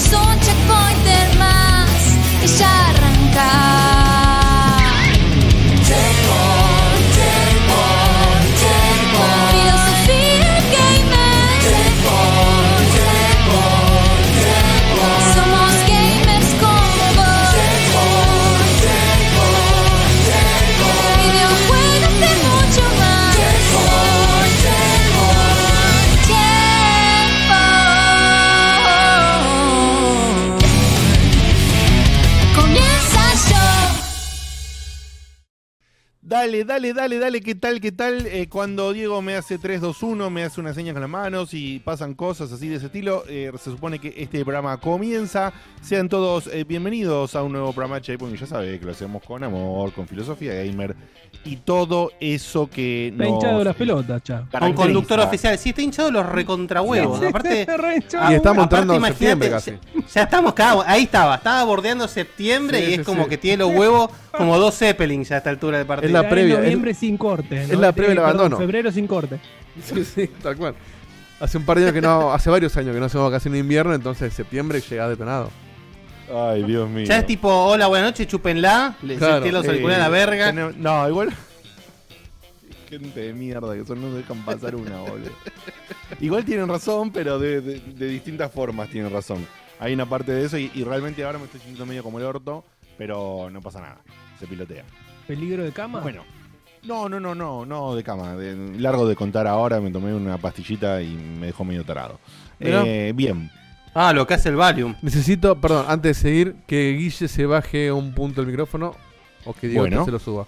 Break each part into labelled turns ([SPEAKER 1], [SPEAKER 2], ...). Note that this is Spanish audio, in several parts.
[SPEAKER 1] Es un checkpointer más y ya arranca.
[SPEAKER 2] Dale, dale, dale, dale, ¿qué tal, qué tal? Eh, cuando Diego me hace 3, 2, 1, me hace una seña con las manos y pasan cosas así de ese estilo, eh, se supone que este programa comienza. Sean todos eh, bienvenidos a un nuevo programa de Checkpoint, que ya sabe que lo hacemos con amor, con filosofía gamer y todo eso que
[SPEAKER 3] Está
[SPEAKER 2] nos
[SPEAKER 3] hinchado las pelotas, cha.
[SPEAKER 4] Con conductor oficial. Sí, está hinchado los recontrahuevos. Aparte,
[SPEAKER 3] Re hinchado.
[SPEAKER 5] Y estamos
[SPEAKER 4] aparte,
[SPEAKER 5] entrando en
[SPEAKER 4] imagínate,
[SPEAKER 5] septiembre casi.
[SPEAKER 4] Ya, ya estamos cada ahí estaba, estaba bordeando septiembre
[SPEAKER 5] Sí,
[SPEAKER 4] y es
[SPEAKER 5] sí,
[SPEAKER 4] como
[SPEAKER 5] sí.
[SPEAKER 4] que tiene los huevos como dos Zeppelin ya a esta altura del partido.
[SPEAKER 5] Es la
[SPEAKER 3] Ya
[SPEAKER 5] previa,
[SPEAKER 3] En
[SPEAKER 5] es-
[SPEAKER 3] noviembre sin corte.
[SPEAKER 5] es la previa del abandono.
[SPEAKER 3] Febrero sin corte.
[SPEAKER 5] Sí, sí, tal cual. Hace un par de años que no, hace varios años que no hacemos vacaciones de invierno, entonces septiembre llega detonado.
[SPEAKER 2] Ay, Dios mío.
[SPEAKER 4] Ya es tipo, hola, buenas noches, chúpenla. Le
[SPEAKER 5] Claro,
[SPEAKER 4] los
[SPEAKER 2] Eh,
[SPEAKER 4] auriculares a la verga.
[SPEAKER 2] tenemos- No, igual. Gente de mierda que son, no dejan pasar una, boludo. igual tienen razón, pero de, de- de distintas formas tienen razón. Hay una parte de eso y, y realmente ahora me estoy sintiendo medio como el orto, pero no pasa nada. Se pilotea.
[SPEAKER 3] Peligro de cama.
[SPEAKER 2] Bueno. No, no, no, no, no de cama. de- largo de contar ahora, me tomé una pastillita y me dejó medio tarado. Eh, bien.
[SPEAKER 4] Ah, lo que hace el Valium.
[SPEAKER 5] Necesito, perdón, antes de seguir, que Guille se baje un punto el micrófono o que Diego
[SPEAKER 2] Bueno.
[SPEAKER 5] se lo suba.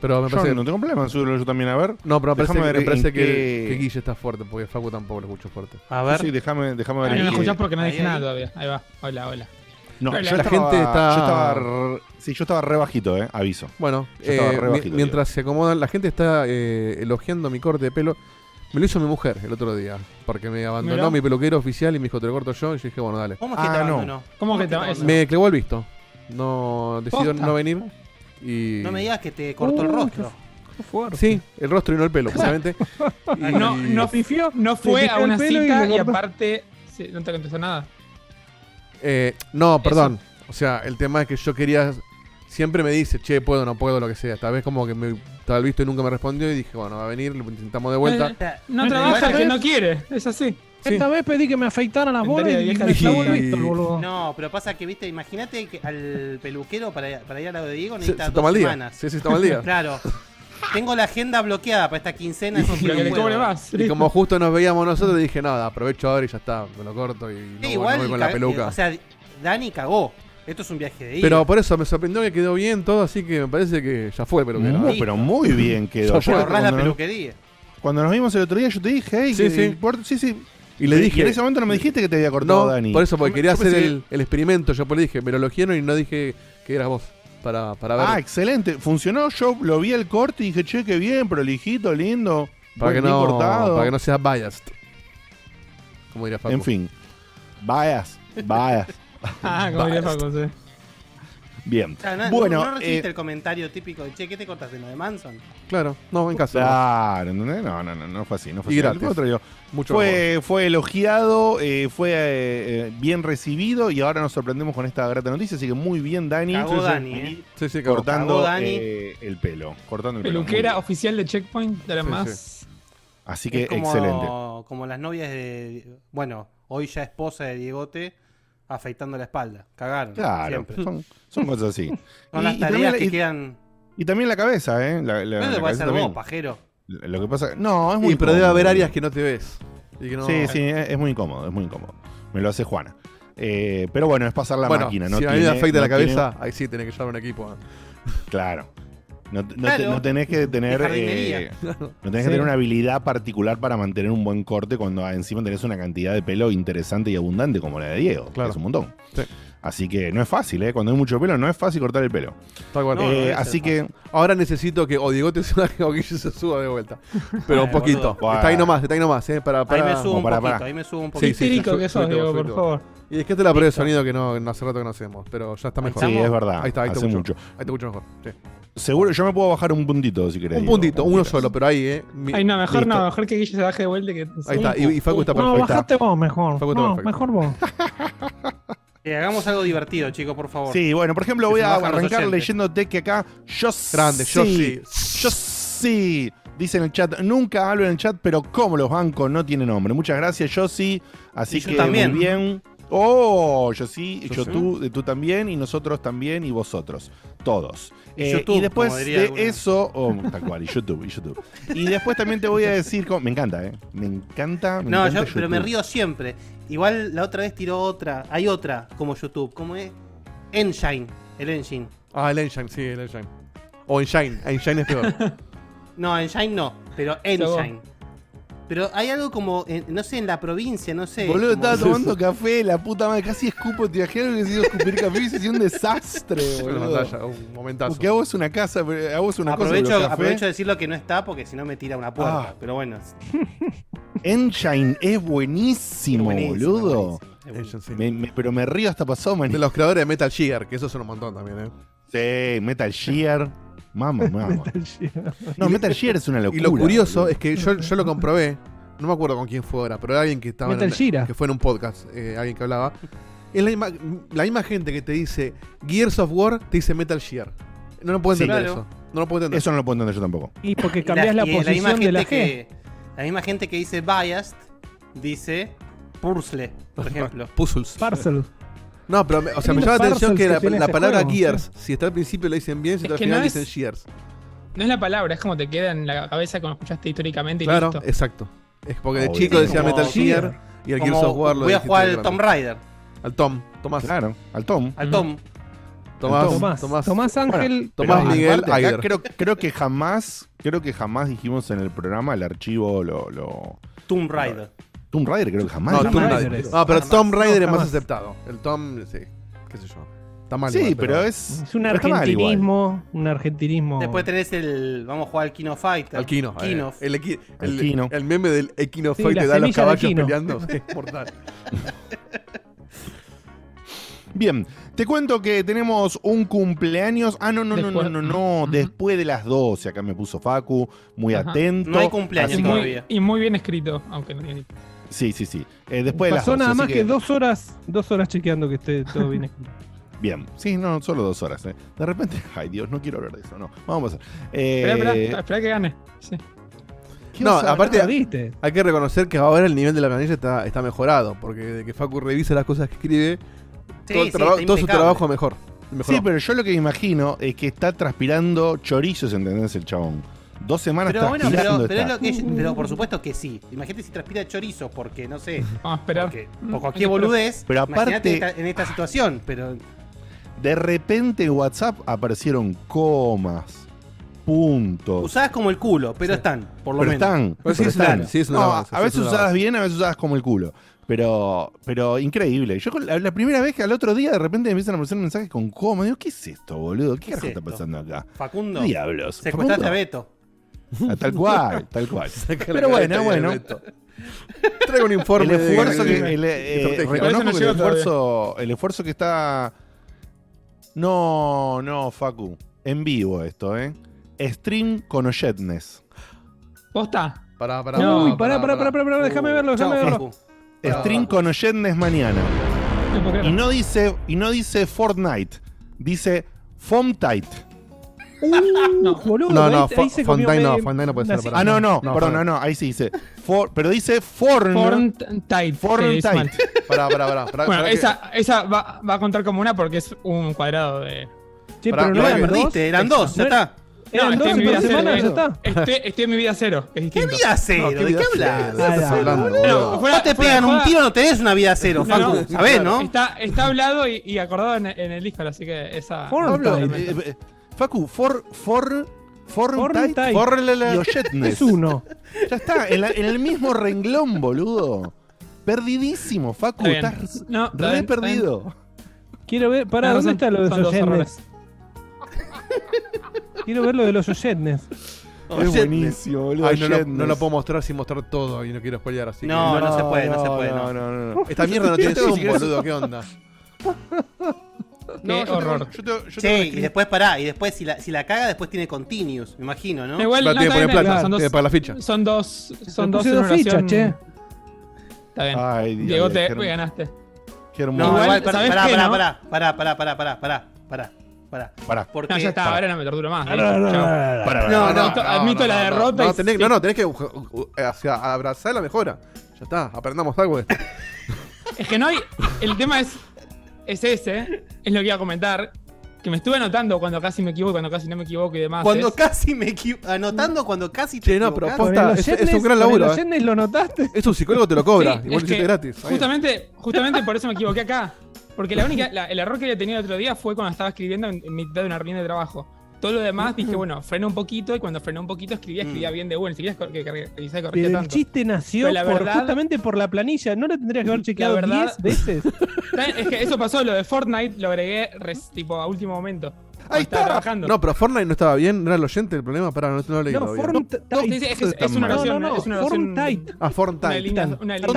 [SPEAKER 5] Pero me
[SPEAKER 2] Yo
[SPEAKER 5] parece
[SPEAKER 2] no tengo problema, súbelo yo también a ver.
[SPEAKER 5] No, pero me parece,
[SPEAKER 2] Déjame
[SPEAKER 5] que,
[SPEAKER 2] ver
[SPEAKER 5] me parece que, Guille está fuerte, porque Facu tampoco lo escucho fuerte.
[SPEAKER 4] A ver.
[SPEAKER 2] Sí, déjame, déjame ver.
[SPEAKER 6] Ahí no
[SPEAKER 2] qué-
[SPEAKER 6] escuchás porque no dije nada todavía. Ahí va. Hola, hola.
[SPEAKER 2] No, yo
[SPEAKER 5] La
[SPEAKER 2] estaba-
[SPEAKER 5] gente está-
[SPEAKER 2] Yo estaba. re- Sí, yo estaba re bajito, eh, aviso.
[SPEAKER 5] Bueno,
[SPEAKER 2] Yo estaba
[SPEAKER 5] eh,
[SPEAKER 2] bajito,
[SPEAKER 5] mientras se acomodan, la gente está eh, elogiando mi corte de pelo. Me lo hizo mi mujer el otro día, porque me abandonó
[SPEAKER 6] Mirá.
[SPEAKER 5] mi peluquero oficial y me dijo, te lo corto yo. Y yo dije, bueno, dale.
[SPEAKER 4] ¿Cómo es que
[SPEAKER 2] Ah,
[SPEAKER 4] te
[SPEAKER 2] no.
[SPEAKER 4] abandonó?
[SPEAKER 6] ¿Cómo que te-
[SPEAKER 4] abandonó?
[SPEAKER 5] Me clavó el visto. No decidió
[SPEAKER 6] Posta.
[SPEAKER 5] no venir. Y...
[SPEAKER 4] No me digas que te cortó el
[SPEAKER 3] Uh,
[SPEAKER 4] rostro.
[SPEAKER 3] Fuerte.
[SPEAKER 5] Sí, el rostro y no el pelo, justamente. Y-
[SPEAKER 6] No, no,
[SPEAKER 3] pifió?
[SPEAKER 6] no fue a una
[SPEAKER 3] y
[SPEAKER 6] cita y, aparte sí, no te contestó nada.
[SPEAKER 5] Eh, no, perdón. O sea, el tema es que yo quería. Siempre me dice, che, puedo, no puedo, lo que sea. Esta vez como que me estaba el visto y nunca me respondió. Y dije, bueno, va a venir, lo intentamos de vuelta.
[SPEAKER 6] Eh, No trabaja
[SPEAKER 3] esta
[SPEAKER 6] que no quiere, es así.
[SPEAKER 5] Sí.
[SPEAKER 3] Esta vez pedí que me afeitaran las bolas y
[SPEAKER 6] vieja
[SPEAKER 3] me clavó el
[SPEAKER 5] y-
[SPEAKER 3] boludo.
[SPEAKER 4] No, pero pasa que, viste, imagínate que al peluquero para, para ir al lado de Diego
[SPEAKER 5] Se,
[SPEAKER 4] necesita
[SPEAKER 5] se
[SPEAKER 4] dos
[SPEAKER 5] toma el día.
[SPEAKER 4] semanas.
[SPEAKER 5] Sí, sí, se toma el día.
[SPEAKER 4] Claro. Tengo la agenda bloqueada para esta quincena.
[SPEAKER 6] Pero
[SPEAKER 4] no
[SPEAKER 6] que le
[SPEAKER 4] puedo.
[SPEAKER 6] cobre más.
[SPEAKER 5] Y como justo nos veíamos nosotros, dije, nada, aprovecho ahora y ya está, me lo corto y no,
[SPEAKER 4] Sí,
[SPEAKER 5] no
[SPEAKER 4] igual,
[SPEAKER 5] voy con la peluca.
[SPEAKER 4] O sea, Dani cagó. Esto es un viaje de ida.
[SPEAKER 5] Pero por eso me sorprendió que quedó bien todo, así que me parece que ya fue.
[SPEAKER 2] Muy-
[SPEAKER 5] ¿eh?
[SPEAKER 2] pero muy bien quedó.
[SPEAKER 5] Ya
[SPEAKER 4] ahorrás la
[SPEAKER 2] nos,
[SPEAKER 4] peluquería.
[SPEAKER 2] cuando nos vimos el otro día, yo te dije, hey,
[SPEAKER 5] Sí,
[SPEAKER 2] que-
[SPEAKER 5] sí.
[SPEAKER 2] por- sí, sí.
[SPEAKER 5] Y le dije,
[SPEAKER 2] en ese momento no me dijiste que te había cortado
[SPEAKER 5] no,
[SPEAKER 2] Dani.
[SPEAKER 5] por eso, porque quería hacer el, el experimento. Yo por le dije, me lo elogiaron y no dije que eras vos. Para, para ver.
[SPEAKER 2] Ah, excelente. Funcionó. Yo lo vi el corte y dije, che, qué bien, prolijito, lindo.
[SPEAKER 5] para, que no,
[SPEAKER 2] cortado.
[SPEAKER 5] para que no sea biased. Como diría Facu.
[SPEAKER 2] En fin. Vayas, vayas.
[SPEAKER 6] Ah, como diría. Facu, sí.
[SPEAKER 2] Bien.
[SPEAKER 4] O sea, no,
[SPEAKER 2] bueno,
[SPEAKER 4] no, no recibiste
[SPEAKER 2] eh,
[SPEAKER 4] el comentario típico de, che, ¿qué te cortaste? ¿Lo de Manson?
[SPEAKER 5] Claro, no, en casa.
[SPEAKER 2] Claro. No, no, no, no fue así. No fue
[SPEAKER 5] Y
[SPEAKER 2] así.
[SPEAKER 5] gratis.
[SPEAKER 2] Al contrario,
[SPEAKER 5] Mucho mejor.
[SPEAKER 2] fue, fue elogiado, eh, fue eh, bien recibido y ahora nos sorprendemos con esta grata noticia. Así que muy bien, Dani.
[SPEAKER 4] Cagó
[SPEAKER 2] Sí, sí.
[SPEAKER 4] Dani, ¿eh?
[SPEAKER 5] Sí, sí, cabrón.
[SPEAKER 2] Cortando
[SPEAKER 4] Cagó Dani.
[SPEAKER 2] eh, el pelo. Cortando el pelo.
[SPEAKER 6] Peluquera oficial de Checkpoint de la
[SPEAKER 5] Sí,
[SPEAKER 6] más.
[SPEAKER 2] Así que
[SPEAKER 4] Es como,
[SPEAKER 2] excelente.
[SPEAKER 4] como las novias de. Bueno, hoy ya esposa de Diegote afeitando la espalda. Cagaron.
[SPEAKER 2] Claro,
[SPEAKER 4] Siempre.
[SPEAKER 2] son, son cosas así.
[SPEAKER 4] Son
[SPEAKER 2] Y-
[SPEAKER 4] las tareas
[SPEAKER 2] también la-
[SPEAKER 4] que
[SPEAKER 2] y-
[SPEAKER 4] quedan.
[SPEAKER 2] Y también la cabeza, ¿eh? La, la-
[SPEAKER 4] No te puede ser
[SPEAKER 2] también.
[SPEAKER 4] vos, pajero.
[SPEAKER 2] Lo que pasa. No, es muy
[SPEAKER 5] Sí, pero debe haber áreas que no te ves. Y que no-
[SPEAKER 2] Sí, sí, es, muy incómodo, es muy incómodo. Me lo hace Juana. Eh, pero bueno, es pasar la
[SPEAKER 5] bueno,
[SPEAKER 2] máquina. No
[SPEAKER 5] si a mí me afecta la
[SPEAKER 2] tiene-
[SPEAKER 5] cabeza, ahí sí tenés que llevar un equipo. ¿eh?
[SPEAKER 2] Claro. No, no te- no tenés que tener. Eh, no tenés
[SPEAKER 3] Sí.
[SPEAKER 2] que tener una habilidad particular para mantener un buen corte cuando encima tenés una cantidad de pelo interesante y abundante como la de Diego. que
[SPEAKER 5] Claro.
[SPEAKER 2] Es un montón.
[SPEAKER 5] Sí.
[SPEAKER 2] Así que no es fácil, ¿eh? Cuando hay mucho pelo, no es fácil cortar el pelo.
[SPEAKER 5] Tal cual.
[SPEAKER 4] No, no
[SPEAKER 2] Eh, así que.
[SPEAKER 5] Ahora necesito que o Diegote se baje o Guille se suba de vuelta. Pero un poquito. Está ahí nomás, está ahí nomás, ¿eh? Para,
[SPEAKER 4] Ahí
[SPEAKER 5] para...
[SPEAKER 4] me subo un
[SPEAKER 2] para-
[SPEAKER 4] poquito,
[SPEAKER 2] para.
[SPEAKER 4] ahí me subo un poquito.
[SPEAKER 5] sí, sí.
[SPEAKER 3] Que sos, Diego, por favor.
[SPEAKER 5] Y es que es la prueba de sonido que no, no hace rato que no hacemos, pero ya está mejor.
[SPEAKER 2] Sí, es verdad.
[SPEAKER 5] Ahí está, ahí te
[SPEAKER 2] hace
[SPEAKER 5] escucho.
[SPEAKER 2] mucho.
[SPEAKER 5] Ahí te escucho mejor. sí.
[SPEAKER 2] Seguro, yo me puedo bajar un puntito si querés.
[SPEAKER 5] Un
[SPEAKER 2] Diego,
[SPEAKER 5] puntito, uno
[SPEAKER 2] quieras.
[SPEAKER 5] solo, pero ahí, ¿eh? Mi-
[SPEAKER 6] Ay, no, mejor
[SPEAKER 2] Listo.
[SPEAKER 6] no, mejor que Guille se baje de vuelta. y Que...
[SPEAKER 5] Ahí está, y, y Facu está
[SPEAKER 3] No,
[SPEAKER 5] perfecto.
[SPEAKER 3] bajate vos mejor.
[SPEAKER 5] Facu está
[SPEAKER 3] No,
[SPEAKER 5] perfecto.
[SPEAKER 3] mejor vos.
[SPEAKER 4] Eh, hagamos algo divertido, chicos, por favor.
[SPEAKER 2] Sí, bueno, por ejemplo,
[SPEAKER 4] Que
[SPEAKER 2] voy a arrancar leyéndote que acá yo
[SPEAKER 5] Grande, yo sí.
[SPEAKER 2] Yo sí. Dice en el chat, nunca hablo en el chat, pero como los bancos no tiene nombre. Muchas gracias, yo sí. Así
[SPEAKER 4] Y yo
[SPEAKER 2] que
[SPEAKER 4] también.
[SPEAKER 2] muy bien. Oh, yo sí,
[SPEAKER 5] Yo
[SPEAKER 2] yo,
[SPEAKER 5] sí.
[SPEAKER 2] tú, eh, tú también, y nosotros también, y vosotros. Todos.
[SPEAKER 4] Y
[SPEAKER 2] Eh,
[SPEAKER 4] YouTube,
[SPEAKER 2] y después de
[SPEAKER 4] alguna.
[SPEAKER 2] eso, oh, tal cual, y YouTube, y YouTube. Y después también te voy a decir, cómo- me encanta, ¿eh? Me encanta. Me
[SPEAKER 4] No,
[SPEAKER 2] encanta
[SPEAKER 4] yo, pero me río siempre. Igual la otra vez tiró otra. Hay otra como YouTube. ¿Cómo es? Engine. El Engine.
[SPEAKER 5] Ah, el Engine, sí, el Engine. O Engine, Engine es peor.
[SPEAKER 4] No, Engine no. Pero. Engine. Pero hay algo como, en- no sé, en la provincia, no sé.
[SPEAKER 2] Boludo,
[SPEAKER 4] como-
[SPEAKER 2] estaba tomando café, la puta madre, casi escupo, te imaginas que decido escupir café y se un desastre,
[SPEAKER 5] Una
[SPEAKER 2] boludo.
[SPEAKER 5] pantalla, un momentazo.
[SPEAKER 2] Porque hago es una casa, pero hago es una cosa
[SPEAKER 4] aprovecho,
[SPEAKER 2] los
[SPEAKER 4] aprovecho de decirlo que no está porque si no me tira una puerta.
[SPEAKER 2] Ah.
[SPEAKER 4] Pero bueno.
[SPEAKER 2] Engine es buenísimo,
[SPEAKER 4] buenísimo,
[SPEAKER 2] boludo.
[SPEAKER 4] buenísimo, es buenísimo.
[SPEAKER 5] Engine, sí.
[SPEAKER 2] Me- me- pero me río hasta pasado, man.
[SPEAKER 5] De los creadores de Metal Gear, que esos son un montón también, ¿eh?
[SPEAKER 2] Sí, Metal Gear. Mamá, mamá. No, Metal Gear es una locura.
[SPEAKER 5] Y lo curioso
[SPEAKER 2] boludo.
[SPEAKER 5] es que yo, yo lo comprobé, no me acuerdo con quién fue ahora, pero era alguien que estaba
[SPEAKER 3] Metal
[SPEAKER 5] en,
[SPEAKER 3] Gear.
[SPEAKER 5] que fue en un podcast, eh, alguien que hablaba. Es la, misma- la misma gente que te dice Gears of War, te dice Metal Gear. No lo puedo
[SPEAKER 2] Sí,
[SPEAKER 5] entender
[SPEAKER 4] claro.
[SPEAKER 5] eso. No lo puedo entender.
[SPEAKER 2] Eso no lo puedo entender yo tampoco.
[SPEAKER 3] Y porque cambias la, posición de la G.
[SPEAKER 4] gente que La misma gente que dice biased dice puzzle, por ejemplo.
[SPEAKER 5] Puzzles.
[SPEAKER 3] Parcel.
[SPEAKER 5] No, pero me- o sea, me llama la atención
[SPEAKER 3] parcels
[SPEAKER 5] que
[SPEAKER 3] que
[SPEAKER 5] la,
[SPEAKER 3] tiene
[SPEAKER 5] la palabra
[SPEAKER 3] juego,
[SPEAKER 5] Gears, si está al principio lo dicen bien, si
[SPEAKER 6] Es
[SPEAKER 5] está al
[SPEAKER 6] que
[SPEAKER 5] final
[SPEAKER 6] no es-
[SPEAKER 5] dicen Gears.
[SPEAKER 6] No es la palabra, es como te queda en la cabeza como escuchaste históricamente y
[SPEAKER 5] Claro,
[SPEAKER 6] listo.
[SPEAKER 5] exacto. Es porque de
[SPEAKER 2] Obvio.
[SPEAKER 5] chico decía
[SPEAKER 4] como
[SPEAKER 5] Metal Gear
[SPEAKER 3] Gear.
[SPEAKER 5] y el
[SPEAKER 4] Como
[SPEAKER 5] Gears of War lo
[SPEAKER 4] voy a
[SPEAKER 5] dijiste
[SPEAKER 4] jugar
[SPEAKER 5] de
[SPEAKER 4] al Tomb. Raider.
[SPEAKER 5] Al Tom, Tomás.
[SPEAKER 2] Claro, al Tom.
[SPEAKER 4] Al. Tom.
[SPEAKER 5] Tomás,
[SPEAKER 3] Tomás.
[SPEAKER 5] Tomás.
[SPEAKER 3] Tomás, Ángel.
[SPEAKER 5] Tomás
[SPEAKER 2] Pero
[SPEAKER 5] Miguel
[SPEAKER 2] aparte, acá
[SPEAKER 5] Aider.
[SPEAKER 2] creo, creo que jamás, creo que jamás dijimos en el programa el archivo lo, lo
[SPEAKER 4] Tomb Raider.
[SPEAKER 2] Tomb Raider creo que jamás.
[SPEAKER 5] No. Tomb
[SPEAKER 3] Raider
[SPEAKER 5] Raider.
[SPEAKER 3] es.
[SPEAKER 5] No, pero
[SPEAKER 4] Jamás.
[SPEAKER 5] Tom Raider es más aceptado. El Tom, sí, qué sé yo. Está mal.
[SPEAKER 2] Sí,
[SPEAKER 5] igual,
[SPEAKER 2] pero es
[SPEAKER 3] Es un
[SPEAKER 2] pero está mal igual.
[SPEAKER 3] argentinismo. Un argentinismo.
[SPEAKER 4] Después tenés el. Vamos a jugar al Kino Fighter.
[SPEAKER 5] Al Kino. eh,
[SPEAKER 4] Kino.
[SPEAKER 5] el, equi- el,
[SPEAKER 2] Kino.
[SPEAKER 5] el meme del Equino
[SPEAKER 3] Sí,
[SPEAKER 5] Fight
[SPEAKER 3] la
[SPEAKER 5] te da los
[SPEAKER 3] semilla de
[SPEAKER 5] caballos
[SPEAKER 3] Kino.
[SPEAKER 5] peleando. Es mortal.
[SPEAKER 2] Bien, te cuento que tenemos un cumpleaños. Ah, no, no, no, no,
[SPEAKER 6] Después-
[SPEAKER 2] no, no. Después de las 12. Acá me puso Facu, muy
[SPEAKER 6] Ajá.
[SPEAKER 2] atento.
[SPEAKER 4] No hay cumpleaños
[SPEAKER 2] Así
[SPEAKER 6] Y muy,
[SPEAKER 4] todavía.
[SPEAKER 6] y muy bien escrito, aunque no tiene-
[SPEAKER 2] Sí, sí, sí. Eh, después de las
[SPEAKER 3] Pasó
[SPEAKER 2] 12.
[SPEAKER 3] nada más que... dos horas, dos horas chequeando que esté todo bien escrito.
[SPEAKER 2] Bien, sí, no, solo dos horas. eh. De repente, ay Dios, no quiero hablar de eso. No, vamos a pasar. Eh,
[SPEAKER 6] Espera, espera, que gane. Sí.
[SPEAKER 2] ¿qué
[SPEAKER 5] No, aparte-. Hay que reconocer que ahora el nivel de la planilla está, está mejorado. Porque de que Facu revisa las cosas que escribe,
[SPEAKER 4] Sí,
[SPEAKER 5] todo, el
[SPEAKER 4] sí,
[SPEAKER 5] traba-
[SPEAKER 4] está
[SPEAKER 5] todo su trabajo mejor. mejoró.
[SPEAKER 2] Sí, pero yo lo que me imagino es que está transpirando chorizos, ¿entendés? El chabón. Dos semanas
[SPEAKER 4] Pero bueno, pero, pero, es
[SPEAKER 2] está.
[SPEAKER 4] lo que, pero por supuesto que sí. Imagínate si transpira chorizo, porque no sé.
[SPEAKER 6] Vamos a esperar.
[SPEAKER 4] Porque,
[SPEAKER 6] Mm,
[SPEAKER 4] por cualquier boludez.
[SPEAKER 2] Pero aparte-
[SPEAKER 4] esta- en esta situación. Pero
[SPEAKER 2] De repente en WhatsApp aparecieron comas, puntos.
[SPEAKER 4] usadas como el culo, pero están, por lo
[SPEAKER 2] pero
[SPEAKER 4] menos.
[SPEAKER 2] están.
[SPEAKER 5] Pero sí
[SPEAKER 2] están.
[SPEAKER 5] sí es una
[SPEAKER 2] No,
[SPEAKER 5] avance,
[SPEAKER 2] a veces
[SPEAKER 5] es una
[SPEAKER 2] usadas bien, a veces usadas como el culo. Pero, pero increíble. Yo la, la primera vez que al otro día de repente me empiezan a aparecer mensajes con coma, digo, ¿qué es esto, boludo? ¿Qué,
[SPEAKER 4] ¿Qué es
[SPEAKER 2] carajo está pasando acá?
[SPEAKER 4] Facundo,
[SPEAKER 2] Diablos.
[SPEAKER 4] secuestraste a. Beto.
[SPEAKER 2] Ah, Tal cual, tal cual. Pero bueno, bueno.
[SPEAKER 5] Traigo un informe
[SPEAKER 2] El esfuerzo
[SPEAKER 5] de-
[SPEAKER 2] que. el, eh, reconozco que el esfuerzo, el esfuerzo que está. No, no, Facu. En vivo esto, ¿eh? Stream con Oyetnes.
[SPEAKER 6] ¿Posta?
[SPEAKER 5] Pará, pará,
[SPEAKER 6] No,
[SPEAKER 3] Uy, pará, pará, pará, pará, pará, déjame verlo, déjame verlo.
[SPEAKER 2] Stream
[SPEAKER 5] pará.
[SPEAKER 2] con Oyetnes mañana. Y no dice, y no dice Fortnite. Dice Fomtite.
[SPEAKER 3] Uh, boludo,
[SPEAKER 5] No,
[SPEAKER 3] ahí-
[SPEAKER 5] no,
[SPEAKER 3] ahí se comió
[SPEAKER 5] Fontaine no, Fontaine no puede ser.
[SPEAKER 2] Ah, no, no,
[SPEAKER 5] No,
[SPEAKER 2] perdón, no, no, ahí sí dice. For- pero dice Forn.
[SPEAKER 6] Mal.
[SPEAKER 5] Pará, pará, pará. pará,
[SPEAKER 6] Bueno,
[SPEAKER 5] pará que-
[SPEAKER 6] esa, esa va, va a contar como una porque es un cuadrado de.
[SPEAKER 3] Sí,
[SPEAKER 5] Pará,
[SPEAKER 3] pero no
[SPEAKER 4] No,
[SPEAKER 3] eran
[SPEAKER 4] perdiste,
[SPEAKER 3] dos.
[SPEAKER 4] eran dos, ya
[SPEAKER 3] No
[SPEAKER 4] está.
[SPEAKER 6] Estoy
[SPEAKER 3] 12
[SPEAKER 6] en mi vida cero.
[SPEAKER 3] semana, ya está.
[SPEAKER 6] Estoy, estoy en mi vida cero, es
[SPEAKER 4] ¿Qué vida cero?
[SPEAKER 5] No,
[SPEAKER 4] ¿De qué
[SPEAKER 5] vida
[SPEAKER 4] hablas?
[SPEAKER 5] ¿De qué estás
[SPEAKER 3] Ah,
[SPEAKER 5] hablando,
[SPEAKER 6] No, fuera-
[SPEAKER 4] No te
[SPEAKER 6] fuera
[SPEAKER 4] pegan
[SPEAKER 6] de
[SPEAKER 4] un tiro, no tenés una vida cero,
[SPEAKER 6] No, no,
[SPEAKER 4] Facu. ¿Sabés, no?
[SPEAKER 6] Está, está hablado y, y acordado en, en el Discord, así que esa.
[SPEAKER 2] Pablo,
[SPEAKER 3] Fortnite.
[SPEAKER 2] eh, eh, Facu, for, for, Fortnite y.
[SPEAKER 3] Es uno.
[SPEAKER 2] Ya está, en, la- en el mismo renglón, boludo. Perdidísimo, Facu.
[SPEAKER 6] Está bien.
[SPEAKER 2] Estás
[SPEAKER 6] No,
[SPEAKER 2] re
[SPEAKER 6] bien,
[SPEAKER 2] perdido.
[SPEAKER 3] Quiero ver. Pará,
[SPEAKER 6] Tenés
[SPEAKER 3] ¿dónde
[SPEAKER 6] razón,
[SPEAKER 3] está lo de
[SPEAKER 6] son
[SPEAKER 3] Soyetnes?
[SPEAKER 6] errores.
[SPEAKER 3] Quiero ver lo de los Soyetnes.
[SPEAKER 2] Es buenísimo, boludo.
[SPEAKER 5] Ay, no, lo, no lo puedo mostrar sin mostrar todo y no quiero spoilear, así
[SPEAKER 4] No,
[SPEAKER 5] que...
[SPEAKER 4] no se puede, no se puede,
[SPEAKER 2] No,
[SPEAKER 4] no.
[SPEAKER 2] no, no.
[SPEAKER 5] Esta mierda no tiene
[SPEAKER 2] querés-
[SPEAKER 5] boludo, ¿qué onda?
[SPEAKER 2] No,
[SPEAKER 6] Qué
[SPEAKER 2] yo tengo-
[SPEAKER 6] horror.
[SPEAKER 2] yo tengo- yo tengo
[SPEAKER 4] y después pará, y después si la, si la caga, después tiene continuous, me imagino, ¿no?
[SPEAKER 6] Igual, no,
[SPEAKER 5] tiene que poner plata,
[SPEAKER 6] son dos,
[SPEAKER 5] pagar la ficha.
[SPEAKER 6] son dos, son
[SPEAKER 3] fichas, che.
[SPEAKER 6] Está bien.
[SPEAKER 2] Ay, Dios,
[SPEAKER 6] Diego, te ganaste.
[SPEAKER 2] Qué hermoso.
[SPEAKER 4] No,
[SPEAKER 6] Igual,
[SPEAKER 4] igual, pará,
[SPEAKER 6] ¿sabés
[SPEAKER 4] pará,
[SPEAKER 6] qué,
[SPEAKER 4] pará,
[SPEAKER 6] no?
[SPEAKER 4] pará, pará, pará, pará, pará, pará, pará, pará.
[SPEAKER 2] Pará.
[SPEAKER 4] Porque
[SPEAKER 6] No, ya está, ahora no me torturo más.
[SPEAKER 3] No, no, no,
[SPEAKER 6] admito- la derrota
[SPEAKER 5] No, tenés,
[SPEAKER 6] sí.
[SPEAKER 5] no, no, tenés que uh, uh, sea, abrazar la mejora. Ya está, aprendamos algo de esto.
[SPEAKER 6] Es que no hay. El tema es. Es ese. Es lo que iba a comentar. Que me estuve anotando cuando casi me equivoco, cuando casi no me equivoco y demás.
[SPEAKER 4] cuando
[SPEAKER 6] es-
[SPEAKER 4] casi me equivoco, anotando cuando casi te
[SPEAKER 5] Che, no, pero posta, es- un gran laburo, eh.
[SPEAKER 3] Lo notaste?
[SPEAKER 5] Es un psicólogo te lo cobra,
[SPEAKER 6] Sí,
[SPEAKER 5] y vos
[SPEAKER 6] es
[SPEAKER 5] lo hiciste
[SPEAKER 6] que
[SPEAKER 5] gratis.
[SPEAKER 6] Justamente, justamente por eso me equivoqué acá. Porque la única, la- el error que había tenido el otro día fue cuando estaba escribiendo en, en mitad de una reunión de trabajo. Todo lo demás dije, bueno, freno un poquito y cuando frené un poquito escribía, escribía bien de bueno, siquiera que, que, corregía
[SPEAKER 3] el chiste nació
[SPEAKER 6] la
[SPEAKER 3] por-
[SPEAKER 6] verdad-
[SPEAKER 3] justamente por la planilla. ¿No lo tendrías que haber chequeado
[SPEAKER 6] verdad-
[SPEAKER 3] 10 veces?
[SPEAKER 6] Es que eso pasó, lo de Fortnite lo agregué res- tipo a último momento.
[SPEAKER 2] Ahí
[SPEAKER 6] estaba
[SPEAKER 2] está.
[SPEAKER 6] trabajando.
[SPEAKER 5] No, pero Fortnite no estaba bien, no era el oyente el problema, pará, no, no lo leí
[SPEAKER 3] No,
[SPEAKER 5] todavía.
[SPEAKER 3] Fortnite.
[SPEAKER 6] Es, es, es una
[SPEAKER 3] No,
[SPEAKER 6] oración,
[SPEAKER 3] no, no.
[SPEAKER 6] es una oración.
[SPEAKER 3] Fortnite.
[SPEAKER 5] Ah,
[SPEAKER 6] Una
[SPEAKER 5] Fortnite.
[SPEAKER 6] una línea.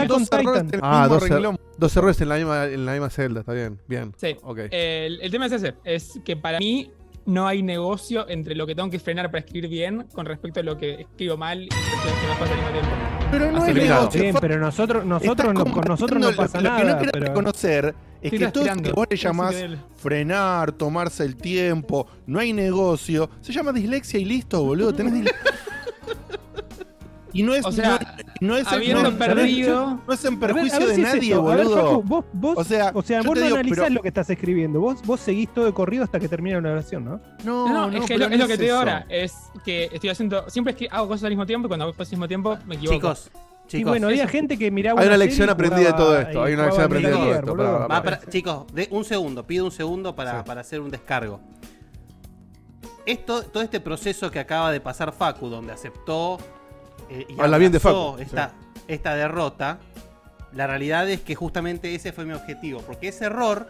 [SPEAKER 2] Dos errores en el
[SPEAKER 5] Ah,
[SPEAKER 2] mismo
[SPEAKER 5] dos, er-
[SPEAKER 2] renglón.
[SPEAKER 5] dos errores en la misma, en la misma celda, está bien, bien.
[SPEAKER 6] Sí.
[SPEAKER 5] Ok.
[SPEAKER 6] El, el tema es ese, es que para mí no hay negocio entre lo que tengo que frenar para escribir bien con respecto a lo que escribo mal y lo que me pasa al mismo tiempo.
[SPEAKER 2] Pero no es
[SPEAKER 5] Eliminado.
[SPEAKER 2] negocio.
[SPEAKER 3] Bien, pero nosotros, nosotros, no, con nosotros no pasa
[SPEAKER 2] lo, lo que
[SPEAKER 3] nada.
[SPEAKER 2] no querés
[SPEAKER 3] pero-
[SPEAKER 2] reconocer es
[SPEAKER 6] Estoy
[SPEAKER 2] que todo eso que vos le llamás frenar, tomarse el tiempo, no hay negocio, se llama dislexia y listo, boludo. Tenés Y no es,
[SPEAKER 6] O sea,
[SPEAKER 2] no, no es,
[SPEAKER 6] habiendo
[SPEAKER 2] no es-
[SPEAKER 6] perdido.
[SPEAKER 2] no es en
[SPEAKER 3] A ver, a
[SPEAKER 2] perjuicio de
[SPEAKER 3] es
[SPEAKER 2] nadie,
[SPEAKER 3] esto. A ver,
[SPEAKER 2] boludo.
[SPEAKER 3] Facu, vos, vos,
[SPEAKER 2] O sea,
[SPEAKER 3] o sea vos no
[SPEAKER 2] digo,
[SPEAKER 3] analizás
[SPEAKER 2] pero-
[SPEAKER 3] lo que estás escribiendo. Vos, vos seguís todo de corrido hasta que termina una oración, ¿no?
[SPEAKER 2] no,
[SPEAKER 6] No,
[SPEAKER 2] no,
[SPEAKER 6] es que es lo, es lo que
[SPEAKER 2] es
[SPEAKER 6] te digo ahora. Es que estoy haciendo. Siempre escri- hago cosas al mismo tiempo y cuando hago cosas al mismo tiempo me equivoco.
[SPEAKER 4] Chicos,
[SPEAKER 3] Y
[SPEAKER 4] chicos.
[SPEAKER 3] bueno, había
[SPEAKER 6] eso-
[SPEAKER 3] gente que miraba
[SPEAKER 5] Hay una lección
[SPEAKER 3] y
[SPEAKER 5] aprendida de todo esto,
[SPEAKER 3] y
[SPEAKER 5] hay una lección aprendida de todo esto,
[SPEAKER 4] para- chicos, de un segundo, pido un segundo para,
[SPEAKER 5] Sí.
[SPEAKER 4] para hacer un descargo. Esto, todo este proceso que acaba de pasar Facu, donde aceptó eh, y
[SPEAKER 5] Habla bien de Facu,
[SPEAKER 4] esta, esta derrota, la realidad es que justamente ese fue mi objetivo, porque ese error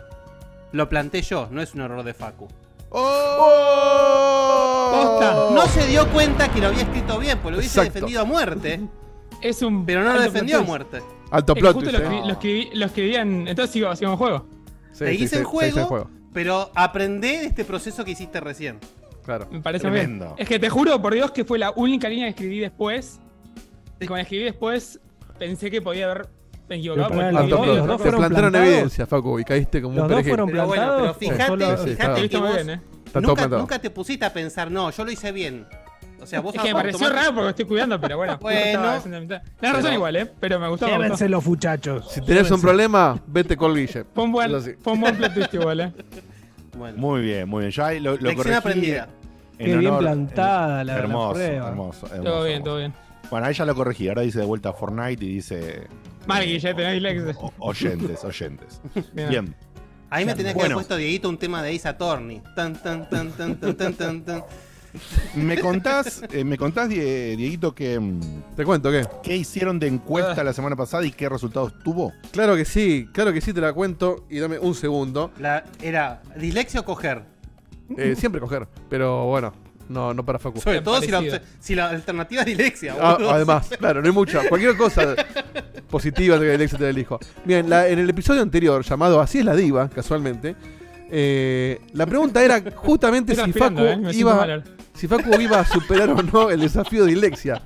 [SPEAKER 4] lo planté yo, no es un error de Facu.
[SPEAKER 2] ¡Oh!
[SPEAKER 6] Posta.
[SPEAKER 4] No se dio cuenta que lo había escrito bien, pues lo hubiese
[SPEAKER 5] Exacto.
[SPEAKER 4] defendido a muerte,
[SPEAKER 6] Es un.
[SPEAKER 4] pero no lo defendió a
[SPEAKER 6] plot
[SPEAKER 4] muerte.
[SPEAKER 5] Alto.
[SPEAKER 6] Es que
[SPEAKER 5] plot
[SPEAKER 6] justo
[SPEAKER 5] twist,
[SPEAKER 6] lo,
[SPEAKER 5] eh.
[SPEAKER 6] escribí, lo, escribí, lo. Entonces sigo, en juego.
[SPEAKER 5] Sí,
[SPEAKER 4] en
[SPEAKER 5] sí,
[SPEAKER 4] juego,
[SPEAKER 5] seguís en juego.
[SPEAKER 4] pero aprendé de este proceso que hiciste recién.
[SPEAKER 5] Claro.
[SPEAKER 6] Me parece
[SPEAKER 2] Tremendo.
[SPEAKER 6] bien. Es que te juro por Dios que fue la única línea que escribí después. Y cuando escribí después, pensé que podía haber me equivocado.
[SPEAKER 3] Pero
[SPEAKER 6] porque
[SPEAKER 3] los dos- los dos
[SPEAKER 5] Te
[SPEAKER 3] fueron
[SPEAKER 5] plantaron
[SPEAKER 3] plantados.
[SPEAKER 5] evidencia, Facu, y caíste como
[SPEAKER 3] Los
[SPEAKER 5] un
[SPEAKER 3] dos
[SPEAKER 5] perejil.
[SPEAKER 3] fueron
[SPEAKER 4] Pero bueno,
[SPEAKER 3] plantados.
[SPEAKER 4] pero
[SPEAKER 3] o
[SPEAKER 4] fíjate,
[SPEAKER 3] solo-
[SPEAKER 5] Sí,
[SPEAKER 4] fíjate que
[SPEAKER 6] Está muy
[SPEAKER 4] vos
[SPEAKER 6] bien, ¿eh?
[SPEAKER 5] Está todo
[SPEAKER 4] nunca,
[SPEAKER 5] plantado.
[SPEAKER 4] nunca te pusiste a pensar, no, yo lo hice bien. O sea, vos
[SPEAKER 6] Es que me pareció
[SPEAKER 4] automáticamente-
[SPEAKER 6] raro porque estoy cuidando, pero bueno.
[SPEAKER 4] Bueno.
[SPEAKER 6] la. Tenés razón
[SPEAKER 4] Pero-
[SPEAKER 6] igual, ¿eh? Pero me gustó.
[SPEAKER 3] Llévense los muchachos.
[SPEAKER 5] Si tenés un problema, vete con Guille.
[SPEAKER 6] Fue un buen, fue un buen twist igual, ¿eh?
[SPEAKER 4] Bueno,
[SPEAKER 2] Muy bien, muy bien. Ahí lo, lo
[SPEAKER 4] lección
[SPEAKER 2] corregí
[SPEAKER 4] aprendida.
[SPEAKER 2] en
[SPEAKER 3] Qué bien
[SPEAKER 2] honor-
[SPEAKER 3] plantada la- la
[SPEAKER 2] hermoso,
[SPEAKER 3] prueba.
[SPEAKER 2] hermoso, hermoso,
[SPEAKER 6] Todo bien,
[SPEAKER 2] hermoso.
[SPEAKER 6] todo bien.
[SPEAKER 2] Bueno, ahí ya lo corregí. Ahora dice de vuelta Fortnite y dice
[SPEAKER 6] Mal, Guille, tenés dislexia.
[SPEAKER 2] o- oyentes, oyentes.
[SPEAKER 6] Bien.
[SPEAKER 2] Bien.
[SPEAKER 4] Ahí me tenés que
[SPEAKER 2] Bueno.
[SPEAKER 4] haber puesto Dieguito un tema de Ace Attorney. Tan, tan, tan, tan, tan, tan, tan, tan.
[SPEAKER 2] Me contás, eh, me contás, Die- Dieguito, que, mm,
[SPEAKER 5] ¿Te cuento qué?
[SPEAKER 2] qué hicieron de encuesta la semana pasada y qué resultados tuvo.
[SPEAKER 5] Claro que sí, claro que sí, te la cuento y dame un segundo.
[SPEAKER 4] La, era dislexia o coger.
[SPEAKER 5] Eh, siempre coger, pero bueno, no, no para Facu.
[SPEAKER 4] Sobre todo si la,
[SPEAKER 6] parecido.
[SPEAKER 4] si la alternativa es dislexia.
[SPEAKER 5] Ah, además, claro, no hay mucha. Cualquier cosa positiva de Alexa te la elijo. Bien, la- en el episodio anterior, llamado Así es la diva, casualmente, eh, la pregunta era justamente si Facu,
[SPEAKER 6] ¿eh?
[SPEAKER 5] Iba, si Facu iba a superar o no el desafío de dislexia.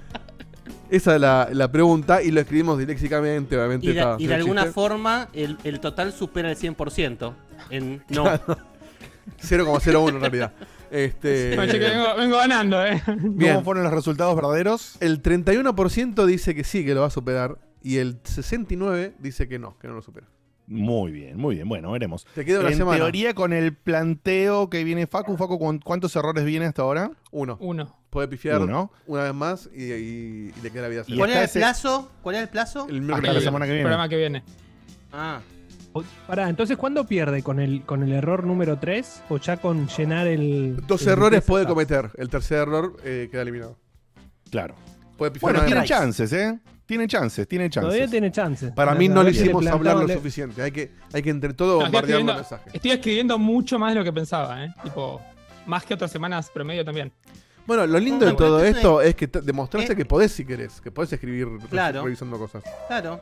[SPEAKER 5] Esa es la, la pregunta y lo escribimos disléxicamente, obviamente.
[SPEAKER 4] Y de, y de alguna
[SPEAKER 5] chiste.
[SPEAKER 4] forma el, el total supera el 100%. En no.
[SPEAKER 5] 0,01 en realidad. Este,
[SPEAKER 6] que vengo, vengo ganando, ¿eh?
[SPEAKER 5] Bien.
[SPEAKER 2] ¿Cómo fueron los resultados verdaderos?
[SPEAKER 5] El 31% dice que sí, que lo va a superar. Y el 69% dice que no, que no lo supera.
[SPEAKER 2] Muy bien, muy bien. Bueno, veremos.
[SPEAKER 5] Te queda una
[SPEAKER 2] en
[SPEAKER 5] semana.
[SPEAKER 2] teoría, con el planteo que viene Facu, Facu, ¿cu- ¿cuántos errores viene hasta ahora?
[SPEAKER 5] Uno.
[SPEAKER 6] Uno.
[SPEAKER 5] Puede pifiar
[SPEAKER 2] Uno.
[SPEAKER 5] una vez más y, y- y le queda la vida
[SPEAKER 2] Y.
[SPEAKER 4] ¿Cuál era el plazo? ¿Cuál era el plazo?
[SPEAKER 5] El
[SPEAKER 2] Hasta
[SPEAKER 5] miércoles
[SPEAKER 2] la semana que viene.
[SPEAKER 6] programa que viene.
[SPEAKER 4] Ah,
[SPEAKER 3] Pará, entonces, ¿cuándo pierde? ¿Con el, con el error número 3? ¿O ya con llenar el.
[SPEAKER 5] Dos
[SPEAKER 3] el
[SPEAKER 5] errores puede
[SPEAKER 3] está?
[SPEAKER 5] cometer. El tercer error eh, queda eliminado.
[SPEAKER 2] Claro.
[SPEAKER 5] Puede
[SPEAKER 2] Bueno, tiene chances, ¿eh? Tiene chances, tiene chances.
[SPEAKER 3] Todavía tiene chance.
[SPEAKER 5] Para mí no le hicimos hablar lo suficiente. Hay que, hay que entre
[SPEAKER 6] estoy,
[SPEAKER 5] bombardear los
[SPEAKER 6] escribiendo,
[SPEAKER 5] mensajes.
[SPEAKER 6] estoy escribiendo mucho más de lo que pensaba, ¿eh? Tipo, más que otras semanas promedio también.
[SPEAKER 5] Bueno, lo lindo
[SPEAKER 4] No,
[SPEAKER 5] de todo
[SPEAKER 4] esto
[SPEAKER 5] es que te- demostraste
[SPEAKER 4] Eh,
[SPEAKER 5] que podés si querés, que podés escribir
[SPEAKER 4] Claro.
[SPEAKER 5] revisando cosas.
[SPEAKER 4] claro.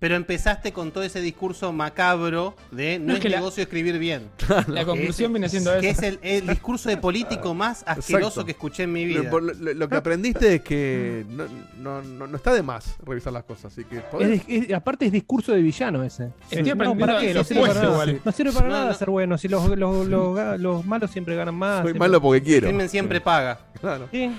[SPEAKER 4] Pero empezaste con todo ese discurso macabro de no,
[SPEAKER 6] No, es
[SPEAKER 4] es
[SPEAKER 6] que la-
[SPEAKER 4] negocio escribir bien.
[SPEAKER 6] La conclusión
[SPEAKER 4] Que
[SPEAKER 6] viene
[SPEAKER 4] es-
[SPEAKER 6] siendo
[SPEAKER 4] Que
[SPEAKER 6] eso.
[SPEAKER 4] es el, el discurso de político más asqueroso
[SPEAKER 5] Exacto.
[SPEAKER 4] que escuché en mi
[SPEAKER 5] Lo,
[SPEAKER 4] vida.
[SPEAKER 5] lo- lo- lo que aprendiste es que no, no- no- no está de más revisar las cosas. Así que
[SPEAKER 3] Es- es- aparte es discurso de villano ese.
[SPEAKER 6] Estoy
[SPEAKER 3] No,
[SPEAKER 6] aprendiendo
[SPEAKER 3] ¿para qué?
[SPEAKER 6] el
[SPEAKER 3] No sirve para nada.
[SPEAKER 6] igual.
[SPEAKER 3] No sirve para
[SPEAKER 4] No,
[SPEAKER 3] nada
[SPEAKER 4] no.
[SPEAKER 3] ser bueno. Si los, los, los, malos siempre ganan más.
[SPEAKER 5] soy
[SPEAKER 3] siempre-
[SPEAKER 5] malo porque
[SPEAKER 4] El
[SPEAKER 5] quiero.
[SPEAKER 4] crimen siempre paga.
[SPEAKER 5] Claro.
[SPEAKER 3] Sí.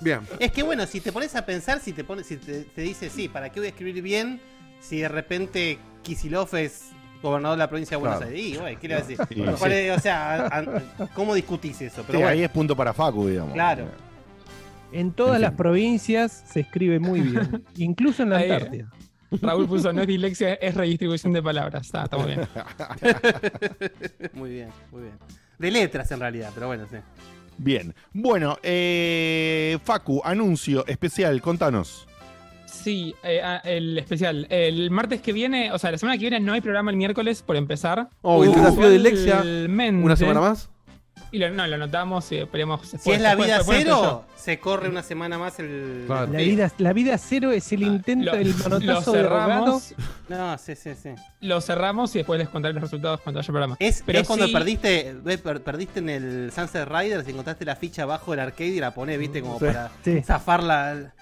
[SPEAKER 5] Bien.
[SPEAKER 4] Es que bueno, si te pones a pensar, si te pones, si te, te dice, sí, ¿para qué voy a escribir bien si de repente Kisilov es gobernador de la provincia de Buenos
[SPEAKER 2] Claro.
[SPEAKER 4] Aires? Y, güey, ¿qué le vas a decir?
[SPEAKER 2] Sí,
[SPEAKER 4] ¿Cuál
[SPEAKER 2] sí.
[SPEAKER 4] es- o sea, a- a- ¿cómo discutís eso? Pero
[SPEAKER 2] Sí,
[SPEAKER 4] bueno,
[SPEAKER 2] ahí es punto para Facu, digamos.
[SPEAKER 4] Claro.
[SPEAKER 3] En todas
[SPEAKER 2] En
[SPEAKER 3] las provincias se escribe muy bien. incluso en la
[SPEAKER 6] Ahí,
[SPEAKER 3] Antártida.
[SPEAKER 6] Raúl puso, no es dislexia, es redistribución de palabras. Está, está muy bien.
[SPEAKER 4] muy bien, muy bien. De letras en realidad, pero bueno, sí.
[SPEAKER 2] Bien. Bueno, eh, Facu, anuncio especial, contanos.
[SPEAKER 6] Sí, eh, ah, el especial. El martes que viene, o sea, la semana que viene no hay programa el miércoles, por empezar.
[SPEAKER 5] Oh, el desafío de Lexia. Una semana más.
[SPEAKER 6] Y lo, no, lo anotamos y esperemos.
[SPEAKER 4] Si es la vida
[SPEAKER 6] después
[SPEAKER 4] cero, se corre una semana más el.
[SPEAKER 5] Claro.
[SPEAKER 3] La vida, la vida cero es el intento,
[SPEAKER 6] Lo,
[SPEAKER 3] el
[SPEAKER 6] lo
[SPEAKER 3] manotazo de rogado.
[SPEAKER 6] cerramos,
[SPEAKER 4] No, sí, sí, sí.
[SPEAKER 6] lo cerramos y después les contaré los resultados cuando haya programa.
[SPEAKER 4] Es,
[SPEAKER 6] Pero
[SPEAKER 4] es cuando
[SPEAKER 6] sí-
[SPEAKER 4] perdiste per- perdiste en el Sunset Riders y encontraste la ficha abajo del arcade y la ponés, viste, como
[SPEAKER 5] Sí.
[SPEAKER 4] para
[SPEAKER 3] Sí.
[SPEAKER 4] zafar la.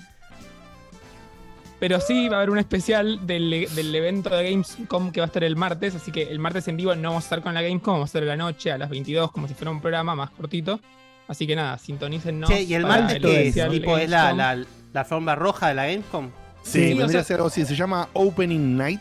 [SPEAKER 6] Pero sí va a haber un especial del, del evento de Gamescom que va a estar el martes, así que el martes en vivo no vamos a estar con la Gamescom, vamos a estar en la noche a las 22 como si fuera un programa más cortito. Así que nada, sintonícennos.
[SPEAKER 4] Che, ¿y el martes qué es? Tipo, ¿es la, la, la forma roja de la Gamescom?
[SPEAKER 2] Sí,
[SPEAKER 6] Sí, o sea-
[SPEAKER 2] a ser algo así. Se llama Opening Night.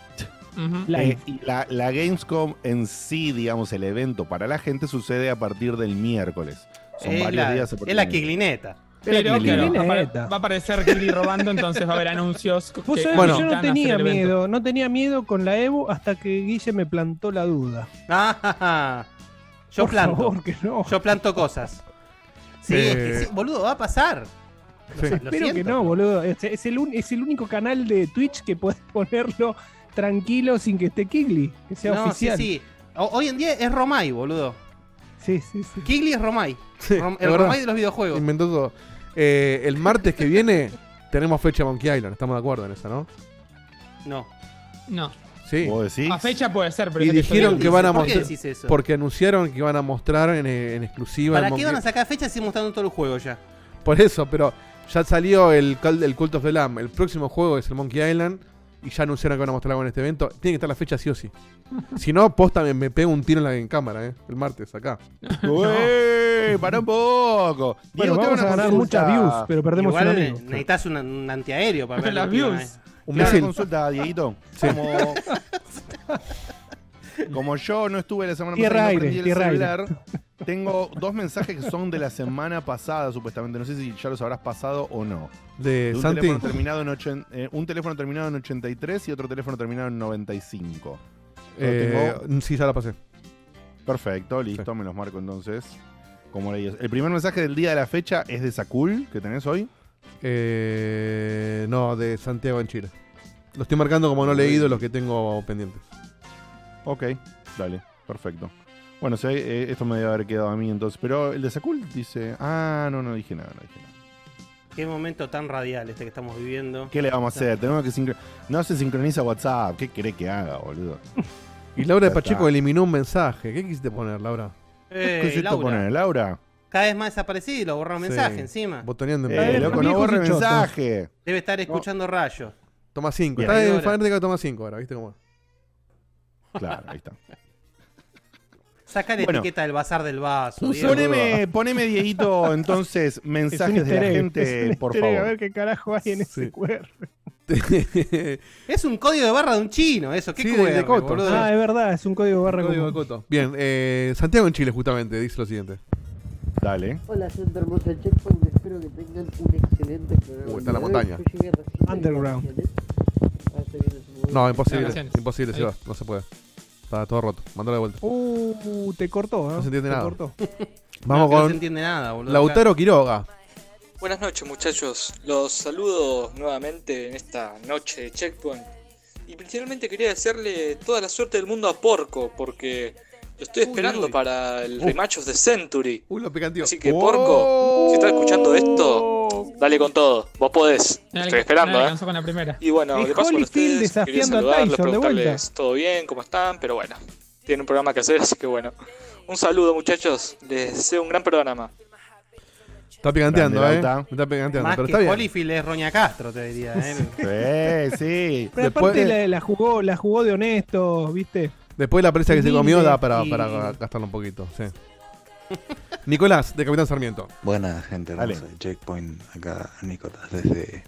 [SPEAKER 2] Eh, y la, la Gamescom en sí, digamos, el evento para la gente sucede a partir del miércoles. Son
[SPEAKER 4] Es
[SPEAKER 2] varios
[SPEAKER 4] la,
[SPEAKER 2] días.
[SPEAKER 4] es la. Kiglineta.
[SPEAKER 6] Pero claro, va, a va a aparecer Kelly robando, entonces va a haber anuncios. que
[SPEAKER 3] Vos sabés
[SPEAKER 5] Bueno.
[SPEAKER 3] que yo no tenía miedo, no tenía miedo con la Evo hasta que Guille me plantó la duda.
[SPEAKER 4] Ah, yo
[SPEAKER 3] Por
[SPEAKER 4] planto.
[SPEAKER 3] favor, que no.
[SPEAKER 4] Yo planto cosas. Sí,
[SPEAKER 5] Eh.
[SPEAKER 4] es que sí, boludo, va a pasar.
[SPEAKER 5] Sí.
[SPEAKER 4] Lo
[SPEAKER 3] Espero que no, boludo. Es, es el, un- es el único canal de Twitch que puedes ponerlo tranquilo sin que esté Kigli, que sea
[SPEAKER 4] No,
[SPEAKER 3] oficial.
[SPEAKER 4] sí, sí. O- hoy en día es Romay, boludo.
[SPEAKER 3] sí, sí, sí.
[SPEAKER 4] Kigli es Romay.
[SPEAKER 5] Sí,
[SPEAKER 4] Rom-
[SPEAKER 5] es
[SPEAKER 4] el
[SPEAKER 5] verdad.
[SPEAKER 4] Romay de los videojuegos.
[SPEAKER 5] Inventó todo. Eh, el martes que viene tenemos fecha Monkey Island. Estamos de acuerdo en esa, ¿no?
[SPEAKER 4] No.
[SPEAKER 6] No.
[SPEAKER 5] Sí.
[SPEAKER 2] ¿Vos decís?
[SPEAKER 6] A fecha puede ser, pero
[SPEAKER 5] Y
[SPEAKER 6] estoy
[SPEAKER 5] dijeron que van a
[SPEAKER 4] ¿Por qué
[SPEAKER 5] mostrar-
[SPEAKER 4] decís eso?
[SPEAKER 5] Porque anunciaron que iban a mostrar en, en exclusiva.
[SPEAKER 4] ¿Para
[SPEAKER 5] el
[SPEAKER 4] qué
[SPEAKER 5] Monkey-
[SPEAKER 4] van a sacar fechas si mostrando todo el juego ya?
[SPEAKER 5] Por eso, pero ya salió el, el Cult of the Lamb. El próximo juego es el Monkey Island. Y ya anunciaron que van a mostrar algo en este evento. Tiene que estar la fecha sí o sí. si no, posta me, me pego un tiro en la en cámara, ¿eh? El martes, acá.
[SPEAKER 2] ¡Ué! ¡Para un poco!
[SPEAKER 3] Bueno,
[SPEAKER 2] Diego,
[SPEAKER 3] vamos a ganar muchas views, pero perdemos
[SPEAKER 4] Igual
[SPEAKER 3] un amigo.
[SPEAKER 4] necesitas un, un antiaéreo para ver
[SPEAKER 6] Las views.
[SPEAKER 5] Un
[SPEAKER 2] una
[SPEAKER 5] misil.
[SPEAKER 2] consulta, Dieguito.
[SPEAKER 5] Sí.
[SPEAKER 2] Como, como yo no estuve la semana pasada y no prendí el
[SPEAKER 3] aire.
[SPEAKER 2] Tengo dos mensajes que son de la semana pasada, supuestamente. No sé si ya los habrás pasado o no.
[SPEAKER 5] De
[SPEAKER 2] De un,
[SPEAKER 5] Santi.
[SPEAKER 2] teléfono terminado en ochen- eh, un teléfono terminado en 83 y otro teléfono terminado en 95.
[SPEAKER 5] Eh, sí, ya la pasé.
[SPEAKER 2] Perfecto, listo, me los marco entonces. Como leyes. El primer mensaje del día de la fecha es de Sakul, que tenés hoy.
[SPEAKER 5] Eh, no, de Santiago en Chile. Lo estoy marcando como no leído los que tengo pendientes.
[SPEAKER 2] Ok, dale, perfecto. Bueno, si hay- eh, esto me debe haber quedado a mí entonces. Pero el de Sakul dice. Ah, no, no dije nada, no dije nada.
[SPEAKER 4] Qué momento tan radial este que estamos viviendo.
[SPEAKER 2] ¿Qué le vamos a hacer? Tenemos que No se sincroniza WhatsApp. ¿Qué querés que haga, boludo?
[SPEAKER 5] Y Laura de Pacheco eliminó un mensaje. ¿Qué quisiste poner, Laura?
[SPEAKER 4] Eh,
[SPEAKER 2] ¿Qué esto
[SPEAKER 4] Laura,
[SPEAKER 2] poner, Laura?
[SPEAKER 4] Cada vez más desaparecido y lo borra un
[SPEAKER 5] Sí.
[SPEAKER 4] mensaje encima.
[SPEAKER 5] Botoneando en
[SPEAKER 2] Eh, loco, no borre mensaje.
[SPEAKER 4] Debe estar escuchando rayos.
[SPEAKER 5] Toma 5.
[SPEAKER 2] Bien.
[SPEAKER 5] Está
[SPEAKER 4] Ahora.
[SPEAKER 5] fanática de Toma 5 ahora, ¿viste cómo?
[SPEAKER 2] Claro, ahí está.
[SPEAKER 4] Saca la
[SPEAKER 2] Bueno.
[SPEAKER 4] etiqueta del bazar del vaso.
[SPEAKER 2] Poneme, poneme, Dieguito, entonces,
[SPEAKER 3] Es un
[SPEAKER 2] mensajes de la gente, por
[SPEAKER 3] egg, A
[SPEAKER 2] favor.
[SPEAKER 3] ver qué carajo hay en ese
[SPEAKER 5] Sí.
[SPEAKER 3] QR.
[SPEAKER 4] Es un código de barra de un chino, eso. ¿Qué
[SPEAKER 5] Sí, de-
[SPEAKER 4] QR,
[SPEAKER 5] de Coto.
[SPEAKER 4] boludo?
[SPEAKER 3] Ah, es verdad, es un código barra
[SPEAKER 5] Código de. Coto. Bien, eh, Santiago en Chile, justamente, dice lo siguiente.
[SPEAKER 2] Dale.
[SPEAKER 7] Hola, gente hermosa de Checkpoint. Espero que tengan un excelente programa.
[SPEAKER 5] Uh, está en la montaña.
[SPEAKER 7] de
[SPEAKER 3] Underground.
[SPEAKER 7] voy.
[SPEAKER 5] No, imposible. Imposible,
[SPEAKER 6] Ahí.
[SPEAKER 5] Sebas. No se puede. Todo roto. Mándalo de vuelta.
[SPEAKER 3] Uh, te cortó, ¿no?
[SPEAKER 5] No se entiende
[SPEAKER 3] Te
[SPEAKER 5] nada.
[SPEAKER 3] cortó.
[SPEAKER 5] Vamos
[SPEAKER 4] No, que No se
[SPEAKER 5] con
[SPEAKER 4] entiende nada, boludo.
[SPEAKER 5] Lautaro Quiroga.
[SPEAKER 8] Buenas noches muchachos, los saludo nuevamente en esta noche de Checkpoint y principalmente quería desearle toda la suerte del mundo a Porco porque estoy esperando
[SPEAKER 4] uy.
[SPEAKER 8] para el
[SPEAKER 5] Uh.
[SPEAKER 8] rematch of the Century.
[SPEAKER 5] Uy, lo.
[SPEAKER 8] Así que Porco, si estás escuchando esto, dale con todo, vos podés,
[SPEAKER 6] No
[SPEAKER 8] estoy esperando,
[SPEAKER 6] no
[SPEAKER 8] ¿eh?
[SPEAKER 6] alcanzó con la primera.
[SPEAKER 8] Y bueno, de paso con ustedes, quería
[SPEAKER 3] desafiando a
[SPEAKER 8] saludarlos, preguntarles todo bien, cómo están, pero bueno, tienen un programa que hacer, así que bueno. Un saludo muchachos, les deseo un gran programa.
[SPEAKER 5] Está picanteando,
[SPEAKER 2] Grande,
[SPEAKER 5] ¿eh?
[SPEAKER 2] Lauta.
[SPEAKER 5] Está picanteando,
[SPEAKER 4] Más
[SPEAKER 5] pero
[SPEAKER 4] que
[SPEAKER 5] está bien.
[SPEAKER 4] Holyfield es Roña Castro, te diría. ¿eh?
[SPEAKER 2] Sí, sí.
[SPEAKER 3] Pero
[SPEAKER 5] Después-
[SPEAKER 3] aparte la, la jugó, la jugó de honesto, ¿viste?
[SPEAKER 5] Después de la presa que se comió da para, para gastarlo un poquito, sí. Nicolás, de Capitán Sarmiento.
[SPEAKER 9] Buena gente
[SPEAKER 2] Dale.
[SPEAKER 9] hermosa de Checkpoint, acá Nicolás desde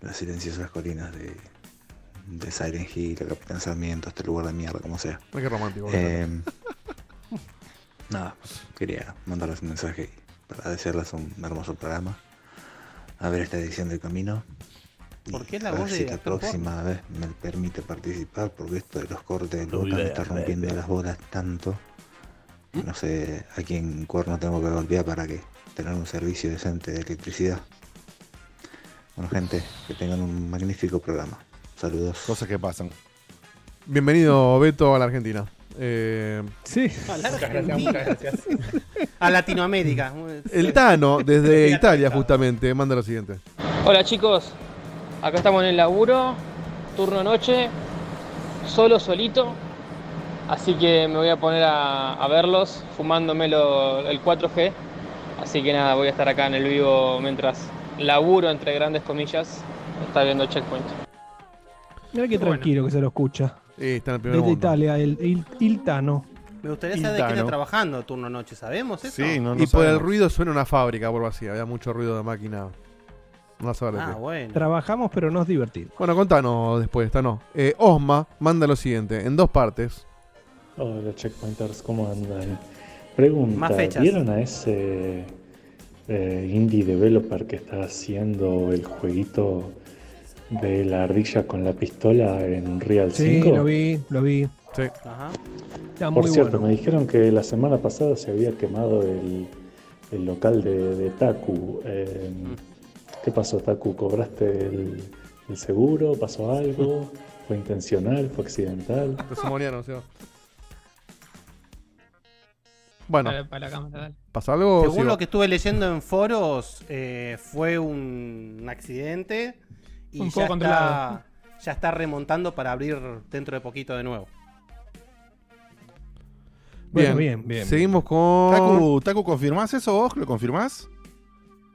[SPEAKER 9] las silenciosas colinas de, de Silent Hill, a Capitán Sarmiento, este lugar de mierda, como sea.
[SPEAKER 5] Ay, qué romántico.
[SPEAKER 9] Eh, nada, quería mandarles un mensaje para desearles un hermoso programa. A ver esta edición del camino.
[SPEAKER 4] ¿Por qué la voz
[SPEAKER 9] si
[SPEAKER 4] de
[SPEAKER 9] la próxima vez me permite participar, porque esto de los cortes de boca me está rompiendo las bolas tanto. que No sé a quién cuerno tengo que golpear para que tener un servicio decente de electricidad. Bueno, gente, que tengan un magnífico programa. Saludos.
[SPEAKER 2] Cosas que pasan.
[SPEAKER 5] Bienvenido, Beto, a la Argentina. Eh,
[SPEAKER 3] Sí.
[SPEAKER 4] A la Argentina. A Latinoamérica.
[SPEAKER 5] el Tano, desde Italia, justamente, manda lo siguiente.
[SPEAKER 10] Hola chicos, acá estamos en el laburo, turno noche, solo solito, así que me voy a poner a, a verlos fumándome lo- el 4G, así que nada, voy a estar acá en el vivo mientras laburo entre grandes comillas, está viendo Checkpoint.
[SPEAKER 3] Mira qué
[SPEAKER 6] Bueno.
[SPEAKER 3] tranquilo que se lo escucha.
[SPEAKER 5] Eh, está en el primer
[SPEAKER 3] Desde
[SPEAKER 5] mundo.
[SPEAKER 3] Italia, el, el, il Tano.
[SPEAKER 4] Me gustaría saber de qué
[SPEAKER 2] Iltano.
[SPEAKER 4] está trabajando turno noche, ¿sabemos eso?
[SPEAKER 2] Sí, no, no
[SPEAKER 5] y por el ruido suena una fábrica o algo así. Había mucho ruido de máquina. No
[SPEAKER 4] Ah,
[SPEAKER 5] qué.
[SPEAKER 4] bueno.
[SPEAKER 3] Trabajamos, pero nos divertimos.
[SPEAKER 5] Bueno, contanos después, Tano. Eh, Osma manda lo siguiente, en dos partes.
[SPEAKER 11] Hola checkpointers, ¿cómo andan? Pregunta,
[SPEAKER 4] Más fechas.
[SPEAKER 11] ¿vieron a ese eh, indie developer que está haciendo el jueguito de la ardilla con la pistola en Real
[SPEAKER 3] Sí,
[SPEAKER 11] 5?
[SPEAKER 3] lo vi, lo vi.
[SPEAKER 5] Sí.
[SPEAKER 4] Ajá.
[SPEAKER 3] Está
[SPEAKER 11] Por
[SPEAKER 3] muy
[SPEAKER 11] cierto,
[SPEAKER 3] bueno.
[SPEAKER 11] me dijeron que la semana pasada se había quemado el, el local de, de Taku. Eh, ¿Qué pasó, Taku? ¿Cobraste el, el seguro? ¿Pasó algo? ¿Fue intencional? ¿Fue accidental?
[SPEAKER 5] Testimoniano, o sea. Bueno,
[SPEAKER 6] Para, para la cámara, dale.
[SPEAKER 5] ¿pasa algo?
[SPEAKER 4] Según
[SPEAKER 5] Sigo.
[SPEAKER 4] lo que estuve leyendo en foros, eh, fue un accidente y
[SPEAKER 6] Un
[SPEAKER 4] ya, está, ya está remontando para abrir dentro de poquito de nuevo.
[SPEAKER 3] Bueno, bien, bien.
[SPEAKER 5] Seguimos con.
[SPEAKER 2] Taku, Taku, ¿confirmás eso vos? ¿Lo confirmás?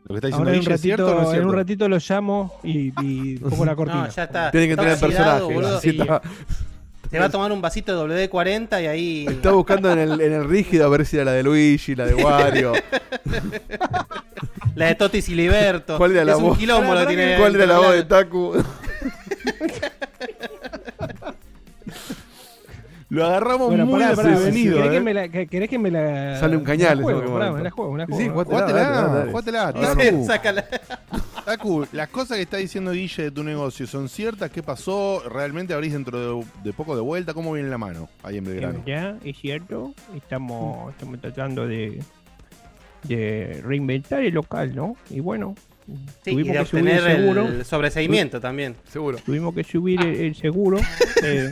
[SPEAKER 2] Lo que está diciendo
[SPEAKER 3] Ahora en un
[SPEAKER 2] Guille, ¿es cierto o no
[SPEAKER 3] ratito,
[SPEAKER 2] es
[SPEAKER 3] en un ratito lo llamo y, y pongo la cortina.
[SPEAKER 4] No, ya está.
[SPEAKER 5] Tiene que tener el personaje.
[SPEAKER 4] Se va a tomar un vasito de WD-40 y ahí.
[SPEAKER 5] Está buscando en el, en el rígido a ver si era la de Luigi, la de Wario.
[SPEAKER 4] La de Totis y Liberto.
[SPEAKER 5] ¿Cuál era la
[SPEAKER 4] es un
[SPEAKER 5] voz?
[SPEAKER 4] quilombo lo tiene.
[SPEAKER 5] ¿Cuál era la voz de? Taku?
[SPEAKER 2] Lo agarramos
[SPEAKER 3] Bueno,
[SPEAKER 2] muy
[SPEAKER 3] pará, pará,
[SPEAKER 2] desprevenido,
[SPEAKER 3] ¿querés, que
[SPEAKER 2] ¿eh?
[SPEAKER 3] me la, que- querés que me la.
[SPEAKER 5] Sale un cañal
[SPEAKER 3] me la
[SPEAKER 5] ese
[SPEAKER 3] juego,
[SPEAKER 5] Pokémon.
[SPEAKER 3] pará, me la juego, me la juego.
[SPEAKER 5] Sí, jugátela,
[SPEAKER 2] Jugátela,
[SPEAKER 5] dale, dale, dale.
[SPEAKER 2] jugátela,
[SPEAKER 5] Ahora
[SPEAKER 2] Taku.
[SPEAKER 5] no.
[SPEAKER 4] Sácala.
[SPEAKER 2] Taku, las cosas que está diciendo Guille de tu negocio son ciertas. ¿Qué pasó? ¿Realmente abrís dentro de, de poco de vuelta? ¿Cómo viene la mano ahí en Belgrano?
[SPEAKER 3] Ya, es cierto. Estamos, estamos tratando de, de reinventar el local, ¿no? Y bueno,
[SPEAKER 4] Sí, y
[SPEAKER 3] tuvimos
[SPEAKER 4] de
[SPEAKER 3] que subir el seguro.
[SPEAKER 4] el sobreseimiento también.
[SPEAKER 5] Seguro.
[SPEAKER 3] Tuvimos que subir el, el seguro. eh,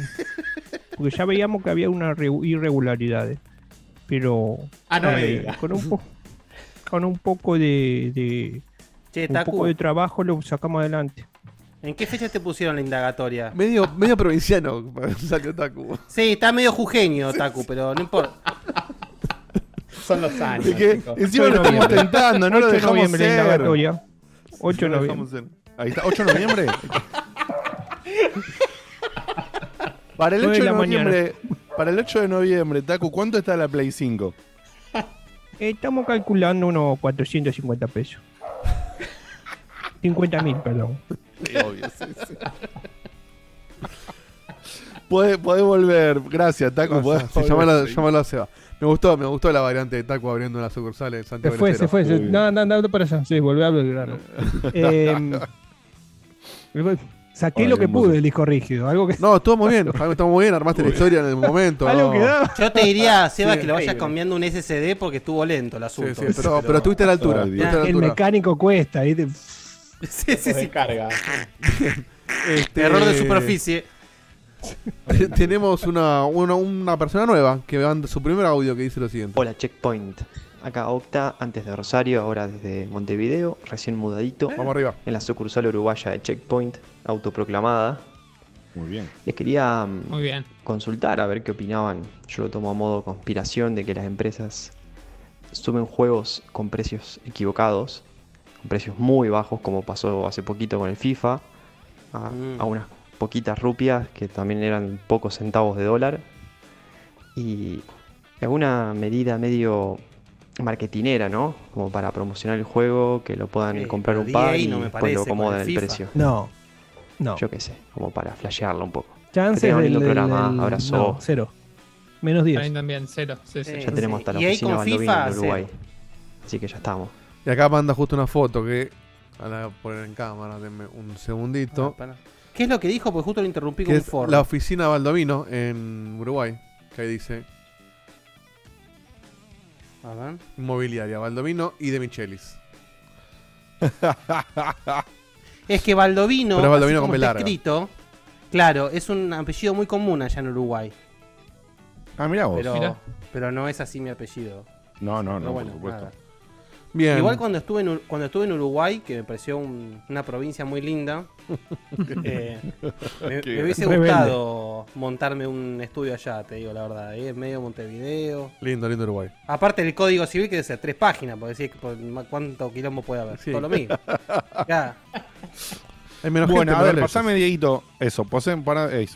[SPEAKER 3] porque ya veíamos que había unas re- irregularidades. Pero
[SPEAKER 4] Ah, no me
[SPEAKER 3] eh,
[SPEAKER 4] digas.
[SPEAKER 3] con, un po- con un poco de, de-
[SPEAKER 4] Che,
[SPEAKER 3] un
[SPEAKER 4] Taku,
[SPEAKER 3] poco de trabajo lo sacamos adelante.
[SPEAKER 4] ¿en qué fecha te pusieron la indagatoria?
[SPEAKER 5] Medio, medio provinciano salió Taku.
[SPEAKER 4] Sí, está medio jujeño, Taku, pero no importa.
[SPEAKER 12] Son los años.
[SPEAKER 2] Es que encima lo estamos tentando, no lo
[SPEAKER 3] 8 de
[SPEAKER 2] dejamos
[SPEAKER 3] noviembre la
[SPEAKER 2] ser.
[SPEAKER 3] indagatoria. 8 de
[SPEAKER 2] No lo
[SPEAKER 3] noviembre.
[SPEAKER 2] ser. Ahí está, 8 de noviembre. Para el 8
[SPEAKER 3] Nueve
[SPEAKER 2] de
[SPEAKER 3] de
[SPEAKER 2] noviembre, para el 8 de noviembre, Taku, ¿cuánto está la Play 5?
[SPEAKER 3] Estamos calculando unos 450 pesos. 50 mil, perdón.
[SPEAKER 2] Sí, obvio, sí, sí. Podés, podés volver, gracias, Taco.
[SPEAKER 5] llámalo, llámalo a Seba. Me gustó, me gustó la variante de Taco abriendo la sucursal en
[SPEAKER 3] Se
[SPEAKER 5] Santiago
[SPEAKER 3] fue,
[SPEAKER 5] del
[SPEAKER 3] se fue. se- No, anda, anda anda para allá. Sí, volví a Belgrano. Eh, saqué
[SPEAKER 5] Ay,
[SPEAKER 3] lo que pude del disco rígido. Algo que.
[SPEAKER 5] No, estuvo muy bien, estuvo muy bien, armaste la historia en el momento.
[SPEAKER 3] Algo
[SPEAKER 5] no.
[SPEAKER 4] Yo te diría, Seba,
[SPEAKER 5] Sí.
[SPEAKER 4] que lo vayas cambiando un SSD porque estuvo lento el asunto.
[SPEAKER 5] sí, pero- pero estuviste a la altura, a la
[SPEAKER 3] El
[SPEAKER 5] altura.
[SPEAKER 3] mecánico cuesta. ¿viste?
[SPEAKER 4] Sí, sí, sí.
[SPEAKER 12] carga.
[SPEAKER 5] Este,
[SPEAKER 4] Error de superficie.
[SPEAKER 5] te- Tenemos una, una, una persona nueva que manda su primer audio que dice lo siguiente.
[SPEAKER 13] Hola Checkpoint, acá Octa, antes de Rosario, ahora desde Montevideo, recién mudadito.
[SPEAKER 5] Vamos arriba.
[SPEAKER 13] En la sucursal uruguaya de Checkpoint, autoproclamada.
[SPEAKER 2] Muy bien.
[SPEAKER 13] Les quería mm,
[SPEAKER 6] Muy bien.
[SPEAKER 13] consultar a ver qué opinaban. Yo lo tomo a modo conspiración de que las empresas suben juegos con precios equivocados, con precios muy bajos, como pasó hace poquito con el FIFA, a,
[SPEAKER 4] Mm.
[SPEAKER 13] a unas poquitas rupias que también eran pocos centavos de dólar. Y alguna medida medio marketinera, ¿no? Como para promocionar el juego, que lo puedan comprar un par y
[SPEAKER 4] no me
[SPEAKER 13] después lo acomodan
[SPEAKER 4] el
[SPEAKER 13] el precio.
[SPEAKER 3] No. No.
[SPEAKER 13] Yo qué sé, como para flashearlo un poco.
[SPEAKER 3] Chances del,
[SPEAKER 13] lindo programa,
[SPEAKER 3] del-
[SPEAKER 13] abrazo.
[SPEAKER 3] no, cero. Menos
[SPEAKER 6] Para
[SPEAKER 3] 10.
[SPEAKER 6] mí también, cero. Sí, sí.
[SPEAKER 13] Ya tenemos hasta la
[SPEAKER 4] Y ahí
[SPEAKER 13] oficina
[SPEAKER 4] FIFA,
[SPEAKER 13] en Uruguay.
[SPEAKER 4] cero.
[SPEAKER 13] Así que ya estamos.
[SPEAKER 5] Y acá manda justo una foto que. A la voy a poner en cámara, denme un segundito.
[SPEAKER 4] Ah. ¿Qué es lo que dijo? Porque justo lo interrumpí
[SPEAKER 5] que
[SPEAKER 4] con un foro.
[SPEAKER 5] la oficina Baldovino en Uruguay. Que ahí dice
[SPEAKER 4] A ver.
[SPEAKER 5] Inmobiliaria Baldovino y de Michelis.
[SPEAKER 4] Es que Baldovino,
[SPEAKER 5] Pero es Baldovino con
[SPEAKER 4] está escrito, claro, es un apellido muy común allá en Uruguay.
[SPEAKER 2] Ah, mirá vos.
[SPEAKER 4] Pero,
[SPEAKER 6] Mirá.
[SPEAKER 4] pero no es así mi apellido.
[SPEAKER 2] No, no,
[SPEAKER 4] Pero
[SPEAKER 2] no,
[SPEAKER 4] bueno,
[SPEAKER 2] por supuesto.
[SPEAKER 4] nada.
[SPEAKER 5] Bien.
[SPEAKER 4] Igual cuando estuve en, cuando estuve en Uruguay, que me pareció un- una provincia muy linda, eh, me, hubiese
[SPEAKER 3] rebelde.
[SPEAKER 4] gustado montarme un estudio allá, te digo la verdad, ahí en medio de Montevideo.
[SPEAKER 5] Lindo, lindo Uruguay.
[SPEAKER 4] Aparte del código civil que debe ser tres páginas, porque decís por- cuánto quilombo puede haber.
[SPEAKER 5] Sí.
[SPEAKER 4] Todo lo mismo. Ya.
[SPEAKER 5] Hay menos
[SPEAKER 2] Bueno,
[SPEAKER 5] gente,
[SPEAKER 2] a
[SPEAKER 5] pero
[SPEAKER 2] ver,
[SPEAKER 5] dale.
[SPEAKER 2] pasame, Dieguito. Eso, posen para. eh,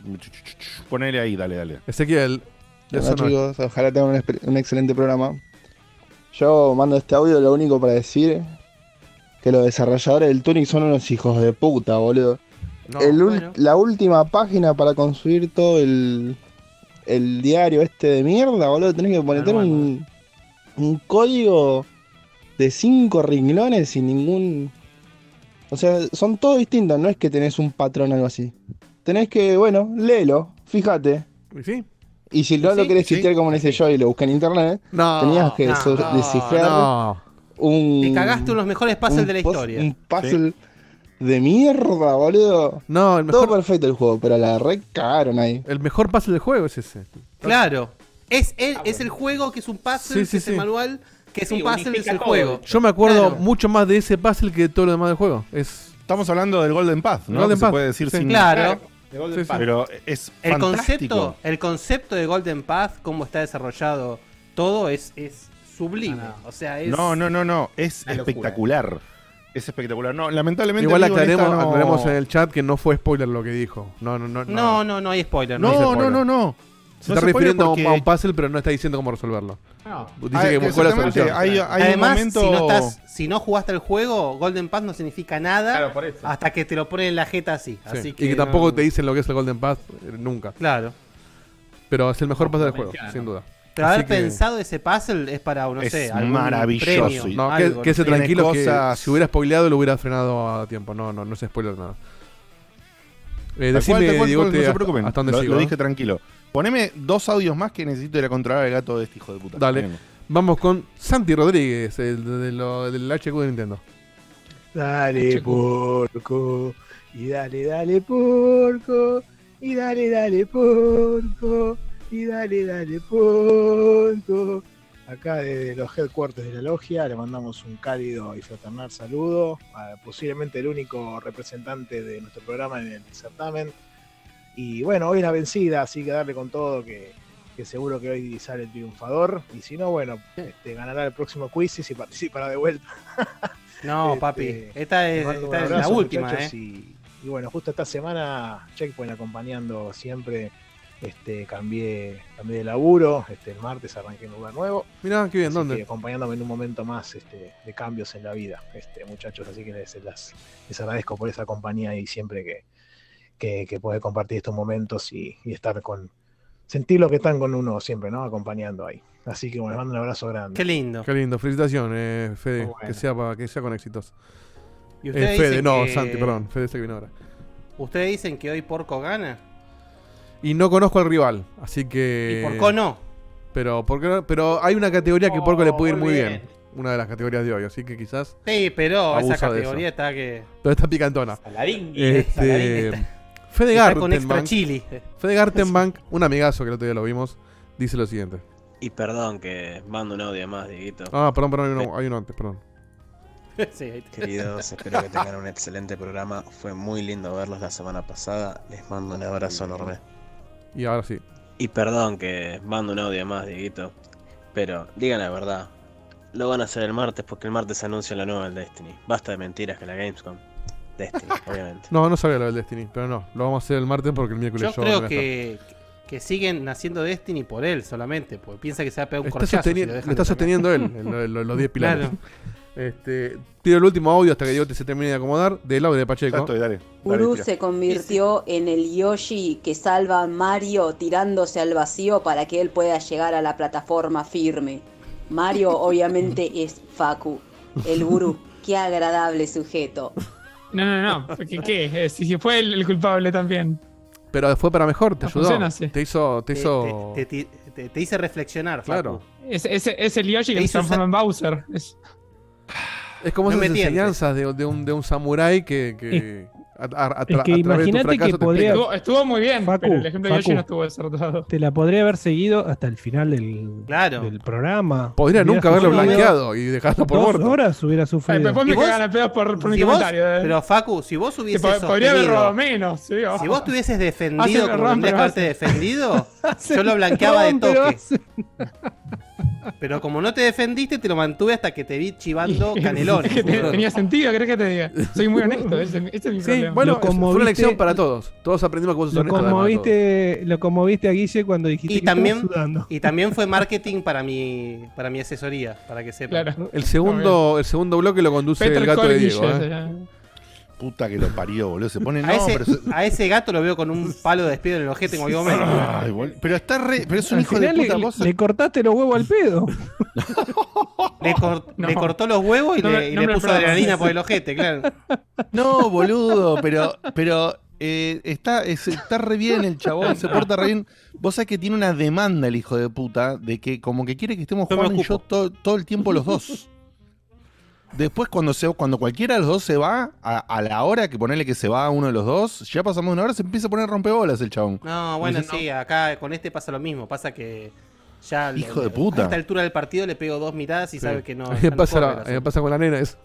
[SPEAKER 2] ponele ahí, dale, dale.
[SPEAKER 5] Ezequiel.
[SPEAKER 14] Hola
[SPEAKER 5] eso no es.
[SPEAKER 14] chicos, ojalá tengan un, espe- un excelente programa. Yo mando este audio lo único para decir que los desarrolladores del Tunic son unos hijos de puta, boludo.
[SPEAKER 5] No,
[SPEAKER 14] El ul-
[SPEAKER 4] bueno.
[SPEAKER 14] La última página para construir todo el, el diario este de mierda, boludo, tenés que poner un, un código de cinco renglones sin ningún... O sea, son todos distintos, no es que tenés un patrón o algo así. Tenés que, bueno, léelo, fíjate.
[SPEAKER 5] ¿Y ¿Sí?
[SPEAKER 14] Y si no
[SPEAKER 4] Sí,
[SPEAKER 14] lo querés
[SPEAKER 2] sí.
[SPEAKER 14] como lo hice yo y lo busqué en internet,
[SPEAKER 5] No.
[SPEAKER 14] tenías que
[SPEAKER 4] no,
[SPEAKER 14] so-
[SPEAKER 5] no,
[SPEAKER 14] descifrar
[SPEAKER 5] no.
[SPEAKER 14] un.
[SPEAKER 4] Te cagaste unos mejores puzzles
[SPEAKER 14] un
[SPEAKER 4] de la historia.
[SPEAKER 14] Un puzzle de mierda, boludo.
[SPEAKER 5] No, el
[SPEAKER 14] Todo
[SPEAKER 5] mejor,
[SPEAKER 14] perfecto el juego, pero la re cagaron ahí.
[SPEAKER 5] el mejor puzzle del juego es ese.
[SPEAKER 4] Claro. Es el, es el juego que es un puzzle,
[SPEAKER 5] Sí, sí,
[SPEAKER 4] que es
[SPEAKER 5] sí.
[SPEAKER 4] el manual, que es
[SPEAKER 12] Sí,
[SPEAKER 4] un puzzle, es el
[SPEAKER 12] todo.
[SPEAKER 4] juego.
[SPEAKER 5] Yo me acuerdo
[SPEAKER 4] Claro.
[SPEAKER 5] mucho más de ese puzzle que de todo lo demás del juego. Es
[SPEAKER 2] Estamos hablando del Golden Path, ¿no?
[SPEAKER 5] Golden
[SPEAKER 2] Que
[SPEAKER 5] Path,
[SPEAKER 2] Se puede decir
[SPEAKER 5] sí.
[SPEAKER 2] sin.
[SPEAKER 4] Claro.
[SPEAKER 12] De Golden
[SPEAKER 5] Sí, sí.
[SPEAKER 12] Path.
[SPEAKER 2] Pero es
[SPEAKER 4] El
[SPEAKER 2] fantástico.
[SPEAKER 4] concepto, el concepto de Golden Path, cómo está desarrollado todo, es, es sublime.
[SPEAKER 12] No, no.
[SPEAKER 4] O sea, es.
[SPEAKER 2] No, no, no, no. Es
[SPEAKER 12] locura.
[SPEAKER 2] espectacular. Es espectacular. No, lamentablemente.
[SPEAKER 5] Igual
[SPEAKER 2] amigo, en
[SPEAKER 5] aclaremos,
[SPEAKER 2] esta no-
[SPEAKER 5] aclaremos en el chat que no fue spoiler lo que dijo. No, no, no.
[SPEAKER 4] No, no, no hay spoiler.
[SPEAKER 2] No, no,
[SPEAKER 5] spoiler.
[SPEAKER 2] no, no. No
[SPEAKER 5] está
[SPEAKER 2] se puede
[SPEAKER 5] refiriendo a un-
[SPEAKER 2] porque-
[SPEAKER 5] a un puzzle, pero no está diciendo cómo resolverlo.
[SPEAKER 12] No.
[SPEAKER 5] Dice
[SPEAKER 2] Ah,
[SPEAKER 5] que buscó la solución.
[SPEAKER 2] Hay, hay
[SPEAKER 4] Además,
[SPEAKER 2] momento.
[SPEAKER 4] si, no estás, si no jugaste el juego, Golden Path no significa nada
[SPEAKER 12] Claro, por eso.
[SPEAKER 4] hasta que te lo ponen en la jeta así.
[SPEAKER 5] Sí.
[SPEAKER 4] así
[SPEAKER 5] y que
[SPEAKER 4] no-
[SPEAKER 5] tampoco te dicen lo que es el Golden Path eh, nunca.
[SPEAKER 4] Claro.
[SPEAKER 5] Pero es el mejor puzzle del juego, sin duda.
[SPEAKER 4] Pero
[SPEAKER 5] Así
[SPEAKER 4] haber
[SPEAKER 5] que-
[SPEAKER 4] pensado ese puzzle es para, no
[SPEAKER 2] Es
[SPEAKER 4] sé, algún
[SPEAKER 2] maravilloso.
[SPEAKER 4] premio,
[SPEAKER 2] Y-
[SPEAKER 5] No,
[SPEAKER 4] algo,
[SPEAKER 5] que, que
[SPEAKER 4] sé.
[SPEAKER 5] tranquilo
[SPEAKER 2] cosas-
[SPEAKER 5] que si hubiera spoileado lo hubiera frenado a tiempo. No, no, no se spoiler nada. Eh, decime,
[SPEAKER 2] cual, tal cual,
[SPEAKER 5] Diegote,
[SPEAKER 2] no se
[SPEAKER 5] hasta-
[SPEAKER 2] preocupen.
[SPEAKER 5] hasta dónde
[SPEAKER 2] lo,
[SPEAKER 5] sigo,
[SPEAKER 2] lo
[SPEAKER 5] ¿eh?
[SPEAKER 2] dije tranquilo. Poneme dos audios más que necesito ir a controlar al gato de este hijo de puta.
[SPEAKER 5] Dale.
[SPEAKER 2] Venga.
[SPEAKER 5] Vamos con Santi Rodríguez, el de, de lo- del HQ de Nintendo.
[SPEAKER 15] Dale, porco. Y dale, dale, porco. Y dale, dale, porco. Y dale, dale, porco. Acá desde los headquarters de la logia le mandamos un cálido y fraternal saludo. a posiblemente el único representante de nuestro programa en el certamen. Y bueno, hoy es la vencida, así que darle con todo que, que seguro que hoy sale el triunfador. Y si no, bueno, este, ganará el próximo quiz y si participará de vuelta.
[SPEAKER 4] No,
[SPEAKER 15] Este,
[SPEAKER 4] papi. Esta es, la última,
[SPEAKER 15] muchachos,
[SPEAKER 4] ¿eh?
[SPEAKER 15] Y, y bueno, justo esta semana Checkpoint acompañando siempre Este, cambié, cambié de laburo, este, el martes arranqué en un lugar nuevo.
[SPEAKER 5] Mirá, qué bien,
[SPEAKER 15] Así
[SPEAKER 5] ¿dónde?
[SPEAKER 15] que acompañándome en un momento más este, de cambios en la vida, este, muchachos. Así que les, las- les agradezco por esa compañía y siempre que, que, que poder compartir estos momentos y, y estar con. sentir lo que están con uno siempre, ¿no? Acompañando ahí. Así que bueno, les mando un abrazo grande.
[SPEAKER 4] Qué lindo.
[SPEAKER 5] Qué lindo, felicitaciones, Fede.
[SPEAKER 15] Muy bueno.
[SPEAKER 5] Que, sea que sea con éxitos.
[SPEAKER 4] Y
[SPEAKER 5] Eh,
[SPEAKER 4] ustedes
[SPEAKER 5] Fede,
[SPEAKER 4] dicen
[SPEAKER 5] no,
[SPEAKER 4] que-
[SPEAKER 5] Santi, perdón. Fede que vino ahora.
[SPEAKER 4] ¿Ustedes dicen que hoy Porco gana?
[SPEAKER 5] Y no conozco al rival, así que.
[SPEAKER 4] ¿Y Porco no?
[SPEAKER 5] Pero, ¿por qué no? pero hay una categoría que Porco le puede ir
[SPEAKER 4] muy bien.
[SPEAKER 5] bien. Una de las categorías de hoy, así que quizás.
[SPEAKER 4] Sí, pero esa categoría está que.
[SPEAKER 5] Pero está picantona.
[SPEAKER 4] Saladín.
[SPEAKER 5] Este,
[SPEAKER 4] Saladín
[SPEAKER 5] Fede
[SPEAKER 4] está con extra
[SPEAKER 5] Gartenbank.
[SPEAKER 4] chili.
[SPEAKER 5] Fede Gartenbank, un amigazo que el otro día lo vimos, dice lo siguiente.
[SPEAKER 16] Y perdón que mando un audio más, Dieguito.
[SPEAKER 5] Ah, perdón, perdón, hay uno, hay uno antes, perdón.
[SPEAKER 4] Sí.
[SPEAKER 16] Queridos, espero que tengan un excelente programa. Fue muy lindo verlos la semana pasada. Les mando un abrazo enorme.
[SPEAKER 5] Y ahora sí.
[SPEAKER 16] Y perdón que mando un audio más, Dieguito. Pero digan la verdad. Lo van a hacer el martes porque el martes anuncian la nueva del Destiny. Basta de mentiras que la Gamescom. Destiny, obviamente.
[SPEAKER 5] No, no sabía lo del Destiny, pero no, lo vamos a hacer el martes porque el miércoles
[SPEAKER 4] Yo
[SPEAKER 5] yo
[SPEAKER 4] creo que, que siguen naciendo Destiny por él solamente, porque piensa que se va a pegar un
[SPEAKER 5] Está,
[SPEAKER 4] corchazo.
[SPEAKER 5] sosteni-
[SPEAKER 4] si lo
[SPEAKER 5] lo
[SPEAKER 4] dejan
[SPEAKER 5] está sosteniendo él, los 10 pilares.
[SPEAKER 4] Claro.
[SPEAKER 5] Este, tiro el último audio hasta que Diego se termine de acomodar. Del audio de Pacheco.
[SPEAKER 2] Estoy, dale.
[SPEAKER 17] Uru se convirtió en el Yoshi que salva a Mario tirándose al vacío para que él pueda llegar a la plataforma firme. Mario obviamente es Facu, el gurú. Qué agradable sujeto.
[SPEAKER 6] No, no, no. ¿Qué? qué? Eh, Si, si fue el, el culpable también.
[SPEAKER 5] Pero fue para mejor, te
[SPEAKER 6] No
[SPEAKER 5] ayudó.
[SPEAKER 6] funciona.
[SPEAKER 5] Te hizo. Te hizo...
[SPEAKER 4] te- te- te- te hice reflexionar,
[SPEAKER 5] Claro.
[SPEAKER 6] Es, es, es el Yoshi que se transforma en Bowser. Es-
[SPEAKER 5] Es como
[SPEAKER 4] No
[SPEAKER 5] esas enseñanzas de, de un, de un samurái que. que a, a- a tra-
[SPEAKER 3] es que imagínate que podría-
[SPEAKER 6] estuvo, estuvo muy bien,
[SPEAKER 3] Facu,
[SPEAKER 6] pero el ejemplo de Yoshi no estuvo desertado.
[SPEAKER 3] Te la podría haber seguido hasta el final del,
[SPEAKER 4] Claro.
[SPEAKER 3] del programa.
[SPEAKER 5] Podría nunca haberlo
[SPEAKER 3] sufrido
[SPEAKER 5] blanqueado y dejarlo por
[SPEAKER 3] Dos
[SPEAKER 5] muerto.
[SPEAKER 3] horas hubiera
[SPEAKER 6] Ay,
[SPEAKER 3] sufrido.
[SPEAKER 6] después me
[SPEAKER 4] ¿Y vos?
[SPEAKER 6] cagan a pedos por, por mi
[SPEAKER 4] Si vos-
[SPEAKER 6] comentario. eh.
[SPEAKER 4] pero Facu, si vos
[SPEAKER 6] Que
[SPEAKER 4] hubieses
[SPEAKER 6] po- podría haber robado menos. sí.
[SPEAKER 4] Si vos
[SPEAKER 6] Hace
[SPEAKER 4] defendido como tendrías que haberte defendido, yo lo blanqueaba de toque. Pero como no te defendiste, te lo mantuve hasta que te vi chivando canelones.
[SPEAKER 6] Es que te-
[SPEAKER 4] boludo.
[SPEAKER 6] tenía sentido, ¿querés que te diga? Soy muy honesto, ese, ese es mi
[SPEAKER 5] Sí,
[SPEAKER 6] problema.
[SPEAKER 5] bueno, fue una lección para todos. Todos aprendimos que vos sos
[SPEAKER 3] Lo conmoviste, lo conmoviste a Guille cuando dijiste
[SPEAKER 4] Y
[SPEAKER 3] que
[SPEAKER 4] también,
[SPEAKER 3] sudando.
[SPEAKER 4] y también fue marketing para mi, para mi asesoría, para que.
[SPEAKER 6] Claro.
[SPEAKER 5] El segundo, el segundo bloque lo conduce
[SPEAKER 6] Peter
[SPEAKER 5] el gato
[SPEAKER 6] Cole
[SPEAKER 5] de Diego. ¿eh?
[SPEAKER 2] Puta que lo parió, boludo. Se pone.
[SPEAKER 4] A,
[SPEAKER 2] No,
[SPEAKER 4] ese,
[SPEAKER 2] pero. se-
[SPEAKER 4] a ese gato lo veo con un palo de despido en el ojete en cualquier momento.
[SPEAKER 2] Ay, bol- pero está re. Pero es un
[SPEAKER 3] Al
[SPEAKER 2] hijo de puta.
[SPEAKER 3] le,
[SPEAKER 2] vos-
[SPEAKER 3] le cortaste los huevos al pedo.
[SPEAKER 4] Le, cor-
[SPEAKER 6] No.
[SPEAKER 4] le cortó los huevos y
[SPEAKER 6] No
[SPEAKER 4] le, y
[SPEAKER 6] no
[SPEAKER 4] le puso adrenalina por el ojete, claro.
[SPEAKER 2] No, boludo, pero, pero eh, está, es- está re bien el chabón, se porta re bien. Vos sabés que tiene una demanda el hijo de puta de que como que quiere que estemos
[SPEAKER 4] Yo me
[SPEAKER 2] Juan y yo todo el tiempo los dos. Después cuando se, cuando cualquiera de los dos se va, a, a la hora que ponerle que se va uno de los dos, ya pasamos una hora, se empieza a poner rompebolas el chabón.
[SPEAKER 4] No, bueno,
[SPEAKER 2] Dice,
[SPEAKER 4] sí, acá con este pasa lo mismo. Pasa que ya
[SPEAKER 2] Hijo
[SPEAKER 4] le-
[SPEAKER 2] de puta.
[SPEAKER 4] a esta altura del partido le pego dos miradas y
[SPEAKER 5] Sí.
[SPEAKER 4] sabe que no.
[SPEAKER 5] A me
[SPEAKER 4] no
[SPEAKER 5] pasa,
[SPEAKER 4] corre
[SPEAKER 5] la-
[SPEAKER 4] el
[SPEAKER 5] a mí me
[SPEAKER 4] asunto.
[SPEAKER 5] pasa con la nena. Es,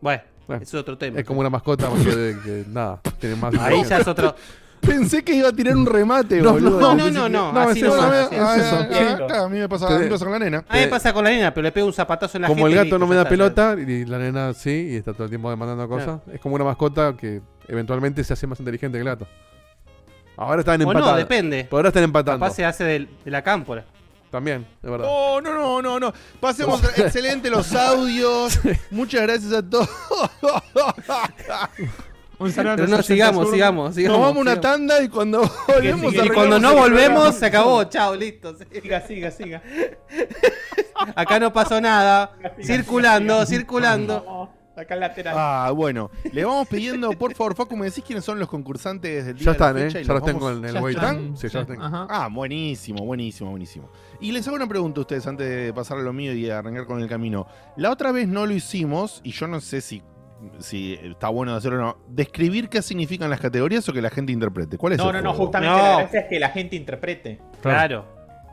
[SPEAKER 4] Bueno,
[SPEAKER 5] Bueno,
[SPEAKER 4] eso es otro tema.
[SPEAKER 5] es como una mascota porque de- que nada, tiene más.
[SPEAKER 4] Ahí ya es otro.
[SPEAKER 2] Pensé que iba a tirar un remate,
[SPEAKER 5] No,
[SPEAKER 2] boludo.
[SPEAKER 4] No, no, no, no,
[SPEAKER 5] No,
[SPEAKER 4] así no
[SPEAKER 5] eso, es
[SPEAKER 2] a mí me pasa, con la nena.
[SPEAKER 4] A mí me pasa con la nena, pero le pego un zapatazo en la
[SPEAKER 5] Como el gato no me da pelota y la nena sí, y está todo el tiempo demandando cosas. Es como una mascota que eventualmente se hace más inteligente que el gato. Ahora están
[SPEAKER 4] O
[SPEAKER 5] empatados.
[SPEAKER 4] no, depende.
[SPEAKER 5] Por ahora están empatando.
[SPEAKER 4] Capaz se hace del- de la cámpora.
[SPEAKER 5] También, es verdad.
[SPEAKER 2] No, no, no, no, no. Pasemos excelente los audios. Muchas gracias a todos.
[SPEAKER 6] Un saludo
[SPEAKER 4] Pero no, sigamos,
[SPEAKER 6] sur.
[SPEAKER 4] sigamos, sigamos.
[SPEAKER 2] Nos vamos a una
[SPEAKER 4] sigamos.
[SPEAKER 2] tanda y cuando volvemos
[SPEAKER 4] Y cuando no volvemos, se acabó. Chao, listo.
[SPEAKER 12] Siga, siga, siga.
[SPEAKER 4] Acá no pasó nada. Circulando, circulando.
[SPEAKER 12] Acá al lateral.
[SPEAKER 2] Ah, bueno. Le vamos pidiendo, por favor, Facu, ¿me decís quiénes son los concursantes del día
[SPEAKER 5] Ya
[SPEAKER 2] de la
[SPEAKER 5] están, ¿eh?
[SPEAKER 2] fecha? Y
[SPEAKER 5] Ya
[SPEAKER 2] los
[SPEAKER 5] los tengo
[SPEAKER 2] vamos-
[SPEAKER 5] en el
[SPEAKER 6] Ya
[SPEAKER 5] wait.
[SPEAKER 6] están.
[SPEAKER 5] Sí, ya los tengo.
[SPEAKER 6] Ajá.
[SPEAKER 2] Ah, buenísimo, buenísimo, buenísimo. Y les hago una pregunta a ustedes antes de pasar a lo mío y arrancar con el camino. La otra vez no lo hicimos y yo no sé si, si está bueno de hacerlo o no. Describir qué significan las categorías o que la gente interprete. ¿Cuál es
[SPEAKER 12] No,
[SPEAKER 2] el
[SPEAKER 12] no, no, justamente
[SPEAKER 4] No.
[SPEAKER 12] la gracia es que la gente interprete.
[SPEAKER 4] Claro.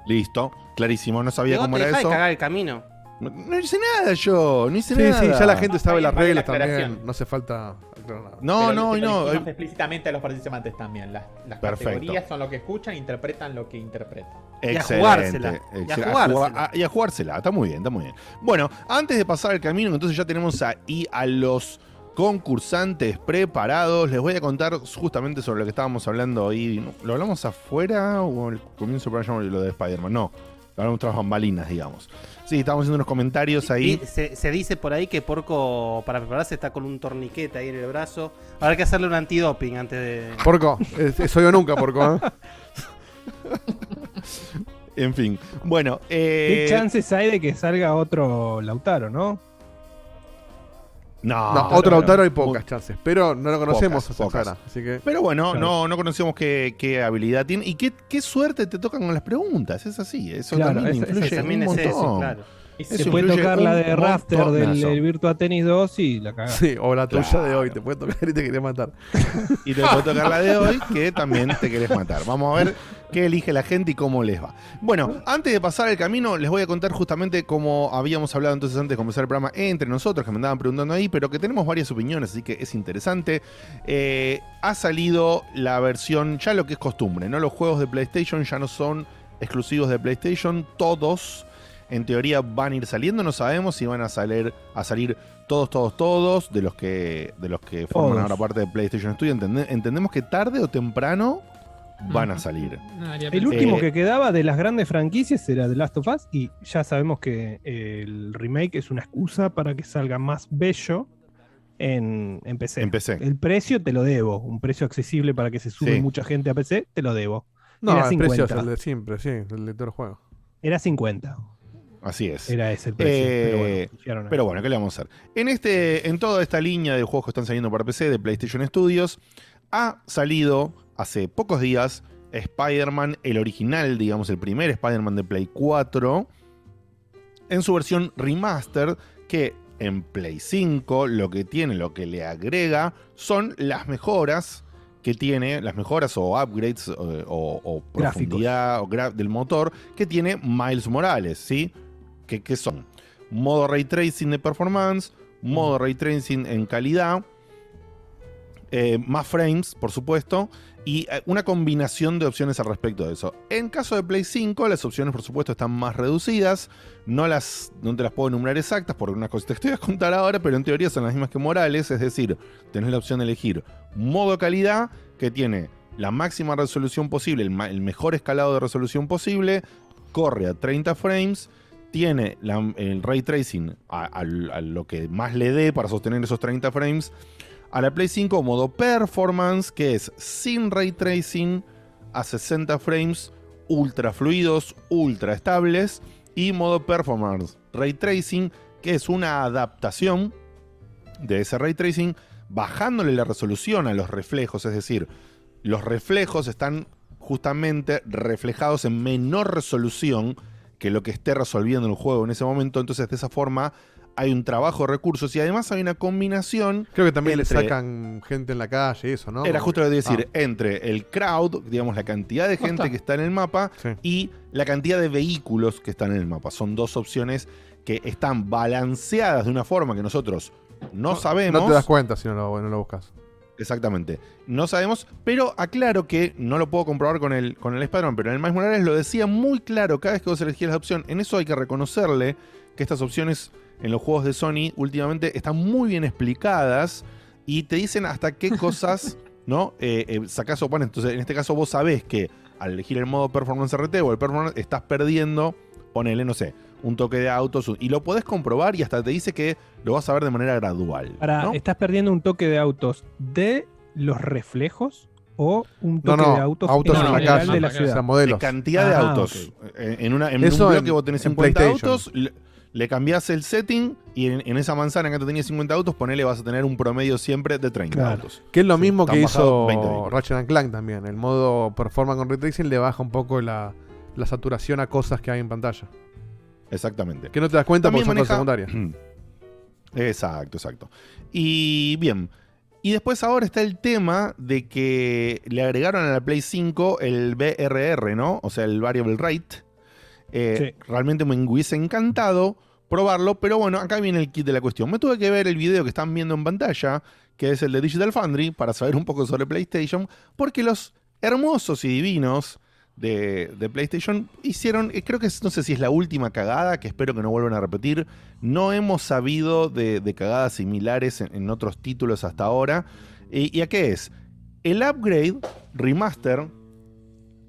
[SPEAKER 2] Listo, clarísimo. No sabía cómo
[SPEAKER 4] te
[SPEAKER 2] era
[SPEAKER 4] dejá de
[SPEAKER 2] eso.
[SPEAKER 4] cagar el camino.
[SPEAKER 2] No, no hice nada yo, no hice
[SPEAKER 5] Sí,
[SPEAKER 2] nada.
[SPEAKER 5] sí, ya la gente sabe las reglas también. No hace falta
[SPEAKER 2] No,
[SPEAKER 12] Pero
[SPEAKER 2] no, no.
[SPEAKER 12] dijimos
[SPEAKER 2] eh,
[SPEAKER 12] explícitamente a los participantes también. Las, las categorías son lo que escuchan, interpretan lo que interpretan.
[SPEAKER 4] Y a
[SPEAKER 2] Excelente,
[SPEAKER 4] jugársela. Y a jugársela.
[SPEAKER 2] a- y a jugársela. Está muy bien, está muy bien. Bueno, antes de pasar el camino, entonces ya tenemos ahí a los concursantes preparados. Les voy a contar justamente sobre lo que estábamos hablando hoy. ¿Lo hablamos afuera o al comienzo del programa lo de Spider-Man? No, lo hablamos tras bambalinas, digamos. Sí, estábamos haciendo unos comentarios ahí.
[SPEAKER 4] Se, se dice por ahí que Porco, para prepararse, está con un torniquete ahí en el brazo. Habrá que hacerle un antidoping antes de.
[SPEAKER 5] Porco, eso yo nunca, Porco. ¿eh?
[SPEAKER 2] En fin, bueno. Eh,
[SPEAKER 3] ¿Qué chances hay de que salga otro Lautaro, no?
[SPEAKER 2] No,
[SPEAKER 5] No, otro Lautaro hay pocas chances, pero no lo conocemos
[SPEAKER 2] Pocas,
[SPEAKER 5] a
[SPEAKER 2] pocas.
[SPEAKER 5] Sahara, así que
[SPEAKER 2] Pero bueno,
[SPEAKER 5] Claro.
[SPEAKER 2] no, no conocemos qué, qué habilidad tiene y qué, qué suerte te tocan con las preguntas. Es así, eso
[SPEAKER 3] Claro,
[SPEAKER 2] también
[SPEAKER 3] eso-
[SPEAKER 2] influye
[SPEAKER 3] eso
[SPEAKER 2] un
[SPEAKER 3] también es eso,
[SPEAKER 2] montón.
[SPEAKER 3] claro.
[SPEAKER 2] Eso
[SPEAKER 3] Se puede tocar la
[SPEAKER 2] un
[SPEAKER 3] de Rafter del, del Virtua Tennis 2 y la cagás.
[SPEAKER 5] Sí, o la tuya
[SPEAKER 2] Claro.
[SPEAKER 5] de hoy, te puede tocar y te quería matar.
[SPEAKER 2] Y te puede tocar la de hoy, que también te querés matar. Vamos a ver qué elige la gente y cómo les va. Bueno, antes de pasar el camino, les voy a contar justamente cómo habíamos hablado entonces antes de comenzar el programa entre nosotros, que me andaban preguntando ahí, pero que tenemos varias opiniones, así que es interesante. Eh, ha salido la versión, ya lo que es costumbre, ¿no? Los juegos de PlayStation ya no son exclusivos de PlayStation, todos en teoría van a ir saliendo, no sabemos si van a salir a salir todos, todos, todos de los que de los que forman
[SPEAKER 3] Todos.
[SPEAKER 2] ahora parte de PlayStation Studio. Entende- entendemos que tarde o temprano van a salir.
[SPEAKER 3] El último
[SPEAKER 2] Eh,
[SPEAKER 3] que quedaba de las grandes franquicias era The Last of Us y ya sabemos que el remake es una excusa para que salga más bello en, en PC.
[SPEAKER 2] En PC.
[SPEAKER 3] El precio te lo debo, un precio accesible para que se sume
[SPEAKER 2] Sí.
[SPEAKER 3] mucha gente a PC, te lo debo.
[SPEAKER 5] No,
[SPEAKER 3] Era
[SPEAKER 5] el precio
[SPEAKER 3] 50.
[SPEAKER 5] es el de siempre, sí, el de todos los juegos.
[SPEAKER 3] Era 50.
[SPEAKER 2] Así es.
[SPEAKER 3] Era ese el precio. pero bueno,
[SPEAKER 2] Eh,
[SPEAKER 3] pusieron ahí.
[SPEAKER 2] pero bueno, ¿qué le vamos a hacer? En, este, en toda esta línea de juegos que están saliendo para PC de PlayStation Studios, ha salido hace pocos días Spider-Man, el original, digamos, el primer Spider-Man de Play 4, en su versión remaster, que en Play 5 lo que tiene, lo que le agrega, son las mejoras que tiene, las mejoras o upgrades o, o- profundidad o del motor que tiene Miles Morales, ¿sí? que, que son modo ray tracing de performance, modo ray tracing en calidad, eh, más frames, por supuesto, y eh, una combinación de opciones al respecto de eso. En caso de Play 5, las opciones, por supuesto, están más reducidas. No, las, no te las puedo enumerar exactas por unas cosas te voy a contar ahora, pero en teoría son las mismas que Morales. Es decir, tenés la opción de elegir modo calidad, que tiene la máxima resolución posible, el, mejor escalado de resolución posible, corre a 30 frames, tiene el ray tracing a lo que más le dé para sostener esos 30 frames. A la Play 5 modo performance, que es sin ray tracing a 60 frames, ultra fluidos, ultra estables. Y modo performance ray tracing, que es una adaptación de ese ray tracing, bajándole la resolución a los reflejos, es decir, los reflejos están justamente reflejados en menor resolución que lo que esté resolviendo el juego en ese momento. Entonces, de esa forma, hay un trabajo de recursos y además hay una combinación.
[SPEAKER 5] Creo que también
[SPEAKER 2] entre-
[SPEAKER 5] le sacan gente en la calle y eso, ¿no?
[SPEAKER 2] Era justo lo que
[SPEAKER 5] que-
[SPEAKER 2] iba a decir,
[SPEAKER 5] Ah.
[SPEAKER 2] entre el crowd, digamos, la cantidad de gente
[SPEAKER 5] está.
[SPEAKER 2] que está en el mapa y la cantidad de vehículos que están en el mapa. Son dos opciones que están balanceadas de una forma que nosotros no, sabemos.
[SPEAKER 5] No te das cuenta si no lo, no lo buscas.
[SPEAKER 2] Exactamente. No sabemos, pero aclaro que no lo puedo comprobar con el, con el Spider-Man, pero en el Miles Morales lo decía muy claro cada vez que vos elegías la opción. En eso hay que reconocerle que estas opciones en los juegos de Sony últimamente están muy bien explicadas y te dicen hasta qué cosas, ¿no? Eh, eh, sacás o pones. Entonces, en este caso vos sabés que al elegir el modo Performance RT o el Performance estás perdiendo, ponele, no sé, un toque de autos y lo podés comprobar y hasta te dice que lo vas a ver de manera gradual.
[SPEAKER 3] Ahora,
[SPEAKER 2] ¿no?
[SPEAKER 3] ¿estás perdiendo un toque de autos de los reflejos o un
[SPEAKER 5] No,
[SPEAKER 3] toque
[SPEAKER 5] no,
[SPEAKER 3] de autos,
[SPEAKER 5] autos
[SPEAKER 3] en
[SPEAKER 5] en la calle,
[SPEAKER 3] de la
[SPEAKER 5] o
[SPEAKER 3] ciudad?
[SPEAKER 5] sea, modelos.
[SPEAKER 2] De cantidad de
[SPEAKER 3] Ah,
[SPEAKER 2] autos. Eh, En, una, en
[SPEAKER 5] Eso
[SPEAKER 2] un
[SPEAKER 5] en-
[SPEAKER 2] bloque vos tenés
[SPEAKER 5] en
[SPEAKER 2] 50
[SPEAKER 5] PlayStation.
[SPEAKER 2] autos, le, cambiás el setting y en, en esa manzana que te tenía 50 autos, ponele vas a tener un promedio siempre de 30 autos.
[SPEAKER 5] Que es lo mismo que
[SPEAKER 2] 20
[SPEAKER 5] hizo
[SPEAKER 2] vehículos.
[SPEAKER 5] Ratchet and Clank también. El modo performance con ray tracing le baja un poco la, la saturación a cosas que hay en pantalla.
[SPEAKER 2] Exactamente.
[SPEAKER 5] Que no te das cuenta porque son
[SPEAKER 2] También
[SPEAKER 5] cosas
[SPEAKER 2] maneja-
[SPEAKER 5] secundarias.
[SPEAKER 2] Exacto, exacto. Y bien. Y después ahora está el tema de que le agregaron a la Play 5 el BRR, ¿no? O sea, el Variable Rate. Eh, Realmente me hubiese encantado probarlo, pero bueno, acá viene el kit de la cuestión. Me tuve que ver el video que están viendo en pantalla, que es el de Digital Foundry, para saber un poco sobre PlayStation, porque los hermosos y divinos de, de PlayStation hicieron, eh, creo que es- no sé si es la última cagada, que espero que no vuelvan a repetir. No hemos sabido de, de cagadas similares en, en otros títulos hasta ahora. ¿Y, y a qué es? El upgrade remaster.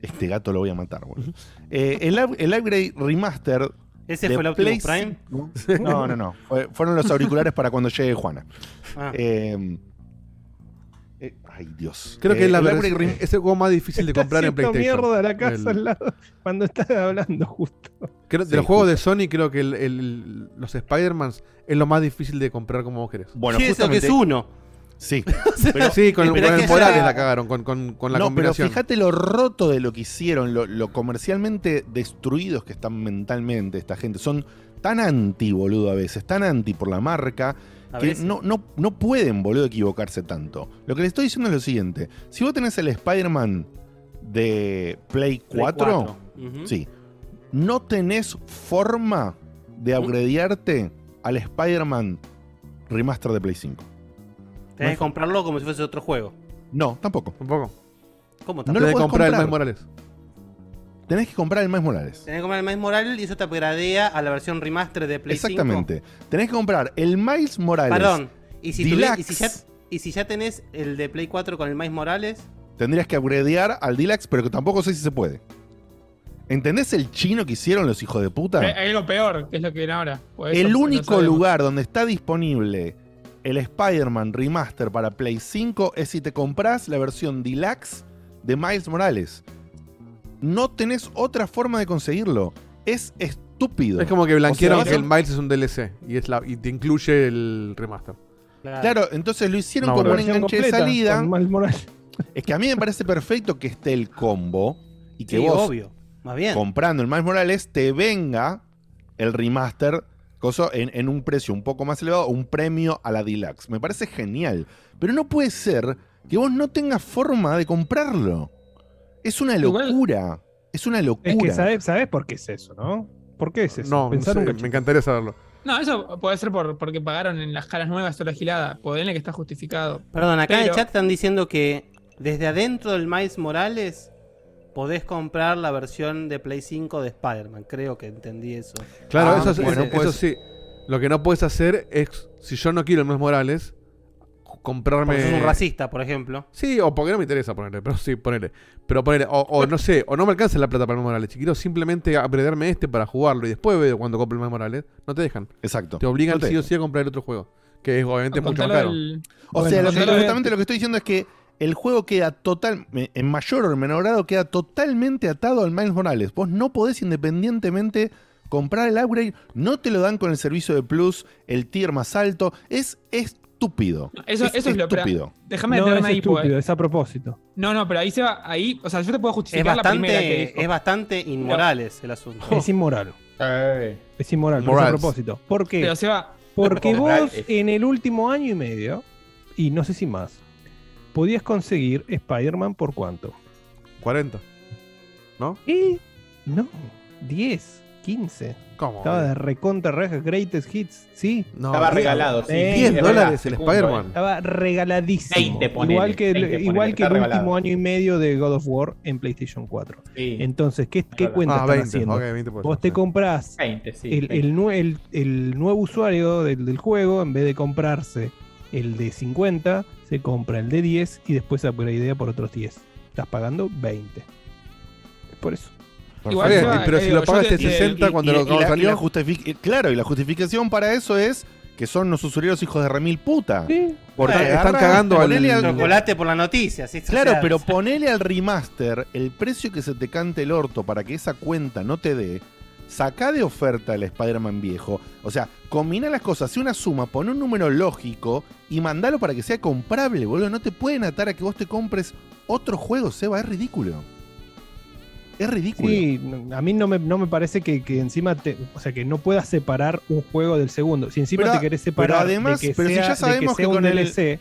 [SPEAKER 2] Este gato lo voy a matar, boludo. Eh, el, el upgrade remaster.
[SPEAKER 4] ¿Ese
[SPEAKER 2] de
[SPEAKER 4] fue el Optimus Prime?
[SPEAKER 2] 5 No, no, no. Fue- fueron los auriculares para cuando llegue Juana.
[SPEAKER 4] Ah.
[SPEAKER 2] Eh, eh, ay, Dios.
[SPEAKER 5] Creo que
[SPEAKER 2] Eh,
[SPEAKER 5] es, la
[SPEAKER 2] el
[SPEAKER 5] versión-
[SPEAKER 2] upgrade rem-
[SPEAKER 5] es el juego más difícil de comprar en PlayStation.
[SPEAKER 3] mierda la casa
[SPEAKER 5] El-
[SPEAKER 3] al lado cuando está hablando justo.
[SPEAKER 5] creo- de
[SPEAKER 2] Sí,
[SPEAKER 5] los juegos de. Sony, creo que el- el- los Spider-Man es lo más difícil de comprar como vos querés.
[SPEAKER 2] Bueno,
[SPEAKER 4] Sí, eso que es uno.
[SPEAKER 2] Sí.
[SPEAKER 5] Pero sí, con, el-
[SPEAKER 2] Pero
[SPEAKER 5] con
[SPEAKER 2] es
[SPEAKER 5] el
[SPEAKER 2] que
[SPEAKER 5] Morales la cagaron, con, con- con la
[SPEAKER 2] no,
[SPEAKER 5] combinación.
[SPEAKER 2] pero fíjate lo roto de lo que hicieron, lo, lo comercialmente destruidos que están mentalmente esta gente. Son tan anti, boludo, a veces, tan anti por la marca,
[SPEAKER 4] A
[SPEAKER 2] que
[SPEAKER 4] veces.
[SPEAKER 2] no, no, no pueden, boludo, equivocarse tanto. Lo que les estoy diciendo es lo siguiente. Si vos tenés el Spider-Man de Play 4,
[SPEAKER 4] 4, ujú.
[SPEAKER 2] sí, no tenés forma de upgradearte al Spider-Man remaster de Play 5.
[SPEAKER 4] Tenés que comprarlo como si fuese otro juego.
[SPEAKER 2] No, tampoco.
[SPEAKER 5] Tampoco.
[SPEAKER 4] ¿Cómo
[SPEAKER 2] No
[SPEAKER 4] tampoco?
[SPEAKER 2] lo
[SPEAKER 5] Tenés que
[SPEAKER 2] podés
[SPEAKER 5] comprar el
[SPEAKER 2] comprar.
[SPEAKER 5] Miles Morales.
[SPEAKER 2] Tenés que comprar el Miles Morales.
[SPEAKER 4] Tenés que comprar el Miles Morales y eso te upgradea a la versión remaster de Play 5.
[SPEAKER 2] Exactamente. Tenés que comprar el Miles Morales.
[SPEAKER 4] Perdón. ¿Y si, tuvi- y, si ya, y si ya tenés el de Play 4 con el Miles Morales,
[SPEAKER 2] Tendrías que upgradear al Deluxe, pero que tampoco sé si se puede. ¿Entendés el chino que hicieron los hijos de puta?
[SPEAKER 6] Hay algo peor, que es lo que viene ahora. Pues eso
[SPEAKER 2] el
[SPEAKER 6] no
[SPEAKER 2] único
[SPEAKER 6] sabemos.
[SPEAKER 2] lugar donde está disponible el Spider-Man Remaster para Play 5 es si te compras la versión Deluxe de Miles Morales. No tenés otra forma de conseguirlo. Es estúpido.
[SPEAKER 5] Es como que blanquearon
[SPEAKER 2] O sea,
[SPEAKER 5] que el Miles es un DLC y, es la, y te incluye el remaster.
[SPEAKER 2] Claro, entonces lo hicieron
[SPEAKER 5] No,
[SPEAKER 2] como un enganche de salida.
[SPEAKER 3] con Miles Morales.
[SPEAKER 2] Es que a mí me parece perfecto que esté el combo y que
[SPEAKER 4] Sí,
[SPEAKER 2] vos,
[SPEAKER 4] obvio. Más bien.
[SPEAKER 2] comprando el Miles Morales, te venga el remaster coso, en, en un precio un poco más elevado, un premio a la Deluxe. Me parece genial. Pero no puede ser que vos no tengas forma de comprarlo. Es una locura. Es una locura.
[SPEAKER 3] Es que sabes, sabes por qué es eso, ¿no? ¿Por qué es eso?
[SPEAKER 5] No, no
[SPEAKER 3] Pensar
[SPEAKER 5] sé,
[SPEAKER 3] un
[SPEAKER 5] me encantaría saberlo.
[SPEAKER 6] No, eso puede ser por, porque pagaron en las caras nuevas toda la gilada. Poderle que está justificado.
[SPEAKER 4] Perdón, acá en el chat están diciendo que desde adentro del Miles Morales podés comprar la versión de Play 5 de Spider-Man. Creo que entendí eso.
[SPEAKER 5] Claro,
[SPEAKER 2] Ah,
[SPEAKER 5] eso, es-
[SPEAKER 2] bueno,
[SPEAKER 5] eso-
[SPEAKER 2] pues-
[SPEAKER 5] eso sí. Lo que no puedes hacer es, si yo no quiero el Miles Morales, comprarme.
[SPEAKER 4] Porque sos un racista, por ejemplo.
[SPEAKER 5] Sí, o porque no me interesa ponerle, pero sí, ponerle. Pero ponerle, o, o no sé, o no me alcanza la plata para el Miles Morales. Si quiero simplemente upgradearme este para jugarlo y después veo cuando compro el Miles Morales, no te dejan.
[SPEAKER 2] Exacto.
[SPEAKER 5] Te obligan
[SPEAKER 2] No te
[SPEAKER 5] sí o sí a comprar el otro juego. Que es obviamente mucho más caro.
[SPEAKER 2] O
[SPEAKER 3] Bueno,
[SPEAKER 2] sea, lo que- justamente lo que estoy diciendo es que el juego queda total, en mayor o en menor grado, queda totalmente atado al Miles Morales. Vos no podés independientemente comprar el upgrade, no te lo dan con el servicio de Plus, el tier más alto. Es estúpido.
[SPEAKER 6] Eso,
[SPEAKER 2] es
[SPEAKER 6] eso es lo
[SPEAKER 2] estúpido.
[SPEAKER 6] Déjame
[SPEAKER 3] No, es
[SPEAKER 6] ahí, pues.
[SPEAKER 3] estúpido, es a propósito.
[SPEAKER 6] No, no, pero ahí se va. Ahí, o sea, yo te puedo
[SPEAKER 4] Es
[SPEAKER 6] justificar la primera que
[SPEAKER 4] bastante,
[SPEAKER 6] dijo.
[SPEAKER 4] es bastante inmorales el asunto.
[SPEAKER 3] Es inmoral. Es inmoral, pero es a propósito. ¿Por qué?
[SPEAKER 6] Pero se va.
[SPEAKER 3] Porque vos
[SPEAKER 12] es-
[SPEAKER 3] en el último año y medio, y no sé si más, podías conseguir Spider-Man por cuánto?
[SPEAKER 5] 40. ¿No?
[SPEAKER 3] Y no, 10, 15.
[SPEAKER 5] ¿Cómo?
[SPEAKER 3] Estaba de recontra reja, greatest hits, sí.
[SPEAKER 5] No,
[SPEAKER 12] Estaba regalado, sí.
[SPEAKER 3] Eh,
[SPEAKER 5] 10
[SPEAKER 12] es
[SPEAKER 5] dólares el Spider-Man.
[SPEAKER 12] eh.
[SPEAKER 3] Estaba regaladísimo.
[SPEAKER 12] 20 ponele,
[SPEAKER 3] igual que, el-
[SPEAKER 12] 20 ponele,
[SPEAKER 3] igual que el
[SPEAKER 12] regalado.
[SPEAKER 3] último año y medio de God of War en PlayStation 4.
[SPEAKER 12] Sí.
[SPEAKER 3] Entonces, ¿qué, qué cuenta
[SPEAKER 5] Ah,
[SPEAKER 3] están
[SPEAKER 5] 20.
[SPEAKER 3] haciendo?
[SPEAKER 5] ok, 20 puede
[SPEAKER 3] Vos te
[SPEAKER 12] 20, sí.
[SPEAKER 3] el,
[SPEAKER 12] 20.
[SPEAKER 3] el el- el nuevo usuario del, del juego, en vez de comprarse el de 50, se compra el de 10 y después se upgradea por otros 10. Estás pagando 20. Es por eso.
[SPEAKER 6] Igual va,
[SPEAKER 5] pero
[SPEAKER 6] eh,
[SPEAKER 5] si
[SPEAKER 6] digo,
[SPEAKER 5] lo pagaste
[SPEAKER 6] te- te-
[SPEAKER 5] 60 cuando
[SPEAKER 2] Y-
[SPEAKER 5] lo
[SPEAKER 2] y
[SPEAKER 5] cuando
[SPEAKER 2] la- y
[SPEAKER 5] salió.
[SPEAKER 2] la eh, claro, y la justificación para eso es que son unos usureros hijos de remil puta.
[SPEAKER 3] Sí.
[SPEAKER 2] Porque
[SPEAKER 5] Están- cagando al-
[SPEAKER 2] al-
[SPEAKER 4] Chocolate por la noticia. ¿sí?
[SPEAKER 2] Claro,
[SPEAKER 4] O sea,
[SPEAKER 2] pero ponele al remaster el precio que se te cante el orto para que esa cuenta no te dé. Sacá de oferta el Spider-Man viejo. O sea, combina las cosas, hace una suma, pone un número lógico y mandalo para que sea comprable, boludo. No te pueden atar a que vos te compres otro juego, Seba. Es ridículo. Es ridículo.
[SPEAKER 3] Sí, a mí no me, no me parece que, que encima te, o sea, que no puedas separar un juego del segundo. Si encima
[SPEAKER 2] Pero-
[SPEAKER 3] te querés
[SPEAKER 2] pero
[SPEAKER 3] separar
[SPEAKER 2] además-
[SPEAKER 3] de que
[SPEAKER 2] pero si
[SPEAKER 3] sea,
[SPEAKER 2] ya
[SPEAKER 3] de
[SPEAKER 2] sabemos que
[SPEAKER 3] un
[SPEAKER 2] con el-
[SPEAKER 3] DLC,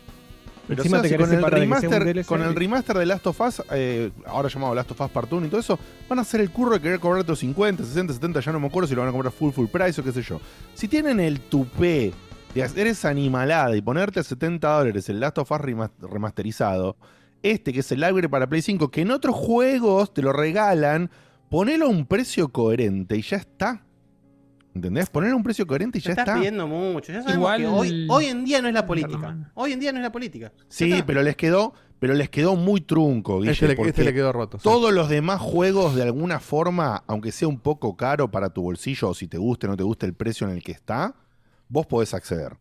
[SPEAKER 2] Pero
[SPEAKER 3] encima te
[SPEAKER 2] con, el remaster, con el remaster de Last of Us, eh, ahora llamado Last of Us Part 1 y todo eso, van a hacer el curro de querer cobrar otros 50, 60, 70, ya no me acuerdo si lo van a comprar full full price o qué sé yo. Si tienen el tupé de hacer esa animalada y ponerte a 70 dólares el Last of Us remas- remasterizado, este que es el library para Play 5, que en otros juegos te lo regalan, ponelo a un precio coherente y ya está. ¿Entendés? Ponelo a un precio coherente y ya
[SPEAKER 4] estás
[SPEAKER 2] está.
[SPEAKER 4] pidiendo mucho. Ya sabemos
[SPEAKER 6] Igual-
[SPEAKER 4] que hoy, hoy en día no es la política. Hoy en día no es la política.
[SPEAKER 2] Sí, pero les quedó, pero les quedó muy trunco, Guille,
[SPEAKER 5] Este le-
[SPEAKER 2] porque
[SPEAKER 5] este le quedó roto, sí.
[SPEAKER 2] Todos los demás juegos, de alguna forma, aunque sea un poco caro para tu bolsillo, o si te guste o no te gusta el precio en el que está, vos podés acceder.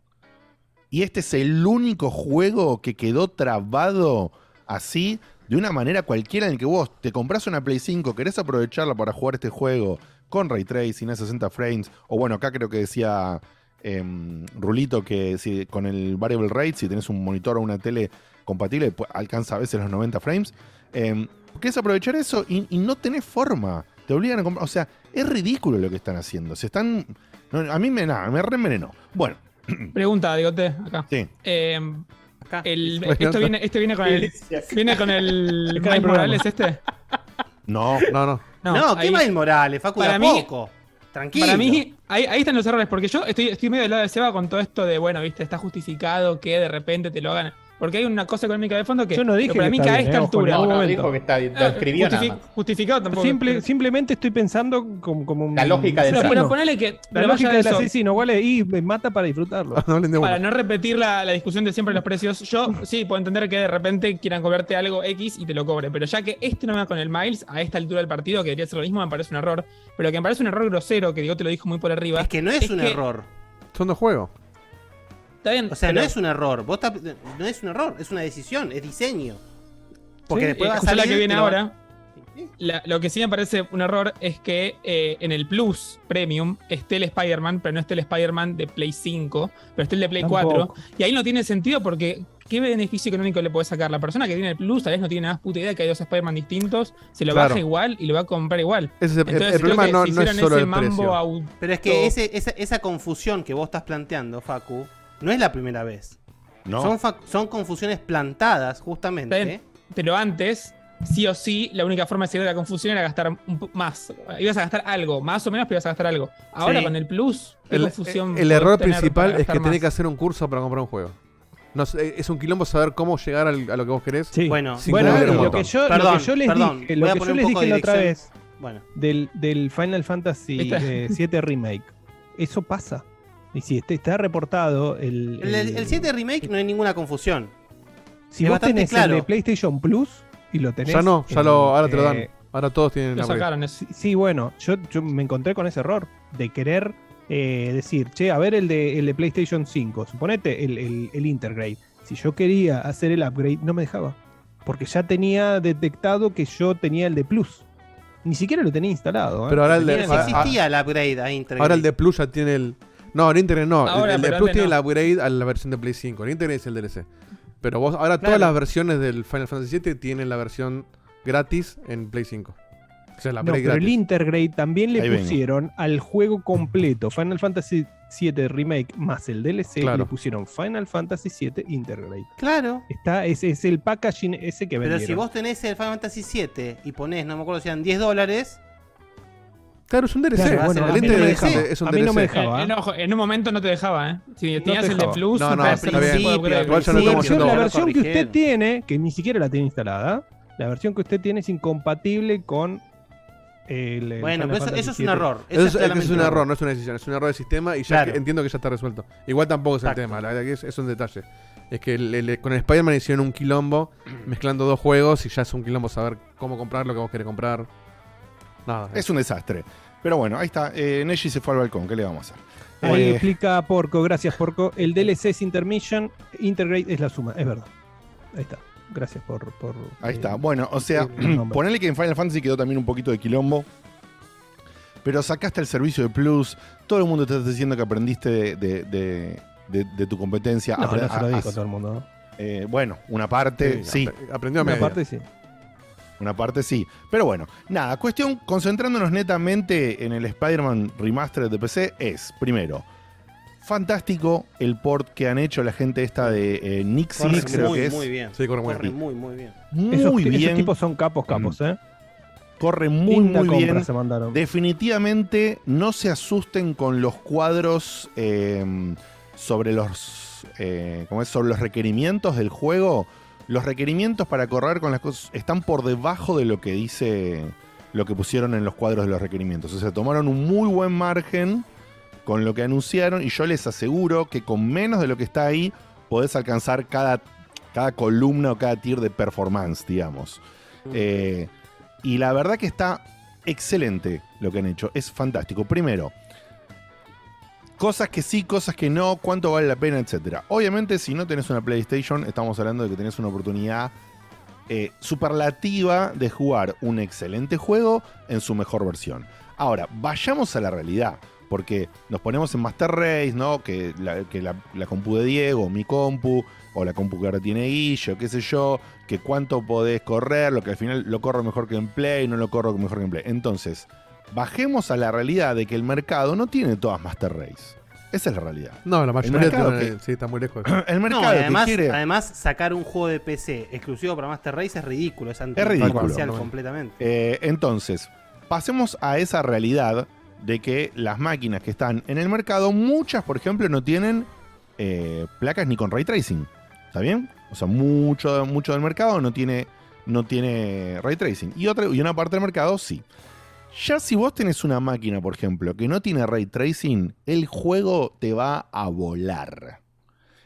[SPEAKER 2] Y este es el único juego que quedó trabado así, de una manera cualquiera, en el que vos te compras una Play 5, querés aprovecharla para jugar este juego con ray tracing a 60 frames, o bueno, acá creo que decía em, Rulito que si, con el variable rate, si tenés un monitor o una tele compatible, pues, alcanza a veces los 90 frames. Em, querés aprovechar eso y, y no tenés forma. Te obligan a comprar. O sea, es ridículo lo que están haciendo. Se están. no, a mí me, nada, me reenvenenó. Bueno.
[SPEAKER 6] Pregunta, Digote, acá.
[SPEAKER 2] Sí.
[SPEAKER 6] Eh, el- esto viene, este viene con el. Viene con el.
[SPEAKER 4] Acá
[SPEAKER 6] Miles Morales este.
[SPEAKER 2] No,
[SPEAKER 5] no, no.
[SPEAKER 4] No, ¿qué
[SPEAKER 6] ahí-
[SPEAKER 4] Miles Morales, Facu?
[SPEAKER 6] Para
[SPEAKER 4] de a
[SPEAKER 6] mí-
[SPEAKER 4] poco. Tranquilo.
[SPEAKER 6] Para mí, ahí, ahí están los errores, porque yo estoy, estoy medio del lado de Seba con todo esto de, bueno, viste, está justificado que de repente te lo hagan. Porque hay una cosa económica de fondo que,
[SPEAKER 3] Yo no dije
[SPEAKER 6] pero para
[SPEAKER 3] que
[SPEAKER 6] mí que a
[SPEAKER 3] bien,
[SPEAKER 6] esta altura.
[SPEAKER 12] No,
[SPEAKER 3] momento.
[SPEAKER 12] dijo que está, lo
[SPEAKER 6] Ah,
[SPEAKER 12] nada más.
[SPEAKER 6] Justificado tampoco.
[SPEAKER 3] Simple- simplemente estoy pensando como, como
[SPEAKER 12] La lógica del
[SPEAKER 3] asesino.
[SPEAKER 6] pero ponele que.
[SPEAKER 3] La lógica del asesino, ¿cuál es? Y me mata para disfrutarlo.
[SPEAKER 6] Para no repetir la, la discusión de siempre los precios, yo sí puedo entender que de repente quieran cobrarte algo X y te lo cobre, pero ya que este no me va con el Miles a esta altura del partido, que debería ser lo mismo, me parece un error. Pero que me parece un error grosero, que digo te lo dijo muy por arriba.
[SPEAKER 4] Es que no es, un
[SPEAKER 6] que-
[SPEAKER 4] error.
[SPEAKER 5] Son dos juegos.
[SPEAKER 6] Está bien.
[SPEAKER 4] O sea,
[SPEAKER 6] pero-
[SPEAKER 4] no es un error. Vos estás- no es un error, es una decisión, es diseño. Porque
[SPEAKER 6] Sí,
[SPEAKER 4] después va a salir.
[SPEAKER 6] la que viene ahora. La- lo que sí me parece un error es que eh, en el Plus Premium esté el Spider-Man, pero no esté el Spider-Man de Play 5, pero esté el de Play
[SPEAKER 3] Tampoco.
[SPEAKER 6] 4. Y ahí no tiene sentido porque ¿qué beneficio económico le puede sacar? La persona que tiene el Plus tal vez no tiene nada más puta idea que hay dos Spider-Man distintos, se lo
[SPEAKER 5] Claro.
[SPEAKER 6] baja igual y lo va a comprar igual.
[SPEAKER 5] Es el- el- el
[SPEAKER 6] Entonces, creo
[SPEAKER 5] problema no- es solo
[SPEAKER 6] ese
[SPEAKER 5] el
[SPEAKER 6] mambo
[SPEAKER 5] precio.
[SPEAKER 6] auto-
[SPEAKER 4] Pero es que ese- esa, esa confusión que vos estás planteando, Facu, no es la primera vez.
[SPEAKER 2] No.
[SPEAKER 4] Son, confusiones plantadas, justamente.
[SPEAKER 6] Bien, Pero antes, sí o sí, la única forma de salir de la confusión era gastar un más. Ibas a gastar algo, más o menos, pero ibas a gastar algo. Ahora
[SPEAKER 5] Sí.
[SPEAKER 6] con el plus, ¿qué
[SPEAKER 5] El,
[SPEAKER 6] confusión
[SPEAKER 5] el
[SPEAKER 6] podés
[SPEAKER 5] error principal es que tenés que hacer un curso para comprar un juego. No es un quilombo saber cómo llegar al- a lo que vos querés.
[SPEAKER 4] Bueno,
[SPEAKER 5] sin
[SPEAKER 3] Bueno, lo que yo, lo que yo les
[SPEAKER 4] perdón,
[SPEAKER 3] dije, lo que yo les dije la otra vez
[SPEAKER 4] Bueno.
[SPEAKER 3] del, del Final Fantasy
[SPEAKER 6] ¿Viste?
[SPEAKER 3] eh, 7 Remake, eso pasa. Y si este- está reportado, el,
[SPEAKER 4] El, el- el 7 Remake no hay ninguna confusión.
[SPEAKER 3] si
[SPEAKER 4] es
[SPEAKER 3] vos tenés
[SPEAKER 4] claro.
[SPEAKER 3] el de PlayStation Plus y lo tenés.
[SPEAKER 5] Ya no, ya
[SPEAKER 3] en,
[SPEAKER 5] lo, ahora te lo dan.
[SPEAKER 3] eh,
[SPEAKER 5] Ahora todos tienen
[SPEAKER 6] Lo sacaron.
[SPEAKER 3] Sí, sí, bueno, yo, yo me encontré con ese error de querer eh, decir, che, a ver el de, el de PlayStation 5, suponete el, el, el Intergrade. Si yo quería hacer el upgrade, no me dejaba. Porque ya tenía detectado que yo tenía el de Plus. Ni siquiera lo tenía instalado. ¿eh?
[SPEAKER 5] Pero ahora el de-
[SPEAKER 4] existía el upgrade a Intergrade.
[SPEAKER 5] Ahora el de Plus ya tiene el. No, el Internet no. El-
[SPEAKER 6] Ahora,
[SPEAKER 5] el,
[SPEAKER 6] pero
[SPEAKER 5] Plus tiene
[SPEAKER 6] no.
[SPEAKER 5] el upgrade a la versión de Play 5. El Internet es el DLC. Pero vos, ahora
[SPEAKER 4] Claro.
[SPEAKER 5] todas las versiones del Final Fantasy VII tienen la versión gratis en Play 5. O sea, la
[SPEAKER 3] No, pero el. Intergrade también le
[SPEAKER 5] Ahí vengo.
[SPEAKER 3] pusieron al juego completo Final Fantasy VII Remake más el DLC,
[SPEAKER 5] Claro.
[SPEAKER 3] le pusieron Final Fantasy VII Intergrade.
[SPEAKER 4] Claro.
[SPEAKER 3] Está, es, es el packaging ese que
[SPEAKER 4] Pero
[SPEAKER 3] vendieron.
[SPEAKER 4] si vos tenés el Final Fantasy 7 y ponés, no me acuerdo si eran 10 dólares.
[SPEAKER 5] Claro, es un DLC.
[SPEAKER 3] Claro, bueno,
[SPEAKER 5] el
[SPEAKER 3] a mí no
[SPEAKER 5] es un-
[SPEAKER 3] dejaba.
[SPEAKER 5] es un
[SPEAKER 3] A mí no me
[SPEAKER 5] DLC.
[SPEAKER 3] dejaba.
[SPEAKER 6] Eh, eh, ojo, en un momento no te dejaba, ¿eh? Si
[SPEAKER 3] No
[SPEAKER 6] tenías
[SPEAKER 3] te
[SPEAKER 6] el de. Plus,
[SPEAKER 5] No, no, está bien. Igual ya no
[SPEAKER 3] la
[SPEAKER 5] estamos
[SPEAKER 3] versión,
[SPEAKER 5] haciendo-
[SPEAKER 3] la
[SPEAKER 5] lo
[SPEAKER 3] versión que usted tiene, que ni siquiera la tiene instalada, la versión que usted tiene es incompatible con el. el
[SPEAKER 4] Bueno, pero eso, es un error.
[SPEAKER 5] Eso es, es que es
[SPEAKER 4] claramente
[SPEAKER 5] un error, no es una decisión, es un error de sistema y ya
[SPEAKER 4] Claro.
[SPEAKER 5] que entiendo que ya está resuelto. Igual tampoco es el tema, la verdad que es, es un detalle. Es que el- el- con el Spider-Man hicieron un quilombo mezclando dos juegos y ya es un quilombo saber cómo comprar lo que vos querés comprar.
[SPEAKER 2] Es un desastre. Pero bueno, ahí está. Eh, Neji se fue al balcón. ¿Qué le vamos a hacer?
[SPEAKER 3] Ahí
[SPEAKER 2] Eh,
[SPEAKER 3] explica Porco, gracias Porco. El DLC es Intermission, Integrate es la suma, es verdad. Ahí está. Gracias por. por
[SPEAKER 2] Ahí
[SPEAKER 3] eh,
[SPEAKER 2] está. Bueno, o sea,
[SPEAKER 3] nombre.
[SPEAKER 2] ponele que en Final Fantasy quedó también un poquito de quilombo. Pero sacaste el servicio de Plus. Todo el mundo te está diciendo que aprendiste de, de- de- de- de tu competencia.
[SPEAKER 3] No,
[SPEAKER 2] Apre-
[SPEAKER 3] no se lo
[SPEAKER 2] a-
[SPEAKER 3] todo el mundo. ¿no?
[SPEAKER 2] eh, bueno, una parte sí.
[SPEAKER 5] ap- Aprendió a
[SPEAKER 3] Una
[SPEAKER 5] media.
[SPEAKER 3] parte sí.
[SPEAKER 2] Una parte sí. Pero bueno, nada, cuestión, concentrándonos netamente en el Spider-Man Remastered de PC, es, primero, fantástico el port que han hecho la gente esta de eh, Nixis,
[SPEAKER 4] Corre
[SPEAKER 2] creo
[SPEAKER 4] muy,
[SPEAKER 2] que es.
[SPEAKER 4] muy bien.
[SPEAKER 5] Sí, corre muy
[SPEAKER 4] Corre
[SPEAKER 5] bien.
[SPEAKER 4] muy, muy bien.
[SPEAKER 2] Muy
[SPEAKER 3] Esos,
[SPEAKER 2] bien.
[SPEAKER 3] esos tipos son capos, capos, ¿eh?
[SPEAKER 2] corre muy,
[SPEAKER 3] Linda
[SPEAKER 2] muy bien.
[SPEAKER 3] se mandaron.
[SPEAKER 2] Definitivamente no se asusten con los cuadros eh, sobre los eh, ¿cómo es? sobre los requerimientos del juego, los requerimientos para correr con las cosas están por debajo de lo que dice lo que pusieron en los cuadros de los requerimientos. O sea, tomaron un muy buen margen con lo que anunciaron y yo les aseguro que con menos de lo que está ahí podés alcanzar cada, cada columna o cada tier de performance, digamos. Eh, y la verdad que está excelente lo que han hecho. Es fantástico. Primero, cosas que sí, cosas que no, cuánto vale la pena, etcétera. Obviamente, si no tenés una PlayStation, estamos hablando de que tenés una oportunidad eh, superlativa de jugar un excelente juego en su mejor versión. Ahora, vayamos a la realidad. Porque nos ponemos en Master Race, ¿no? Que la compu de Diego, mi compu, o la compu que ahora tiene Guillo, qué sé yo, que cuánto podés correr, lo que al final lo corro mejor que en Play, no lo corro mejor que en Play. Entonces, bajemos a la realidad de que el mercado no tiene todas Master Race. Esa es la realidad.
[SPEAKER 5] No, la
[SPEAKER 2] El
[SPEAKER 5] mayoría
[SPEAKER 2] mercado
[SPEAKER 5] tiene-
[SPEAKER 2] que-
[SPEAKER 5] sí, está muy lejos.
[SPEAKER 2] El mercado
[SPEAKER 4] No, y
[SPEAKER 2] que
[SPEAKER 4] además,
[SPEAKER 2] quiere-
[SPEAKER 4] además, sacar un juego de PC exclusivo para Master Race es ridículo, es
[SPEAKER 2] Es ridículo.
[SPEAKER 4] anticomercial completamente.
[SPEAKER 2] Eh, entonces, pasemos a esa realidad de que las máquinas que están en el mercado, muchas, por ejemplo, no tienen eh, placas ni con ray tracing. ¿Está bien? O sea, mucho, mucho del mercado no tiene, no tiene ray tracing. Y, otra, y una parte del mercado sí. Ya si vos tenés una máquina, por ejemplo, que no tiene ray tracing, el juego te va a volar.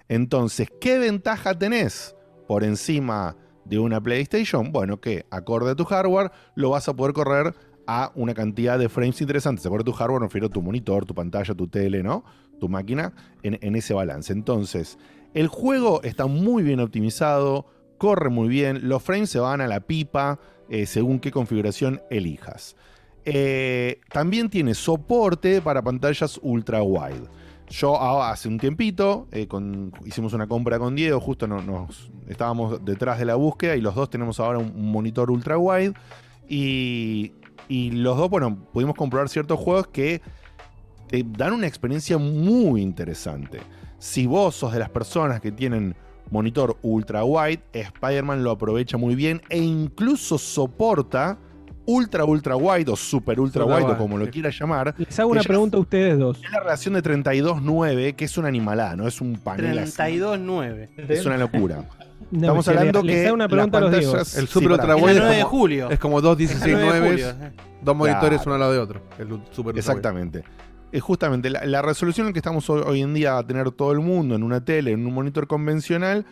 [SPEAKER 2] Entonces, ¿qué ventaja tenés por encima de una PlayStation? Bueno, que acorde a tu hardware, lo vas a poder correr a una cantidad de frames interesantes. Acorde a tu hardware, me refiero a tu monitor, tu pantalla, tu tele, ¿no? Tu máquina, en, ese balance. Entonces, el juego está muy bien optimizado, corre muy bien, los frames se van a la pipa eh, según qué configuración elijas. Eh, también tiene soporte para pantallas ultra wide. Yo ah, hace un tiempito eh, con- hicimos una compra con Diego, justo no- nos estábamos detrás de la búsqueda y los dos tenemos ahora un, monitor ultra wide y, y los dos, bueno, pudimos comprobar ciertos juegos que te dan una experiencia muy interesante. Si vos sos de las personas que tienen monitor ultra wide, Spider-Man lo aprovecha muy bien e incluso soporta ultra ultra wide o super ultra
[SPEAKER 3] Ultra
[SPEAKER 2] wide o como lo
[SPEAKER 3] sí.
[SPEAKER 2] quiera llamar.
[SPEAKER 3] Les hago una pregunta a ustedes dos.
[SPEAKER 2] Es la relación de 32.9, que es una animalada, no es un panel así.
[SPEAKER 4] 32.9.
[SPEAKER 2] Es una locura.
[SPEAKER 3] No,
[SPEAKER 2] Estamos hablando
[SPEAKER 3] les
[SPEAKER 2] que
[SPEAKER 3] hago una pregunta a
[SPEAKER 2] las
[SPEAKER 3] los
[SPEAKER 5] El
[SPEAKER 2] sí,
[SPEAKER 5] Super
[SPEAKER 2] pará.
[SPEAKER 5] Ultra Wide
[SPEAKER 4] Es
[SPEAKER 5] es,
[SPEAKER 4] la 9 de
[SPEAKER 5] como,
[SPEAKER 4] julio.
[SPEAKER 5] es como dos
[SPEAKER 4] Es el 9 de
[SPEAKER 5] 16.9,
[SPEAKER 4] julio, eh.
[SPEAKER 5] dos monitores
[SPEAKER 2] Claro.
[SPEAKER 5] uno al lado de otro. El Super Ultra Wide.
[SPEAKER 2] Exactamente. Es justamente la, la resolución en que estamos hoy, hoy en día a tener todo el mundo en una tele, en un monitor convencional,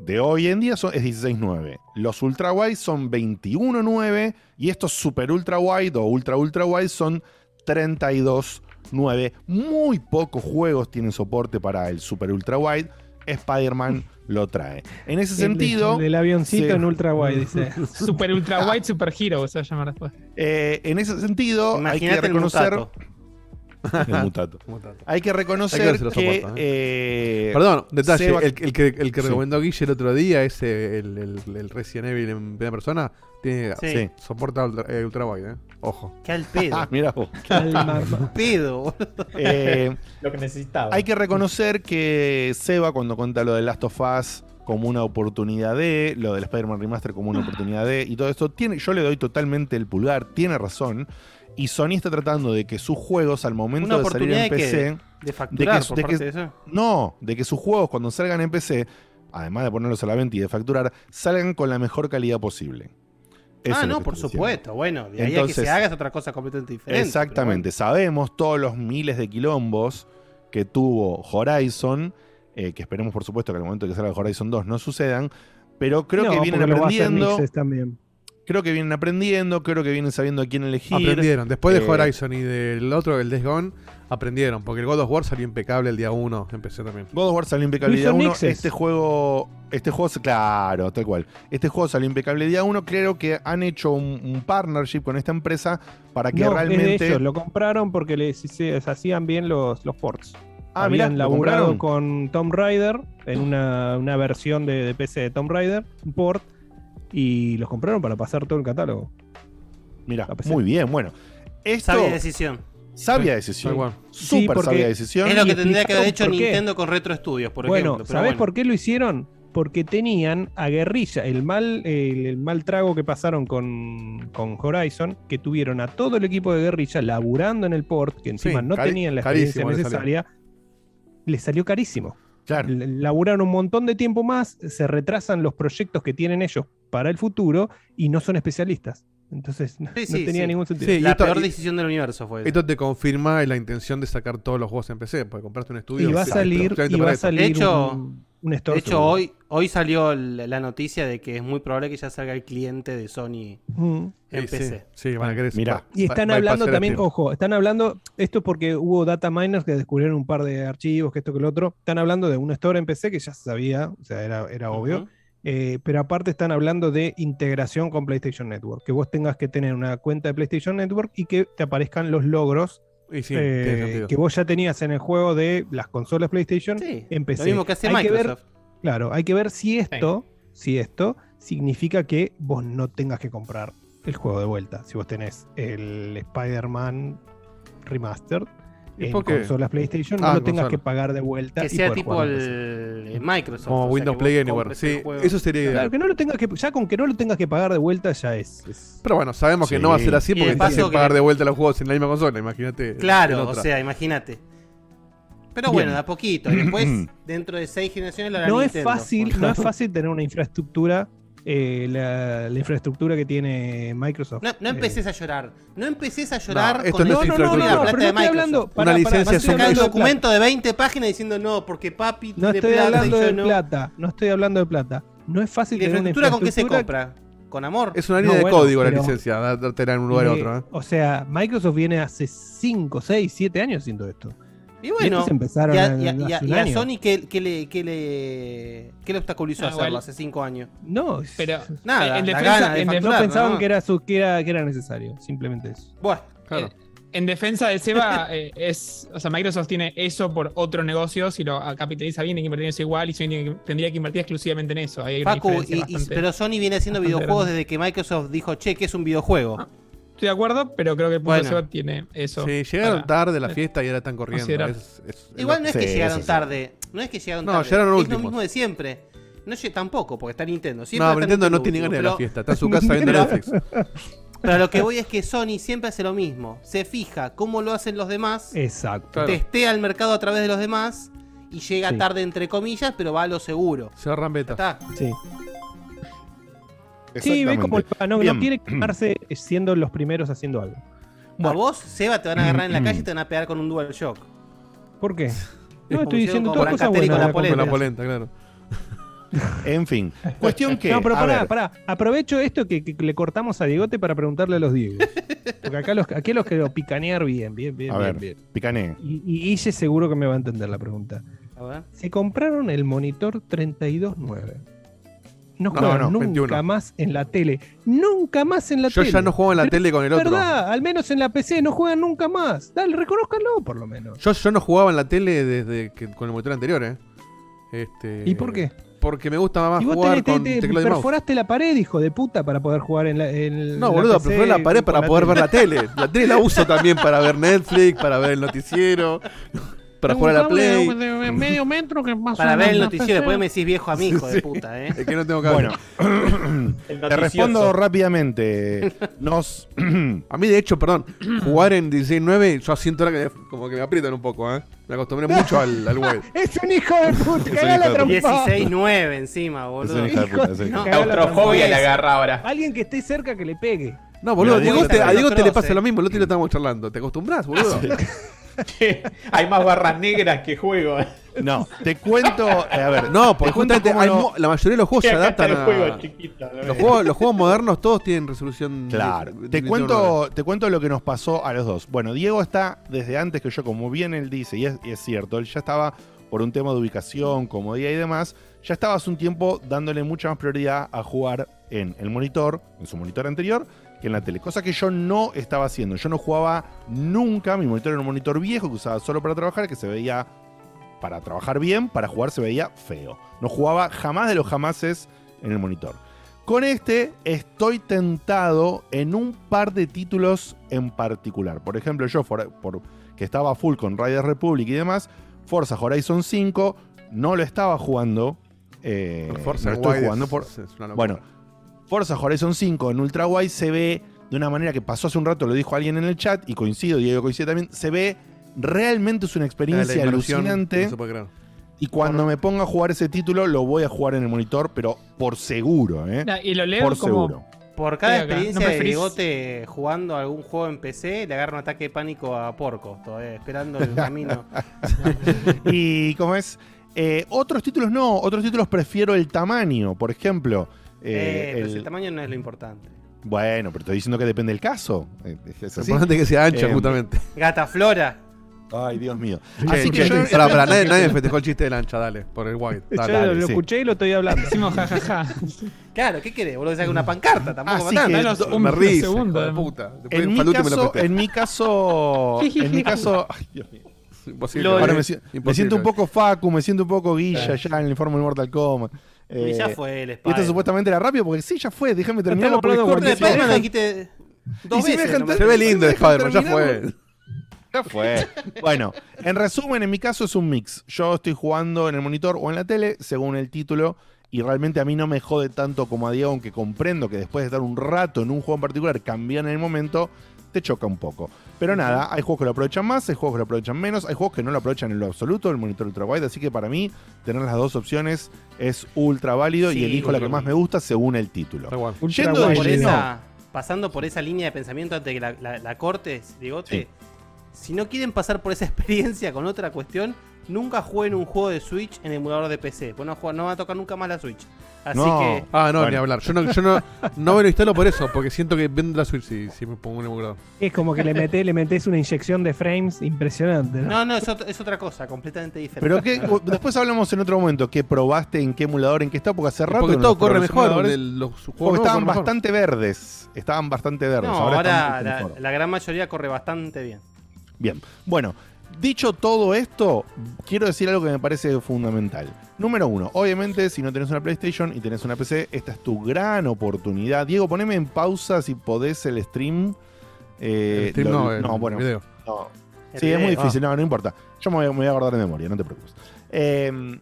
[SPEAKER 2] de hoy en día son, es 16.9. Los ultra wide son 21.9 y estos super ultra wide o ultra ultra wide son 32.9. Muy pocos juegos tienen soporte para el super ultra wide. Spider-Man lo trae. En ese
[SPEAKER 3] El
[SPEAKER 2] sentido.
[SPEAKER 3] el del avioncito
[SPEAKER 2] se-
[SPEAKER 3] en ultra wide, dice.
[SPEAKER 6] Super Ultra Wide Super Hero se va a llamar después.
[SPEAKER 2] Eh, en ese sentido, hay que
[SPEAKER 4] el
[SPEAKER 2] reconocer. El mutato.
[SPEAKER 5] Mutato.
[SPEAKER 2] Hay que
[SPEAKER 5] Hay
[SPEAKER 2] reconocer
[SPEAKER 5] que si lo
[SPEAKER 2] que.
[SPEAKER 5] soporta,
[SPEAKER 2] eh,
[SPEAKER 5] Perdón, detalle.
[SPEAKER 2] Seba-
[SPEAKER 5] el, el que, el que
[SPEAKER 2] Sí.
[SPEAKER 5] recomendó Guille el otro día, ese, el, el, el Resident Evil en primera persona, tiene,
[SPEAKER 4] Sí.
[SPEAKER 5] soporta ultra, eh, ultra wide, ¿eh? Ojo.
[SPEAKER 4] Qué al pedo.
[SPEAKER 2] Ah, mira vos.
[SPEAKER 4] Al pedo.
[SPEAKER 2] Eh,
[SPEAKER 12] Lo que necesitaba.
[SPEAKER 2] hay que reconocer que Seba, cuando cuenta lo de Last of Us como una oportunidad de, lo del Spider-Man Remaster como una oportunidad de, y todo esto, tiene, yo le doy totalmente el pulgar, tiene razón. Y Sony está tratando de que sus juegos, al momento
[SPEAKER 4] Una
[SPEAKER 2] de salir en
[SPEAKER 4] de que-
[SPEAKER 2] PC.
[SPEAKER 4] de facturar por
[SPEAKER 2] de
[SPEAKER 4] parte de eso.
[SPEAKER 2] No, de que sus juegos, cuando salgan en PC, además de ponerlos a la venta y de facturar, salgan con la mejor calidad posible. Eso
[SPEAKER 4] ah, no,
[SPEAKER 2] que
[SPEAKER 4] por supuesto. Bueno, de ahí a que se haga es otra cosa completamente diferente.
[SPEAKER 2] Exactamente, sabemos todos los miles de quilombos que tuvo Horizon, eh, que esperemos por supuesto que al momento de que salga Horizon 2 no sucedan, pero creo
[SPEAKER 3] No,
[SPEAKER 2] que vienen
[SPEAKER 3] porque lo va a hacer
[SPEAKER 2] aprendiendo,
[SPEAKER 3] también.
[SPEAKER 2] Creo que vienen aprendiendo, creo que vienen sabiendo a quién elegir.
[SPEAKER 5] Aprendieron. Después de
[SPEAKER 2] Eh,
[SPEAKER 5] Horizon y del otro, el Days Gone, aprendieron. Porque el God of War salió impecable el día 1. Empecé también.
[SPEAKER 2] God of War salió impecable
[SPEAKER 5] Lo
[SPEAKER 2] día
[SPEAKER 5] hizo
[SPEAKER 2] 1.
[SPEAKER 5] Nixes.
[SPEAKER 2] Este juego, este juego, se- claro, tal cual. Este juego salió impecable día 1. Creo que han hecho un, un partnership con esta empresa para que
[SPEAKER 3] No, es de
[SPEAKER 2] realmente.
[SPEAKER 3] ellos, lo compraron porque les, se- les hacían bien los, los ports.
[SPEAKER 2] Ah,
[SPEAKER 3] Habían
[SPEAKER 2] mirá, ¿lo
[SPEAKER 3] laburado
[SPEAKER 2] compraron?
[SPEAKER 3] con Tomb Raider en una, una versión de, de PC de Tomb Raider, un port, y los compraron para pasar todo el catálogo.
[SPEAKER 2] Mira, muy bien, bueno. Esto,
[SPEAKER 4] Sabia decisión.
[SPEAKER 2] Sabia decisión. Súper
[SPEAKER 3] Sí,
[SPEAKER 2] sabia decisión.
[SPEAKER 4] Es lo que tendría que haber hecho. Nintendo con Retro Studios, por
[SPEAKER 3] bueno,
[SPEAKER 4] ejemplo. pero
[SPEAKER 3] ¿sabés
[SPEAKER 4] bueno.
[SPEAKER 3] por qué lo hicieron? Porque tenían a guerrilla, el mal, el, el mal trago que pasaron con, con Horizon, que tuvieron a todo el equipo de guerrilla laburando en el port, que encima
[SPEAKER 5] Sí,
[SPEAKER 3] no tenían la experiencia
[SPEAKER 5] carísimo le salió.
[SPEAKER 3] necesaria, les salió carísimo. L- Laburan un montón de tiempo más, se retrasan los proyectos que tienen ellos para el futuro y no son especialistas. Entonces, no,
[SPEAKER 4] Sí,
[SPEAKER 3] no
[SPEAKER 4] sí,
[SPEAKER 3] tenía
[SPEAKER 4] sí.
[SPEAKER 3] ningún sentido.
[SPEAKER 4] La
[SPEAKER 5] esto-
[SPEAKER 4] peor decisión del universo fue esa.
[SPEAKER 5] Esto te confirma la intención de sacar todos los juegos en PC, porque compraste un estudio.
[SPEAKER 3] Y va a salir- y va a salir
[SPEAKER 4] De hecho,
[SPEAKER 3] un- un store
[SPEAKER 4] de hecho
[SPEAKER 3] seguro.
[SPEAKER 4] hoy, hoy salió la noticia de que es muy probable que ya salga el cliente de Sony
[SPEAKER 3] Mm.
[SPEAKER 4] en
[SPEAKER 5] Sí.
[SPEAKER 4] PC.
[SPEAKER 5] Sí, van a querer
[SPEAKER 2] Mirá.
[SPEAKER 3] Y están
[SPEAKER 5] va-
[SPEAKER 3] hablando también, ojo, están hablando, esto porque hubo data miners que descubrieron un par de archivos, que esto que lo otro, están hablando de un store en PC que ya se sabía, o sea, era, era obvio, eh, pero aparte están hablando de integración con PlayStation Network, que vos tengas que tener una cuenta de PlayStation Network y que te aparezcan los logros
[SPEAKER 5] Y sí,
[SPEAKER 3] eh, que vos ya tenías en el juego de las consolas PlayStation
[SPEAKER 4] Sí,
[SPEAKER 3] en PC.
[SPEAKER 4] lo mismo que hace
[SPEAKER 3] Hay ver- claro, hay que ver si esto, si esto significa que vos no tengas que comprar el juego de vuelta. Si vos tenés el Spider-Man Remastered
[SPEAKER 5] ¿Y
[SPEAKER 3] en consolas PlayStation, no
[SPEAKER 5] Ah,
[SPEAKER 3] lo tengas
[SPEAKER 5] consola.
[SPEAKER 3] que pagar de vuelta.
[SPEAKER 4] Que sea tipo el, Microsoft.
[SPEAKER 5] Como
[SPEAKER 4] o sea,
[SPEAKER 5] Windows Play Anywhere. Sí, eso sería ideal.
[SPEAKER 3] Claro, que no lo tengas que, ya con que no lo tengas que pagar de vuelta ya es. es-
[SPEAKER 5] Pero bueno, sabemos que no va a ser así porque estás
[SPEAKER 4] paso
[SPEAKER 5] en
[SPEAKER 4] que-
[SPEAKER 5] pagar de vuelta los juegos en la misma consola, imagínate.
[SPEAKER 4] Claro, o sea, imagínate. Pero
[SPEAKER 3] Bien.
[SPEAKER 4] bueno, de a poquito. Y después, dentro de seis generaciones, lo hará
[SPEAKER 3] No es fácil, no es fácil tener una infraestructura, eh, la, la infraestructura que tiene Microsoft.
[SPEAKER 4] No, no
[SPEAKER 3] Eh,
[SPEAKER 4] empecés a llorar. No empecés a llorar
[SPEAKER 5] No, esto
[SPEAKER 4] con
[SPEAKER 5] no
[SPEAKER 4] la
[SPEAKER 5] es infraestructura.
[SPEAKER 4] la
[SPEAKER 3] no,
[SPEAKER 4] plata
[SPEAKER 3] pero
[SPEAKER 4] de
[SPEAKER 3] no estoy
[SPEAKER 4] Microsoft.
[SPEAKER 3] hablando- pará,
[SPEAKER 5] Una
[SPEAKER 3] pará,
[SPEAKER 5] licencia
[SPEAKER 3] no estoy
[SPEAKER 5] un-
[SPEAKER 4] documento de 20 páginas diciendo no, porque papi
[SPEAKER 3] No
[SPEAKER 4] tiene
[SPEAKER 3] estoy
[SPEAKER 4] plata
[SPEAKER 3] hablando
[SPEAKER 4] y yo
[SPEAKER 3] de
[SPEAKER 4] no.
[SPEAKER 3] plata, no estoy hablando de plata. No es
[SPEAKER 4] ¿Y
[SPEAKER 3] fácil
[SPEAKER 4] la
[SPEAKER 3] tener una
[SPEAKER 4] infraestructura con qué se compra? ¿Con amor?
[SPEAKER 5] Es una
[SPEAKER 3] No,
[SPEAKER 5] línea de
[SPEAKER 3] bueno,
[SPEAKER 5] código la licencia, dártela en un lugar a otro. ¿eh?
[SPEAKER 3] O sea, Microsoft viene hace 5, 6, 7 años haciendo esto.
[SPEAKER 4] Y bueno,
[SPEAKER 3] estos empezaron
[SPEAKER 4] y a, y a- y a- y a. Sony qué, qué le, qué le, qué le obstaculizó
[SPEAKER 6] Ah,
[SPEAKER 4] hacerlo
[SPEAKER 6] igual.
[SPEAKER 4] hace 5 años?
[SPEAKER 3] No,
[SPEAKER 6] Pero
[SPEAKER 4] Nada,
[SPEAKER 6] en
[SPEAKER 4] la
[SPEAKER 6] defensa,
[SPEAKER 4] gana de
[SPEAKER 6] en
[SPEAKER 3] no pensaban
[SPEAKER 4] ¿no?
[SPEAKER 3] que era su, que era, que era necesario, simplemente eso.
[SPEAKER 4] Bueno,
[SPEAKER 5] Claro.
[SPEAKER 6] En defensa de Seba, eh, es, o sea, Microsoft tiene eso por otros negocios y lo capitaliza bien, tiene que invertir en eso igual y Sony tiene que- tendría que invertir exclusivamente en eso. Ahí hay una
[SPEAKER 4] Facu,
[SPEAKER 6] diferencia
[SPEAKER 4] y- y-
[SPEAKER 6] bastante-
[SPEAKER 4] pero Sony viene haciendo videojuegos
[SPEAKER 6] grande.
[SPEAKER 4] desde que Microsoft dijo, che, que es un videojuego.
[SPEAKER 6] Estoy de acuerdo, pero creo que el punto
[SPEAKER 4] Bueno.
[SPEAKER 6] de Seba tiene eso.
[SPEAKER 5] Sí, llegaron
[SPEAKER 6] para-
[SPEAKER 5] tarde a la fiesta y ahora están corriendo. Es- es-
[SPEAKER 4] Igual no es
[SPEAKER 2] Sí,
[SPEAKER 4] que llegaron
[SPEAKER 2] sí.
[SPEAKER 4] tarde. No es que llegaron
[SPEAKER 5] No,
[SPEAKER 4] tarde.
[SPEAKER 5] llegaron
[SPEAKER 4] es
[SPEAKER 5] últimos.
[SPEAKER 4] lo mismo de siempre. No lle- tampoco, porque está Nintendo. Siempre
[SPEAKER 5] No,
[SPEAKER 4] está
[SPEAKER 5] pero Nintendo no tiene ganas de la fiesta. Está en su casa viendo Netflix.
[SPEAKER 4] Pero a lo que voy es que Sony siempre hace lo mismo. Se fija cómo lo hacen los demás,
[SPEAKER 3] Exacto.
[SPEAKER 4] Testea el mercado a través de los demás y llega
[SPEAKER 3] Sí.
[SPEAKER 4] tarde entre comillas, pero va a lo seguro.
[SPEAKER 5] Se agarran
[SPEAKER 4] Ya
[SPEAKER 5] beta.
[SPEAKER 4] está.
[SPEAKER 3] Sí. Sí, ve como el- no, no
[SPEAKER 2] Bien.
[SPEAKER 3] quiere quemarse siendo los primeros haciendo algo.
[SPEAKER 4] A vos, Seba, te van a agarrar en la calle y te van a pegar con un DualShock.
[SPEAKER 3] ¿Por qué? No, estoy diciendo todas cosas buenas.
[SPEAKER 4] con la polenta.
[SPEAKER 5] Con la polenta, claro.
[SPEAKER 2] En fin, cuestión que.
[SPEAKER 3] No, pero pará, pará. Aprovecho esto que, que le cortamos a Diegote para preguntarle a los Diegos. Porque acá los, aquí los quiero picanear bien, bien, bien,
[SPEAKER 2] A
[SPEAKER 3] bien,
[SPEAKER 2] ver,
[SPEAKER 3] bien.
[SPEAKER 2] picané.
[SPEAKER 3] Y, y seguro que me va a entender la pregunta.
[SPEAKER 4] A ver.
[SPEAKER 3] Se compraron el monitor 32.9. No
[SPEAKER 5] No,
[SPEAKER 3] juegan
[SPEAKER 5] no,
[SPEAKER 3] nunca
[SPEAKER 5] 21.
[SPEAKER 3] más en la tele. Nunca más en la
[SPEAKER 5] Yo
[SPEAKER 3] tele.
[SPEAKER 5] ya no juego en la
[SPEAKER 3] Pero
[SPEAKER 5] tele con el otro.
[SPEAKER 3] verdad, al menos en la PC no juegan nunca más. Dale, reconózcanlo por lo menos.
[SPEAKER 5] Yo, yo no jugaba en la tele desde que con el monitor anterior, ¿eh? Este,
[SPEAKER 3] ¿Y por qué?
[SPEAKER 5] Porque me gusta más
[SPEAKER 3] Y vos
[SPEAKER 5] jugar
[SPEAKER 3] te, te-
[SPEAKER 5] con
[SPEAKER 3] te
[SPEAKER 5] mouse.
[SPEAKER 3] perforaste la pared, hijo de puta, para poder jugar en la. en
[SPEAKER 5] No,
[SPEAKER 3] la
[SPEAKER 5] boludo,
[SPEAKER 3] PC
[SPEAKER 5] prefiero la pared para poder
[SPEAKER 3] tele.
[SPEAKER 5] ver la tele. La tele la uso también para ver Netflix, para ver el noticiero, para jugar a la Play.
[SPEAKER 15] medio metro que más
[SPEAKER 4] Para ver el noticiero, después me decís viejo a mi hijo de puta, ¿eh?
[SPEAKER 5] Es que no tengo cable.
[SPEAKER 2] Bueno, te respondo rápidamente. Nos.
[SPEAKER 5] A mí, de hecho, perdón, jugar en 16.9, yo siento ahora que me- como que me aprietan un poco, ¿eh? Me acostumbré mucho al, al web.
[SPEAKER 3] Es un hijo de puta,
[SPEAKER 2] Es
[SPEAKER 3] cagá la
[SPEAKER 2] de
[SPEAKER 3] trompada.
[SPEAKER 4] 16-9 encima, boludo.
[SPEAKER 2] un hijo de puta, sí.
[SPEAKER 4] No,
[SPEAKER 3] la
[SPEAKER 12] Claustrofobia le agarra ahora.
[SPEAKER 3] Alguien que esté cerca que le pegue.
[SPEAKER 5] No, boludo,
[SPEAKER 2] Mira,
[SPEAKER 5] Diego
[SPEAKER 2] Diego
[SPEAKER 5] te- a Diego te le pasa lo mismo, el otro día estábamos charlando. ¿Te acostumbras, boludo?
[SPEAKER 12] Hay más barras negras que juego.
[SPEAKER 2] No, te cuento. eh, a ver,
[SPEAKER 5] No, porque justamente hay la mayoría de los juegos se adaptan
[SPEAKER 12] el
[SPEAKER 5] a... Los juegos, los juegos modernos todos tienen resolución.
[SPEAKER 2] Claro,
[SPEAKER 5] de-
[SPEAKER 2] te
[SPEAKER 5] de-
[SPEAKER 2] cuento, te cuento lo que nos pasó a los dos. Bueno, Diego está desde antes que yo, como bien él dice, y es, y es cierto, él ya estaba por un tema de ubicación, comodidad y demás, ya estaba hace un tiempo dándole mucha más prioridad a jugar en el monitor, en su monitor anterior, que en la tele. Cosa que yo no estaba haciendo. Yo no jugaba nunca, mi monitor era un monitor viejo que usaba solo para trabajar, que se veía para trabajar bien, para jugar se veía feo. No jugaba jamás de los jamases en el monitor. Con este estoy tentado en un par de títulos en particular. Por ejemplo, yo, for- por, que estaba full con Riders Republic y demás, Forza Horizon 5, no lo estaba jugando. eh,
[SPEAKER 5] Forza
[SPEAKER 2] no lo estoy jugando por-
[SPEAKER 5] es
[SPEAKER 2] bueno, Forza Horizon 5 en Ultra Wide se ve de una manera que pasó hace un rato, lo dijo alguien en el chat, y coincido, Diego coincide también, se ve realmente es una experiencia alucinante.
[SPEAKER 5] no se puede creer.
[SPEAKER 2] Y cuando me ponga a jugar ese título, lo voy a jugar en el monitor, pero por seguro, ¿eh?
[SPEAKER 6] Y lo leo
[SPEAKER 2] por
[SPEAKER 6] como-
[SPEAKER 2] seguro.
[SPEAKER 4] Por cada experiencia
[SPEAKER 6] ¿No
[SPEAKER 4] de Diegote jugando algún juego en PC, le agarra un ataque de pánico a Porco, todavía esperando el camino.
[SPEAKER 2] y como es, Eh, otros títulos no, otros títulos prefiero el tamaño, por ejemplo.
[SPEAKER 4] Eh,
[SPEAKER 2] eh,
[SPEAKER 4] pero
[SPEAKER 2] el-
[SPEAKER 4] si el tamaño no es lo importante.
[SPEAKER 2] Bueno, pero estoy diciendo que depende del caso. Eh, es así.
[SPEAKER 5] Importante que sea ancha,
[SPEAKER 2] Eh,
[SPEAKER 5] justamente.
[SPEAKER 4] Gata Flora.
[SPEAKER 2] Ay, Dios mío.
[SPEAKER 5] Así que yo. Pará, pará, nadie, nadie festejó el chiste de la ancha, dale, por el white.
[SPEAKER 3] Yo
[SPEAKER 5] Dale,
[SPEAKER 3] lo,
[SPEAKER 5] dale,
[SPEAKER 3] lo
[SPEAKER 5] sí.
[SPEAKER 3] escuché y lo estoy hablando.
[SPEAKER 6] Decimos jajaja.
[SPEAKER 4] Claro, ¿qué querés? Boludo, que saque una pancarta, tampoco
[SPEAKER 2] Así
[SPEAKER 4] va
[SPEAKER 2] que
[SPEAKER 5] me ríe,
[SPEAKER 6] segundo,
[SPEAKER 5] hijo de
[SPEAKER 6] además.
[SPEAKER 5] puta. Después
[SPEAKER 2] En mi,
[SPEAKER 5] Faluti me lo
[SPEAKER 2] caso, en mi caso, en mi caso, ay, Dios mío.
[SPEAKER 5] Imposible.
[SPEAKER 2] Me, siento un poco Facu, me siento un poco Guilla
[SPEAKER 5] Eh.
[SPEAKER 2] ya en el informe de Mortal Kombat.
[SPEAKER 4] Y ya
[SPEAKER 2] Eh,
[SPEAKER 4] fue el
[SPEAKER 2] y esto
[SPEAKER 4] Spider.
[SPEAKER 2] supuestamente era rápido porque sí, ya fue, déjame terminarlo
[SPEAKER 3] estamos hablando
[SPEAKER 2] corte,
[SPEAKER 4] Spider-Man dijiste dos
[SPEAKER 2] si
[SPEAKER 4] nomás.
[SPEAKER 5] Se ve lindo el
[SPEAKER 2] ¿Me dejan
[SPEAKER 5] Spider-Man, ya
[SPEAKER 2] terminar?
[SPEAKER 5] fue.
[SPEAKER 2] Ya fue. Bueno, en resumen, en mi caso es un mix. Yo estoy jugando en el monitor o en la tele, según el título, y realmente a mí no me jode tanto como a Diego, aunque comprendo que después de estar un rato en un juego en particular, cambiar en el momento, te choca un poco. Pero nada, hay juegos que lo aprovechan más, hay juegos que lo aprovechan menos, hay juegos que no lo aprovechan en lo absoluto, el monitor ultra wide, así que para mí tener las dos opciones es ultra válido y elijo la que más me gusta según el título. Yendo de
[SPEAKER 4] por
[SPEAKER 2] lleno-
[SPEAKER 4] esa, pasando por esa línea de pensamiento antes de que la, la, la cortes, Digote,
[SPEAKER 2] Sí.
[SPEAKER 4] Si no quieren pasar por esa experiencia con otra cuestión, nunca jueguen un juego de Switch en emulador de PC. Pues no, va a tocar nunca más la Switch. Así
[SPEAKER 2] No.
[SPEAKER 4] que
[SPEAKER 5] Ah, no,
[SPEAKER 2] Bueno.
[SPEAKER 5] ni hablar. Yo no, yo no, no me lo instalo por eso, porque siento que vende la Switch si, si me pongo un emulador.
[SPEAKER 3] Es como que le metés, le metés una inyección de frames impresionante. ¿no?
[SPEAKER 4] no, no, es, ot- es otra cosa, completamente diferente.
[SPEAKER 2] Pero que después hablamos en otro momento que probaste en qué emulador, en qué está, porque hace rato
[SPEAKER 5] Porque
[SPEAKER 2] que
[SPEAKER 5] todo corre mejor.
[SPEAKER 2] emuladores-
[SPEAKER 5] el- los juegos
[SPEAKER 2] Porque
[SPEAKER 5] nuevos
[SPEAKER 2] estaban
[SPEAKER 5] mejor.
[SPEAKER 2] bastante verdes. Estaban bastante verdes.
[SPEAKER 4] no,
[SPEAKER 2] ahora,
[SPEAKER 4] la gran mayoría corre bastante bien.
[SPEAKER 2] Bien. Bueno, dicho todo esto, quiero decir algo que me parece fundamental. Número uno, obviamente, si no tenés una PlayStation y tenés una PC, esta es tu gran oportunidad. Diego, poneme en pausa si podés el stream. Eh,
[SPEAKER 5] El stream
[SPEAKER 2] lo-
[SPEAKER 5] no, el
[SPEAKER 2] bueno.
[SPEAKER 5] video.
[SPEAKER 2] no. Sí, es muy difícil, no, no importa. Yo me voy, a- me voy a guardar de memoria, no te preocupes. Eh,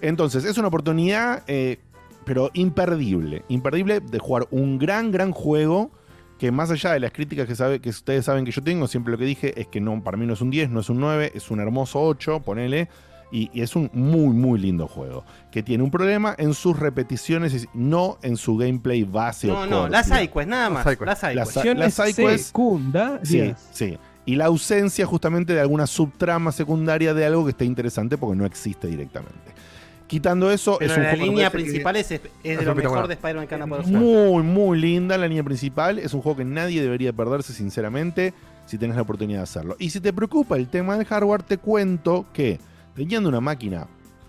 [SPEAKER 2] entonces, es una oportunidad, eh, pero imperdible. Imperdible de jugar un gran, gran juego que más allá de las críticas que, sabe, que ustedes saben que yo tengo, siempre lo que dije es que no, para mí no es un 10, no es un 9, es un hermoso 8, ponele. Y, y es un muy, muy lindo juego. Que tiene un problema en sus repeticiones y no en su gameplay base
[SPEAKER 4] No,
[SPEAKER 2] o
[SPEAKER 4] no, las sidequests, nada más. Las sidequests.
[SPEAKER 2] Las-
[SPEAKER 3] secundarias.
[SPEAKER 2] Sí, sí. Y la ausencia justamente de alguna subtrama secundaria de algo que esté interesante porque no existe directamente. Quitando eso,
[SPEAKER 4] Pero
[SPEAKER 2] es un
[SPEAKER 4] la
[SPEAKER 2] juego que me
[SPEAKER 4] línea
[SPEAKER 2] que-
[SPEAKER 4] principal es, es de lo mejor de Spider-Man que jugar.
[SPEAKER 2] muy, muy linda la línea principal. Es un juego que nadie debería perderse, sinceramente, si tenés la oportunidad de hacerlo. Y si te preocupa el tema del hardware, te cuento que teniendo una máquina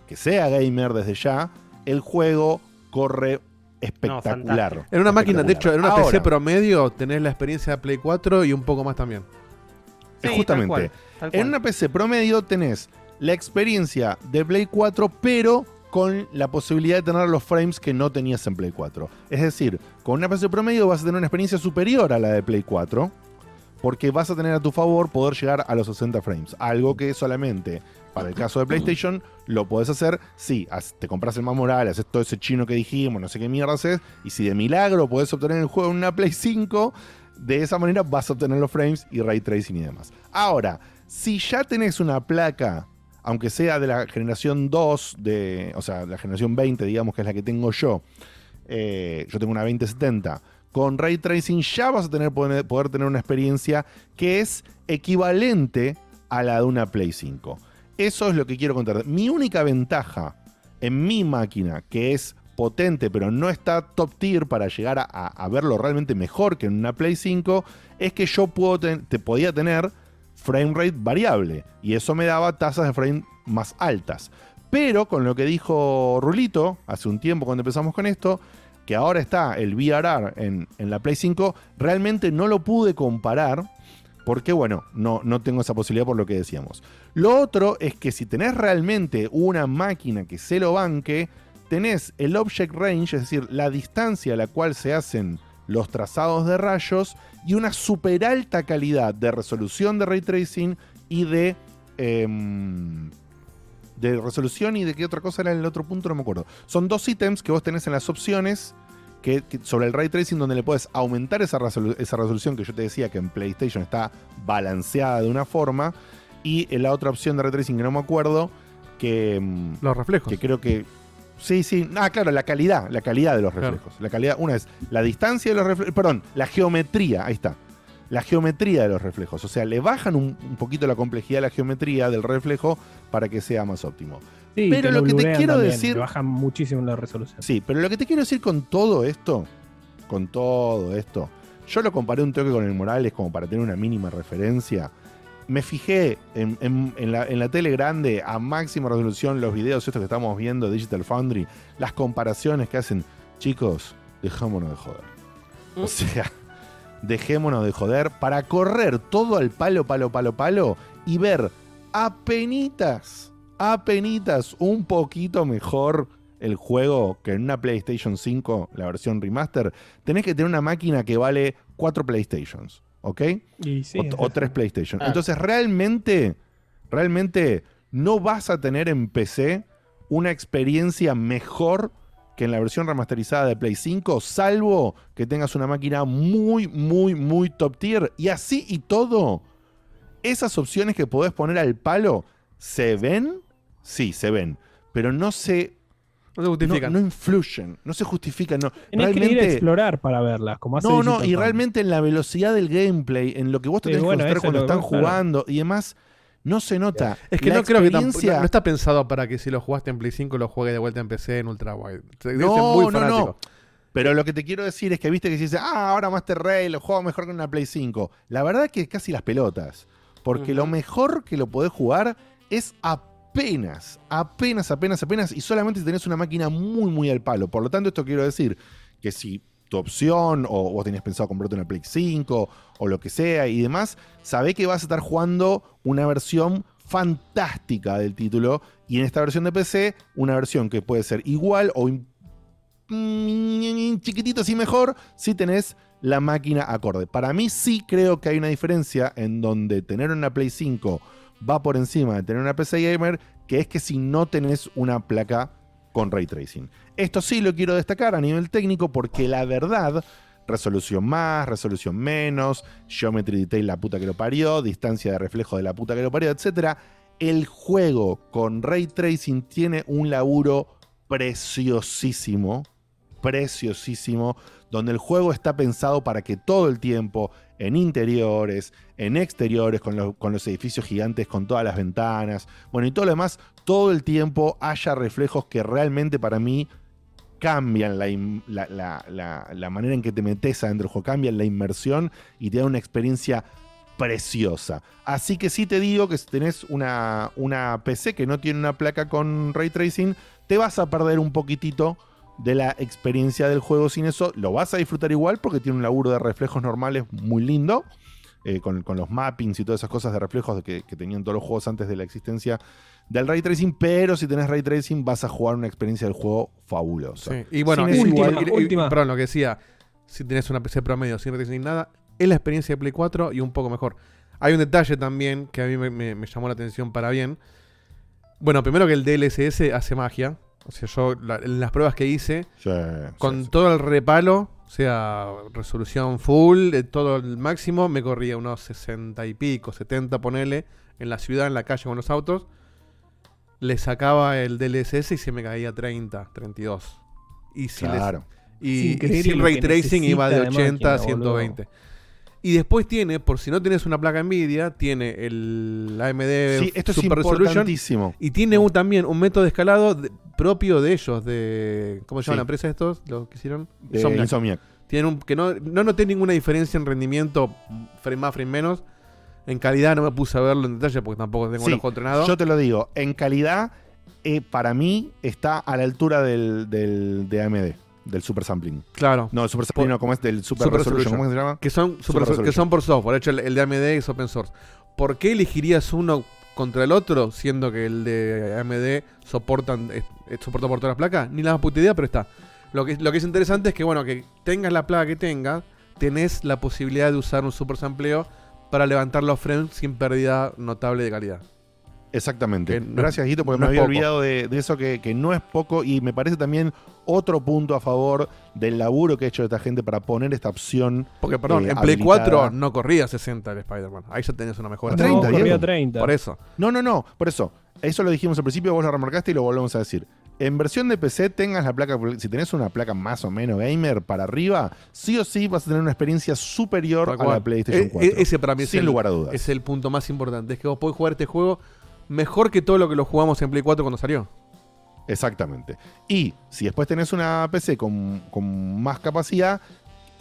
[SPEAKER 2] que sea gamer desde ya, el juego corre espectacular.
[SPEAKER 4] fantástico.
[SPEAKER 5] En una máquina, de hecho, en una PC promedio tenés la experiencia de Play 4 y un poco más también.
[SPEAKER 4] Sí, tal
[SPEAKER 2] justamente,
[SPEAKER 4] cual, tal
[SPEAKER 2] en una PC promedio tenés la experiencia de Play 4, pero con la posibilidad de tener los frames que no tenías en Play 4. Es decir, con una PC promedio vas a tener una experiencia superior a la de Play 4, porque vas a tener a tu favor poder llegar a los 60 frames. Algo que solamente para el caso de PlayStation lo podés hacer si te compras el más moral, haces todo ese chino que dijimos, no sé qué mierda haces, y si de milagro podés obtener el juego en una Play 5, de esa manera vas a obtener los frames y ray tracing y demás. Ahora, si ya tenés una placa, aunque sea de la generación 2, de, o sea, la generación 20, digamos que es la que tengo yo, eh, yo tengo una 2070, con ray tracing ya vas a tener, poder, tener una experiencia que es equivalente a la de una Play 5. Eso es lo que quiero contar. Mi única ventaja en mi máquina, que es potente pero no está top tier para llegar a, verlo realmente mejor que en una Play 5, es que yo puedo te podía tener frame rate variable y eso me daba tasas de frame más altas. Pero con lo que dijo Rulito hace un tiempo cuando empezamos con esto, que ahora está el VRR en, en la Play 5, realmente no lo pude comparar porque bueno, no, no tengo esa posibilidad por lo que decíamos. Lo otro es que si tenés realmente una máquina que se lo banque, tenés el object range, es decir, la distancia a la cual se hacen los trazados de rayos y una super alta calidad de resolución de ray tracing y de... em, de resolución y de qué otra cosa era el otro punto, no me acuerdo. Son dos ítems que vos tenés en las opciones que, que- sobre el ray tracing donde le puedes aumentar esa, resolu- esa resolución que yo te decía que en PlayStation está balanceada de una forma y en la otra opción de ray tracing que no me acuerdo que... mm,
[SPEAKER 5] Los reflejos.
[SPEAKER 2] Que creo que... Sí, sí. Ah, claro, la calidad, la calidad de los
[SPEAKER 5] Claro.
[SPEAKER 2] reflejos. La calidad, una es la distancia de los reflejos, perdón, la geometría, ahí está. La geometría de los reflejos. O sea, le bajan un, un poquito la complejidad de la geometría del reflejo para que sea más óptimo.
[SPEAKER 3] Sí,
[SPEAKER 2] pero lo que te quiero
[SPEAKER 3] también,
[SPEAKER 2] decir...
[SPEAKER 3] bajan muchísimo la resolución.
[SPEAKER 2] Sí, pero lo que te quiero decir con todo esto, con todo esto, yo lo comparé un toque con el Morales como para tener una mínima referencia. Me fijé en, en- en la, en la tele grande a máxima resolución los videos estos que estamos viendo de Digital Foundry, las comparaciones que hacen. Chicos, dejémonos de joder. O sea, dejémonos de joder para correr todo al palo, palo, palo, palo y ver apenitas, apenitas un poquito mejor el juego que en una PlayStation 5, la versión remaster, tenés que tener una máquina que vale 4 PlayStations, ¿ok?
[SPEAKER 3] Y sí,
[SPEAKER 2] o,
[SPEAKER 3] es
[SPEAKER 2] o
[SPEAKER 3] eso.
[SPEAKER 2] 3 PlayStation.
[SPEAKER 3] Ah.
[SPEAKER 2] Entonces, realmente, realmente no vas a tener en PC una experiencia mejor que en la versión remasterizada de Play 5, salvo que tengas una máquina muy, muy, muy top tier. Y así y todo, esas opciones que podés poner al palo, ¿se ven? Sí, se ven. Pero no se...
[SPEAKER 5] No se justifican.
[SPEAKER 2] No, no influyen, no se justifican. No.
[SPEAKER 3] Tenés que ir a explorar para verlas, como hace
[SPEAKER 2] No, no, y realmente en la velocidad del gameplay, en lo que vos te
[SPEAKER 3] Sí,
[SPEAKER 2] tenés
[SPEAKER 3] bueno,
[SPEAKER 2] que concentrar cuando
[SPEAKER 3] es
[SPEAKER 2] están
[SPEAKER 3] claro.
[SPEAKER 2] jugando y demás, no se nota.
[SPEAKER 5] Es que
[SPEAKER 2] La
[SPEAKER 5] no creo que tampoco. No, no está pensado para que si lo jugaste en Play 5 lo juegues de vuelta en PC en ultra wide.
[SPEAKER 2] No,
[SPEAKER 5] muy
[SPEAKER 2] no,
[SPEAKER 5] fanático.
[SPEAKER 2] no. Pero lo que te quiero decir es que viste que se dice, ah, ahora Master Race lo juego mejor que en una Play 5. La verdad es que es casi las pelotas. Porque lo mejor que lo podés jugar es apenas, apenas, apenas, apenas, y solamente si tenés una máquina muy, muy al palo. Por lo tanto, esto quiero decir que si tu opción, o tenías pensado comprarte una Play 5, o lo que sea, y demás, sabé que vas a estar jugando una versión fantástica del título, y en esta versión de PC, una versión que puede ser igual o mm, chiquitito así mejor si tenés la máquina acorde. Para mí sí creo que hay una diferencia en donde tener una Play 5 va por encima de tener una PC gamer, que es que si no tenés una placa con ray tracing. Esto sí lo quiero destacar a nivel técnico porque la verdad, resolución más, resolución menos, geometry detail la puta que lo parió, distancia de reflejo de la puta que lo parió, etc. El juego con ray tracing tiene un laburo preciosísimo, preciosísimo, donde el juego está pensado para que todo el tiempo, en interiores, en exteriores, con, los- con los edificios gigantes, con todas las ventanas, bueno, y todo lo demás, todo el tiempo haya reflejos que realmente para mí cambian la, la- la- manera en que te metes adentro del cambian la inmersión y te dan una experiencia preciosa. Así que sí te digo que si tenés una, una PC que no tiene una placa con ray tracing, te vas a perder un poquitito de la experiencia del juego sin eso. Lo vas a disfrutar igual porque tiene un laburo de reflejos normales muy lindo. eh, con, con los mappings y todas esas cosas de reflejos que, que tenían todos los juegos antes de la existencia del ray tracing. Pero si tenés ray tracing, vas a jugar una experiencia del juego fabulosa.
[SPEAKER 5] Sí, Y bueno, y-
[SPEAKER 2] igual-
[SPEAKER 5] y- perdón, lo que decía, si tenés una PC promedio sin retracing ni nada, es la experiencia de Play 4 y un poco mejor. Hay un detalle también que a mí me, me- me llamó la atención para bien. Bueno, primero que el DLSS hace magia. O sea, yo la- en las pruebas que hice, con todo el repalo, o sea, resolución full, de todo el máximo, me corría unos 60 y pico, 70, ponele, en la ciudad, en la calle con los autos. Le sacaba el DLSS y se me caía 30, 32. Y si les-
[SPEAKER 2] Claro.
[SPEAKER 5] y,
[SPEAKER 3] Es
[SPEAKER 5] y sin ray tracing iba de
[SPEAKER 3] necesita de
[SPEAKER 5] 80 a
[SPEAKER 3] máquina, boludo.
[SPEAKER 5] 120. Y después tiene, por si no tienes una placa Nvidia, tiene el AMD
[SPEAKER 2] Sí, esto es
[SPEAKER 5] Super Resolution. Y tiene un- también un método de escalado de- propio de ellos, de ¿cómo se llama
[SPEAKER 2] Sí.
[SPEAKER 5] la empresa estos? Los que hicieron.
[SPEAKER 2] De Insomniac.
[SPEAKER 5] Tienen un, que no, no noté ninguna diferencia en rendimiento, frame más, frame menos. En calidad no me puse a verlo en detalle porque tampoco tengo
[SPEAKER 2] Sí,
[SPEAKER 5] el ojo entrenado.
[SPEAKER 2] Yo te lo digo, en calidad, eh, para mí está a la altura del, del de AMD, del Super Sampling.
[SPEAKER 5] Claro.
[SPEAKER 2] No, el Super Sampling no, como es del Super,
[SPEAKER 5] Super
[SPEAKER 2] Resolution,
[SPEAKER 5] Resolution.
[SPEAKER 2] ¿cómo se llama?
[SPEAKER 5] Que son, super- que son por software. De hecho, el, el de AMD es open source. ¿Por qué elegirías uno contra el otro, siendo que el de AMD soportan, soportado por todas las placas? Ni la más puta idea, pero está. Lo que, lo que es interesante es que, bueno, que tengas la placa que tengas, tenés la posibilidad de usar un super sampleo para levantar los frames sin pérdida notable de calidad.
[SPEAKER 2] Exactamente.
[SPEAKER 5] No-
[SPEAKER 2] Gracias, Guito, porque
[SPEAKER 5] no
[SPEAKER 2] me
[SPEAKER 5] es
[SPEAKER 2] había
[SPEAKER 5] poco.
[SPEAKER 2] olvidado de, de eso que, que no es poco y me parece también otro punto a favor del laburo que ha hecho esta gente para poner esta opción.
[SPEAKER 5] Porque, perdón,
[SPEAKER 2] eh,
[SPEAKER 5] en Play
[SPEAKER 2] habilitada.
[SPEAKER 5] 4 no corría 60 el Spider-Man. Ahí ya tenés una mejora.
[SPEAKER 2] No, corría
[SPEAKER 3] 30.
[SPEAKER 5] Por eso.
[SPEAKER 2] No, no, no, por eso. eso lo dijimos al principio, vos lo remarcaste y lo volvemos a decir. En versión de PC tengas la placa, si tenés una placa más o menos gamer para arriba, sí o sí vas a tener una experiencia superior a la. PlayStation
[SPEAKER 5] E-
[SPEAKER 2] 4.
[SPEAKER 5] e- ese para mí es
[SPEAKER 2] sin
[SPEAKER 5] el,
[SPEAKER 2] lugar a dudas.
[SPEAKER 5] es el punto más importante. Es que vos podés jugar este juego mejor que todo lo que lo jugamos en Play 4 cuando salió.
[SPEAKER 2] Exactamente. Y si después tenés una PC con, con más capacidad,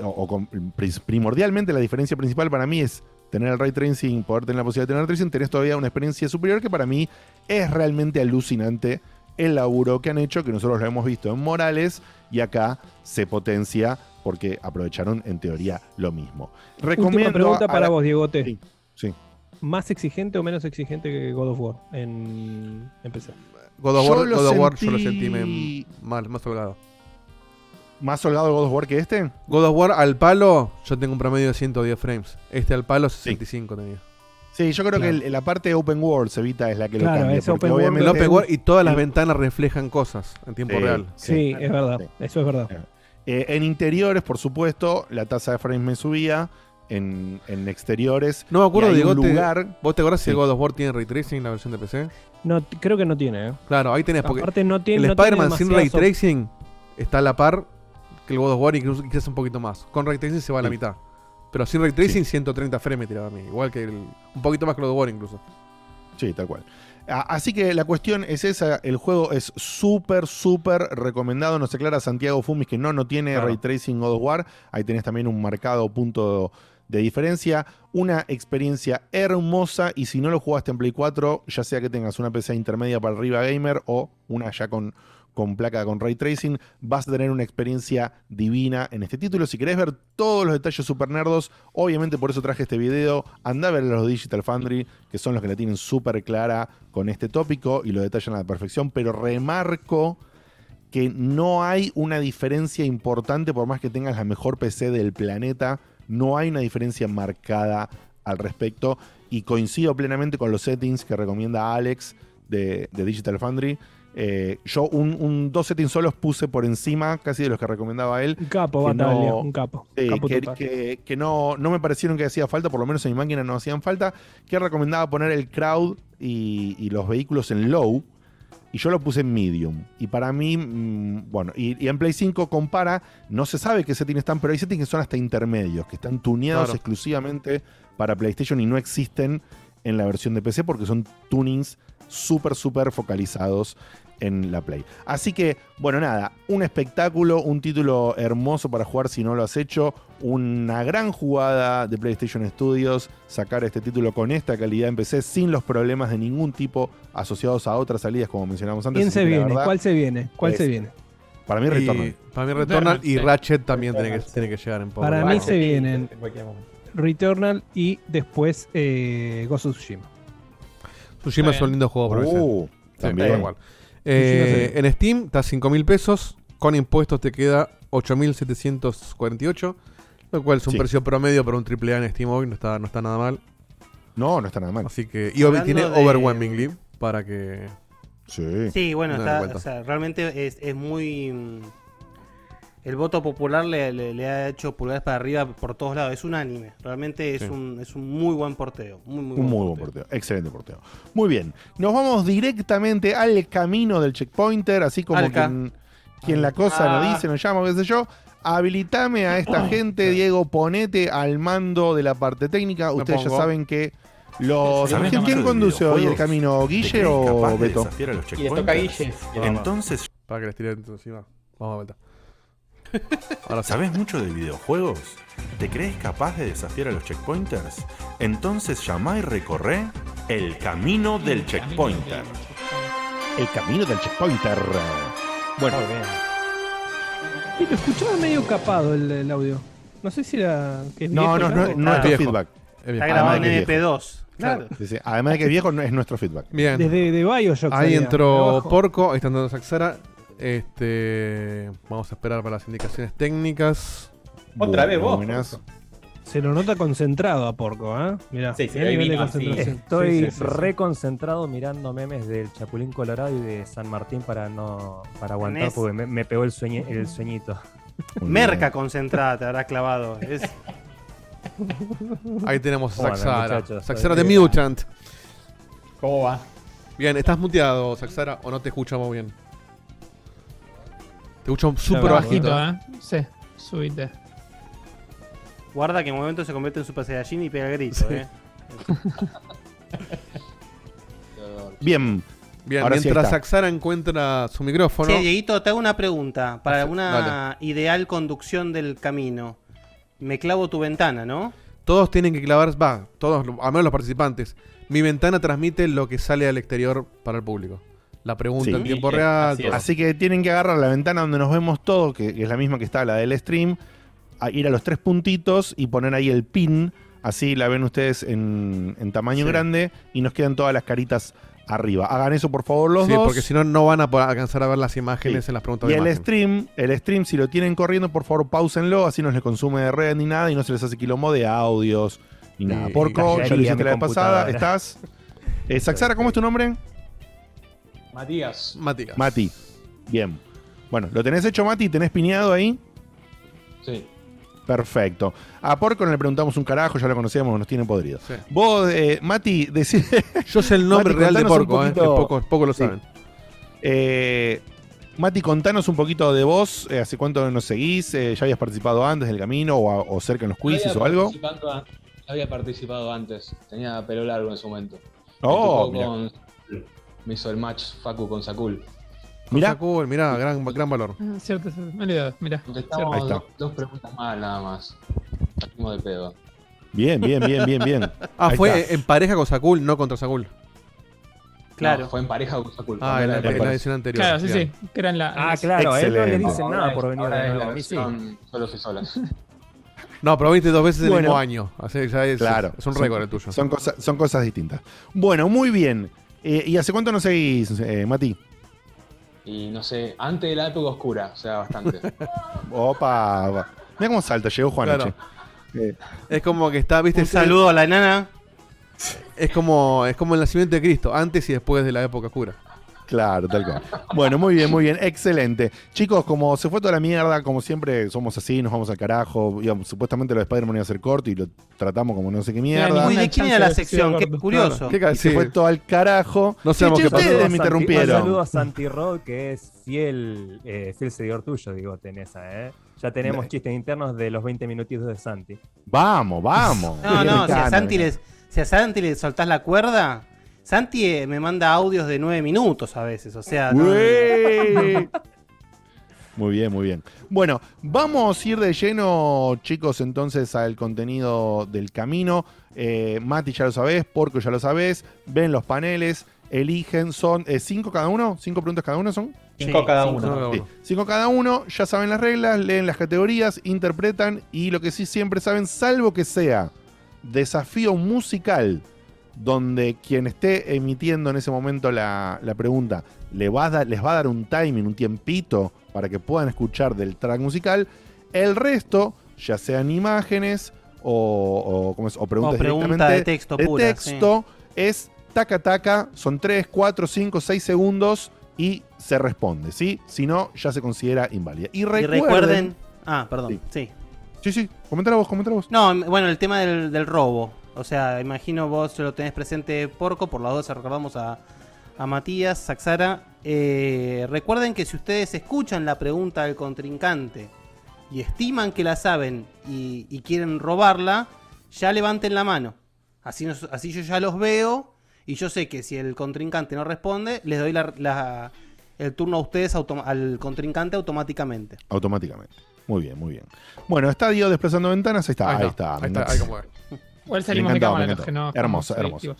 [SPEAKER 2] o, o con- pri- primordialmente la diferencia principal para mí es tener el ray tracing, poder tener la posibilidad de tener ray tracing, tenés todavía una experiencia superior que para mí es realmente alucinante el laburo que han hecho, que nosotros lo hemos visto en Morales y acá se potencia porque aprovecharon en teoría lo mismo.
[SPEAKER 3] Última pregunta
[SPEAKER 2] a
[SPEAKER 3] para
[SPEAKER 2] la-
[SPEAKER 3] vos, Diegote.
[SPEAKER 2] Sí.
[SPEAKER 3] ¿Más exigente o menos exigente que God of War en, en PC?
[SPEAKER 5] God of War,
[SPEAKER 2] lo
[SPEAKER 5] God of War yo lo
[SPEAKER 2] sentí-
[SPEAKER 5] me- mal, más holgado.
[SPEAKER 2] ¿Más holgado el God of War que este?
[SPEAKER 5] God of War al palo, yo tengo un promedio de 110 frames. Este al palo 65 tenía.
[SPEAKER 2] Sí, yo creo
[SPEAKER 5] Claro.
[SPEAKER 2] que el- la parte de Open World se evita es la que
[SPEAKER 3] Claro,
[SPEAKER 2] lo cambia.
[SPEAKER 3] open world.
[SPEAKER 2] obviamente
[SPEAKER 5] El Open World y todas las
[SPEAKER 2] Sí.
[SPEAKER 5] ventanas reflejan cosas en tiempo
[SPEAKER 2] Sí,
[SPEAKER 5] real.
[SPEAKER 3] Sí, es verdad. Eso es verdad.
[SPEAKER 2] Eh, en interiores, por supuesto, la tasa de frames me subía. En, en exteriores.
[SPEAKER 5] No me acuerdo
[SPEAKER 2] y
[SPEAKER 5] de
[SPEAKER 2] lugar.
[SPEAKER 5] ¿Vos te acordás si
[SPEAKER 2] Sí.
[SPEAKER 5] el God of War tiene ray tracing la versión de PC?
[SPEAKER 3] No, creo que no tiene, ¿eh?
[SPEAKER 5] Claro, ahí tenés porque
[SPEAKER 3] Aparte no tiene-
[SPEAKER 5] el
[SPEAKER 3] no
[SPEAKER 5] Spider-Man sin ray tracing está a la par que el God of War incluso quizás un poquito más. Con ray tracing se va a la
[SPEAKER 2] Sí.
[SPEAKER 5] mitad. Pero sin ray tracing 130 frames me tiraba a mí, igual que el, un poquito más que el God of War incluso.
[SPEAKER 2] Sí, tal cual. Así que la cuestión es esa, el juego es súper, súper recomendado. Nos aclara Santiago Fumis que no, no tiene
[SPEAKER 5] Claro.
[SPEAKER 2] Ray Tracing God of War. Ahí tenés también un marcado punto de diferencia. Una experiencia hermosa y si no lo jugaste en Play 4, ya sea que tengas una PC intermedia para arriba gamer o una ya con, con placa con Ray Tracing, vas a tener una experiencia divina en este título. Si querés ver todos los detalles super nerdos, obviamente por eso traje este video, anda a ver los Digital Foundry, que son los que la tienen súper clara con este tópico y lo detallan a la perfección, pero remarco que no hay una diferencia importante por más que tengas la mejor PC del planeta, no hay una diferencia marcada al respecto y coincido plenamente con los settings que recomienda Alex de, de Digital Foundry. Eh, yo un, un- dos settings solos puse por encima casi de los que recomendaba él.
[SPEAKER 3] Un capo, Batalla,
[SPEAKER 2] no-
[SPEAKER 3] un capo. Capo
[SPEAKER 2] que,
[SPEAKER 3] total.
[SPEAKER 2] que- que no, no me parecieron que hacía falta, por lo menos en mi máquina no hacían falta, que recomendaba poner el crowd y, y los vehículos en low, y yo lo puse en medium. Y para mí, mm, bueno, y, y en Play 5 compara, no se sabe qué settings están, pero hay settings que son hasta intermedios, que están tuneados
[SPEAKER 5] Claro.
[SPEAKER 2] exclusivamente para PlayStation y no existen en la versión de PC porque son tunings súper, súper focalizados en la Play. Así que, bueno, nada, un espectáculo, un título hermoso para jugar si no lo has hecho, una gran jugada de PlayStation Studios, sacar este título con esta calidad en PC sin los problemas de ningún tipo asociados a otras salidas como mencionamos antes.
[SPEAKER 3] ¿Quién se viene?
[SPEAKER 2] verdad,
[SPEAKER 3] ¿Cuál se viene? ¿Cuál
[SPEAKER 2] es-
[SPEAKER 3] se viene?
[SPEAKER 2] Para mí
[SPEAKER 5] Y
[SPEAKER 2] Returnal.
[SPEAKER 5] para mí Returnal y
[SPEAKER 6] Sí.
[SPEAKER 5] Ratchet también tiene que, tiene que llegar en poco.
[SPEAKER 3] Para mí se vienen. Returnal y después eh, Ghost of Tsushima.
[SPEAKER 5] Tsushima es un lindo juego para.
[SPEAKER 2] Uh,
[SPEAKER 5] Sí,
[SPEAKER 2] también.
[SPEAKER 5] tal cual. Eh, en Steam está 5 mil pesos. Con impuestos te queda 8.748. Lo cual es un
[SPEAKER 2] Sí.
[SPEAKER 5] precio promedio para un AAA en Steam hoy. No está, no está nada mal.
[SPEAKER 2] No, no está nada mal.
[SPEAKER 5] Así que. Y
[SPEAKER 4] Hablando
[SPEAKER 5] tiene
[SPEAKER 4] de-
[SPEAKER 5] overwhelmingly. Para que.
[SPEAKER 2] Sí.
[SPEAKER 4] Sí, bueno,
[SPEAKER 5] No,
[SPEAKER 4] está, o sea, realmente es, es muy... El voto popular le, le- le ha hecho pulgares para arriba por todos lados. Es unánime. Realmente es,
[SPEAKER 5] Sí.
[SPEAKER 4] un, es un muy buen porteo. Muy, muy
[SPEAKER 2] Un
[SPEAKER 4] buen
[SPEAKER 2] muy buen porteo, excelente porteo. Muy bien, nos vamos directamente al camino del checkpointer, así como
[SPEAKER 4] Alca.
[SPEAKER 2] quien, quien la cosa
[SPEAKER 12] Ah.
[SPEAKER 2] nos dice, nos llama, qué sé yo. Habilitame a esta gente, Diego, ponete al mando de la parte técnica.
[SPEAKER 5] Me
[SPEAKER 2] Ustedes ya saben que los...
[SPEAKER 18] ¿Sabés
[SPEAKER 2] ¿Quién, conduce hoy el camino,
[SPEAKER 18] ¿Te
[SPEAKER 2] Guille o Beto?
[SPEAKER 18] desafiar a los
[SPEAKER 12] Y le toca a? Guille.
[SPEAKER 18] Entonces,
[SPEAKER 5] Para que les tire encima. Vamos a vuelta. Ahora sí.
[SPEAKER 18] ¿sabés mucho de videojuegos? ¿Te crees capaz de desafiar a los checkpointers? Entonces llama y recorre el camino del checkpointer.
[SPEAKER 2] El camino del checkpointer. Bueno.
[SPEAKER 3] Y lo escuchaba medio capado el, el audio. No sé si era. Que es
[SPEAKER 2] no,
[SPEAKER 3] viejo
[SPEAKER 2] no,
[SPEAKER 3] ya
[SPEAKER 2] no,
[SPEAKER 3] o-
[SPEAKER 2] es
[SPEAKER 5] viejo.
[SPEAKER 2] feedback.
[SPEAKER 5] Es bien.
[SPEAKER 4] Está
[SPEAKER 2] Además
[SPEAKER 4] grabado
[SPEAKER 2] de
[SPEAKER 4] en
[SPEAKER 2] que es viejo.
[SPEAKER 4] MP2. Claro.
[SPEAKER 2] Sí, sí. Además de que es viejo, no- es nuestro feedback.
[SPEAKER 5] Bien.
[SPEAKER 3] Desde de Bioshock.
[SPEAKER 5] Ahí
[SPEAKER 3] salía,
[SPEAKER 5] entró
[SPEAKER 3] abajo.
[SPEAKER 5] Porco, ahí está entrando Saxara. Este. Vamos a esperar para las indicaciones técnicas.
[SPEAKER 12] Otra vez vos.
[SPEAKER 2] Buenas.
[SPEAKER 3] Se lo nota concentrado a Porco, ¿eh? Mirá.
[SPEAKER 12] Sí, sí,
[SPEAKER 3] nivel de
[SPEAKER 12] vino
[SPEAKER 3] concentración.
[SPEAKER 19] Estoy
[SPEAKER 3] Sí, sí, sí, sí.
[SPEAKER 19] reconcentrado mirando memes del Chapulín Colorado y de San Martín para no para aguantar
[SPEAKER 4] Tenés-
[SPEAKER 19] porque me, me pegó el, sueño, el sueñito.
[SPEAKER 4] Merca concentrada te habrá clavado. Es,
[SPEAKER 5] Ahí tenemos a
[SPEAKER 19] Bueno,
[SPEAKER 5] Saxara. Saxara de. Mutant.
[SPEAKER 12] ¿Cómo va?
[SPEAKER 5] Bien, ¿estás muteado, Saxara, o no te escuchamos bien? Te escucho súper bajito.
[SPEAKER 6] bajito, ¿eh? Sí, subite.
[SPEAKER 4] Guarda que en un momento se convierte en Super Saiyajin y pega grito, eh.
[SPEAKER 2] Bien.
[SPEAKER 5] Bien,
[SPEAKER 2] Ahora sí
[SPEAKER 5] mientras
[SPEAKER 2] está.
[SPEAKER 5] Saxara encuentra su micrófono.
[SPEAKER 4] Che, Dieguito, te hago una pregunta. Para una
[SPEAKER 5] dale.
[SPEAKER 4] ideal conducción del camino, me clavo tu ventana, ¿no?
[SPEAKER 5] Todos tienen que clavar, va, todos, al menos los participantes. Mi ventana transmite lo que sale al exterior para el público. La pregunta
[SPEAKER 2] Sí.
[SPEAKER 5] en tiempo real. todo.
[SPEAKER 2] Así que tienen que agarrar la ventana donde nos vemos todos, que, que es la misma que está la del stream, a ir a los tres puntitos y poner ahí el pin. Así la ven ustedes en, en tamaño
[SPEAKER 5] Sí.
[SPEAKER 2] grande y nos quedan todas las caritas arriba. Hagan eso por favor los
[SPEAKER 5] sí,
[SPEAKER 2] dos.
[SPEAKER 5] porque si no, no van a poder alcanzar a ver las imágenes en las preguntas
[SPEAKER 2] Y
[SPEAKER 5] de
[SPEAKER 2] el
[SPEAKER 5] imagen.
[SPEAKER 2] stream, el stream, si lo tienen corriendo, por favor, pausenlo, así no les consume de red ni nada y no se les hace quilombo de audios ni nada. Porco, ya lo hiciste la vez pasada, estás. Eh, Saxara, ¿cómo es tu nombre?
[SPEAKER 12] Matías.
[SPEAKER 5] Matías.
[SPEAKER 2] Mati. Bien. Bueno, ¿lo tenés hecho, Mati? ¿Tenés piñado ahí?
[SPEAKER 12] Sí.
[SPEAKER 2] Perfecto. A Porco no le preguntamos un carajo, ya lo conocíamos, nos tiene podrido. Vos, eh, Mati, decís.
[SPEAKER 5] Yo sé el nombre real de Porco, eh, que poco- poco lo saben.
[SPEAKER 2] Eh, Mati, contanos un poquito de vos. eh, ¿Hace cuánto nos seguís? Eh, ¿Ya habías participado antes del camino o, a- o cerca en los quizzes
[SPEAKER 20] Había
[SPEAKER 2] o algo?
[SPEAKER 20] an- Había participado antes. Tenía pelo largo en su momento.
[SPEAKER 2] Oh,
[SPEAKER 20] con- me hizo el match Facu con Sakul.
[SPEAKER 2] Mirá.
[SPEAKER 5] Cool, mirá, gran, gran valor.
[SPEAKER 6] Ah, cierto, cierto. Me he olvidado, mirá.
[SPEAKER 20] Contestamos dos, dos preguntas más nada más. Salimos de pedo.
[SPEAKER 2] Bien, bien, bien, bien, bien.
[SPEAKER 5] Ah,
[SPEAKER 2] Ahí
[SPEAKER 5] fue
[SPEAKER 2] está.
[SPEAKER 5] en pareja con Sakul, no contra Sakul.
[SPEAKER 20] Claro. fue en pareja con Sakul.
[SPEAKER 5] Ah, en la, en la edición anterior.
[SPEAKER 6] Claro, sí, sí. Que eran la.
[SPEAKER 19] Ah, claro, a él no le dicen nada por venir
[SPEAKER 20] Ahora
[SPEAKER 19] de
[SPEAKER 20] es
[SPEAKER 19] nuevo.
[SPEAKER 20] la
[SPEAKER 19] A mí sí.
[SPEAKER 20] solos y solas.
[SPEAKER 5] No, pero viste dos veces en el
[SPEAKER 2] Bueno.
[SPEAKER 5] mismo año. Así que ya es,
[SPEAKER 2] Claro.
[SPEAKER 5] es un récord el tuyo.
[SPEAKER 2] Son, cosas, son cosas distintas. Bueno, muy bien. Eh, ¿Y hace cuánto nos seguís, eh, Mati?
[SPEAKER 20] Y no sé, antes de la época oscura, o sea, bastante.
[SPEAKER 2] Opa. Mira cómo salta, llegó Juan
[SPEAKER 5] Claro.
[SPEAKER 2] H. Eh,
[SPEAKER 5] Es como que está, viste.
[SPEAKER 4] Un saludo a la nana.
[SPEAKER 5] Es como, es como el nacimiento de Cristo, antes y después de la época oscura.
[SPEAKER 2] Claro, tal cual. Bueno, muy bien, muy bien, excelente. Chicos, como se fue toda la mierda, como siempre somos así, nos vamos al carajo. Digamos, supuestamente lo de Spider-Man iba a ser corto y lo tratamos como no sé qué mierda.
[SPEAKER 4] Uy, ¿de quién era la sección? Qué curioso.
[SPEAKER 2] Claro. Y se fue todo al carajo.
[SPEAKER 5] No sabemos
[SPEAKER 2] Sí,
[SPEAKER 5] qué pasó.
[SPEAKER 2] ustedes me
[SPEAKER 19] Un
[SPEAKER 2] interrumpieron.
[SPEAKER 19] saludo a Santi Rod, que es fiel, eh, fiel seguidor tuyo, digo, Tenesa, ¿eh? Ya tenemos
[SPEAKER 2] Ne-
[SPEAKER 19] chistes internos de los 20 minutitos de Santi.
[SPEAKER 2] Vamos, vamos.
[SPEAKER 4] No, no, si a, Santi les, si a Santi le soltás la cuerda, Santi eh, me manda audios de nueve minutos a veces, o sea... no-.
[SPEAKER 2] Muy bien, muy bien. Bueno, vamos a ir de lleno, chicos, entonces al contenido del camino. Eh, Mati ya lo sabés, Porco ya lo sabés. Ven los paneles, eligen, son eh, cinco cada uno, cinco preguntas cada uno son.
[SPEAKER 12] Cinco cada
[SPEAKER 5] cinco
[SPEAKER 12] uno.
[SPEAKER 5] cada
[SPEAKER 2] Sí,
[SPEAKER 5] uno.
[SPEAKER 2] cinco cada uno, ya saben las reglas, leen las categorías, interpretan y lo que sí siempre saben, salvo que sea desafío musical, donde quien esté emitiendo en ese momento la, la pregunta le va a dar- les va a dar un timing, un tiempito para que puedan escuchar del track musical. El resto, ya sean imágenes o, o, ¿cómo es? o preguntas
[SPEAKER 4] O pregunta
[SPEAKER 2] directamente
[SPEAKER 4] de texto pura,
[SPEAKER 2] texto, es taca taca, son 3, 4, 5, 6 segundos y se responde, ¿sí? Si no, ya se considera inválida. Y
[SPEAKER 4] Y
[SPEAKER 2] recuerden...
[SPEAKER 4] Ah, perdón, sí.
[SPEAKER 2] Sí, sí, comentala vos, comentala vos.
[SPEAKER 4] No, bueno, el tema del, del robo. O sea, imagino vos lo tenés presente, Porco, por las dos recordamos a, a Matías, Saxara. Eh, recuerden que si ustedes escuchan la pregunta del contrincante y estiman que la saben y, y quieren robarla, ya levanten la mano. Así, nos- así yo ya los veo y yo sé que si el contrincante no responde, les doy la- la- el turno a ustedes al contrincante automáticamente.
[SPEAKER 2] Automáticamente. Muy bien, muy bien. Bueno, está Diego desplazando ventanas. Ahí está, ahí,
[SPEAKER 5] Ahí
[SPEAKER 2] está.
[SPEAKER 5] está, ahí está, ahí como es.
[SPEAKER 6] Igual
[SPEAKER 2] Me
[SPEAKER 6] salimos de cámara
[SPEAKER 2] me
[SPEAKER 6] los que no.
[SPEAKER 2] Hermoso, hermoso.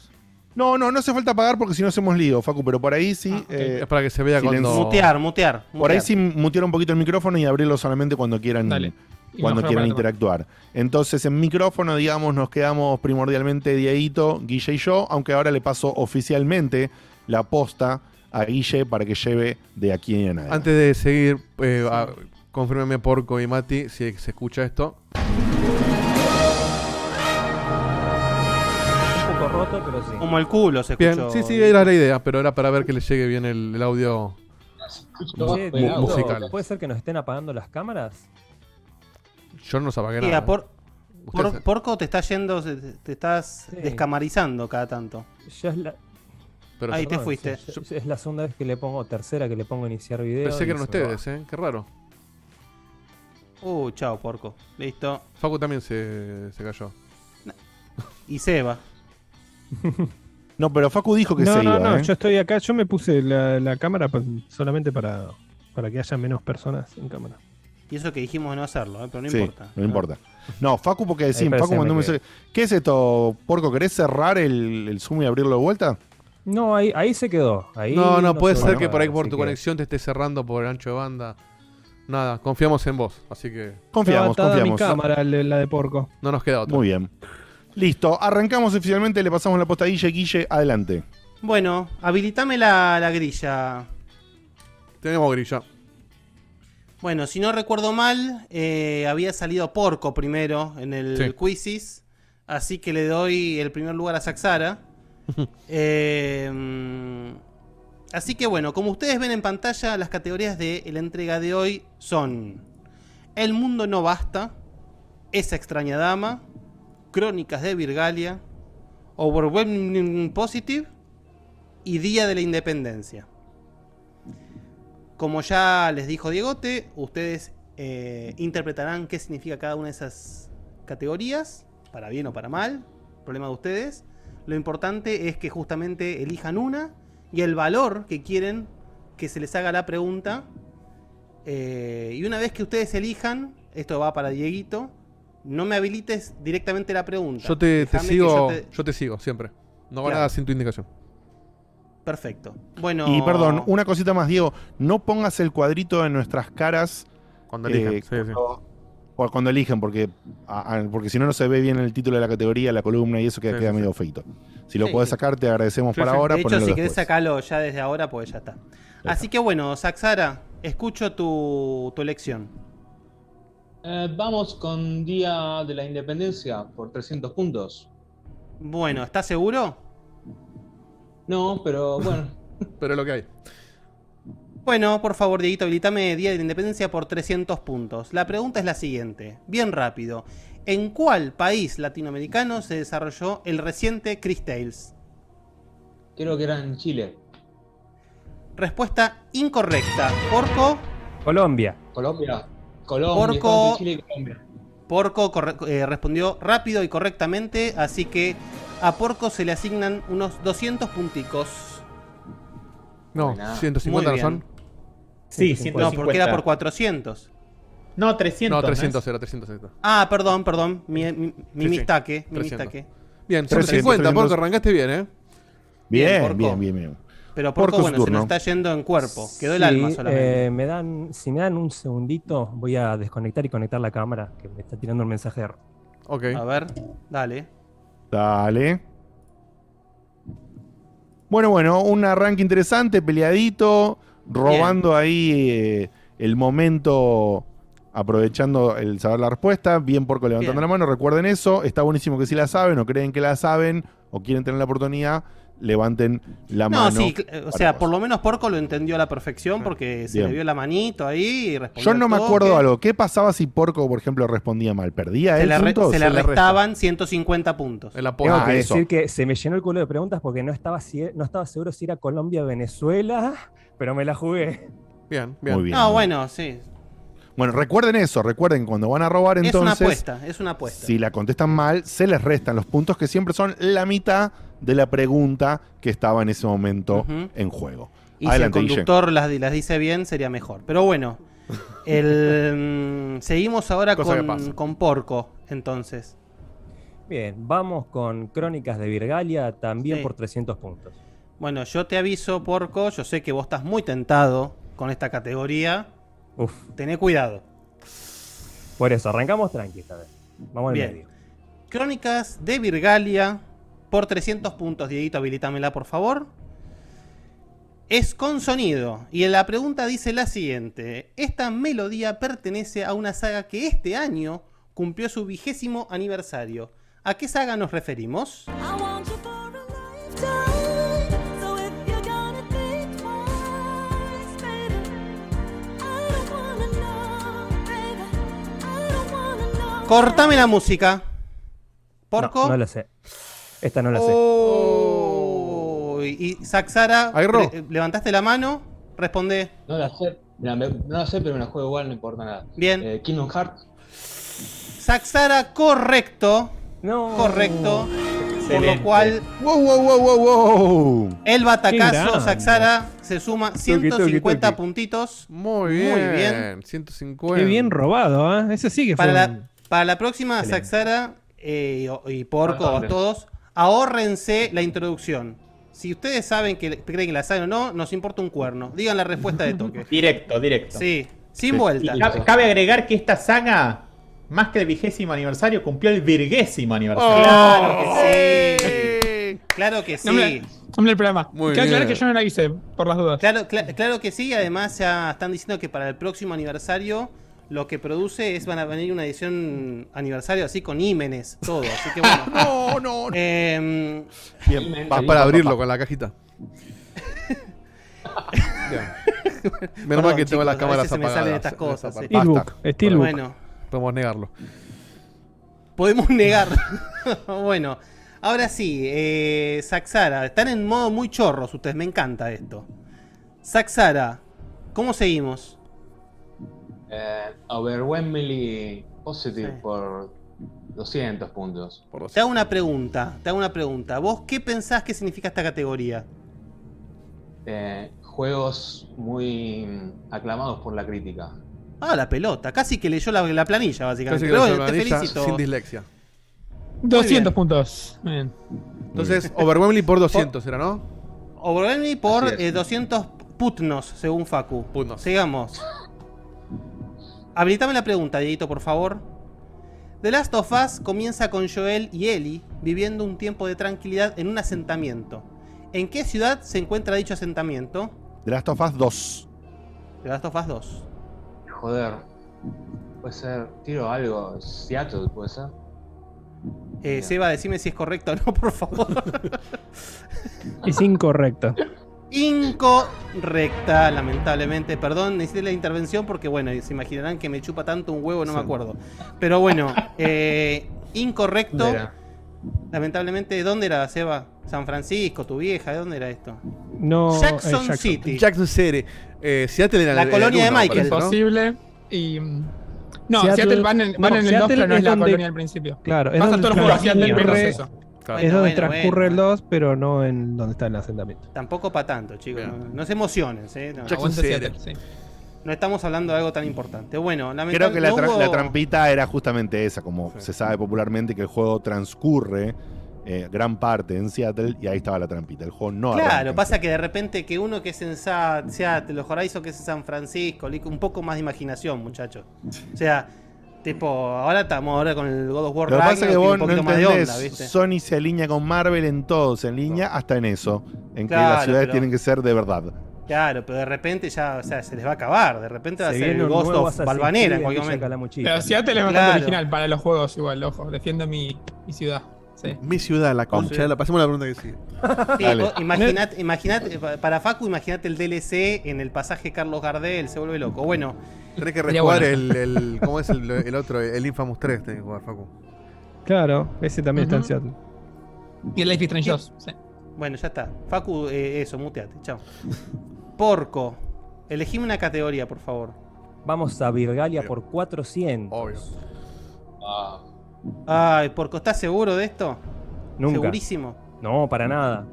[SPEAKER 2] No, no, no hace falta pagar porque si no hacemos lío, Facu, pero por ahí sí. eh,
[SPEAKER 5] Es para que se vea
[SPEAKER 2] silencio.
[SPEAKER 5] cuando.
[SPEAKER 4] Mutear, mutear.
[SPEAKER 2] Por ahí sí mutear un poquito el micrófono y abrirlo solamente cuando quieran,
[SPEAKER 6] Dale.
[SPEAKER 2] Cuando quieran interactuar. Entonces, en micrófono, digamos, nos quedamos primordialmente Dieguito, Guille y yo, aunque ahora le paso oficialmente la posta a Guille para que lleve de aquí en adelante.
[SPEAKER 5] Antes de seguir, eh, a- confírmeme Porco y Mati si se escucha esto.
[SPEAKER 19] Roto, pero sí.
[SPEAKER 4] Como el culo se
[SPEAKER 5] Bien,
[SPEAKER 4] escuchó.
[SPEAKER 5] sí, sí, era la idea, pero era para ver que le llegue bien el, el audio.
[SPEAKER 19] Che,
[SPEAKER 5] Mu-
[SPEAKER 19] Diego,
[SPEAKER 5] musical.
[SPEAKER 19] ¿Puede ser que nos estén apagando las cámaras?
[SPEAKER 5] Yo no apagué
[SPEAKER 4] Sí,
[SPEAKER 5] nada.
[SPEAKER 4] por-
[SPEAKER 5] Ustedes-
[SPEAKER 4] por- Porco te está yendo, te, te estás
[SPEAKER 19] Sí.
[SPEAKER 4] descamarizando cada tanto.
[SPEAKER 19] Ya es la-
[SPEAKER 5] Pero
[SPEAKER 4] Ahí te
[SPEAKER 19] Perdón,
[SPEAKER 4] fuiste.
[SPEAKER 19] sí, yo- es la segunda vez que le pongo, tercera que le pongo iniciar video.
[SPEAKER 5] Pensé que
[SPEAKER 19] y
[SPEAKER 5] eran
[SPEAKER 19] se me va.
[SPEAKER 5] ustedes, ¿eh? Qué raro.
[SPEAKER 4] Uh, chao, porco. Listo.
[SPEAKER 5] Facu también se, se cayó.
[SPEAKER 4] Y Seba.
[SPEAKER 2] No, pero Facu dijo que
[SPEAKER 3] no,
[SPEAKER 2] se
[SPEAKER 3] no,
[SPEAKER 2] iba.
[SPEAKER 3] no,
[SPEAKER 2] ¿eh?
[SPEAKER 3] yo estoy acá, yo me puse la, la cámara pa- solamente para, para que haya menos personas en cámara.
[SPEAKER 4] Y eso que dijimos de no hacerlo, ¿eh? pero no
[SPEAKER 2] Sí,
[SPEAKER 4] importa.
[SPEAKER 2] No importa. No, Facu, porque
[SPEAKER 3] parece
[SPEAKER 2] Facu mandó un mensaje. ¿Qué es esto, Porco? ¿Querés cerrar el, el Zoom y abrirlo de vuelta?
[SPEAKER 19] No, ahí, ahí se quedó. Ahí
[SPEAKER 5] no, no, puede
[SPEAKER 19] se
[SPEAKER 5] ser que por ahí por tu
[SPEAKER 19] que-
[SPEAKER 5] conexión te esté cerrando por el ancho de banda. Nada, confiamos en vos, así que
[SPEAKER 2] Confiamos, confiamos.
[SPEAKER 3] mi cámara, la la de porco.
[SPEAKER 5] no nos queda otra.
[SPEAKER 2] Muy bien. Listo, arrancamos oficialmente, le pasamos la posta a Guille. Guille, adelante.
[SPEAKER 4] Bueno, habilitame la, la grilla.
[SPEAKER 5] Tenemos grilla.
[SPEAKER 4] Bueno, si no recuerdo mal, eh, había salido Porco primero en el
[SPEAKER 5] Sí.
[SPEAKER 4] Quizzes. Así que le doy el primer lugar a Saxara. Eh, así que bueno, como ustedes ven en pantalla, las categorías de la entrega de hoy son El mundo no basta, Esa extraña dama, Crónicas de Virgalia, Overwhelming Positive y Día de la Independencia. Como ya les dijo Diegote, ustedes eh, interpretarán qué significa cada una de esas categorías, para bien o para mal, problema de ustedes. Lo importante es que justamente elijan una y el valor que quieren que se les haga la pregunta. Eh, y una vez que ustedes elijan, esto va para Dieguito, no me habilites directamente la pregunta.
[SPEAKER 5] Yo te, sigo,
[SPEAKER 4] yo
[SPEAKER 5] yo
[SPEAKER 4] te-
[SPEAKER 5] sigo, siempre. No va
[SPEAKER 4] Claro.
[SPEAKER 5] nada sin tu indicación.
[SPEAKER 4] Perfecto. Bueno.
[SPEAKER 2] Y perdón, una cosita más, Diego. No pongas el cuadrito en nuestras caras.
[SPEAKER 5] Cuando elijan, sí, sí.
[SPEAKER 2] cuando, o cuando eligen, porque, a- a- porque si no, no se ve bien el título de la categoría, la columna y eso queda,
[SPEAKER 4] Sí,
[SPEAKER 2] queda
[SPEAKER 4] sí,
[SPEAKER 2] medio feito. Si lo
[SPEAKER 4] Sí,
[SPEAKER 2] podés
[SPEAKER 4] sí.
[SPEAKER 2] sacar, te agradecemos
[SPEAKER 4] Sí,
[SPEAKER 2] por
[SPEAKER 4] sí.
[SPEAKER 2] ahora.
[SPEAKER 4] De hecho, si querés sacarlo ya desde ahora, pues ya está. Así que bueno, Saxara, escucho tu, tu elección.
[SPEAKER 20] Eh, vamos con Día de la Independencia por 300 puntos.
[SPEAKER 4] Bueno, ¿estás seguro?
[SPEAKER 20] No, pero bueno.
[SPEAKER 5] pero lo que hay.
[SPEAKER 4] Bueno, por favor, Dieguito, habilitame Día de la Independencia por 300 puntos. La pregunta es la siguiente, bien rápido. ¿En cuál país latinoamericano se desarrolló el reciente Chris Tales?
[SPEAKER 20] Creo que era en Chile.
[SPEAKER 4] Respuesta incorrecta. Porco.
[SPEAKER 19] Colombia.
[SPEAKER 20] Colombia. Colombia.
[SPEAKER 4] Porco.
[SPEAKER 20] Chile y Colombia.
[SPEAKER 4] Porco corre- eh, respondió rápido y correctamente, así que a Porco se le asignan unos 200 punticos.
[SPEAKER 5] No,
[SPEAKER 20] Buena.
[SPEAKER 5] 150 no son.
[SPEAKER 4] bien.
[SPEAKER 20] Sí,
[SPEAKER 4] No,
[SPEAKER 20] 150.
[SPEAKER 4] porque era por 400.
[SPEAKER 20] No, 300.
[SPEAKER 5] No,
[SPEAKER 20] ¿no
[SPEAKER 5] 300
[SPEAKER 20] es?
[SPEAKER 5] era 300. era.
[SPEAKER 4] Ah, perdón, perdón. Mi, mi, mi
[SPEAKER 5] Sí, sí.
[SPEAKER 4] mistaque, mi
[SPEAKER 5] 300.
[SPEAKER 4] mistaque.
[SPEAKER 5] Bien,
[SPEAKER 2] 300,
[SPEAKER 5] 150,
[SPEAKER 2] 300.
[SPEAKER 5] porque arrancaste bien, ¿eh?
[SPEAKER 2] Bien,
[SPEAKER 4] Porco.
[SPEAKER 2] bien, bien, bien.
[SPEAKER 4] Pero Porco, bueno, se nos está yendo en cuerpo. Quedó el alma solamente.
[SPEAKER 19] eh, me dan, si me dan un segundito, voy a desconectar y conectar la cámara, que me está tirando un mensaje. de error.
[SPEAKER 5] Ok.
[SPEAKER 4] A ver, dale.
[SPEAKER 2] Dale. Bueno, bueno, un arranque interesante, peleadito, robando ahí eh, el momento, aprovechando el saber la respuesta. Bien porco levantando
[SPEAKER 4] Bien.
[SPEAKER 2] la mano, recuerden eso. Está buenísimo que si la saben o creen que la saben o quieren tener la oportunidad, levanten la
[SPEAKER 4] No,
[SPEAKER 2] mano.
[SPEAKER 4] sí, eh, o sea,
[SPEAKER 2] vos.
[SPEAKER 4] por lo menos Porco lo entendió a la perfección porque se
[SPEAKER 2] Bien.
[SPEAKER 4] le vio la manito ahí y respondió.
[SPEAKER 2] Yo no me acuerdo algo. ¿Qué pasaba si Porco, por ejemplo, respondía mal? ¿Perdía
[SPEAKER 4] Se
[SPEAKER 2] él
[SPEAKER 4] le,
[SPEAKER 2] puntos?
[SPEAKER 4] se le
[SPEAKER 2] Se le resta.
[SPEAKER 4] restaban 150 puntos.
[SPEAKER 5] El
[SPEAKER 19] Tengo
[SPEAKER 2] Ah,
[SPEAKER 19] que
[SPEAKER 2] eso.
[SPEAKER 19] decir que se me llenó el culo de preguntas porque no estaba, si- no estaba seguro si era Colombia o Venezuela, pero me la jugué.
[SPEAKER 5] Bien, bien.
[SPEAKER 2] Muy bien.
[SPEAKER 4] No, bueno, sí.
[SPEAKER 2] Bueno, recuerden eso, recuerden cuando van a robar
[SPEAKER 4] es una
[SPEAKER 2] entonces,
[SPEAKER 4] apuesta, es una apuesta.
[SPEAKER 2] si la contestan mal, se les restan los puntos que siempre son la mitad de la pregunta que estaba en ese momento en juego.
[SPEAKER 4] Y
[SPEAKER 2] Adelante,
[SPEAKER 4] si el conductor las, las dice bien, sería mejor. Pero bueno, el, mm, seguimos ahora con, con Porco, entonces.
[SPEAKER 19] Bien, vamos con Crónicas de Virgalia, también
[SPEAKER 4] Sí.
[SPEAKER 19] por 300 puntos.
[SPEAKER 4] Bueno, yo te aviso, Porco, yo sé que vos estás muy tentado con esta categoría.
[SPEAKER 19] Uf,
[SPEAKER 4] Tené cuidado.
[SPEAKER 19] por eso, arrancamos tranqui esta vez. Vamos al
[SPEAKER 4] Bien.
[SPEAKER 19] medio.
[SPEAKER 4] Crónicas de Virgalia por 300 puntos. Dieguito, habilítamela, por favor. Es con sonido. Y la pregunta dice la siguiente. Esta melodía pertenece a una saga que este año cumplió su vigésimo aniversario. ¿A qué saga nos referimos? Cortame la música. ¿Porco?
[SPEAKER 19] No, no lo sé. Esta no la sé.
[SPEAKER 4] Oh, Uy, y Saxara, le- levantaste la mano, responde.
[SPEAKER 20] No la sé, mira, me- no la sé, pero me la juego igual, no importa nada.
[SPEAKER 4] Bien.
[SPEAKER 20] Eh, Kingdom Hearts.
[SPEAKER 4] Saxara, correcto.
[SPEAKER 19] No.
[SPEAKER 4] Correcto. Por lo cual,
[SPEAKER 2] Wow, wow, wow, wow, wow.
[SPEAKER 4] el batacazo. Saxara, se suma 150
[SPEAKER 3] toqui.
[SPEAKER 4] puntitos.
[SPEAKER 5] Muy bien.
[SPEAKER 4] Muy bien.
[SPEAKER 5] 150.
[SPEAKER 3] Qué bien robado, ¿eh? Eso sí que
[SPEAKER 4] Para
[SPEAKER 3] fue.
[SPEAKER 4] la,
[SPEAKER 3] un-
[SPEAKER 4] para la próxima. Saxara eh, y, y Porco,
[SPEAKER 20] Bastante.
[SPEAKER 4] todos, ahórrense la introducción. Si ustedes saben que creen que la saben o no, nos importa un cuerno. Digan la respuesta de toque.
[SPEAKER 12] Directo, directo.
[SPEAKER 4] Sí, sin vuelta.
[SPEAKER 12] Y cabe, agregar que esta saga, más que el vigésimo aniversario, cumplió el virgésimo aniversario.
[SPEAKER 4] Claro que sí. Claro que sí.
[SPEAKER 6] Nombre, nombre del programa.
[SPEAKER 4] Muy bien.
[SPEAKER 6] que yo no la hice, por las dudas.
[SPEAKER 4] Claro, cla- claro que sí, además ya están diciendo que para el próximo aniversario lo que produce es van a venir una edición aniversario así con ímenes, todo. Así que bueno.
[SPEAKER 5] no, no.
[SPEAKER 4] Em,
[SPEAKER 5] Bien, va para abrirlo con la cajita. Menos mal que tengo las
[SPEAKER 4] a
[SPEAKER 5] cámaras
[SPEAKER 4] veces se me
[SPEAKER 5] apagadas.
[SPEAKER 4] salen estas cosas, sí.
[SPEAKER 3] Steelbook, Steelbook.
[SPEAKER 4] Bueno.
[SPEAKER 5] Podemos negarlo.
[SPEAKER 4] Podemos negar. bueno, ahora sí, eh, Saxara, están en modo muy chorros ustedes, me encanta esto. Saxara, ¿cómo seguimos?
[SPEAKER 20] Eh, overwhelmingly positive por 200 puntos.
[SPEAKER 4] Te hago una pregunta, te hago una pregunta. ¿Vos qué pensás que significa esta categoría?
[SPEAKER 20] Eh, juegos muy aclamados por la crítica.
[SPEAKER 4] Ah, la pelota, casi que leyó la, la planilla, básicamente.
[SPEAKER 5] Casi que
[SPEAKER 4] Pero
[SPEAKER 5] la
[SPEAKER 4] te
[SPEAKER 5] planilla
[SPEAKER 4] felicito.
[SPEAKER 5] sin dislexia.
[SPEAKER 6] 200 puntos. Bien.
[SPEAKER 5] Entonces, Overwhelmingly por 200 era, ¿no?
[SPEAKER 4] Overwhelmingly por eh, 200 putnos, según Facu. Sigamos. Habilitame la pregunta, Dieguito, por favor. The Last of Us comienza con Joel y Ellie viviendo un tiempo de tranquilidad en un asentamiento. ¿En qué ciudad se encuentra dicho asentamiento?
[SPEAKER 2] The Last of Us 2.
[SPEAKER 4] The Last of Us 2.
[SPEAKER 20] Joder. Puede ser. Tiro algo. Seattle, puede ser.
[SPEAKER 4] Eh, Seba, decime si es correcto o no, por favor.
[SPEAKER 3] Es incorrecto.
[SPEAKER 4] Incorrecta, lamentablemente. Perdón, necesité la intervención porque, bueno, se imaginarán que me chupa tanto un huevo, no me acuerdo. Pero bueno, eh, incorrecto. Lamentablemente, ¿dónde era, Seba? San Francisco, tu vieja, ¿de dónde era esto?
[SPEAKER 3] No,
[SPEAKER 4] Jackson,
[SPEAKER 3] eh, Jackson.
[SPEAKER 4] City.
[SPEAKER 5] Jackson City. Eh, Seattle era
[SPEAKER 4] La colonia de Michael.
[SPEAKER 5] ¿no?
[SPEAKER 6] Imposible. Y. mm, No,
[SPEAKER 3] Seattle-
[SPEAKER 6] Seattle, van en, van
[SPEAKER 3] no,
[SPEAKER 6] en el 2,
[SPEAKER 3] Seattle
[SPEAKER 6] pero no
[SPEAKER 3] es
[SPEAKER 6] es la
[SPEAKER 3] donde-
[SPEAKER 6] colonia al principio.
[SPEAKER 3] Claro, es
[SPEAKER 6] Pasa
[SPEAKER 3] donde
[SPEAKER 6] todos los juegos a Seattle menos eso.
[SPEAKER 5] Claro.
[SPEAKER 3] es donde
[SPEAKER 4] bueno,
[SPEAKER 3] transcurre
[SPEAKER 4] bueno.
[SPEAKER 3] el 2, pero no en donde está el asentamiento.
[SPEAKER 4] Tampoco para tanto, chicos. No, no se emocionen, ¿eh? No,
[SPEAKER 6] sí.
[SPEAKER 4] estamos hablando de algo tan importante. Bueno,
[SPEAKER 2] Creo que la, tra-
[SPEAKER 4] no hubo-
[SPEAKER 2] la trampita era justamente esa, como se sabe popularmente que el juego transcurre eh, gran parte en Seattle y ahí estaba la trampita. El juego no
[SPEAKER 4] Claro, pasa que de repente que uno que es en Sa- Seattle, los Horizon que es en San Francisco, un poco más de imaginación, muchachos. O sea, tipo, ahora estamos ahora con el God of War
[SPEAKER 2] Lo que pasa es que. Sony se alinea con Marvel en todo, se alinea hasta en eso, en que las ciudades
[SPEAKER 4] pero-
[SPEAKER 2] tienen que ser de verdad.
[SPEAKER 4] Claro, pero de repente ya, o sea, se les va a acabar. De repente va a
[SPEAKER 19] Se
[SPEAKER 4] ser el
[SPEAKER 19] un
[SPEAKER 4] Ghost of Balvanera en cualquier momento.
[SPEAKER 6] Pero Seattle es bastante
[SPEAKER 4] Claro.
[SPEAKER 6] original para los juegos, igual, ojo. Defiendo mi, mi ciudad. Sí.
[SPEAKER 5] Mi ciudad, la concha.
[SPEAKER 4] Sí.
[SPEAKER 5] La pasemos a la pregunta que sigue.
[SPEAKER 4] Sí, imaginate, imaginate, pa- para Facu, imagínate el DLC en el pasaje Carlos Gardel, se vuelve loco. Bueno,
[SPEAKER 5] Tenés que rejugar
[SPEAKER 6] bueno.
[SPEAKER 5] el, el. ¿Cómo es el, el otro? El Infamous 3 tenés que jugar, Facu.
[SPEAKER 3] Claro, ese también está en Seattle.
[SPEAKER 6] Y el Life is Strange 2. Sí.
[SPEAKER 4] bueno, ya está. Facu, eh, eso, muteate, chao. Porco, elegime una categoría, por favor.
[SPEAKER 19] Vamos a Virgalia por 400.
[SPEAKER 5] Obvio.
[SPEAKER 20] Ah,
[SPEAKER 4] Ay, Porco, ¿estás seguro de esto?
[SPEAKER 19] Nunca.
[SPEAKER 4] Segurísimo.
[SPEAKER 19] No, para nada.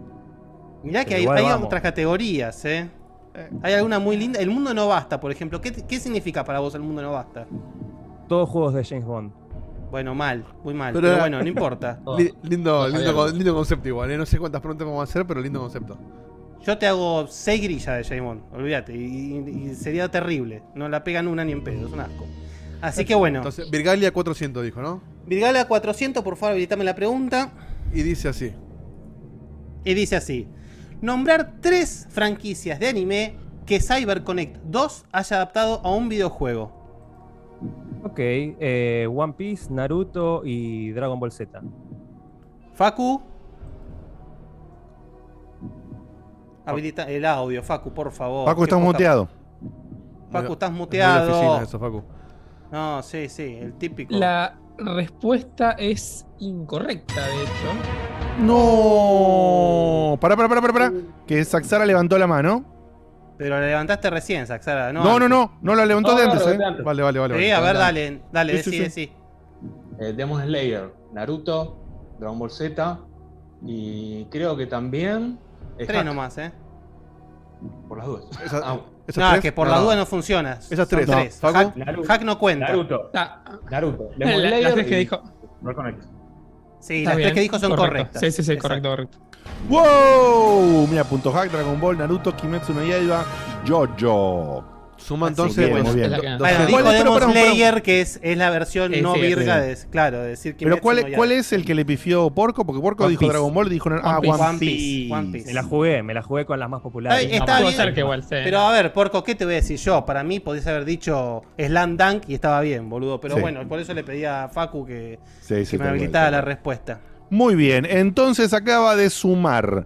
[SPEAKER 4] Mirá que hay, hay otras categorías, ¿eh? Hay alguna muy linda. El mundo no basta, por ejemplo. ¿Qué, qué significa para vos el mundo no basta?
[SPEAKER 19] Todos juegos de James Bond.
[SPEAKER 4] Bueno, mal, muy mal.
[SPEAKER 5] Pero
[SPEAKER 4] bueno, no importa.
[SPEAKER 5] Li- lindo, lindo, concepto igual, ¿eh? No sé cuántas preguntas vamos a hacer, pero lindo concepto.
[SPEAKER 4] Yo te hago 6 grillas de James Bond, olvídate. Y, y sería terrible. No la pegan una ni en pedo, es un asco. Así que bueno.
[SPEAKER 5] Entonces, Virgalia 400 dijo, ¿no?
[SPEAKER 4] Virgala 400, por favor, habilitame la pregunta.
[SPEAKER 5] Y dice así.
[SPEAKER 4] Y dice así: Nombrar tres franquicias de anime que CyberConnect 2 haya adaptado a un videojuego.
[SPEAKER 19] Ok, eh, One Piece, Naruto y Dragon Ball Z.
[SPEAKER 4] Facu. Habilita el audio, Facu, por favor.
[SPEAKER 2] Facu, estás muteado.
[SPEAKER 4] Facu, estás muteado.
[SPEAKER 5] oficina eso, Facu.
[SPEAKER 4] No, sí, sí, el típico.
[SPEAKER 6] La respuesta es incorrecta, de hecho.
[SPEAKER 2] No. Pará, pará, pará, pará, pará. Que Saxara levantó la mano.
[SPEAKER 4] Pero la levantaste recién, Saxara. No,
[SPEAKER 2] No, no, no. No la levantó
[SPEAKER 20] No,
[SPEAKER 2] de antes,
[SPEAKER 20] no,
[SPEAKER 2] eh.
[SPEAKER 20] de antes.
[SPEAKER 5] Vale, vale, vale.
[SPEAKER 4] Sí,
[SPEAKER 5] vale.
[SPEAKER 4] a ver, dale, dale,
[SPEAKER 2] Sí, sí,
[SPEAKER 4] decí,
[SPEAKER 2] sí.
[SPEAKER 4] decí.
[SPEAKER 20] Eh, Demon Slayer, Naruto, Dragon Ball Z y creo que también.
[SPEAKER 4] Tres nomás, ¿eh?
[SPEAKER 20] Por las dudas.
[SPEAKER 5] Esa-
[SPEAKER 20] Ah,
[SPEAKER 5] ¿Esas
[SPEAKER 4] No,
[SPEAKER 5] tres?
[SPEAKER 4] que por
[SPEAKER 5] No,
[SPEAKER 4] la
[SPEAKER 5] no.
[SPEAKER 4] funciona.
[SPEAKER 5] Esas
[SPEAKER 4] Son
[SPEAKER 5] tres.
[SPEAKER 4] tres. Hack,
[SPEAKER 20] Naruto.
[SPEAKER 4] Hack no cuenta.
[SPEAKER 20] Naruto.
[SPEAKER 6] Ah,
[SPEAKER 20] Naruto.
[SPEAKER 6] la-
[SPEAKER 20] Demon
[SPEAKER 6] las tres que dijo.
[SPEAKER 4] Sí,
[SPEAKER 6] Está
[SPEAKER 4] las
[SPEAKER 6] bien,
[SPEAKER 4] tres que dijo son
[SPEAKER 6] correcto.
[SPEAKER 4] correctas.
[SPEAKER 6] Sí, sí, sí,
[SPEAKER 4] Exacto.
[SPEAKER 6] correcto, correcto.
[SPEAKER 2] ¡Wow! Mira, punto hack, Dragon Ball, Naruto, Kimetsu no Yaiba, Jojo.
[SPEAKER 5] Suma entonces.
[SPEAKER 2] bien.
[SPEAKER 6] Bueno,
[SPEAKER 4] dijo Demon. Slayer, que es, es la versión no
[SPEAKER 6] sí,
[SPEAKER 4] virga
[SPEAKER 2] sí.
[SPEAKER 4] de, claro, de decir que
[SPEAKER 2] Pero ¿cuál, es- ¿cuál es el que le pifió Porco? Porque Porco
[SPEAKER 3] One
[SPEAKER 2] dijo
[SPEAKER 3] Piece.
[SPEAKER 2] Dragon Ball, dijo ah,
[SPEAKER 6] Piece.
[SPEAKER 2] One Piece.
[SPEAKER 4] One Piece.
[SPEAKER 19] Me la jugué, me la jugué con las más populares.
[SPEAKER 4] Está,
[SPEAKER 19] No,
[SPEAKER 4] está
[SPEAKER 6] Estuvo
[SPEAKER 4] bien.
[SPEAKER 6] igual, sí.
[SPEAKER 4] Pero a ver, Porco, ¿qué te voy a decir yo? Para mí podías haber dicho Slam Dunk y estaba bien, boludo. Pero
[SPEAKER 2] Sí.
[SPEAKER 4] bueno, por eso le pedí a Facu que,
[SPEAKER 2] Sí, sí,
[SPEAKER 4] que me habilitara la respuesta.
[SPEAKER 2] Muy bien, entonces acaba de sumar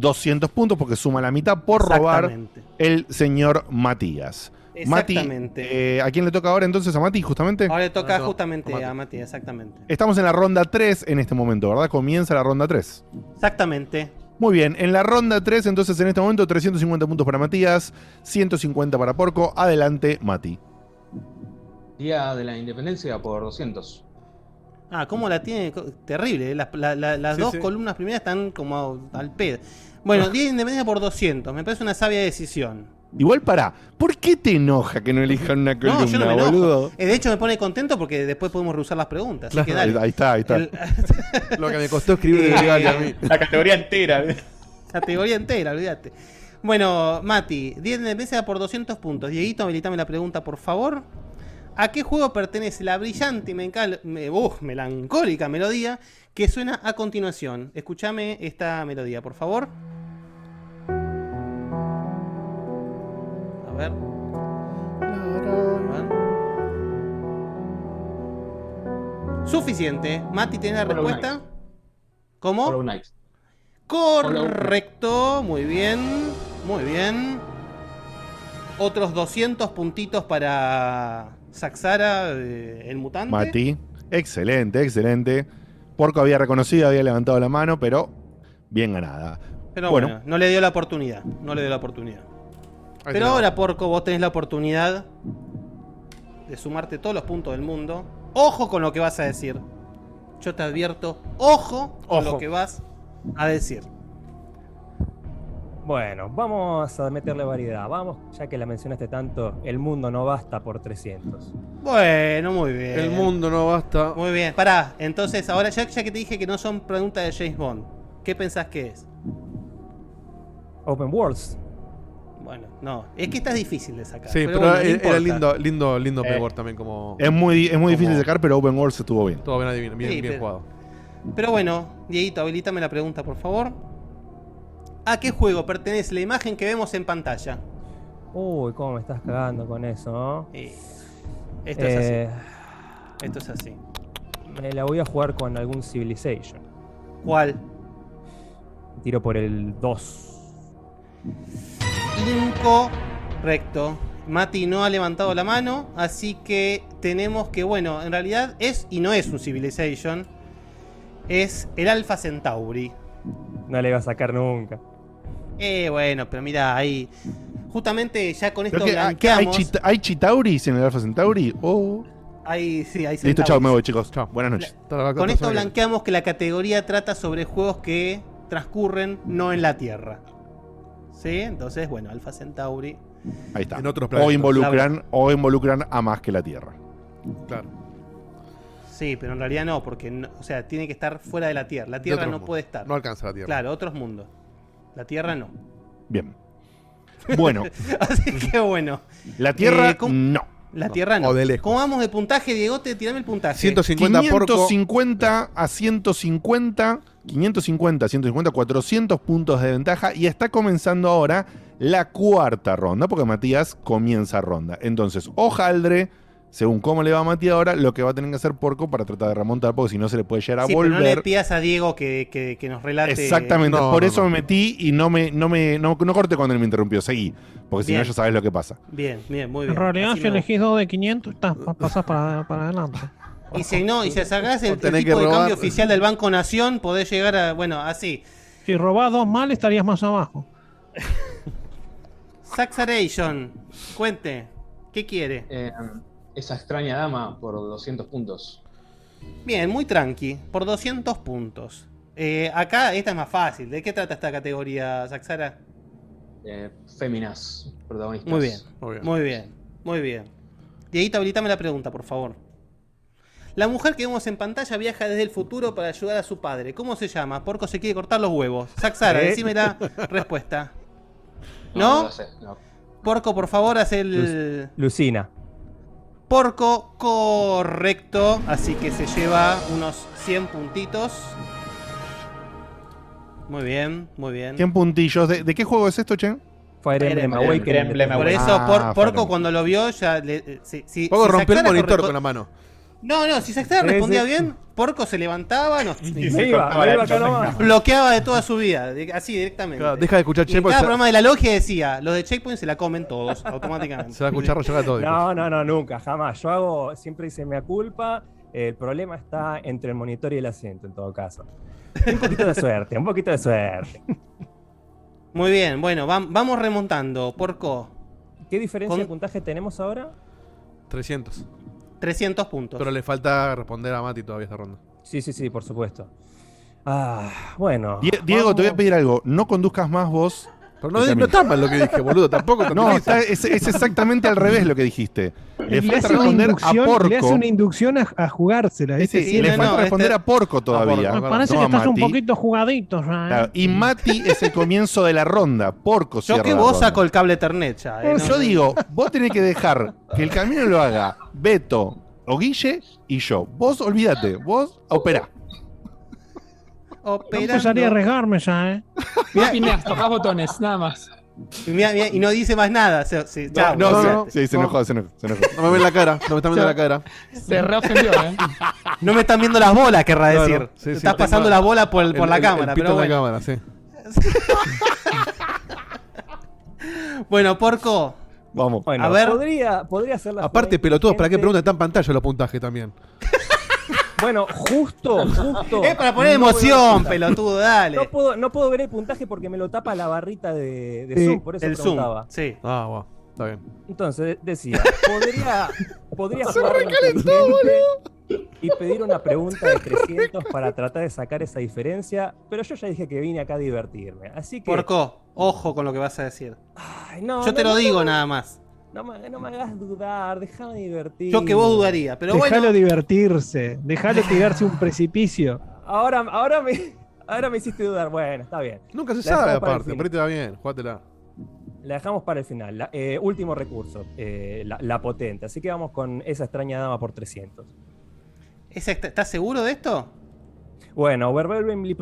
[SPEAKER 2] 200 puntos porque suma la mitad por robar el señor Matías. Mati,
[SPEAKER 4] Exactamente.
[SPEAKER 2] eh, ¿a quién le toca ahora entonces? ¿A Mati justamente?
[SPEAKER 4] Ahora le toca
[SPEAKER 5] No, no,
[SPEAKER 4] justamente
[SPEAKER 5] Mati.
[SPEAKER 4] a Mati, exactamente.
[SPEAKER 2] Estamos en la ronda 3 en este momento, ¿verdad? Comienza la ronda 3.
[SPEAKER 4] Exactamente.
[SPEAKER 2] Muy bien, en la ronda 3 entonces en este momento 350 puntos para Matías, 150 para Porco. Adelante, Mati.
[SPEAKER 20] Día de la Independencia por 200.
[SPEAKER 4] Ah, ¿cómo la tiene? Terrible. eh. Las, la- la- las
[SPEAKER 5] Sí,
[SPEAKER 4] dos
[SPEAKER 5] sí.
[SPEAKER 4] columnas primeras están como al pedo. Bueno, Día de Independencia por 200. Me parece una sabia decisión.
[SPEAKER 2] Igual para, ¿por qué te enoja que no elijan una columna,
[SPEAKER 4] No, yo no me enojo.
[SPEAKER 2] boludo?
[SPEAKER 4] Eh, de hecho, me pone contento porque después podemos reusar las preguntas. Así
[SPEAKER 2] Claro,
[SPEAKER 4] que dale.
[SPEAKER 2] ahí está, ahí está.
[SPEAKER 4] El-
[SPEAKER 5] Lo que me costó escribir el legal a mí.
[SPEAKER 20] La categoría entera.
[SPEAKER 4] Categoría entera, olvídate. Bueno, Mati, 10 de independencia por 200 puntos. Dieguito, habilitame la pregunta, por favor. ¿A qué juego pertenece la brillante y mencal- me- uf, melancólica melodía que suena a continuación? Escúchame esta melodía, por favor. Ver. A ver. Suficiente. Mati, ¿tienes la
[SPEAKER 20] Hollow
[SPEAKER 4] respuesta? ¿Cómo? Correcto, muy bien, muy bien. Otros 200 puntitos para Saxara, eh, el mutante.
[SPEAKER 2] Mati, excelente, excelente. Porco había reconocido, había levantado la mano, pero bien ganada.
[SPEAKER 4] Pero
[SPEAKER 2] bueno,
[SPEAKER 4] bueno, no le dio la oportunidad, no le dio la oportunidad. Pero ahora, Porco, vos tenés la oportunidad de sumarte todos los puntos del mundo. Ojo con lo que vas a decir. Yo te advierto, ojo con lo que vas a decir.
[SPEAKER 19] Bueno, vamos a meterle variedad. Vamos, ya que la mencionaste tanto, el mundo no basta por 300.
[SPEAKER 4] Bueno, muy bien.
[SPEAKER 5] El mundo no basta.
[SPEAKER 4] Muy bien, pará. Entonces, ahora ya, ya que te dije que no son preguntas de James Bond, ¿qué pensás que es?
[SPEAKER 19] Open Worlds.
[SPEAKER 4] Bueno, no. Es que está difícil de sacar.
[SPEAKER 5] Sí, pero,
[SPEAKER 4] bueno,
[SPEAKER 5] era, lindo, lindo, lindo
[SPEAKER 20] Eh.
[SPEAKER 5] También como.
[SPEAKER 2] es muy, es muy difícil de sacar, pero Open World estuvo bien.
[SPEAKER 5] Todo bien adivino, bien,
[SPEAKER 4] Sí,
[SPEAKER 5] bien
[SPEAKER 4] pero-
[SPEAKER 5] jugado.
[SPEAKER 4] Pero bueno, Dieguito, habilítame la pregunta, por favor. ¿A qué juego pertenece la imagen que vemos en pantalla?
[SPEAKER 19] Uy, cómo me estás cagando con eso, ¿no?
[SPEAKER 4] Eh, esto es
[SPEAKER 19] Eh,
[SPEAKER 4] así. Esto es así.
[SPEAKER 19] Me la voy a jugar con algún Civilization.
[SPEAKER 4] ¿Cuál?
[SPEAKER 19] Tiro por el 2.
[SPEAKER 4] Incorrecto. Mati no ha levantado la mano, así que tenemos que, bueno, en realidad es y no es un Civilization. Es el Alpha Centauri.
[SPEAKER 19] No le iba a sacar nunca.
[SPEAKER 4] Eh, bueno, pero mira, ahí. Justamente ya con esto
[SPEAKER 2] que, ah, ¿qué hay,
[SPEAKER 4] blanqueamos.
[SPEAKER 2] chita- ¿Hay Chitauris en el Alpha Centauri? Oh.
[SPEAKER 4] Ahí, sí, ahí
[SPEAKER 2] Listo, chao, me voy, chicos. Buenas noches.
[SPEAKER 4] Con esto blanqueamos que la categoría trata sobre juegos que transcurren no en la Tierra. ¿Sí? Entonces, bueno, Alpha Centauri.
[SPEAKER 2] Ahí está.
[SPEAKER 5] En otros
[SPEAKER 2] o involucran, o involucran a más que la Tierra.
[SPEAKER 5] Claro.
[SPEAKER 4] Sí, pero en realidad no, porque, no- o sea, tiene que estar fuera de la Tierra. La Tierra no
[SPEAKER 5] mundo.
[SPEAKER 4] puede estar.
[SPEAKER 5] No alcanza la Tierra.
[SPEAKER 4] Claro, otros mundos. La Tierra no.
[SPEAKER 2] Bien. Bueno,
[SPEAKER 4] Así que bueno.
[SPEAKER 2] la Tierra
[SPEAKER 4] Eh, ¿cómo-
[SPEAKER 2] no.
[SPEAKER 4] La Tierra no.
[SPEAKER 5] O de lejos.
[SPEAKER 4] ¿Cómo vamos de puntaje, Diego? Te tirame el puntaje.
[SPEAKER 5] 150 porco.
[SPEAKER 2] 550 a 150, 550, 150, 400 puntos de ventaja y está comenzando ahora la cuarta ronda, porque Matías comienza ronda. Entonces, Ojaldre, según cómo le va a Matías ahora, lo que va a tener que hacer Porco para tratar de remontar, porque si no se le puede llegar a
[SPEAKER 4] Sí, pero no le
[SPEAKER 2] volver.
[SPEAKER 4] pidas a Diego que, que- que nos relate.
[SPEAKER 2] Exactamente,
[SPEAKER 5] No,
[SPEAKER 2] por
[SPEAKER 5] no,
[SPEAKER 2] eso
[SPEAKER 5] no.
[SPEAKER 2] me metí y no me, no me, no, no corté cuando él me interrumpió, seguí, porque si no ya sabes lo que pasa.
[SPEAKER 4] Bien, bien, muy bien.
[SPEAKER 3] En realidad,
[SPEAKER 4] Así
[SPEAKER 3] si elegís dos de 500, estás, pasás para, para adelante.
[SPEAKER 4] Y si no, y si sacás el, el tipo
[SPEAKER 5] que
[SPEAKER 4] de cambio oficial del Banco Nación, podés llegar a. Bueno, así.
[SPEAKER 15] Si robás dos mal, estarías más abajo.
[SPEAKER 4] Saxaration, cuente. ¿Qué quiere?
[SPEAKER 20] Eh, esa extraña dama por 200 puntos.
[SPEAKER 4] Bien, muy tranqui, por 200 puntos. Eh, acá esta es más fácil. ¿De qué trata esta categoría, Saxara?
[SPEAKER 20] Eh, féminas, protagonistas.
[SPEAKER 4] Muy bien, muy bien, muy bien. Dieguito, habilitame la pregunta, por favor. La mujer que vemos en pantalla viaja desde el futuro para ayudar a su padre. ¿Cómo se llama? Porco se quiere cortar los huevos. Saxara,
[SPEAKER 13] ¿Eh?
[SPEAKER 4] decime la respuesta.
[SPEAKER 20] No,
[SPEAKER 4] ¿No?
[SPEAKER 20] no lo sé, no.
[SPEAKER 4] Porco, por favor, haz el.
[SPEAKER 19] Lucina.
[SPEAKER 4] Porco, correcto. Así que se lleva unos 100 puntitos. Muy bien, muy bien.
[SPEAKER 2] 100 puntillos. ¿De, de qué juego es esto, Che?
[SPEAKER 19] Fire Emblem Awakening.
[SPEAKER 4] Por eso,
[SPEAKER 2] Ah,
[SPEAKER 4] por- Porco cuando lo vio, ya le. eh, si, si,
[SPEAKER 5] Poco
[SPEAKER 4] si
[SPEAKER 5] rompió el monitor con la mano.
[SPEAKER 4] No, no, si Saxara
[SPEAKER 5] Sí,
[SPEAKER 4] respondía bien, Porco se levantaba, no,
[SPEAKER 5] Y se iba, cortaba la iba acá nomás.
[SPEAKER 4] bloqueaba de toda su vida, de- así directamente.
[SPEAKER 5] Claro, deja de escuchar
[SPEAKER 4] Y
[SPEAKER 5] Checkpoint,
[SPEAKER 4] cada
[SPEAKER 5] se-
[SPEAKER 4] programa de la logia decía, los de Checkpoint se la comen todos, automáticamente.
[SPEAKER 5] Se va a escuchar rollar todo.
[SPEAKER 19] No, no, no, nunca, jamás. Yo hago, siempre hice mea culpa. El problema está entre el monitor y el asiento, en todo caso. Un poquito de suerte, un poquito de suerte.
[SPEAKER 4] Muy bien, bueno, vam- vamos remontando, Porco.
[SPEAKER 19] ¿Qué diferencia
[SPEAKER 4] Con-
[SPEAKER 19] de puntaje tenemos ahora?
[SPEAKER 5] 300.
[SPEAKER 4] 300 puntos.
[SPEAKER 5] Pero le falta responder a Mati todavía esta ronda.
[SPEAKER 19] Sí, sí, sí, por supuesto. Ah, bueno.
[SPEAKER 2] Die- Diego, te voy a pedir algo. No conduzcas más vos.
[SPEAKER 5] Pero no, no está mal lo que dije, boludo. Tampoco
[SPEAKER 2] No, está- es, es exactamente al revés lo que dijiste. Le
[SPEAKER 15] Le
[SPEAKER 2] falta
[SPEAKER 15] hace, una
[SPEAKER 2] responder a
[SPEAKER 15] inducción,
[SPEAKER 2] Porco.
[SPEAKER 15] le hace una inducción a, a jugársela.
[SPEAKER 2] Sí,
[SPEAKER 15] Sí,
[SPEAKER 2] le
[SPEAKER 15] no,
[SPEAKER 2] falta
[SPEAKER 15] no,
[SPEAKER 2] responder
[SPEAKER 15] este-
[SPEAKER 2] a Porco todavía.
[SPEAKER 15] Me parece
[SPEAKER 2] no
[SPEAKER 15] que estás un poquito jugadito. ¿eh?
[SPEAKER 2] Claro, y Mati es el comienzo de la ronda. Porco
[SPEAKER 4] Yo que vos saco el cable Ethernet ya. eh, no-
[SPEAKER 2] Yo digo, vos tenés que dejar que el camino lo haga Beto o Guille y yo. Vos olvídate, vos operá.
[SPEAKER 15] No
[SPEAKER 4] Operando.
[SPEAKER 15] empezaría a arriesgarme ya, ¿eh?
[SPEAKER 6] Mirá, Pineas, tocás botones, nada más.
[SPEAKER 4] Y, mirá, mirá, y no dice más nada. se- se-
[SPEAKER 2] No,
[SPEAKER 4] chao,
[SPEAKER 2] no,
[SPEAKER 4] olvídate.
[SPEAKER 2] no, sí, se enojó, se enojó, se enojó.
[SPEAKER 5] No me ven la cara, no me están viendo la cara.
[SPEAKER 6] Se reofendió, ¿eh?
[SPEAKER 4] No me están viendo las bolas, querrá
[SPEAKER 5] Claro,
[SPEAKER 4] decir.
[SPEAKER 5] sí, sí,
[SPEAKER 4] Estás pasando la bola por, por
[SPEAKER 5] el-
[SPEAKER 4] la
[SPEAKER 5] el-
[SPEAKER 4] cámara.
[SPEAKER 5] el pito
[SPEAKER 4] pero
[SPEAKER 5] en la
[SPEAKER 4] bueno.
[SPEAKER 5] cámara, sí.
[SPEAKER 4] Bueno, Porco.
[SPEAKER 2] Vamos.
[SPEAKER 19] Bueno,
[SPEAKER 4] A ver.
[SPEAKER 19] podría, podría ser la
[SPEAKER 5] Aparte, pelotudos, ¿para qué preguntan? Está en pantalla los puntajes también.
[SPEAKER 19] Bueno, justo, justo.
[SPEAKER 4] Es para poner
[SPEAKER 19] no
[SPEAKER 4] emoción, pelotudo, dale.
[SPEAKER 19] No puedo, no puedo ver el puntaje porque me lo tapa la barrita de, de
[SPEAKER 15] Sí,
[SPEAKER 19] Zoom, por eso
[SPEAKER 4] El Zoom.
[SPEAKER 19] preguntaba.
[SPEAKER 4] Sí.
[SPEAKER 5] Ah, bueno, está bien.
[SPEAKER 19] Entonces, decía, podría, podría jugar inteligente y pedir una pregunta de 300 para tratar de sacar esa diferencia, pero yo ya dije que vine acá a divertirme. Así que...
[SPEAKER 4] Porco, ojo con lo que vas a decir.
[SPEAKER 19] Ay, no,
[SPEAKER 4] Yo te
[SPEAKER 19] no,
[SPEAKER 4] lo
[SPEAKER 19] no,
[SPEAKER 4] digo
[SPEAKER 19] no,
[SPEAKER 4] nada más.
[SPEAKER 19] No me, no me hagas dudar, déjame divertir.
[SPEAKER 4] Yo que vos dudaría, pero
[SPEAKER 15] Déjalo
[SPEAKER 4] bueno.
[SPEAKER 15] divertirse. Déjalo tirarse un precipicio.
[SPEAKER 19] Ahora, ahora, me, ahora me hiciste dudar. Bueno, está bien.
[SPEAKER 5] Nunca se
[SPEAKER 19] La
[SPEAKER 5] sabe, aparte. Pero te va bien, jugátela.
[SPEAKER 19] La dejamos para el final. La- eh, último recurso, eh, la, la potente. Así que vamos con esa extraña dama por 300.
[SPEAKER 4] ¿Esa está- ¿Estás seguro de esto?
[SPEAKER 19] Bueno, overwhelmingly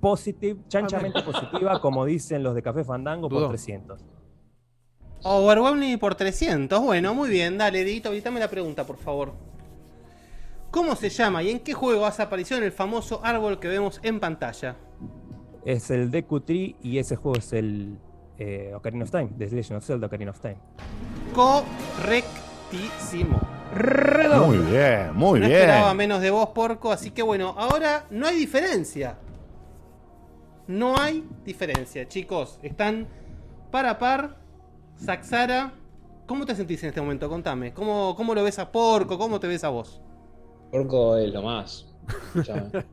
[SPEAKER 19] positive, chanchamente positiva, como dicen los de Café Fandango, por
[SPEAKER 5] Dudó.
[SPEAKER 19] 300.
[SPEAKER 4] Overwhelming por 300. Bueno, muy bien. Dale, Edito, ahorita la pregunta, por favor. ¿Cómo se llama y en qué juego hace aparición el famoso árbol que vemos en pantalla?
[SPEAKER 19] Es el Deku Tree y ese juego es el eh, Ocarina of Time, The Legend of Zelda Ocarina of Time.
[SPEAKER 4] Correctísimo.
[SPEAKER 2] Muy bien, muy
[SPEAKER 4] no
[SPEAKER 2] bien.
[SPEAKER 4] esperaba menos de vos, porco. Así que bueno, ahora no hay diferencia. No hay diferencia, chicos. Están par a par. Saxara. ¿Cómo te sentís en este momento? Contame. ¿Cómo, cómo lo ves a Porco? ¿Cómo te ves a vos?
[SPEAKER 20] Porco es lo más.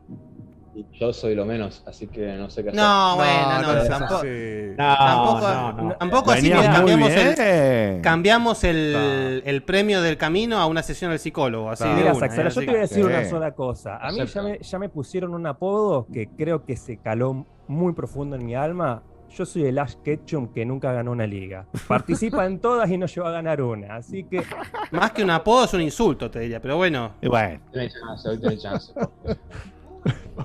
[SPEAKER 20] Yo soy lo menos, así que no sé qué hacer.
[SPEAKER 4] No, bueno, no,
[SPEAKER 5] no es
[SPEAKER 4] tampoco.
[SPEAKER 20] no, no.
[SPEAKER 4] tampoco así que cambiamos, el, cambiamos el, el premio del camino a una sesión del psicólogo. Así
[SPEAKER 19] Mira,
[SPEAKER 4] una,
[SPEAKER 19] Saxara,
[SPEAKER 4] ¿eh?
[SPEAKER 19] yo te voy a decir una sola cosa. A mí ya
[SPEAKER 20] Acepto.
[SPEAKER 19] me, ya me pusieron un apodo que creo que se caló muy profundo en mi alma. Yo soy el Ash Ketchum que nunca ganó una liga. Participa en todas y no llegó a ganar una. Así que
[SPEAKER 4] Más que un apodo es un insulto, te diría. Pero bueno.
[SPEAKER 2] Bueno,
[SPEAKER 20] Tenés chance, hoy tenés chance.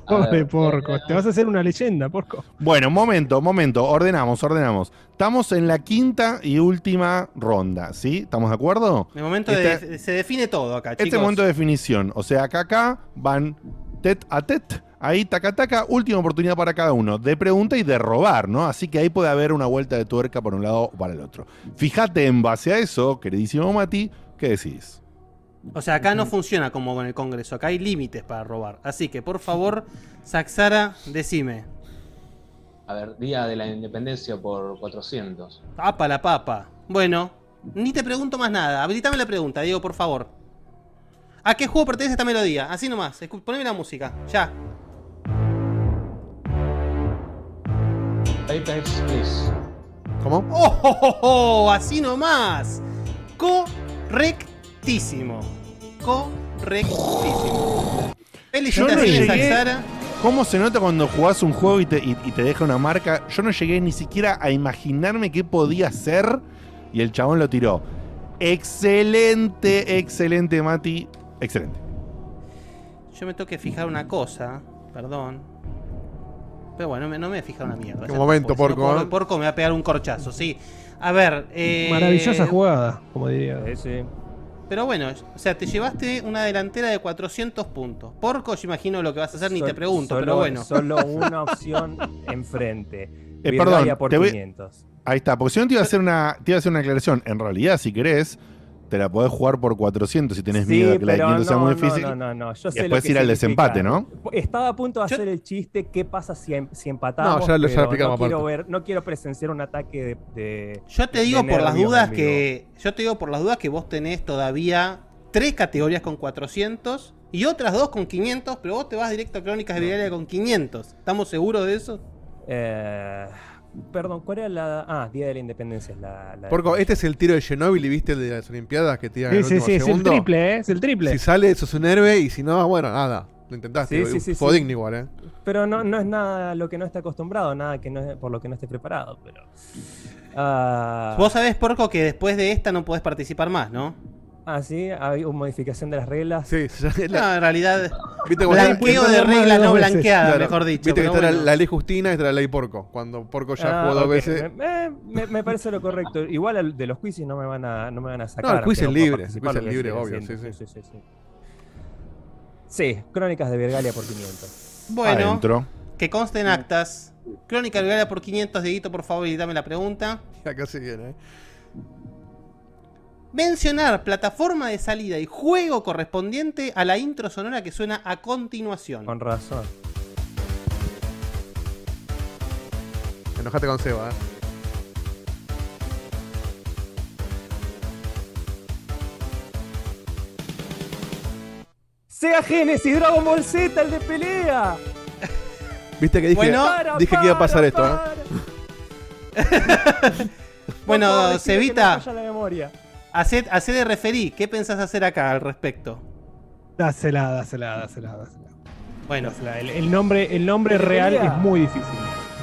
[SPEAKER 15] Pobre porco.
[SPEAKER 20] eh,
[SPEAKER 15] Te vas a hacer una leyenda, porco.
[SPEAKER 2] Bueno, momento, momento. Ordenamos, ordenamos. Estamos en la quinta y última ronda, ¿sí? ¿Estamos de acuerdo?
[SPEAKER 4] De momento
[SPEAKER 2] Este-
[SPEAKER 4] de- se define todo acá,
[SPEAKER 2] Este
[SPEAKER 4] chicos.
[SPEAKER 2] momento de definición. O sea, acá, acá van tet a tet. Ahí, taca, taca, última oportunidad para cada uno. De pregunta y de robar, ¿no? Así que ahí puede haber una vuelta de tuerca por un lado o para el otro. Fíjate en base a eso, queridísimo Mati, ¿qué decís?
[SPEAKER 4] O sea, acá no funciona como con el Congreso, acá hay límites para robar. Así que, por favor, Saxara, decime.
[SPEAKER 20] A ver, Día de la Independencia por 400.
[SPEAKER 4] Papa la papa. Bueno, ni te pregunto más nada. Habilitame la pregunta, Diego, por favor. ¿A qué juego pertenece esta melodía? Así nomás. Poneme la música. Ya.
[SPEAKER 20] Please.
[SPEAKER 5] ¿Cómo?
[SPEAKER 4] ¡Oh, oh, oh, oh! Así nomás. Correctísimo. Correctísimo.
[SPEAKER 2] Yo no
[SPEAKER 4] Felicitaciones,
[SPEAKER 2] llegué.
[SPEAKER 4] Saxara.
[SPEAKER 2] ¿Cómo se nota cuando jugás un juego y te, y- y te deja una marca? Yo no llegué ni siquiera a imaginarme qué podía ser y el chabón lo tiró. Excelente, excelente, Mati. Excelente.
[SPEAKER 4] Yo me tengo que fijar una cosa. Perdón. Pero bueno, no me, no me he fijado una mierda.
[SPEAKER 5] Qué momento,
[SPEAKER 4] si no,
[SPEAKER 5] Porco,
[SPEAKER 4] Porco,
[SPEAKER 5] ¿eh?
[SPEAKER 4] Porco me va a pegar un corchazo, sí. A ver. eh,
[SPEAKER 3] Maravillosa jugada, como diría.
[SPEAKER 4] Pero bueno, o sea, te llevaste una delantera de 400 puntos. Porco, yo imagino lo que vas a hacer, ni te pregunto,
[SPEAKER 19] solo-
[SPEAKER 4] pero bueno.
[SPEAKER 19] Solo una opción enfrente.
[SPEAKER 2] Eh, perdón,
[SPEAKER 19] por
[SPEAKER 2] te voy-
[SPEAKER 19] 500.
[SPEAKER 2] Ahí está, porque si no te iba a hacer una, te iba a hacer una aclaración. En realidad, si querés, te la podés jugar por 400 si tenés
[SPEAKER 19] Sí,
[SPEAKER 2] miedo de que la de
[SPEAKER 19] pero
[SPEAKER 2] 500 sea muy difícil.
[SPEAKER 19] No, no, no. Yo
[SPEAKER 2] y
[SPEAKER 19] sé lo
[SPEAKER 2] después
[SPEAKER 19] que
[SPEAKER 2] ir al desempate, ¿no?
[SPEAKER 19] Estaba a punto de hacer el chiste, ¿qué pasa si, em- si empatamos?
[SPEAKER 5] No, ya lo- ya lo
[SPEAKER 19] pero
[SPEAKER 5] explicamos
[SPEAKER 19] no quiero ver, no quiero presenciar un ataque de, de-
[SPEAKER 4] Yo te
[SPEAKER 19] de
[SPEAKER 4] digo por las dudas que. Yo te digo por las dudas que vos tenés todavía tres categorías con 400 y otras dos con 500, pero vos te vas directo a Crónicas de con 500. ¿Estamos seguros de eso?
[SPEAKER 19] Eh, perdón, ¿cuál era la...? Ah, Día de la Independencia es la... la-
[SPEAKER 5] Porco, este es el tiro de Chernobyl y viste el de las Olimpiadas que tiran
[SPEAKER 3] Sí,
[SPEAKER 5] el
[SPEAKER 3] sí, sí, es el triple, ¿eh? Es el triple.
[SPEAKER 5] Si sale, sos un héroe y si no, bueno, nada. Lo intentaste.
[SPEAKER 19] Sí, sí, sí,
[SPEAKER 5] Fue
[SPEAKER 19] sí.
[SPEAKER 5] digno igual, ¿eh?
[SPEAKER 19] Pero no, no es nada lo que no esté acostumbrado, nada que no, por lo que no esté preparado, pero... Ah,
[SPEAKER 4] Vos sabés, Porco, que después de esta no podés participar más, ¿no?
[SPEAKER 19] Ah, sí, hay una modificación de las reglas.
[SPEAKER 5] Sí,
[SPEAKER 4] No, en realidad.
[SPEAKER 5] ¿Viste
[SPEAKER 4] Blanqueo de regla no blanqueada, mejor dicho.
[SPEAKER 5] Viste que está la,
[SPEAKER 4] bueno.
[SPEAKER 5] la ley Justina y está la ley Porco. Cuando Porco ya
[SPEAKER 19] Ah,
[SPEAKER 5] jugó dos veces.
[SPEAKER 19] Me, me- me parece lo correcto. Igual al- de los quizzes no me van a, no me van a sacar.
[SPEAKER 5] No, el quiz es libre, el quiz es libre, obvio,
[SPEAKER 19] haciendo.
[SPEAKER 5] sí, sí.
[SPEAKER 19] sí, sí. Sí, Crónicas de Virgalia por 500.
[SPEAKER 4] Bueno,
[SPEAKER 2] Adentro.
[SPEAKER 4] que conste en actas. Crónica de Virgalia por 500, Dieguito, por favor, y dame la pregunta.
[SPEAKER 5] Acá se viene, ¿eh?
[SPEAKER 4] Mencionar plataforma de salida y juego correspondiente a la intro sonora que suena a continuación.
[SPEAKER 19] Con razón.
[SPEAKER 5] Enojate con Seba, ¿eh?
[SPEAKER 19] Sega Genesis, Dragon Ball Z, el de pelea.
[SPEAKER 5] Viste que dije,
[SPEAKER 4] Bueno.
[SPEAKER 5] dije que iba a pasar esto, ¿eh?
[SPEAKER 4] Bueno, Cevita,
[SPEAKER 19] la memoria.
[SPEAKER 4] Haced, haced de referí. ¿Qué pensás hacer acá al respecto?
[SPEAKER 3] Dásela, dásela, dásela, dásela.
[SPEAKER 4] Bueno,
[SPEAKER 3] Dásela. El, el nombre, el nombre
[SPEAKER 19] ¿De
[SPEAKER 3] real
[SPEAKER 19] pelea?
[SPEAKER 3] es muy difícil.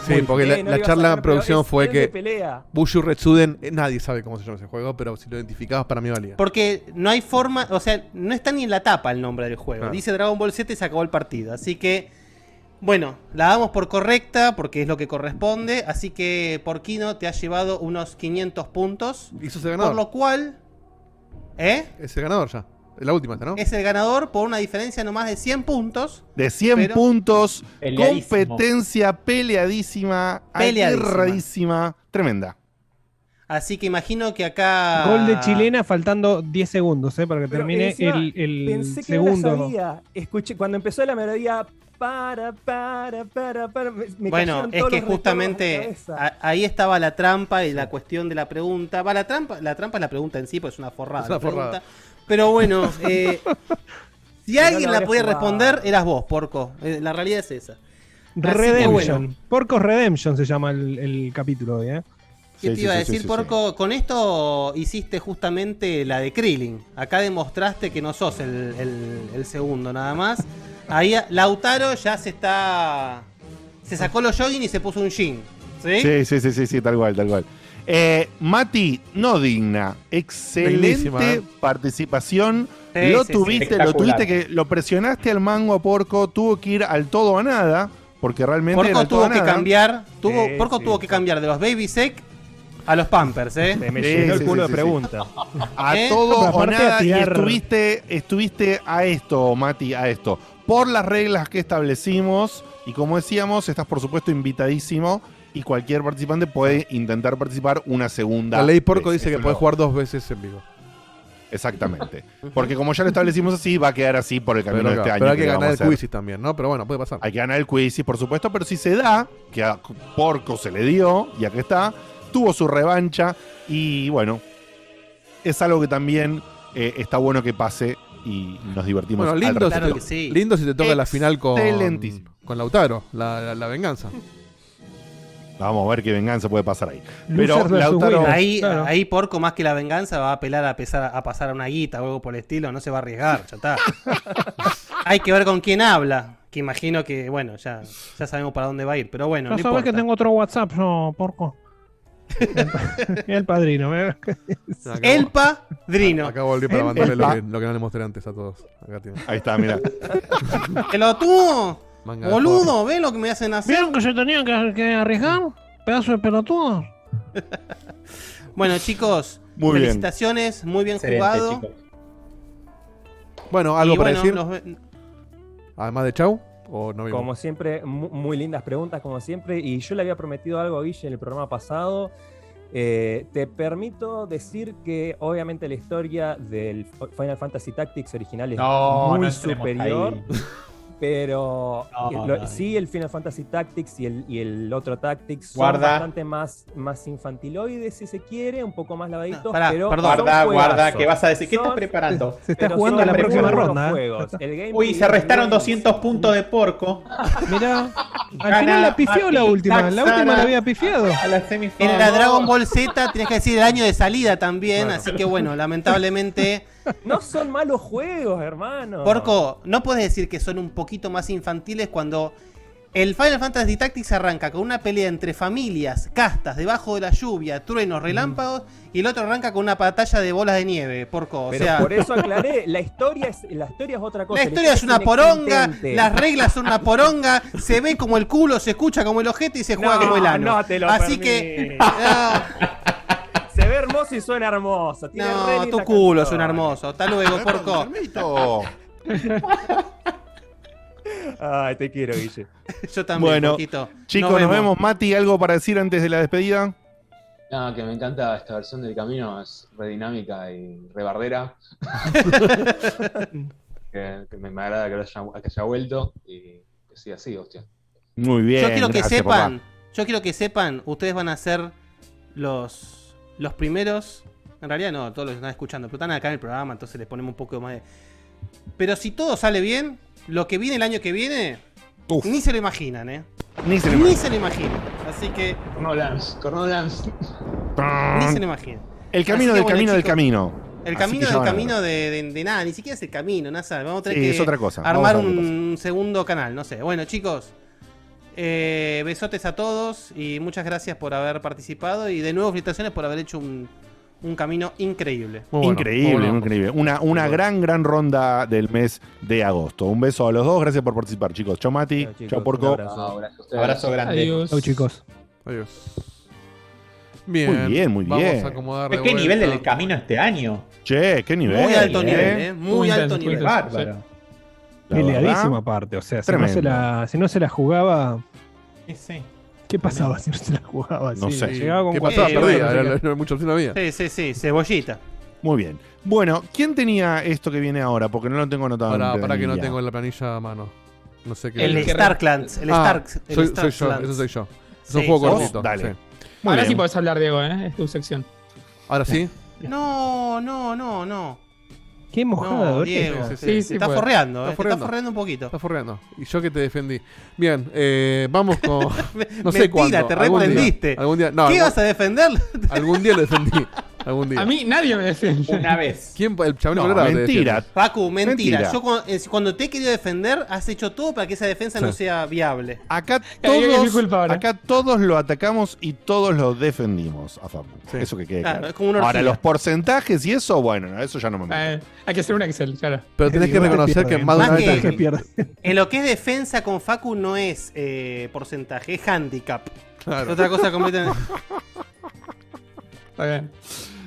[SPEAKER 5] Sí,
[SPEAKER 3] Muy
[SPEAKER 5] porque la,
[SPEAKER 19] no
[SPEAKER 5] charla en producción fue
[SPEAKER 19] es
[SPEAKER 5] que
[SPEAKER 19] pelea.
[SPEAKER 5] Bushu Retsuden, eh, nadie sabe cómo se llama ese juego, pero si lo identificabas para mí valía.
[SPEAKER 4] porque no hay forma, o sea, no está ni en la tapa el nombre del juego. Dice Dragon Ball Z y se acabó el partido. Así que, bueno, la damos por correcta porque es lo que corresponde. Así que Porquino te ha llevado unos 500 puntos.
[SPEAKER 5] Y sos el ganador.
[SPEAKER 4] Por lo cual, ¿eh?
[SPEAKER 5] Es el ganador ya. La última, esta, ¿no?
[SPEAKER 4] Es el ganador por una diferencia no más de 100 puntos.
[SPEAKER 2] De 100
[SPEAKER 4] Pero-
[SPEAKER 2] puntos,
[SPEAKER 12] Peleadísimo.
[SPEAKER 2] competencia peleadísima,
[SPEAKER 4] Peleadísima.
[SPEAKER 2] tremenda.
[SPEAKER 4] Así que imagino que acá.
[SPEAKER 3] Gol de chilena faltando 10 segundos, ¿eh? Para que
[SPEAKER 19] Pero
[SPEAKER 3] termine
[SPEAKER 19] encima
[SPEAKER 3] el, el
[SPEAKER 19] Pensé que
[SPEAKER 3] segundo.
[SPEAKER 19] no la sabía. Escuché, cuando empezó la melodía. Para, para, para, para. Me, me
[SPEAKER 4] Bueno, es que justamente a- ahí estaba la trampa y la cuestión de la pregunta. Va, la trampa, la trampa es la pregunta en sí, pues es una forrada.
[SPEAKER 5] Es una
[SPEAKER 4] pregunta. Pero bueno, eh, si alguien la podía
[SPEAKER 19] jugado.
[SPEAKER 4] responder, eras vos, porco. Eh, la realidad es esa. Así que
[SPEAKER 3] Redemption.
[SPEAKER 4] bueno.
[SPEAKER 3] Porcos Redemption se llama el, el capítulo hoy, ¿eh?
[SPEAKER 4] ¿Qué
[SPEAKER 2] Sí,
[SPEAKER 4] te
[SPEAKER 2] sí,
[SPEAKER 4] iba a decir,
[SPEAKER 2] sí, sí,
[SPEAKER 4] Porco? Con esto hiciste justamente la de Krillin. Acá demostraste que no sos el, el- el segundo, nada más. Ahí Lautaro ya se está. Se sacó los jogging y se puso un jean. ¿Sí?
[SPEAKER 2] Sí, sí, sí, sí, sí, tal cual, tal cual. Eh, Mati, no digna. Excelente
[SPEAKER 5] ¿eh?
[SPEAKER 2] participación.
[SPEAKER 4] Sí,
[SPEAKER 2] lo
[SPEAKER 4] sí, sí.
[SPEAKER 2] tuviste, lo tuviste que lo presionaste al mango a Porco, tuvo que ir al todo a nada, porque realmente
[SPEAKER 4] Porco tuvo que
[SPEAKER 2] nada.
[SPEAKER 4] cambiar. Tuvo,
[SPEAKER 19] Sí,
[SPEAKER 4] Porco
[SPEAKER 19] sí,
[SPEAKER 4] tuvo
[SPEAKER 19] sí.
[SPEAKER 4] que cambiar de los Baby Sec a los Pampers, ¿eh?
[SPEAKER 19] Se me
[SPEAKER 2] Sí,
[SPEAKER 19] llenó
[SPEAKER 2] sí,
[SPEAKER 19] el culo
[SPEAKER 2] sí,
[SPEAKER 19] de preguntas.
[SPEAKER 2] A
[SPEAKER 4] ¿Eh?
[SPEAKER 2] todo o nada y estuviste, estuviste a esto, Mati, a esto. Por las reglas que establecimos y como decíamos, estás por supuesto invitadísimo y cualquier participante puede intentar participar una segunda.
[SPEAKER 5] La ley Porco
[SPEAKER 2] vez.
[SPEAKER 5] dice que
[SPEAKER 2] Eso
[SPEAKER 5] puedes jugar dos veces en vivo.
[SPEAKER 2] Exactamente. Porque como ya lo establecimos así, va a quedar así por el camino
[SPEAKER 5] Pero,
[SPEAKER 2] de este año.
[SPEAKER 5] pero hay que
[SPEAKER 2] le
[SPEAKER 5] ganar el quizzes también, ¿no? Pero bueno, puede pasar.
[SPEAKER 2] Hay que ganar el quizzes, por supuesto, pero si se da, que a Porco se le dio, y aquí está, tuvo su revancha, y bueno, es algo que también eh, está bueno que pase y nos divertimos.
[SPEAKER 5] Bueno,
[SPEAKER 2] al
[SPEAKER 5] lindo, si
[SPEAKER 2] respecto.
[SPEAKER 5] te, lindo si te toca la final con, con Lautaro, la, la- la venganza.
[SPEAKER 2] Vamos a ver qué venganza puede pasar ahí.
[SPEAKER 4] Pero
[SPEAKER 2] Lautaro,
[SPEAKER 4] ahí, ahí Porco más que la venganza va a apelar a, pesar, a pasar a una guita o algo por el estilo, no se va a arriesgar, ya está. Hay que ver con quién habla, que imagino que, bueno, ya, ya sabemos para dónde va a ir, pero bueno,
[SPEAKER 3] No
[SPEAKER 4] no
[SPEAKER 3] sabes
[SPEAKER 4] importa.
[SPEAKER 3] que tengo otro WhatsApp, no, porco. El padrino.
[SPEAKER 4] El padrino.
[SPEAKER 5] Acá volví para mandarle lo que, lo que no le mostré antes a todos. Acá tiene.
[SPEAKER 2] Ahí está, mira.
[SPEAKER 4] ¡Pelotudo! Boludo, ¿ves lo que me hacen hacer?
[SPEAKER 3] ¿Vieron que se tenían que, que arriesgar? Pedazo de pelotudos.
[SPEAKER 4] Bueno, chicos,
[SPEAKER 2] Muy bien.
[SPEAKER 4] felicitaciones, muy bien
[SPEAKER 12] Excelente,
[SPEAKER 4] jugado.
[SPEAKER 12] chicos.
[SPEAKER 5] Bueno, ¿algo
[SPEAKER 4] Y
[SPEAKER 5] para
[SPEAKER 4] bueno,
[SPEAKER 5] decir?
[SPEAKER 4] ve-
[SPEAKER 5] Además de chau, o no vimos?
[SPEAKER 19] Como siempre, mu- muy lindas preguntas, como siempre. Y yo le había prometido algo a Guille en el programa pasado. Eh, te permito decir que obviamente la historia del Final Fantasy Tactics original es
[SPEAKER 12] No,
[SPEAKER 19] muy
[SPEAKER 12] no
[SPEAKER 19] superior. Pero
[SPEAKER 12] No,
[SPEAKER 19] lo-
[SPEAKER 12] no,
[SPEAKER 19] sí, el Final Fantasy Tactics y el, y el otro Tactics son
[SPEAKER 12] Guarda.
[SPEAKER 19] bastante más, más infantiloides, si se quiere, un poco más lavaditos. pero
[SPEAKER 12] perdón. Guarda, guarda. ¿qué vas a decir? ¿Qué
[SPEAKER 19] Son-
[SPEAKER 12] estás preparando?
[SPEAKER 3] Se está
[SPEAKER 19] pero
[SPEAKER 3] jugando la próxima ronda. ¿eh?
[SPEAKER 12] Uy, se
[SPEAKER 19] es
[SPEAKER 12] restaron
[SPEAKER 19] muy
[SPEAKER 12] 200 puntos de porco.
[SPEAKER 3] Mirá, al
[SPEAKER 12] Gana
[SPEAKER 3] final la pifió la última. La última la había pifiado.
[SPEAKER 12] A la semifinal.
[SPEAKER 4] En la Dragon Ball Z tienes que decir el año de salida también, así que bueno, lamentablemente.
[SPEAKER 19] No son malos juegos, hermano.
[SPEAKER 4] Porco, no puedes decir que son un poquito más infantiles cuando el Final Fantasy Tactics arranca con una pelea entre familias, castas, debajo de la lluvia, truenos, relámpagos, y el otro arranca con una batalla de bolas de nieve, Porco. O sea,
[SPEAKER 19] por eso aclaré, la historia es, la historia es otra cosa.
[SPEAKER 4] la historia es una poronga, las reglas son una poronga, se ve como el culo, se escucha como el ojete y se juega
[SPEAKER 19] No,
[SPEAKER 4] como el ano.
[SPEAKER 19] no te lo
[SPEAKER 4] Así que.
[SPEAKER 19] Hermoso y suena hermoso. tiene
[SPEAKER 4] No, tu culo
[SPEAKER 19] canción.
[SPEAKER 4] suena hermoso. Hasta luego, Porco.
[SPEAKER 19] Ay, te quiero, Guille.
[SPEAKER 4] Yo también,
[SPEAKER 2] Bueno, chicos, nos vemos. Mati, ¿algo para decir antes de la despedida?
[SPEAKER 20] Nada, que me encanta esta versión del camino, es re dinámica y re bardera. que, que me, me agrada que, lo haya, que haya vuelto y que siga así, hostia.
[SPEAKER 2] Muy bien.
[SPEAKER 4] Yo quiero que
[SPEAKER 2] gracias,
[SPEAKER 4] sepan,
[SPEAKER 2] papá.
[SPEAKER 4] yo quiero que sepan, ustedes van a ser los, los primeros. En realidad no, todos los que están escuchando, pero están acá en el programa, entonces les ponemos un poco más de. Pero si todo sale bien, lo que viene el año que viene, ni se lo imaginan, ¿eh?
[SPEAKER 2] Ni se lo
[SPEAKER 4] Ni
[SPEAKER 2] imaginan.
[SPEAKER 4] se lo imaginan. Así que.
[SPEAKER 20] Cornolans, Cornolans.
[SPEAKER 4] Ni se lo imaginan.
[SPEAKER 2] El camino
[SPEAKER 4] Así
[SPEAKER 2] del
[SPEAKER 4] que, bueno,
[SPEAKER 2] camino del
[SPEAKER 4] chicos,
[SPEAKER 2] camino.
[SPEAKER 4] El camino del camino de, de- de nada, ni siquiera es el camino, nada, vamos a tener
[SPEAKER 2] Sí,
[SPEAKER 4] que
[SPEAKER 2] es otra cosa.
[SPEAKER 4] Armar un segundo canal, no sé. Bueno, chicos, eh, besotes a todos y muchas gracias por haber participado y de nuevo felicitaciones por haber hecho un, un camino increíble.
[SPEAKER 2] increíble, increíble. Una, una gran, gran ronda del mes de agosto. Un beso a los dos. Gracias por participar, chicos. Chau, Mati. Chau, Porco.
[SPEAKER 12] Abrazo grande.
[SPEAKER 6] Adiós.
[SPEAKER 3] Chau, chicos.
[SPEAKER 5] Adiós. Bien.
[SPEAKER 2] Muy bien, muy
[SPEAKER 5] Vamos
[SPEAKER 2] bien.
[SPEAKER 5] a acomodar
[SPEAKER 12] ¿Qué nivel del camino este año?
[SPEAKER 2] Che, qué nivel.
[SPEAKER 4] Muy alto nivel, ¿eh? Muy,
[SPEAKER 6] Muy
[SPEAKER 4] alto
[SPEAKER 6] intenso,
[SPEAKER 4] nivel.
[SPEAKER 12] Bárbaro.
[SPEAKER 3] Peleadísimo
[SPEAKER 2] verdad,
[SPEAKER 3] aparte. O sea, si no, se la, si no se la jugaba.
[SPEAKER 12] Sí, sí.
[SPEAKER 3] ¿Qué pasaba si no se la jugaba?
[SPEAKER 2] No
[SPEAKER 3] Sí,
[SPEAKER 2] sé.
[SPEAKER 3] Llegaba con
[SPEAKER 5] ¿Qué
[SPEAKER 3] cuatro-
[SPEAKER 5] pasaba?
[SPEAKER 4] Eh,
[SPEAKER 5] Perdía,
[SPEAKER 4] bueno,
[SPEAKER 5] era- era- mucha opción no había.
[SPEAKER 4] Sí, sí, sí, cebollita.
[SPEAKER 2] Muy bien. Bueno, ¿quién tenía esto que viene ahora? Porque no lo tengo anotado.
[SPEAKER 5] Para, para que no tengo la planilla a mano. No sé qué.
[SPEAKER 4] El Starklands, el
[SPEAKER 5] Ah,
[SPEAKER 4] Stark. el
[SPEAKER 5] soy, soy yo, eso soy yo. Es un juego cortito.
[SPEAKER 2] dale.
[SPEAKER 6] Ahora
[SPEAKER 2] bien.
[SPEAKER 6] sí podés hablar, Diego, ¿eh? Es tu sección.
[SPEAKER 5] Ahora sí.
[SPEAKER 4] No, no, no, no.
[SPEAKER 3] Qué mojada de
[SPEAKER 4] No,
[SPEAKER 3] oreja.
[SPEAKER 4] Diego,
[SPEAKER 5] Sí, sí,
[SPEAKER 4] se-
[SPEAKER 6] sí.
[SPEAKER 4] se
[SPEAKER 6] Sí,
[SPEAKER 4] está
[SPEAKER 6] puede.
[SPEAKER 4] forreando,
[SPEAKER 5] Está
[SPEAKER 4] eh, te
[SPEAKER 5] forreando.
[SPEAKER 4] está forreando un poquito.
[SPEAKER 5] Está forreando. Y yo que te defendí. Bien, eh, vamos con. No sé
[SPEAKER 4] Mentira,
[SPEAKER 5] cuándo.
[SPEAKER 4] te
[SPEAKER 5] algún día,
[SPEAKER 4] reprendiste.
[SPEAKER 5] Algún día. No,
[SPEAKER 4] ¿Qué
[SPEAKER 5] algún,
[SPEAKER 4] vas a defender?
[SPEAKER 5] algún día lo defendí. Algún día.
[SPEAKER 6] A mí nadie me defiende.
[SPEAKER 12] Una vez.
[SPEAKER 5] ¿Quién? El chabón
[SPEAKER 2] No,
[SPEAKER 5] colorado te
[SPEAKER 2] mentira.
[SPEAKER 5] defiende.
[SPEAKER 4] Facu, mentira.
[SPEAKER 2] Mentira.
[SPEAKER 4] Yo cuando, eh, cuando te he querido defender, has hecho todo para que esa defensa no
[SPEAKER 5] Sí.
[SPEAKER 4] sea viable.
[SPEAKER 2] Acá
[SPEAKER 6] Ay, es mi
[SPEAKER 2] todos,
[SPEAKER 6] culpa ahora.
[SPEAKER 2] acá todos lo atacamos y todos lo defendimos a Facu.
[SPEAKER 5] Sí.
[SPEAKER 2] Eso que quede
[SPEAKER 4] Claro,
[SPEAKER 2] claro.
[SPEAKER 4] es como una
[SPEAKER 2] Ahora,
[SPEAKER 4] orgía.
[SPEAKER 2] los porcentajes y eso, bueno, no, eso ya no me meto.
[SPEAKER 6] Eh, hay que hacer un Excel, claro.
[SPEAKER 5] Pero tenés que
[SPEAKER 3] Igual
[SPEAKER 5] reconocer que
[SPEAKER 3] pierden.
[SPEAKER 5] más de una
[SPEAKER 4] Más
[SPEAKER 5] vez.
[SPEAKER 4] que-
[SPEAKER 5] te-
[SPEAKER 3] pierde.
[SPEAKER 4] En lo que es defensa con Facu no es eh, porcentaje, es handicap.
[SPEAKER 5] Claro.
[SPEAKER 4] Es otra cosa completamente.
[SPEAKER 6] Está bien.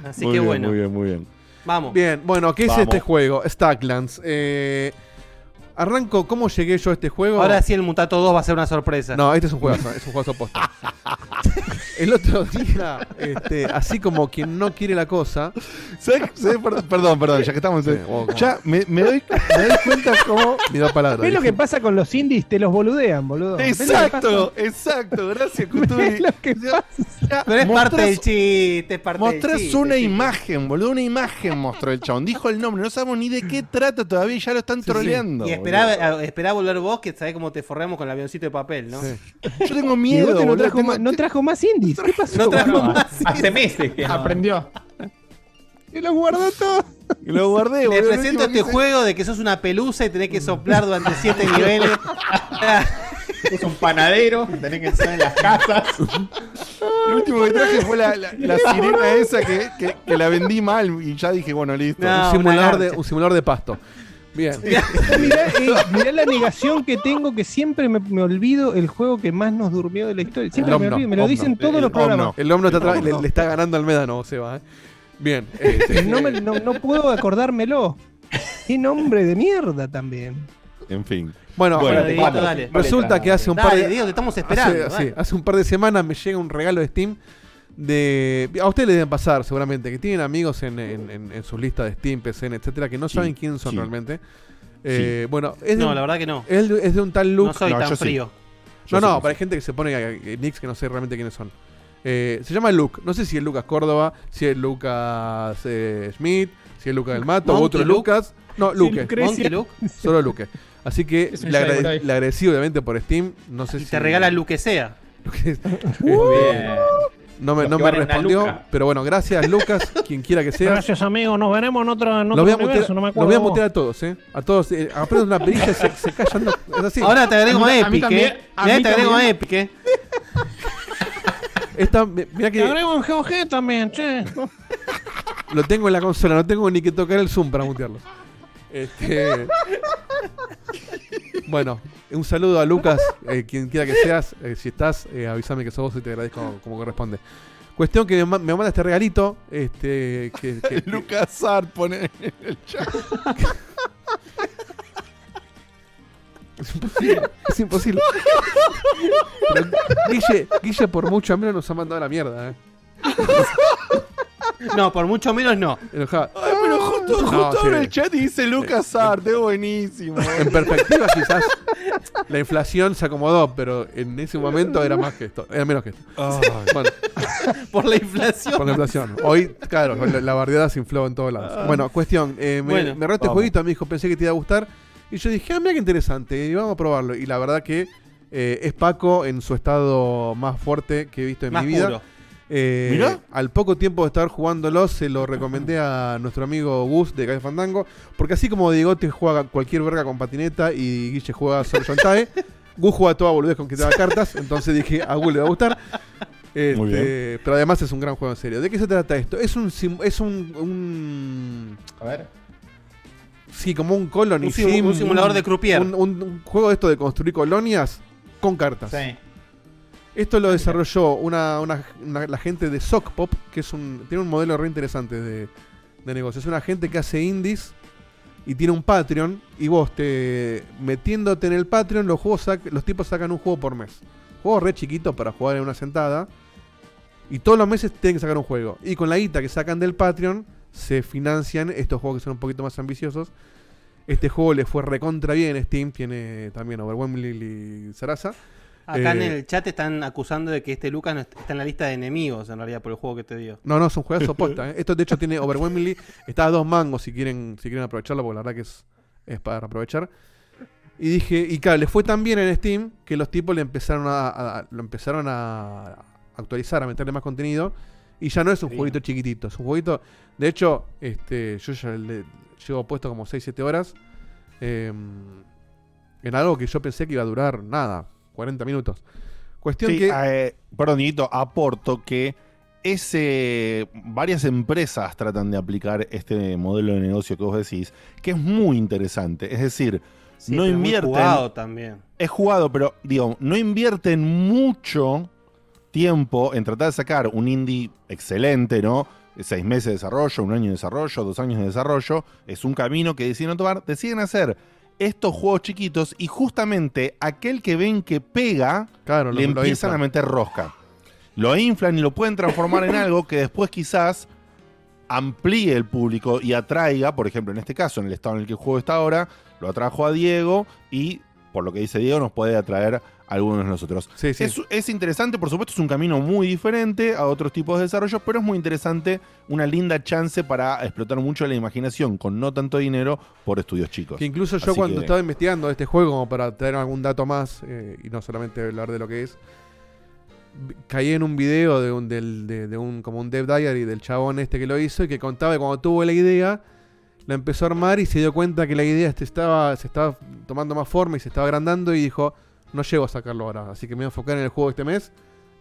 [SPEAKER 4] Así
[SPEAKER 2] Muy
[SPEAKER 4] que
[SPEAKER 2] bien,
[SPEAKER 4] bueno,
[SPEAKER 2] Muy bien, muy bien.
[SPEAKER 4] vamos.
[SPEAKER 5] Bien, bueno, ¿qué es este juego? Stacklands. Eh, arranco, ¿cómo llegué yo a este juego?
[SPEAKER 4] Ahora sí el Mutato 2 va a ser una sorpresa.
[SPEAKER 5] No, este es un juego, es un juego opuesto. el otro día, este, así como quien no quiere la cosa.
[SPEAKER 2] ¿Sabes- sabes? Perdón, perdón, perdón, ya que estamos en- Ya me, me doy, me doy cuenta cómo.
[SPEAKER 5] Ni dos palabras.
[SPEAKER 3] ¿Ves lo que pasa con los indies? Te los boludean, boludo. ¿Ves lo que
[SPEAKER 2] Exacto, exacto, gracias, Cutuli.
[SPEAKER 3] ¿Ves lo que pasa?
[SPEAKER 4] Pero es
[SPEAKER 2] Mostrás-
[SPEAKER 4] parte del chiste, es parte del
[SPEAKER 2] Mostrás
[SPEAKER 4] chiste,
[SPEAKER 2] una
[SPEAKER 4] chiste.
[SPEAKER 2] imagen, boludo, una imagen mostró el chabón. Dijo el nombre, no sabemos ni de qué trata todavía y ya lo están troleando.
[SPEAKER 4] Y. esperá, esperá volver vos, que sabés cómo te forramos con el avioncito de papel, ¿no?
[SPEAKER 2] Yo tengo miedo,
[SPEAKER 3] no trajo,
[SPEAKER 2] tengo-
[SPEAKER 3] más, no trajo más indies. ¿Qué pasó?
[SPEAKER 4] No trajo
[SPEAKER 3] boludo?
[SPEAKER 4] más.
[SPEAKER 12] Hace meses que no.
[SPEAKER 6] Aprendió.
[SPEAKER 3] Y lo guardó todo.
[SPEAKER 2] Y lo guardé,
[SPEAKER 4] Te
[SPEAKER 2] boludo.
[SPEAKER 4] presento este juego de que sos una pelusa y tenés que soplar durante siete niveles.
[SPEAKER 12] Es un panadero, tenés que estar en las casas.
[SPEAKER 2] Lo último que traje fue la, la- la sirena esa que, que- que la vendí mal y ya dije, bueno, listo.
[SPEAKER 4] No,
[SPEAKER 5] un, simulador de, un simulador de pasto. Bien.
[SPEAKER 3] mirá, eh, mirá la negación que tengo que siempre me, me olvido el juego que más nos durmió de la historia. Siempre
[SPEAKER 5] El
[SPEAKER 3] me
[SPEAKER 5] Omno,
[SPEAKER 3] olvido, me lo
[SPEAKER 5] Omno.
[SPEAKER 3] dicen todos
[SPEAKER 5] El
[SPEAKER 3] los programas.
[SPEAKER 5] Omno. El Omno está atrás, le, le está ganando al Médano, Seba. ¿eh? Bien. este,
[SPEAKER 3] No, me- no- no puedo acordármelo. Qué nombre de mierda también.
[SPEAKER 2] En fin.
[SPEAKER 5] Bueno,
[SPEAKER 2] Bueno,
[SPEAKER 5] eh,
[SPEAKER 4] Dieguito, dale.
[SPEAKER 5] resulta que hace un
[SPEAKER 4] Dale,
[SPEAKER 5] par de
[SPEAKER 4] Diego, te estamos esperando,
[SPEAKER 5] Hace,
[SPEAKER 4] dale.
[SPEAKER 5] sí, hace un par de semanas me llega un regalo de Steam de a ustedes les deben pasar seguramente que tienen amigos en, en- en- en sus listas de Steam, PCN, etcétera, que no
[SPEAKER 2] Sí,
[SPEAKER 5] saben quién son
[SPEAKER 2] sí.
[SPEAKER 5] realmente. Eh, Bueno, es de
[SPEAKER 4] No,
[SPEAKER 5] un-
[SPEAKER 4] la verdad que no.
[SPEAKER 5] Es de, es de un tal Luke.
[SPEAKER 4] No soy
[SPEAKER 2] No,
[SPEAKER 4] tan frío.
[SPEAKER 5] No, no, para hay gente que se pone eh, nicks que no sé realmente quiénes son. Eh, se llama Luke. No sé si es Lucas Córdoba, si es Lucas eh, Schmidt, si es Lucas del Mato, o
[SPEAKER 4] Monkey
[SPEAKER 5] otro
[SPEAKER 4] Luke.
[SPEAKER 5] Lucas. No, Luke.
[SPEAKER 4] Monkey Luke.
[SPEAKER 5] Solo Luke. Así que le, agrade- agradecí obviamente por Steam. No sé
[SPEAKER 4] Y
[SPEAKER 5] si
[SPEAKER 4] te regala que sea.
[SPEAKER 12] Muy bien.
[SPEAKER 5] No me, no me respondió, pero bueno, gracias Lucas, quien quiera que sea.
[SPEAKER 3] Gracias, amigo. Nos veremos en otro, en
[SPEAKER 5] Los
[SPEAKER 3] otro
[SPEAKER 5] voy, a mutear,
[SPEAKER 3] universo. No me
[SPEAKER 5] los voy a mutear a todos, ¿eh? A todos. Eh, una perilla y se, se callan. no, es así.
[SPEAKER 4] Ahora te agrego
[SPEAKER 6] A
[SPEAKER 4] Epic,
[SPEAKER 6] también-
[SPEAKER 4] eh. Mirá, te agrego a. Epic, eh.
[SPEAKER 5] Esta, mira
[SPEAKER 3] Te
[SPEAKER 5] que
[SPEAKER 3] agrego en GOG también, che.
[SPEAKER 5] lo tengo en la consola, no tengo ni que tocar el Zoom para mutearlo. Este, bueno, un saludo a Lucas, eh, quien quiera que seas. eh, si estás, eh, avísame que sos vos y te agradezco como corresponde. Cuestión que me, ma- me manda este regalito. Este, que,
[SPEAKER 2] Lucas Art pone en el chat.
[SPEAKER 5] Es imposible. Es imposible. Pero Guille, Guille, por mucho menos nos ha mandado a la mierda. ¿eh?
[SPEAKER 4] No, por mucho menos no.
[SPEAKER 2] Ay, pero justo,
[SPEAKER 5] No,
[SPEAKER 2] justo abre
[SPEAKER 5] sí.
[SPEAKER 2] el chat y dice Lucas Art, es buenísimo.
[SPEAKER 5] En perspectiva, quizás la inflación se acomodó, pero en ese momento era más que esto. Era menos que esto. Bueno,
[SPEAKER 4] Por la inflación.
[SPEAKER 5] por la inflación. Hoy, claro, la, la bardeada se infló en todos lados. Bueno, cuestión. eh, me,
[SPEAKER 4] Bueno,
[SPEAKER 5] me este
[SPEAKER 2] vamos.
[SPEAKER 5] jueguito, me dijo, pensé que te iba a gustar. Y yo dije, ah, mira qué interesante, y vamos a probarlo. Y la verdad que eh, es Paco en su estado más fuerte que he visto en
[SPEAKER 4] Más
[SPEAKER 5] mi vida.
[SPEAKER 4] puro.
[SPEAKER 5] Eh,
[SPEAKER 2] Mirá.
[SPEAKER 5] Al poco tiempo de estar jugándolo, se lo recomendé a nuestro amigo Gus de Calle Fandango. Porque así como Diegote juega cualquier verga con patineta y Guille juega solo Shantae, Gus juega toda boludez con que te da cartas. Entonces dije, a Gus le va a gustar. Este,
[SPEAKER 2] Muy bien.
[SPEAKER 5] Pero además es un gran juego en serio. ¿De qué se trata esto? Es un. sim- Es un, un-
[SPEAKER 12] A ver.
[SPEAKER 5] sí, como un colony
[SPEAKER 4] Un sim-
[SPEAKER 5] sim,
[SPEAKER 4] un simulador de croupier.
[SPEAKER 5] Un, un- un juego de esto de construir colonias con cartas.
[SPEAKER 12] Sí.
[SPEAKER 5] Esto lo desarrolló una, una- una- la gente de Sockpop, que es un, tiene un modelo re interesante de, de negocio. Es una gente que hace indies y tiene un Patreon. Y vos te metiéndote en el Patreon, los, juegos los tipos sacan un juego por mes. Juego re chiquito para jugar en una sentada. Y todos los meses tienen que sacar un juego. Y con la guita que sacan del Patreon, se financian estos juegos que son un poquito más ambiciosos. Este juego le fue recontra bien en Steam. Tiene también Overwhelmingly Sarasa.
[SPEAKER 4] Acá en
[SPEAKER 5] Eh,
[SPEAKER 4] el chat están acusando de que este Lucas no est- está en la lista de enemigos, en realidad, por el juego que te dio.
[SPEAKER 5] No, no, es un juegazo posta. ¿eh? Esto de hecho tiene Overwhelmingly. Está a dos mangos si quieren, si quieren aprovecharlo, porque la verdad que es, es para aprovechar. Y dije, y claro, le fue tan bien en Steam que los tipos le empezaron a, a- lo empezaron a actualizar, a meterle más contenido. Y ya no es un jueguito chiquitito, es un jueguito. De hecho, este, yo ya le llevo puesto como 6-7 horas. eh, en algo que yo pensé que iba a durar nada, 40 minutos. Cuestión
[SPEAKER 2] Sí,
[SPEAKER 5] que.
[SPEAKER 2] eh, perdón, Dieguito, aporto que ese, varias empresas tratan de aplicar este modelo de negocio que vos decís, que es muy interesante. Es decir,
[SPEAKER 4] Sí,
[SPEAKER 2] no
[SPEAKER 4] pero es
[SPEAKER 2] invierten.
[SPEAKER 4] jugado también.
[SPEAKER 2] Es jugado, pero digo, no invierten mucho tiempo en tratar de sacar un indie excelente, ¿no? Seis meses de desarrollo, un año de desarrollo, dos años de desarrollo. Es un camino que deciden tomar. Deciden hacer estos juegos chiquitos y justamente aquel que ven que pega,
[SPEAKER 5] Claro,
[SPEAKER 2] le
[SPEAKER 5] lo-
[SPEAKER 2] empiezan a meter rosca. lo inflan y lo pueden transformar en algo que después quizás amplíe el público y atraiga, por ejemplo, en este caso, en el estado en el que el juego está ahora, lo atrajo a Diego y, por lo que dice Diego, nos puede atraer algunos de nosotros.
[SPEAKER 5] Sí, sí.
[SPEAKER 2] Es, es interesante, por supuesto, es un camino muy diferente a otros tipos de desarrollos, pero es muy interesante, una linda chance para explotar mucho la imaginación con no tanto dinero por estudios chicos.
[SPEAKER 5] Que incluso yo
[SPEAKER 2] Así
[SPEAKER 5] cuando
[SPEAKER 2] que-
[SPEAKER 5] estaba investigando este juego, como para traer algún dato más, eh, y no solamente hablar de lo que es, caí en un video de un, del- de, de un como un dev diary del chabón este que lo hizo y que contaba que cuando tuvo la idea, la empezó a armar y se dio cuenta que la idea este estaba, se estaba tomando más forma y se estaba agrandando y dijo, no llego a sacarlo ahora, así que me voy a enfocar en el juego este mes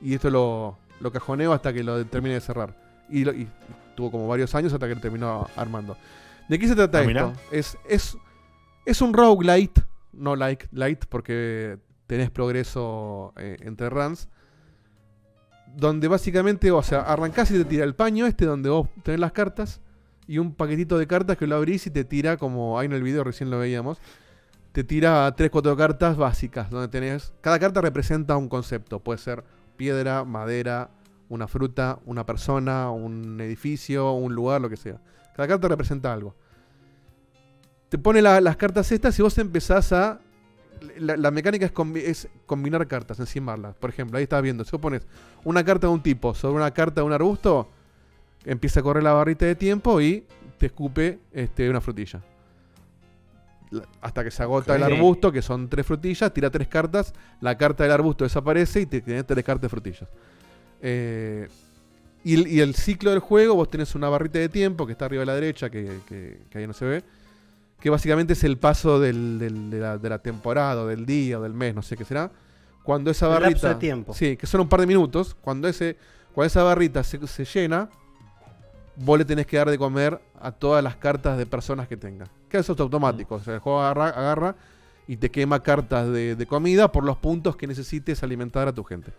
[SPEAKER 5] y esto lo, lo cajoneo hasta que lo termine de cerrar. Y, lo- y tuvo como varios años hasta que lo terminó armando. ¿De qué se trata
[SPEAKER 2] Ah,
[SPEAKER 5] esto?
[SPEAKER 2] mirá.
[SPEAKER 5] Es, es, es un roguelite, no like light, porque tenés progreso eh, entre runs. Donde básicamente, o sea, arrancás y te tira el paño este donde vos tenés las cartas y un paquetito de cartas que lo abrís y te tira, como ahí en el video recién lo veíamos, te tira 3, 4 cartas básicas, donde tenés... Cada carta representa un concepto, puede ser piedra, madera, una fruta, una persona, un edificio, un lugar, lo que sea. Cada carta representa algo. Te pone la- las cartas estas y vos empezás a... La, mecánica es combinar cartas, encimarlas. Por ejemplo, ahí estás viendo, si vos pones una carta de un tipo sobre una carta de un arbusto, empieza a correr la barrita de tiempo y te escupe este, una frutilla. Hasta que se agota el arbusto, que son tres frutillas, tira tres cartas, la carta del arbusto desaparece y te tenés tres cartas de frutillas. Eh, y, el, y el ciclo del juego, vos tenés una barrita de tiempo que está arriba a la derecha, que, que- que ahí no se ve, que básicamente es el paso del- del- de, la, de la temporada, o del día, o del mes, no sé qué será. Cuando esa
[SPEAKER 4] El lapso
[SPEAKER 5] barrita.
[SPEAKER 4] de tiempo.
[SPEAKER 5] Sí, que son un par de minutos. Cuando, ese, cuando esa barrita se, se llena, vos le tenés que dar de comer a todas las cartas de personas que tenga. Que eso es automático. O sea, el juego agarra, agarra y te quema cartas de, de comida por los puntos que necesites alimentar a tu gente.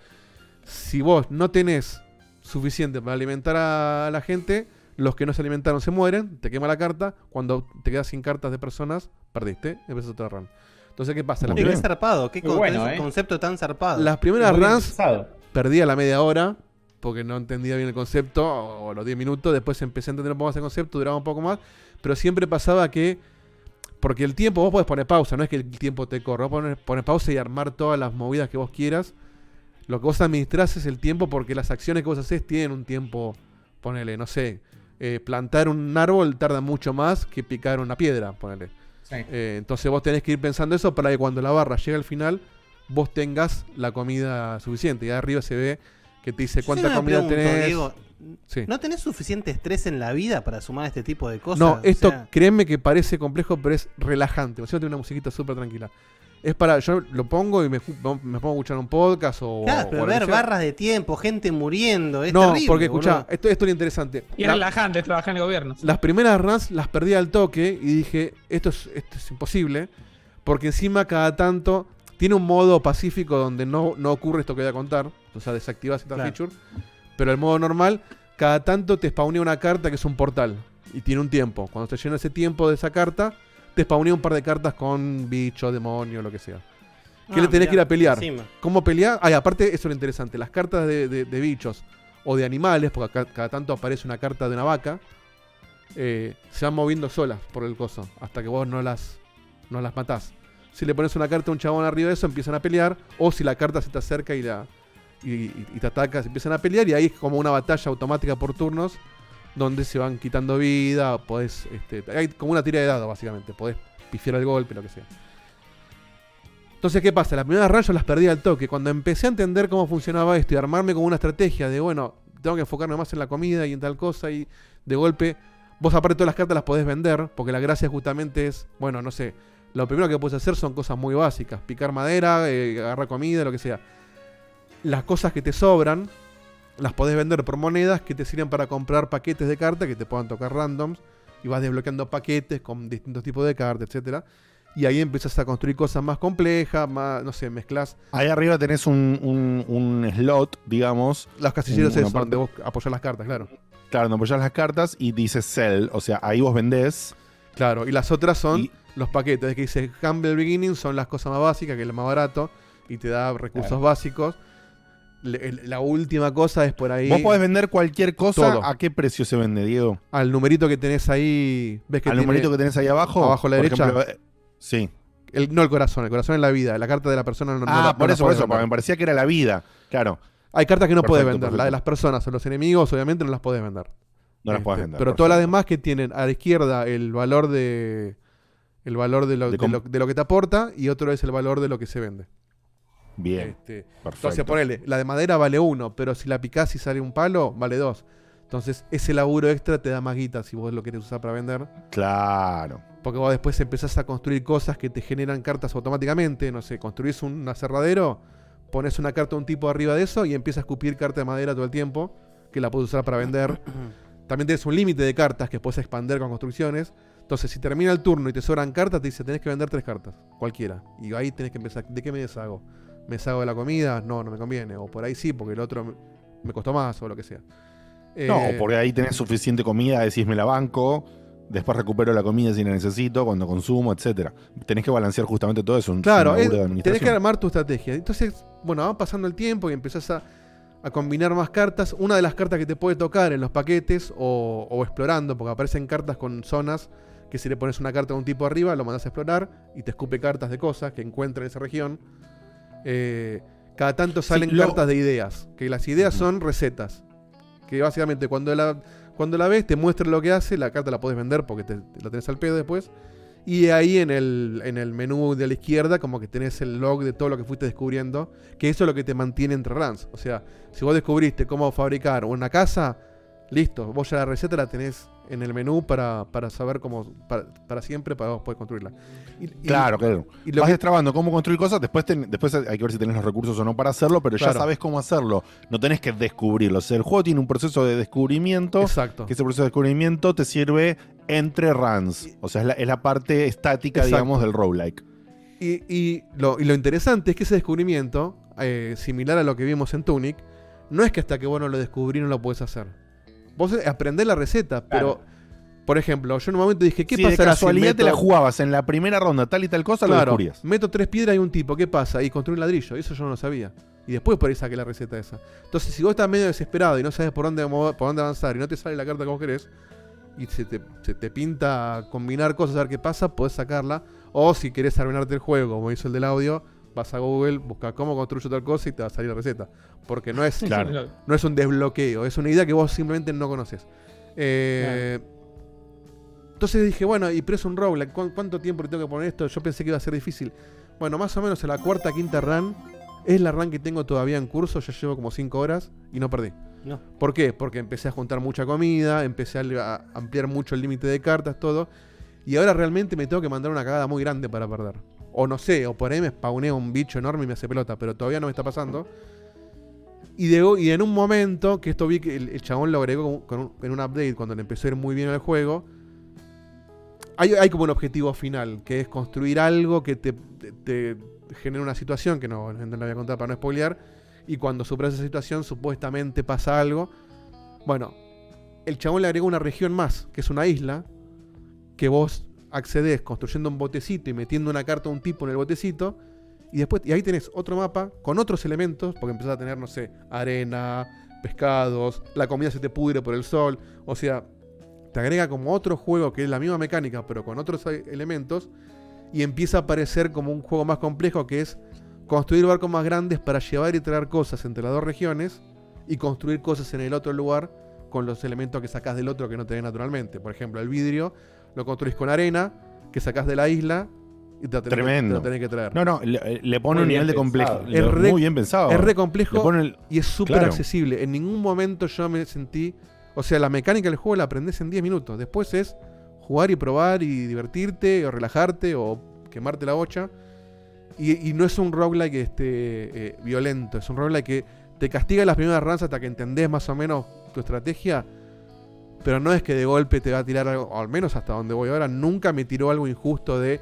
[SPEAKER 5] Si vos no tenés suficiente para alimentar a la gente, los que no se alimentaron se mueren, te quema la carta. Cuando te quedas sin cartas de personas, perdiste, empiezas otra run. Entonces, ¿qué pasa?
[SPEAKER 4] Muy
[SPEAKER 5] Las
[SPEAKER 4] bien.
[SPEAKER 5] primeras-
[SPEAKER 4] Qué zarpado, qué con-
[SPEAKER 12] bueno, eh.
[SPEAKER 4] concepto tan zarpado.
[SPEAKER 5] las primeras runs
[SPEAKER 12] pensado.
[SPEAKER 5] perdí a la media hora porque no entendía bien el concepto o los 10 minutos. Después empecé a entender un poco más el concepto, duraba un poco más. Pero siempre pasaba que. Porque el tiempo, vos podés poner pausa, no es que el tiempo te corra. Vos pones, pones pausa y armar todas las movidas que vos quieras. Lo que vos administrás es el tiempo porque las acciones que vos haces tienen un tiempo. Ponele, no sé. eh, plantar un árbol tarda mucho más que picar una piedra, ponele.
[SPEAKER 12] Sí.
[SPEAKER 5] Eh, entonces vos tenés que ir pensando eso para que cuando la barra llegue al final, vos tengas la comida suficiente. Y ahí arriba se ve que te dice
[SPEAKER 4] Yo
[SPEAKER 5] cuánta comida
[SPEAKER 4] pregunto,
[SPEAKER 5] tenés.
[SPEAKER 4] Diego,
[SPEAKER 5] Sí.
[SPEAKER 4] ¿No tenés suficiente estrés en la vida para sumar este tipo de cosas?
[SPEAKER 5] No,
[SPEAKER 4] O
[SPEAKER 5] esto
[SPEAKER 4] sea,
[SPEAKER 5] créeme que parece complejo, pero es relajante. O sea, tiene una musiquita súper tranquila. Es para, yo lo pongo y me, me pongo a escuchar un podcast o.
[SPEAKER 4] claro, pero ver barras de tiempo, gente muriendo, es
[SPEAKER 5] No,
[SPEAKER 4] terrible,
[SPEAKER 5] porque escuchá, esto, esto es interesante.
[SPEAKER 6] Y es
[SPEAKER 5] La-
[SPEAKER 6] relajante trabajar en el gobierno.
[SPEAKER 5] Las primeras runs las perdí al toque y dije, esto es, esto es imposible, porque encima cada tanto tiene un modo pacífico donde no, no ocurre esto que voy a contar, o sea, desactivas esta
[SPEAKER 4] Claro.
[SPEAKER 5] feature, pero el modo normal, cada tanto te spawnea una carta que es un portal y tiene un tiempo. Cuando se llena ese tiempo de esa carta, te spawnea un par de cartas con bicho, demonio, lo que sea. Que
[SPEAKER 4] Ah,
[SPEAKER 5] le tenés
[SPEAKER 4] mirá,
[SPEAKER 5] que ir a pelear.
[SPEAKER 4] encima.
[SPEAKER 5] ¿Cómo pelear? Ah, y aparte, eso es lo interesante. Las cartas de, de- de bichos o de animales, porque acá- cada tanto aparece una carta de una vaca, eh, se van moviendo solas por el coso, hasta que vos no las, no las matás. Si le pones una carta a un chabón arriba de eso, empiezan a pelear, o si la carta se te acerca y, la, y, y- te ataca, se empiezan a pelear, y ahí es como una batalla automática por turnos, donde se van quitando vida, podés, este, hay como una tira de dado, básicamente, podés pifiar el golpe, lo que sea. Entonces, ¿qué pasa? Las primeras rayas las perdí al toque. Cuando empecé a entender cómo funcionaba esto y armarme como una estrategia de, bueno, tengo que enfocarme más en la comida y en tal cosa y de golpe, vos aparte todas las cartas las podés vender, porque la gracia justamente es, bueno, no sé, lo primero que puedes hacer son cosas muy básicas, picar madera, eh, agarrar comida, lo que sea. Las cosas que te sobran, las podés vender por monedas que te sirven para comprar paquetes de cartas que te puedan tocar randoms y vas desbloqueando paquetes con distintos tipos de cartas, etcétera. Y ahí empiezas a construir cosas más complejas, más, no sé, mezclas.
[SPEAKER 2] Ahí arriba tenés un, un- un slot, digamos.
[SPEAKER 5] Los casilleros
[SPEAKER 2] parte-
[SPEAKER 5] donde vos apoyás las cartas, claro.
[SPEAKER 2] Claro, donde apoyás las cartas y dice sell. O sea, ahí vos vendés.
[SPEAKER 5] Claro, y las otras son los paquetes que dice Humble Beginning, son las cosas más básicas, que es lo más barato, y te da recursos
[SPEAKER 2] Claro.
[SPEAKER 5] básicos. le- la última cosa es por ahí.
[SPEAKER 2] Vos podés vender cualquier cosa.
[SPEAKER 5] Todo.
[SPEAKER 2] ¿A qué precio se vende, Diego?
[SPEAKER 5] Al numerito que tenés ahí. ¿Ves que
[SPEAKER 2] Al
[SPEAKER 5] tiene-
[SPEAKER 2] numerito que tenés ahí abajo.
[SPEAKER 5] Abajo a la
[SPEAKER 2] por
[SPEAKER 5] derecha.
[SPEAKER 2] ejemplo, eh, sí.
[SPEAKER 5] El- no el corazón, el corazón es la vida. La carta de la persona no, no
[SPEAKER 2] ah,
[SPEAKER 5] la- no
[SPEAKER 2] por
[SPEAKER 5] la
[SPEAKER 2] eso, por eso,
[SPEAKER 5] vender.
[SPEAKER 2] porque me parecía que era la vida. Claro.
[SPEAKER 5] Hay cartas que no puedes
[SPEAKER 2] Perfecto,
[SPEAKER 5] vender. La de
[SPEAKER 2] perfecto.
[SPEAKER 5] las personas o los enemigos, obviamente, no las podés vender.
[SPEAKER 2] No las
[SPEAKER 5] Este,
[SPEAKER 2] podés vender,
[SPEAKER 5] Pero todas las demás que tienen a la izquierda el valor de. El valor de lo,
[SPEAKER 2] De
[SPEAKER 5] lo- de lo que te aporta y otro es el valor de lo que se vende.
[SPEAKER 2] Bien.
[SPEAKER 5] Este,
[SPEAKER 2] perfecto.
[SPEAKER 5] Entonces, ponele, la de madera vale uno, pero si la picás y sale un palo, vale dos. Entonces, ese laburo extra te da más guita si vos lo querés usar para vender.
[SPEAKER 2] Claro.
[SPEAKER 5] Porque vos después empezás a construir cosas que te generan cartas automáticamente. No sé, construís un aserradero, pones una carta de un tipo arriba de eso y empieza a escupir carta de madera todo el tiempo, que la puedes usar para vender. También tienes un límite de cartas que puedes expander con construcciones. Entonces, si termina el turno y te sobran cartas, te dice, tenés que vender tres cartas, cualquiera. Y ahí tenés que empezar, ¿de qué me deshago? ¿Me deshago de la comida? No, no me conviene. O por ahí sí, porque el otro me- costó más o lo que sea.
[SPEAKER 2] No,
[SPEAKER 5] Eh,
[SPEAKER 2] porque ahí tenés suficiente comida, decís me la banco, después recupero la comida si la necesito, cuando consumo, etcétera. Tenés que balancear justamente todo eso.
[SPEAKER 5] Claro, es-
[SPEAKER 2] de
[SPEAKER 5] tenés que armar tu estrategia. Entonces, bueno, va pasando el tiempo y empezás a, a combinar más cartas. Una de las cartas que te puede tocar en los paquetes o, o explorando, porque aparecen cartas con zonas que si le pones una carta de un tipo arriba, lo mandas a explorar y te escupe cartas de cosas que encuentra en esa región. Eh, cada tanto salen
[SPEAKER 2] lo-
[SPEAKER 5] cartas de ideas, que las ideas son recetas. Que básicamente cuando la, cuando la ves te muestra lo que hace, la carta la puedes vender porque te, te la tenés al pedo después. Y ahí en el, en el menú de la izquierda, como que tenés el log de todo lo que fuiste descubriendo, que eso es lo que te mantiene entre runs. O sea, si vos descubriste cómo fabricar una casa, listo, vos ya la receta la tenés en el menú para, para saber cómo, para, para siempre, para vos poder construirla. Y- y-
[SPEAKER 2] Claro, claro.
[SPEAKER 5] y lo
[SPEAKER 2] Vas
[SPEAKER 5] que-
[SPEAKER 2] destrabando cómo construir cosas, después, ten- después hay que ver si tenés los recursos o no para hacerlo, pero ya sabes cómo hacerlo. No tenés que descubrirlo. O sea, el juego tiene un proceso de descubrimiento.
[SPEAKER 5] Exacto.
[SPEAKER 2] Que ese proceso de descubrimiento te sirve entre runs. O sea, es la, es la parte estática,
[SPEAKER 5] Exacto.
[SPEAKER 2] digamos, del roguelike.
[SPEAKER 5] Y, y lo, y lo interesante es que ese descubrimiento, eh, similar a lo que vimos en Tunic, no es que hasta que vos no lo descubrí no lo puedes hacer. Vos aprendés la receta, pero, por ejemplo, yo en un momento dije, ¿qué
[SPEAKER 2] Si de
[SPEAKER 5] pasará si
[SPEAKER 2] casualidad te
[SPEAKER 5] meto-
[SPEAKER 2] la jugabas en la primera ronda, tal y tal cosa, lo
[SPEAKER 5] Claro,
[SPEAKER 2] descubrías.
[SPEAKER 5] meto tres piedras y un tipo, ¿qué pasa? Y construí un ladrillo, eso yo no lo sabía. Y después por ahí saqué la receta esa. Entonces, si vos estás medio desesperado y no sabes por dónde, mover- por dónde avanzar y no te sale la carta que vos querés, y se te, se te pinta combinar cosas a ver qué pasa, podés sacarla. O si querés arruinarte el juego, como hizo el del audio, vas a Google, busca cómo construyo tal cosa y te va a salir la receta. Porque no es,
[SPEAKER 2] Claro.
[SPEAKER 5] no es un desbloqueo, es una idea que vos simplemente no conoces. Eh, entonces dije, bueno, y pero es un roguelike, ¿cu- ¿cuánto tiempo le tengo que poner esto? Yo pensé que iba a ser difícil. Bueno, más o menos en la cuarta, quinta run, es la run que tengo todavía en curso, ya llevo como 5 horas y no perdí.
[SPEAKER 4] No.
[SPEAKER 5] ¿Por qué? Porque empecé a juntar mucha comida, empecé a, a ampliar mucho el límite de cartas, todo. Y ahora realmente me tengo que mandar una cagada muy grande para perder. O no sé, o por ahí me spawnea un bicho enorme y me hace pelota, pero todavía no me está pasando. Y, de, y en un momento, que esto vi que el, chabón lo agregó en un update cuando le empezó a ir muy bien el juego, hay, hay como un objetivo final, que es construir algo que te, te- genere una situación, que no, no la voy a contar para no spoilear, y cuando superas esa situación supuestamente pasa algo. Bueno, el chabón le agregó una región más, que es una isla, que vos accedes construyendo un botecito y metiendo una carta a un tipo en el botecito, y después, y ahí tenés otro mapa con otros elementos, porque empezás a tener, no sé, arena, pescados, la comida se te pudre por el sol, o sea, te agrega como otro juego que es la misma mecánica, pero con otros eh, elementos, y empieza a aparecer como un juego más complejo que es construir barcos más grandes para llevar y traer cosas entre las dos regiones y construir cosas en el otro lugar con los elementos que sacás del otro que no tenés naturalmente. Por ejemplo, el vidrio lo construís con arena que sacás de la isla y te lo tenés, que- te lo tenés que traer.
[SPEAKER 2] No, no, le, le pone
[SPEAKER 5] Muy
[SPEAKER 2] un nivel de complejidad.
[SPEAKER 5] Es re-
[SPEAKER 2] muy bien pensado.
[SPEAKER 5] Es re
[SPEAKER 2] Le
[SPEAKER 5] complejo
[SPEAKER 2] el-
[SPEAKER 5] y es súper
[SPEAKER 2] Claro.
[SPEAKER 5] accesible. En ningún momento yo me sentí. O sea, la mecánica del juego la aprendes en 10 minutos. Después es jugar y probar y divertirte o relajarte o quemarte la bocha. Y, y no es un roguelike este, eh, violento. Es un roguelike que te castiga las primeras runs hasta que entendés más o menos tu estrategia. Pero no es que de golpe te va a tirar algo, o al menos hasta donde voy ahora, nunca me tiró algo injusto de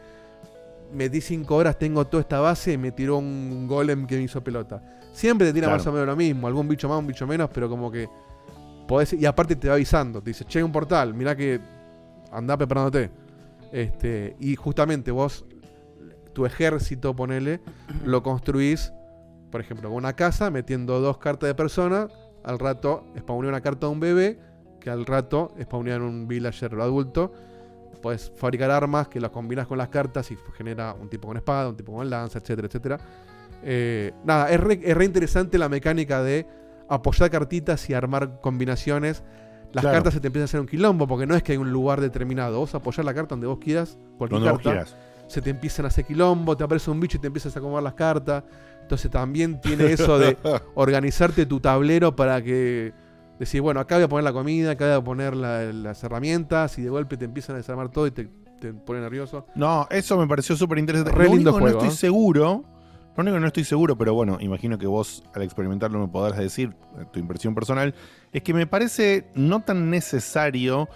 [SPEAKER 5] metí 5 horas, tengo toda esta base y me tiró un golem que me hizo pelota. Siempre te tira
[SPEAKER 2] Claro.
[SPEAKER 5] más o menos lo mismo, algún bicho más, un bicho menos, pero como que podés, y aparte te va avisando, te dice, che, hay un portal, mirá que andá preparándote. Este, y justamente vos, tu ejército, ponele, lo construís por ejemplo, con una casa, metiendo dos cartas de persona, al rato spawnea una carta de un bebé, que al rato spawnean un villager adulto. Puedes fabricar armas que las combinas con las cartas y genera un tipo con espada, un tipo con lanza, etcétera, etcétera. Eh, nada, es re, es re interesante la mecánica de apoyar cartitas y armar combinaciones. Las
[SPEAKER 2] Claro.
[SPEAKER 5] cartas se te empiezan a hacer un quilombo porque no es que hay un lugar determinado. Vos apoyar la carta donde vos quieras, cualquier
[SPEAKER 2] Donde vos
[SPEAKER 5] carta,
[SPEAKER 2] quieras.
[SPEAKER 5] se te empiezan a hacer quilombo, te aparece un bicho y te empiezas a acomodar las cartas. Entonces también tiene eso de organizarte tu tablero para que decir, bueno, acá voy a poner la comida, acá voy a poner la- las herramientas y de golpe te empiezan a desarmar todo y te, te pone nervioso.
[SPEAKER 2] No, eso me pareció súper interesante.
[SPEAKER 5] Re
[SPEAKER 2] lo
[SPEAKER 5] lindo
[SPEAKER 2] único
[SPEAKER 5] juego,
[SPEAKER 2] no estoy
[SPEAKER 5] ¿eh?
[SPEAKER 2] seguro, lo único que no estoy seguro, pero bueno, imagino que vos al experimentarlo me podrás decir eh, tu impresión personal, es que me parece no tan necesario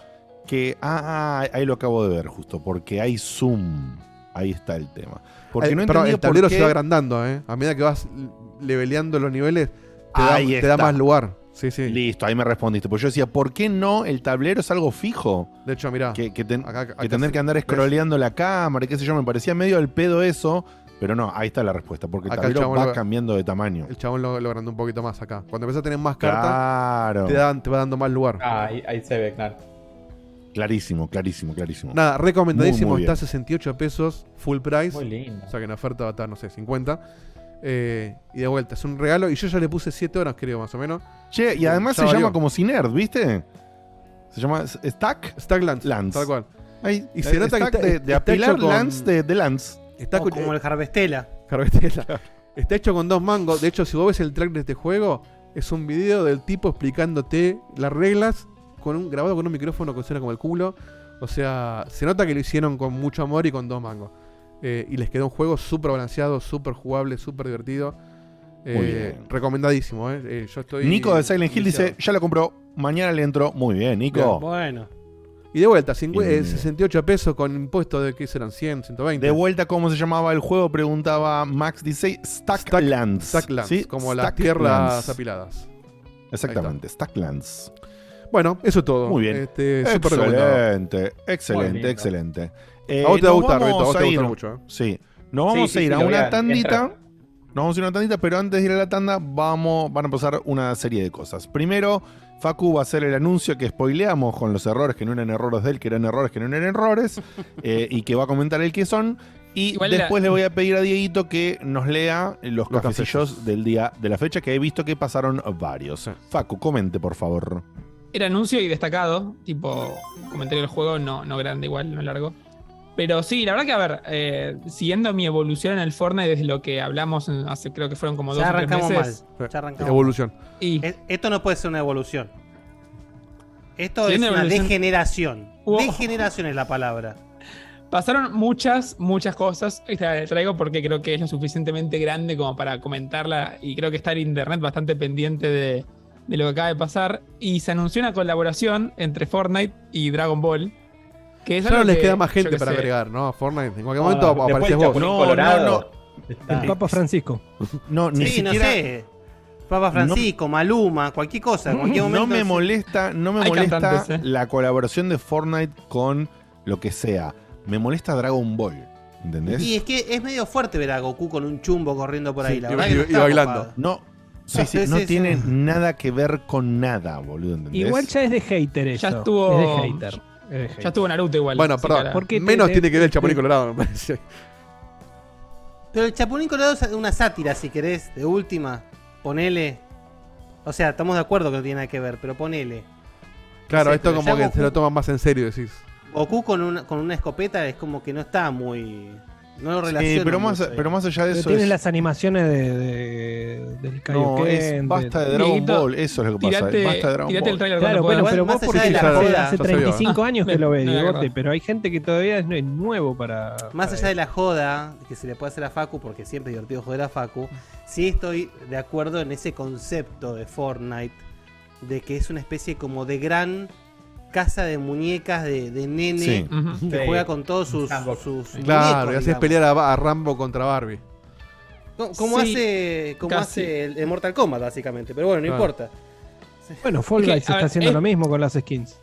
[SPEAKER 2] que... Ah, ah, ahí lo acabo de ver justo, porque hay zoom. Ahí está el tema. Porque no entendía
[SPEAKER 5] el tablero
[SPEAKER 2] por qué...
[SPEAKER 5] se va agrandando, ¿eh? A medida que vas leveleando los niveles, te da, te da más lugar. Sí, sí.
[SPEAKER 2] Listo, ahí me respondiste. Pues yo decía, ¿por qué no el tablero es algo fijo?
[SPEAKER 5] De hecho, mira,
[SPEAKER 2] que, que, ten-
[SPEAKER 5] acá-
[SPEAKER 2] que
[SPEAKER 5] acá
[SPEAKER 2] tener que andar scrolleando la cámara, y qué sé yo, me parecía medio al pedo eso, pero no, ahí está la respuesta, porque el
[SPEAKER 5] Acá el
[SPEAKER 2] tablero va
[SPEAKER 5] lo-
[SPEAKER 2] cambiando de tamaño.
[SPEAKER 5] El chabón lo, lo agrandó un poquito más acá. Cuando empiezas a tener más cartas,
[SPEAKER 2] Claro.
[SPEAKER 5] te, dan, te va dando más lugar.
[SPEAKER 12] Ah, ahí, ahí se ve, claro.
[SPEAKER 2] Clarísimo, clarísimo, clarísimo.
[SPEAKER 5] Nada, recomendadísimo.
[SPEAKER 2] Muy, muy
[SPEAKER 5] está a 68 pesos, full price.
[SPEAKER 12] Muy lindo.
[SPEAKER 5] O sea que en oferta va a estar, no sé, 50. Eh, y de vuelta, es un regalo. Y yo ya le puse 7 horas, creo, más o menos.
[SPEAKER 2] Che, y además se
[SPEAKER 5] valió.
[SPEAKER 2] llama como Cinerd, ¿viste? Se llama Stack
[SPEAKER 5] Stacklands.
[SPEAKER 2] Lands.
[SPEAKER 5] Tal cual.
[SPEAKER 2] Ahí,
[SPEAKER 5] Y se nota que
[SPEAKER 2] Stack
[SPEAKER 5] está-
[SPEAKER 2] de, de
[SPEAKER 5] está
[SPEAKER 2] apilar
[SPEAKER 5] con-
[SPEAKER 2] lands de, de lands.
[SPEAKER 5] Está
[SPEAKER 4] O
[SPEAKER 5] con-
[SPEAKER 4] como el Harvestella.
[SPEAKER 5] Harvestella. Está hecho con dos mangos. De hecho, si vos ves el track de este juego, es un video del tipo explicándote las reglas con un grabado con un micrófono que suena como el culo. O sea, se nota que lo hicieron con mucho amor y con dos mangos. Eh, y les quedó un juego súper balanceado, súper jugable, súper divertido. Eh,
[SPEAKER 2] Muy bien.
[SPEAKER 5] Recomendadísimo, eh. Eh, yo estoy
[SPEAKER 2] Nico de Silent Hill dice, ya lo compró, mañana le entro. Muy bien, Nico.
[SPEAKER 4] Bueno.
[SPEAKER 5] Y de vuelta, cincu- eh,
[SPEAKER 2] Bien.
[SPEAKER 5] 68 pesos con impuestos de que serán 100, 120.
[SPEAKER 2] De vuelta, ¿cómo se llamaba el juego? Preguntaba Max dice Stacklands.
[SPEAKER 5] Stacklands,
[SPEAKER 2] ¿sí?
[SPEAKER 5] como las tierras apiladas.
[SPEAKER 2] Exactamente, Stacklands.
[SPEAKER 5] Bueno, eso es todo.
[SPEAKER 2] Muy bien.
[SPEAKER 5] Este,
[SPEAKER 2] excelente,
[SPEAKER 12] Muy
[SPEAKER 2] excelente, excelente.
[SPEAKER 5] A vos te va a
[SPEAKER 2] nos
[SPEAKER 5] gustar,
[SPEAKER 2] vamos
[SPEAKER 5] Beto, a vos te va a
[SPEAKER 2] ir-
[SPEAKER 5] gustar mucho, ¿eh?
[SPEAKER 2] Sí. Nos vamos
[SPEAKER 12] Sí,
[SPEAKER 2] a ir
[SPEAKER 12] sí,
[SPEAKER 2] a una
[SPEAKER 12] a
[SPEAKER 2] tandita.
[SPEAKER 12] entrar.
[SPEAKER 2] Nos vamos a ir a una tandita, pero antes de ir a la tanda, vamos, van a pasar una serie de cosas. Primero, Facu va a hacer el anuncio que spoileamos con los errores que no eran errores de él, que eran errores que no eran errores, eh, y que va a comentar el que son. Y
[SPEAKER 6] Igual la-
[SPEAKER 2] después le voy a pedir a Dieguito que nos lea los,
[SPEAKER 5] Los
[SPEAKER 2] cafecillos del día de la fecha, que he visto que pasaron varios. Facu, comente, por favor.
[SPEAKER 6] Era anuncio y destacado, tipo comentario del juego, no, no grande igual, no largo. Pero sí, la verdad que, a ver, eh, siguiendo mi evolución en el Fortnite desde lo que hablamos hace, creo que fueron como dos o tres meses.
[SPEAKER 4] mal. Ya arrancamos
[SPEAKER 5] Evolución.
[SPEAKER 6] Y
[SPEAKER 4] Es- Esto no puede ser una evolución. Esto es
[SPEAKER 6] una
[SPEAKER 4] una
[SPEAKER 6] evolución.
[SPEAKER 4] degeneración.
[SPEAKER 6] Wow.
[SPEAKER 4] Degeneración es la palabra.
[SPEAKER 6] pasaron muchas, muchas cosas. Esta la traigo porque creo que es lo suficientemente grande como para comentarla y creo que está en internet bastante pendiente de, de lo que acaba de pasar. Y se anunció una colaboración entre Fortnite y Dragon Ball. Que es
[SPEAKER 5] Ya no les
[SPEAKER 6] que,
[SPEAKER 5] queda más gente para
[SPEAKER 6] sé,
[SPEAKER 5] agregar, ¿no? A Fortnite. En cualquier
[SPEAKER 12] Ah,
[SPEAKER 5] momento
[SPEAKER 12] después
[SPEAKER 5] apareces vos.
[SPEAKER 2] No,
[SPEAKER 12] Colorado.
[SPEAKER 2] no,
[SPEAKER 12] Está-
[SPEAKER 3] El Papa Francisco.
[SPEAKER 2] No, ni
[SPEAKER 4] sí,
[SPEAKER 2] siquiera.
[SPEAKER 4] no sé. Papa Francisco, Maluma, cualquier cosa. En cualquier momento.
[SPEAKER 2] No me molesta, no me
[SPEAKER 6] Hay
[SPEAKER 2] molesta
[SPEAKER 6] eh.
[SPEAKER 2] la colaboración de Fortnite con lo que sea. Me molesta Dragon Ball. ¿Entendés?
[SPEAKER 4] Y es que es medio fuerte ver a Goku con un chumbo corriendo por ahí.
[SPEAKER 5] Sí,
[SPEAKER 4] la
[SPEAKER 5] y-
[SPEAKER 4] verdad
[SPEAKER 5] y-
[SPEAKER 4] que no
[SPEAKER 5] y bailando.
[SPEAKER 2] No. Sí, sí,
[SPEAKER 4] Sí,
[SPEAKER 2] no
[SPEAKER 4] sí,
[SPEAKER 2] tiene
[SPEAKER 4] sí.
[SPEAKER 2] nada que ver con nada, boludo. ¿entendés?
[SPEAKER 3] Igual ya es de hater eso.
[SPEAKER 6] Ya estuvo-
[SPEAKER 3] Es de hater. Hater.
[SPEAKER 6] Ya estuvo Naruto igual.
[SPEAKER 5] Bueno, perdón.
[SPEAKER 6] que ahora-
[SPEAKER 3] ¿Por qué te-
[SPEAKER 5] Menos
[SPEAKER 3] te-
[SPEAKER 5] tiene que ver el Chapulín
[SPEAKER 3] te-
[SPEAKER 5] Colorado, me parece.
[SPEAKER 4] Pero el Chapulín Colorado es una sátira, si querés, de última. Ponele. O sea, estamos de acuerdo que no tiene nada que ver, pero ponele.
[SPEAKER 5] Claro, esto
[SPEAKER 4] pero
[SPEAKER 5] como
[SPEAKER 4] ya
[SPEAKER 5] que
[SPEAKER 4] Goku-
[SPEAKER 5] se lo toman más en serio, decís.
[SPEAKER 4] Goku con una, con una escopeta es como que no está muy. No lo
[SPEAKER 2] Sí,
[SPEAKER 4] relaciono.
[SPEAKER 2] pero, más, pero más allá de
[SPEAKER 3] Pero
[SPEAKER 2] eso.
[SPEAKER 3] tienes
[SPEAKER 2] es-
[SPEAKER 3] las animaciones de, de- del
[SPEAKER 2] no,
[SPEAKER 3] Kaioken.
[SPEAKER 2] es
[SPEAKER 3] de-
[SPEAKER 2] basta de Dragon Ball, eso es lo que pasa.
[SPEAKER 6] tirate-
[SPEAKER 2] basta de Dragon
[SPEAKER 6] tirate el
[SPEAKER 2] Ball.
[SPEAKER 6] trailer
[SPEAKER 3] Claro, bueno, pero
[SPEAKER 4] Más
[SPEAKER 3] vos
[SPEAKER 4] allá de la joda,
[SPEAKER 3] hace
[SPEAKER 5] ya se vio,
[SPEAKER 3] 35 años que lo ves,
[SPEAKER 6] acordar.
[SPEAKER 3] pero hay gente que todavía es es nuevo para.
[SPEAKER 4] Más
[SPEAKER 3] para
[SPEAKER 4] allá de la joda que se le puede hacer a Facu, porque siempre es divertido joder a Facu, sí estoy de acuerdo en ese concepto de Fortnite, de que es una especie como de gran casa de muñecas de, de nene
[SPEAKER 2] Sí.
[SPEAKER 4] Que
[SPEAKER 12] Sí.
[SPEAKER 4] juega con todos sus, sus
[SPEAKER 5] Claro, y
[SPEAKER 4] muñecos,
[SPEAKER 5] haces
[SPEAKER 4] digamos.
[SPEAKER 5] pelear a, a Rambo contra Barbie.
[SPEAKER 4] Co- Como
[SPEAKER 6] Sí,
[SPEAKER 4] hace, como
[SPEAKER 6] casi.
[SPEAKER 4] hace el, el Mortal Kombat, básicamente. Pero bueno, no
[SPEAKER 5] Claro.
[SPEAKER 4] importa.
[SPEAKER 3] Bueno, Fall
[SPEAKER 6] Es que,
[SPEAKER 3] Guys está
[SPEAKER 6] ver,
[SPEAKER 3] haciendo
[SPEAKER 6] es-
[SPEAKER 3] lo mismo con las skins.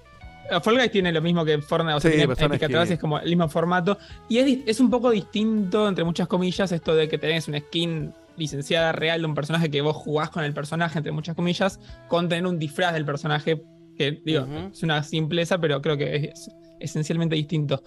[SPEAKER 6] Uh, Fall Guys tiene lo mismo que Fortnite, o sea,
[SPEAKER 5] Sí,
[SPEAKER 6] tiene Epic atrás,
[SPEAKER 5] skins.
[SPEAKER 6] es como el mismo formato. Y es, es un poco distinto, entre muchas comillas, esto de que tenés una skin licenciada real de un personaje que vos jugás con el personaje, entre muchas comillas, con tener un disfraz del personaje, que digo, es una simpleza, pero creo que es esencialmente distinto.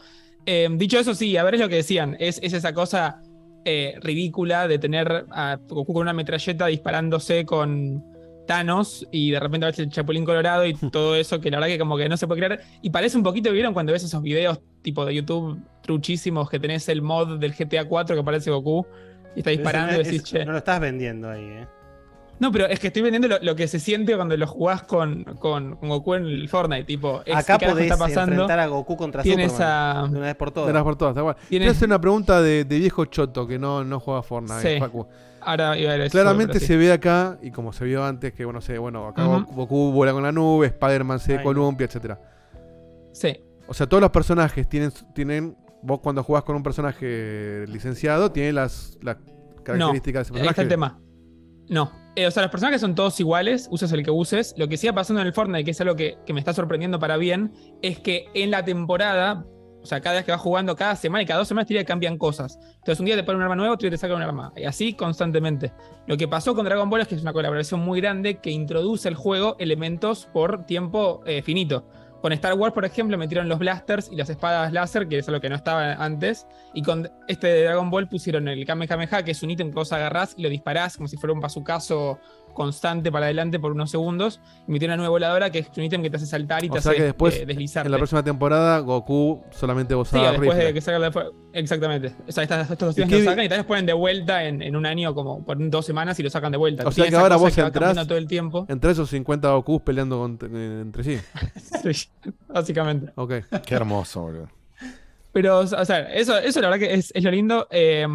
[SPEAKER 6] Eh, dicho eso, sí, a ver es lo que decían, es, es esa cosa eh, ridícula de tener a Goku con una metralleta disparándose con Thanos y de repente ves el Chapulín Colorado y todo eso que la verdad que como que no se puede creer. Y parece un poquito, ¿vieron cuando ves esos videos tipo de YouTube truchísimos que tenés el mod del GTA 4 que parece Goku y está disparando y decís, che.
[SPEAKER 4] No lo estás vendiendo ahí, eh.
[SPEAKER 6] No, pero es que estoy vendiendo lo, lo que se siente cuando lo jugás con, con, con Goku en el Fortnite, tipo, es,
[SPEAKER 4] Acá
[SPEAKER 6] ¿qué
[SPEAKER 4] podés
[SPEAKER 6] está pasando?
[SPEAKER 4] enfrentar a Goku contra
[SPEAKER 6] Tiene
[SPEAKER 4] Superman. De una vez por todas.
[SPEAKER 5] De las por todas, tal cual.
[SPEAKER 6] Tiene-
[SPEAKER 5] Quiero hacer una pregunta de, de viejo choto que no, no juega Fortnite.
[SPEAKER 6] Sí.
[SPEAKER 5] Facu.
[SPEAKER 6] Ahora iba a decir,
[SPEAKER 5] Claramente
[SPEAKER 6] sí.
[SPEAKER 5] se ve acá, y como se vio antes, que bueno, sé, bueno, acá. Goku vuela con la nube, Spider-Man se
[SPEAKER 6] Ay,
[SPEAKER 5] columpia, etcétera.
[SPEAKER 6] Sí.
[SPEAKER 5] O sea, todos los personajes tienen, tienen. Vos cuando jugás con un personaje licenciado, tiene las, las características
[SPEAKER 6] no,
[SPEAKER 5] de
[SPEAKER 6] ahí
[SPEAKER 5] ese
[SPEAKER 6] está
[SPEAKER 5] personaje.
[SPEAKER 6] el tema. No. Eh, o sea, los personajes son todos iguales, uses el que uses. Lo que sigue pasando en el Fortnite, que es algo que, me está sorprendiendo para bien, es que en la temporada, o sea, cada vez que vas jugando, cada semana y cada dos semanas, te cambian cosas. Entonces, un día te ponen un arma nueva, otro día te sacan un arma. Y así constantemente. Lo que pasó con Dragon Ball es que es una colaboración muy grande que introduce al juego elementos por tiempo eh, finito. Con Star Wars, por ejemplo, metieron los blasters y las espadas láser, que es algo que no estaba antes. Y con este de Dragon Ball pusieron el Kamehameha, que es un ítem que vos agarrás y lo disparás como si fuera un bazucazo constante para adelante por unos segundos. Y metieron una nueva voladora, que es un ítem que te hace saltar y
[SPEAKER 5] O
[SPEAKER 6] te
[SPEAKER 5] sea
[SPEAKER 6] hace
[SPEAKER 5] que después,
[SPEAKER 6] eh, deslizarte.
[SPEAKER 5] en la próxima temporada, Goku solamente vos
[SPEAKER 6] Sí,
[SPEAKER 5] usaba
[SPEAKER 6] después
[SPEAKER 5] rifle.
[SPEAKER 6] de que salga la Exactamente. O sea, estas- estos dos
[SPEAKER 5] ¿Y
[SPEAKER 6] ítems
[SPEAKER 5] qué
[SPEAKER 6] lo sacan y tal vez ponen de vuelta en, en un año, como por dos semanas, y lo sacan de vuelta.
[SPEAKER 5] O sea que ahora vos
[SPEAKER 6] que
[SPEAKER 5] entrás
[SPEAKER 6] cambiando todo el tiempo.
[SPEAKER 5] entre esos 50 Gokus peleando con- eh, entre sí.
[SPEAKER 6] Sí, básicamente.
[SPEAKER 5] Ok.
[SPEAKER 2] Qué hermoso, boludo.
[SPEAKER 6] Pero, o sea, eso, eso la verdad que es, es lo lindo. Eh,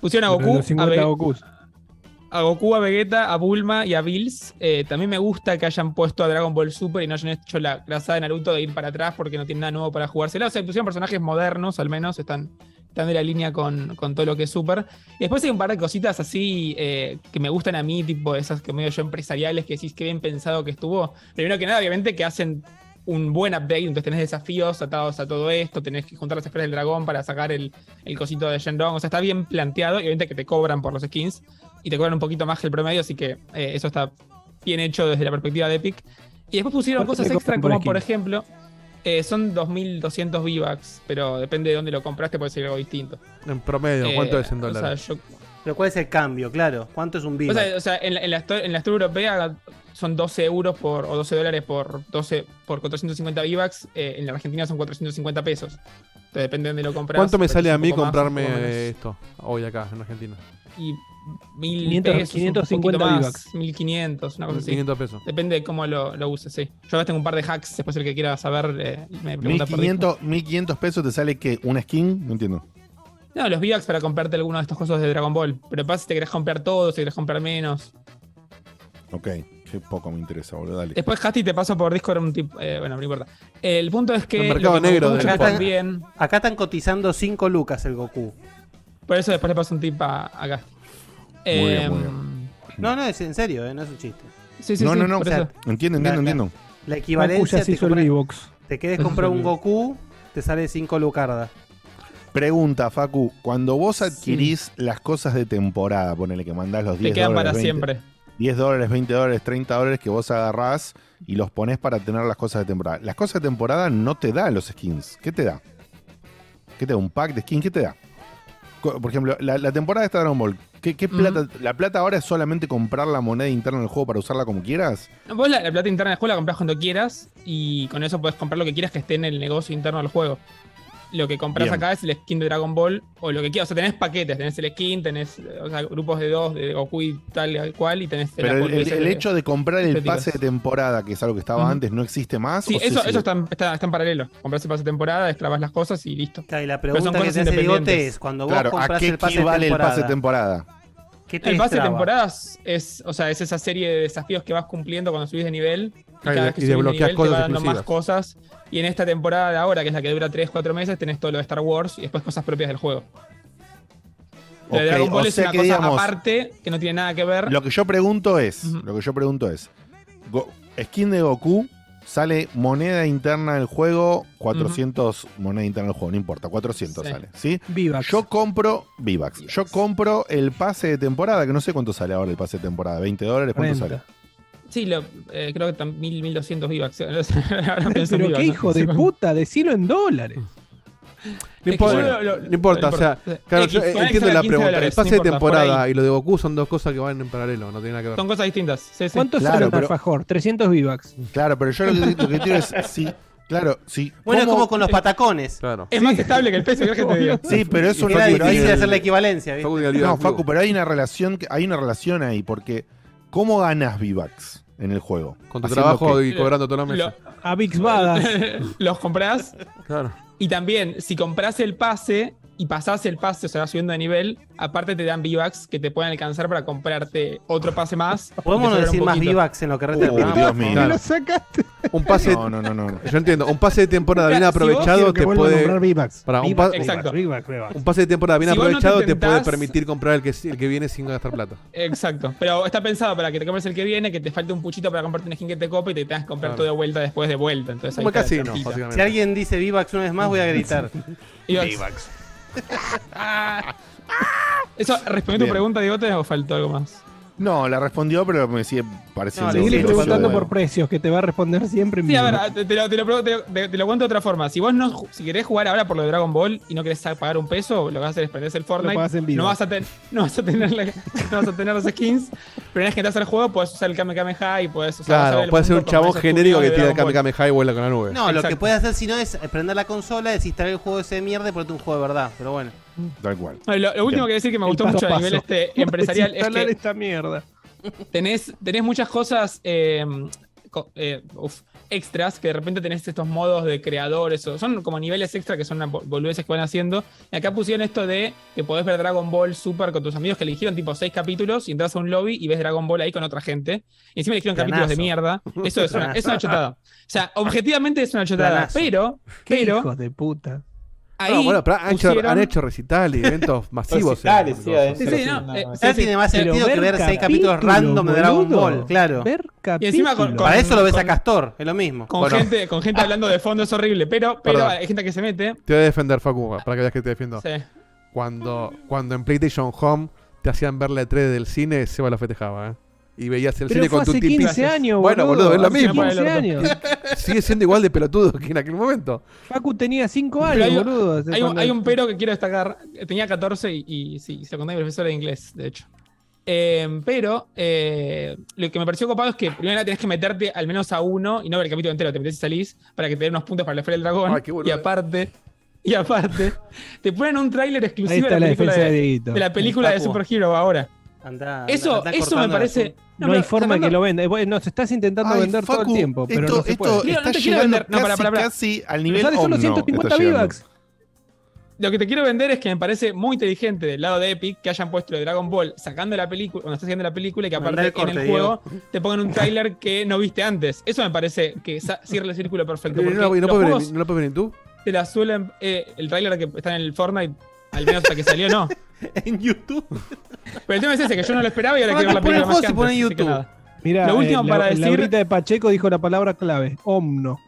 [SPEAKER 6] pusieron a
[SPEAKER 3] Pero
[SPEAKER 6] Goku,
[SPEAKER 3] los
[SPEAKER 6] a,
[SPEAKER 3] 50
[SPEAKER 6] Ve-
[SPEAKER 3] Gokus.
[SPEAKER 6] A Goku, a Vegeta, a Bulma y a Bills. Eh, también me gusta que hayan puesto a Dragon Ball Super y no hayan hecho la grasada de Naruto de ir para atrás porque no tiene nada nuevo para jugársela. O sea, pusieron personajes modernos, al menos, están, están de la línea con, todo lo que es Super. Y después hay un par de cositas así eh, que me gustan a mí, tipo esas que medio yo empresariales, que decís que bien pensado que estuvo. Primero que nada, obviamente, que hacen un buen update, entonces tenés desafíos atados a todo esto, tenés que juntar las esferas del dragón para sacar el, el cosito de Shenron, o sea, está bien planteado y obviamente que te cobran por los skins y te cobran un poquito más que el promedio, así que eh, eso está bien hecho desde la perspectiva de Epic. Y después pusieron
[SPEAKER 3] ¿Cuánto
[SPEAKER 6] cosas extra
[SPEAKER 3] por
[SPEAKER 6] como por ejemplo, eh, son 2.200 V-Bucks, pero depende de dónde lo compraste, puede ser algo distinto.
[SPEAKER 5] En promedio,
[SPEAKER 6] Eh,
[SPEAKER 5] ¿cuánto es en
[SPEAKER 6] o sea,
[SPEAKER 5] dólares?
[SPEAKER 6] yo-
[SPEAKER 4] Pero ¿cuál es el cambio? Claro. ¿Cuánto es un
[SPEAKER 6] o sea, o sea, en, la, en la store, en la store europea son 12 euros por, o 12 dólares por 12 por 450 V-Bucks. eh, en la Argentina son 450 pesos. Entonces depende de dónde lo compras.
[SPEAKER 5] ¿Cuánto me sale a mí
[SPEAKER 6] más,
[SPEAKER 5] comprarme eh, esto hoy acá en Argentina?
[SPEAKER 6] Y mil
[SPEAKER 3] 500,
[SPEAKER 6] pesos,
[SPEAKER 3] 550
[SPEAKER 6] un más, 1500, una cosa así.
[SPEAKER 5] 500 pesos.
[SPEAKER 6] Depende de cómo lo, lo uses, sí. Yo ahora tengo un par de hacks, después el que quiera saber eh, me pregunta por Discord.
[SPEAKER 2] 1500, 1500 pesos te sale que una skin, no entiendo.
[SPEAKER 6] No, los V-Bucks para comprarte alguno de estos cosas de Dragon Ball. Pero pasa si te querés comprar todo, si querés comprar menos.
[SPEAKER 2] Ok, qué poco me interesa, boludo, dale.
[SPEAKER 6] Después, Hasti, te paso por Discord un tip. eh, bueno, no importa. El punto es que.
[SPEAKER 5] El mercado negro
[SPEAKER 6] mucho
[SPEAKER 4] Acá están, acá están cotizando 5 lucas el Goku.
[SPEAKER 6] Por eso después le paso un tip a, a Gasti.
[SPEAKER 2] Muy bien,
[SPEAKER 6] Eh,
[SPEAKER 2] muy bien.
[SPEAKER 4] No, no, es en serio, eh, no es un chiste.
[SPEAKER 6] Sí, sí,
[SPEAKER 2] no,
[SPEAKER 6] sí,
[SPEAKER 2] no, no,
[SPEAKER 6] por
[SPEAKER 2] o sea,
[SPEAKER 6] eso.
[SPEAKER 2] entiendo, entiendo, entiendo.
[SPEAKER 4] La equivalencia te compras-. Te querés comprar un. Goku, te sale 5 lucardas.
[SPEAKER 2] Pregunta, Facu, cuando vos adquirís las cosas de temporada, ponele que mandás los 10
[SPEAKER 6] Te quedan
[SPEAKER 2] dólares,
[SPEAKER 6] para
[SPEAKER 2] 20,
[SPEAKER 6] siempre.
[SPEAKER 2] 10 dólares, 20 dólares, 30 dólares que vos agarrás y los ponés para tener las cosas de temporada. Las cosas de temporada no te dan los skins. ¿Qué te da? ¿Qué te da? ¿Un pack de skins? ¿Qué te da? Por ejemplo, la, la temporada de Dragon Ball. ¿Qué, qué plata? ¿La plata ahora es solamente comprar la moneda interna del juego para usarla como quieras?
[SPEAKER 6] No, Vos la, la plata interna del juego la compras cuando quieras y con eso puedes comprar lo que quieras que esté en el negocio interno del juego. Lo que compras
[SPEAKER 2] Bien.
[SPEAKER 6] acá es el skin de Dragon Ball o lo que quieras. O sea, tenés paquetes, tenés el skin, tenés o sea, grupos de dos, de Goku y tal y cual, y tenés
[SPEAKER 2] Pero
[SPEAKER 6] la
[SPEAKER 2] el, el- el hecho de comprar el pase de temporada, que es algo que estaba antes, no existe más.
[SPEAKER 6] Sí,
[SPEAKER 2] ¿O se
[SPEAKER 6] eso, eso está, está- está en paralelo. Compras el pase de temporada, destrabas las cosas y listo.
[SPEAKER 4] Claro, y la pregunta que hace es, cuando vos
[SPEAKER 2] Claro, ¿a qué
[SPEAKER 4] el pase
[SPEAKER 2] equivale el pase de
[SPEAKER 4] temporada,
[SPEAKER 2] temporada?
[SPEAKER 4] ¿qué te
[SPEAKER 6] El pase de temporadas es, o sea, es esa serie de desafíos que vas cumpliendo cuando subís de nivel. Y
[SPEAKER 5] y
[SPEAKER 6] cada
[SPEAKER 5] de-
[SPEAKER 6] vez que
[SPEAKER 5] y
[SPEAKER 6] subís de
[SPEAKER 5] desbloqueas
[SPEAKER 6] nivel te
[SPEAKER 5] cosas
[SPEAKER 6] va dando más cosas. Y en esta temporada de ahora, que es la que dura 3-4 meses, tenés todo lo de Star Wars y después cosas propias del juego. Okay, de Dragon Ball es una cosa aparte que no tiene nada que ver.
[SPEAKER 2] Lo que yo pregunto es, lo que yo pregunto es, skin de Goku sale moneda interna del juego, 400 moneda interna del juego, no importa, 400 sale, ¿sí? Vivax. Yo compro Vivax. Yo compro el pase de temporada, que no sé cuánto sale ahora el pase de temporada, 20 dólares, ¿cuánto sale?
[SPEAKER 6] Sí, lo, eh, creo que 1000, 1200 IVAX.
[SPEAKER 3] Pero qué hijo de puta, decilo en dólares.
[SPEAKER 6] Mm. No
[SPEAKER 5] importa,
[SPEAKER 6] lo, lo,
[SPEAKER 5] o sea, claro, yo
[SPEAKER 6] eh,
[SPEAKER 5] entiendo la pregunta. El pase de temporada y lo de Goku son dos cosas que van en paralelo, no tienen nada que ver.
[SPEAKER 6] Son cosas distintas. Sí, sí.
[SPEAKER 3] ¿Cuánto
[SPEAKER 2] claro,
[SPEAKER 3] sale un alfajor? 300 vivax.
[SPEAKER 2] Claro, pero yo lo que, lo quiero es sí. Claro, sí.
[SPEAKER 4] Bueno, es como con los patacones.
[SPEAKER 6] Es más estable que el peso, que te digo.
[SPEAKER 2] Sí, pero es
[SPEAKER 4] una.
[SPEAKER 2] Era
[SPEAKER 4] difícil hacer la equivalencia.
[SPEAKER 2] No, Facu, pero hay una relación, hay una relación ahí, porque ¿cómo ganas Vivax? en el juego.
[SPEAKER 5] Con tu trabajo
[SPEAKER 2] que...
[SPEAKER 5] y cobrando toda la mesa.
[SPEAKER 3] Lo, a Big Badas.
[SPEAKER 6] Los comprás.
[SPEAKER 5] Claro.
[SPEAKER 6] Y también, si comprás el pase, y pasás el pase, o sea, vas subiendo de nivel, aparte te dan V-Bucks que te pueden alcanzar para comprarte otro pase más.
[SPEAKER 4] ¿Podemos no decir más V-Bucks en lo que resta
[SPEAKER 2] uh, Dios mío.
[SPEAKER 5] Claro. Un pase.
[SPEAKER 2] No, no, no, no,
[SPEAKER 5] Yo entiendo. Un pase de temporada bien aprovechado te puede. Para, un, pa...
[SPEAKER 6] Exacto.
[SPEAKER 5] un pase de temporada bien aprovechado te, puede permitir comprar el que, el que viene sin gastar plata.
[SPEAKER 6] Exacto. Pero está pensado para que te compres el que viene, que te falte un puchito para comprarte una skin que te copa y te tengas que comprar todo de vuelta después de vuelta. Entonces,
[SPEAKER 5] Como
[SPEAKER 6] casi
[SPEAKER 5] no,
[SPEAKER 4] Si alguien dice V-Bucks una vez más, voy a gritar.
[SPEAKER 6] V-Bucks. Eso, respondiendo tu pregunta, Diego, o faltó algo más?
[SPEAKER 2] No, la respondió, pero me sigue pareciendo.
[SPEAKER 6] No, le
[SPEAKER 3] estoy
[SPEAKER 6] contando
[SPEAKER 3] por precios, que te va a responder siempre.
[SPEAKER 6] Sí, a ver, te lo, te, lo, te, te lo, cuento de otra forma. Si vos no, si querés jugar ahora por lo de Dragon Ball y no querés pagar un peso, lo que vas a hacer es prenderse el Fortnite. No vas a, ten, no vas a tener la, no vas a tener los skins, pero en que te hacer el juego, puedes usar el Kamehameha y puedes usar.
[SPEAKER 5] Claro,
[SPEAKER 6] el
[SPEAKER 5] puedes ser un chabón genérico que tira el Kamehameha y vuela con la nube.
[SPEAKER 4] No, lo que puedes hacer si no es prender la consola, desinstalar el juego ese de mierda y ponerte un juego de verdad, pero bueno.
[SPEAKER 2] Tal cual.
[SPEAKER 6] Lo, último que decir que me gustó mucho
[SPEAKER 3] a
[SPEAKER 6] nivel este empresarial es que
[SPEAKER 3] esta mierda.
[SPEAKER 6] Tenés, tenés muchas cosas em, eh, extras que de repente tenés estos modos de creadores. Son como niveles extra que son boludeces que van haciendo. Y acá pusieron esto de que podés ver Dragon Ball Super con tus amigos que eligieron tipo seis capítulos y entras a un lobby y ves Dragon Ball ahí con otra gente. Y encima eligieron Planazo. capítulos de mierda. Eso es una, es una chotada. O sea, objetivamente es una chotada. Pero.
[SPEAKER 3] ¿Qué
[SPEAKER 6] pero
[SPEAKER 3] hijos de puta.
[SPEAKER 6] Ahí
[SPEAKER 5] no, bueno, pero han, hecho, han, hecho, recitales, eventos masivos.
[SPEAKER 12] recitales, sí,
[SPEAKER 6] sí, sí, sí no,
[SPEAKER 4] tiene más sentido que ver seis capítulos random de Dragon Ball, claro.
[SPEAKER 3] Ver
[SPEAKER 6] y encima
[SPEAKER 4] Para eso lo ves a Castor, es lo mismo.
[SPEAKER 6] Con, gente, con gente hablando de fondo es horrible, pero, pero hay gente que se mete.
[SPEAKER 5] Te voy a defender, Facu, para que veas que te defiendo. Cuando, cuando en PlayStation Home te hacían ver la e 3 del cine, Seba lo festejaba, ¿eh? y veías el cine con tu
[SPEAKER 3] 15 años,
[SPEAKER 5] Bueno, boludo, es lo mismo.
[SPEAKER 3] 15 años.
[SPEAKER 5] Sigue siendo igual de pelotudo que en aquel momento.
[SPEAKER 3] Facu tenía 5 años,
[SPEAKER 6] hay,
[SPEAKER 3] boludo.
[SPEAKER 6] Hay un, hay un, pero que quiero destacar. Tenía 14 y, sí, se conté mi profesora de inglés, de hecho. Em, pero eh, lo que me pareció copado es que primero tenés que meterte al menos a uno y no ver el capítulo entero, te metes y salís para que te den unos puntos para la Feria del Dragón.
[SPEAKER 5] Ay,
[SPEAKER 6] y aparte, y aparte, te ponen un tráiler exclusivo de la, película
[SPEAKER 3] de,
[SPEAKER 6] de, ahora.
[SPEAKER 4] Andá,
[SPEAKER 6] eso,
[SPEAKER 4] andá
[SPEAKER 6] eso me parece.
[SPEAKER 3] No, no
[SPEAKER 6] hay
[SPEAKER 3] forma
[SPEAKER 6] Fernando,
[SPEAKER 3] que lo venda. Nos estás intentando
[SPEAKER 2] Ay,
[SPEAKER 3] vender
[SPEAKER 2] Facu, todo
[SPEAKER 3] el tiempo, pero no se
[SPEAKER 2] esto
[SPEAKER 3] puede.
[SPEAKER 2] Está
[SPEAKER 6] no te vender.
[SPEAKER 2] Casi,
[SPEAKER 6] no, para, para, para.
[SPEAKER 2] casi al nivel.
[SPEAKER 3] Sale solo 150 V-Bucks.
[SPEAKER 6] Lo que te quiero vender es que me parece muy inteligente del lado de Epic que hayan puesto de Dragon Ball sacando la película, cuando estás sacando la película y que aparte
[SPEAKER 4] corte,
[SPEAKER 6] en el juego Diego. te pongan un trailer que no viste antes. Eso me parece que cierra el círculo perfecto.
[SPEAKER 5] Eh,
[SPEAKER 6] porque
[SPEAKER 5] no, no, puedes ¿No lo puedes ver en tú?
[SPEAKER 6] Te la suelen. Eh, el trailer que está en el Fortnite, al menos hasta que salió, no.
[SPEAKER 4] en YouTube.
[SPEAKER 6] Pero el tema es ese, que yo no lo esperaba y ahora
[SPEAKER 4] ah,
[SPEAKER 6] quiero ver la película más que antes,
[SPEAKER 4] en YouTube.
[SPEAKER 6] Que
[SPEAKER 3] Mirá,
[SPEAKER 6] lo eh, último
[SPEAKER 3] eh,
[SPEAKER 6] para
[SPEAKER 3] la,
[SPEAKER 6] decir...
[SPEAKER 3] La de Pacheco dijo la palabra clave, omno.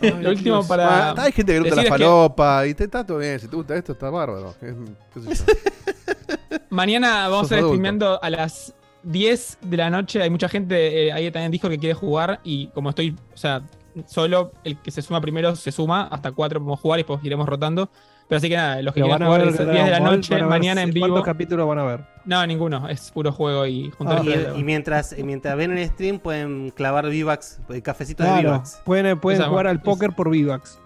[SPEAKER 6] Ay, lo último Dios. para.
[SPEAKER 5] Ah, hay gente que gusta la
[SPEAKER 6] falopa que...
[SPEAKER 5] y te está todo bien. Si te gusta esto, está bárbaro. ¿Qué, qué
[SPEAKER 6] Mañana vamos a estar streameando a las 10 de la noche. Hay mucha gente eh, ahí también dijo que quiere jugar. Y como estoy, o sea, solo el que se suma primero se suma. Hasta 4 podemos jugar y después iremos rotando. Pero así que nada, los que quieran
[SPEAKER 3] jugar a ver,
[SPEAKER 6] 10 de la noche, mañana en vivo.
[SPEAKER 3] ¿Cuántos capítulos van a ver?
[SPEAKER 6] No, ninguno, es puro juego y
[SPEAKER 3] ah,
[SPEAKER 4] y, mientras, mientras ven el stream pueden clavar Vivax, el eh, cafecito de Vivax.
[SPEAKER 3] Pueden, pueden jugar al póker por Vivax.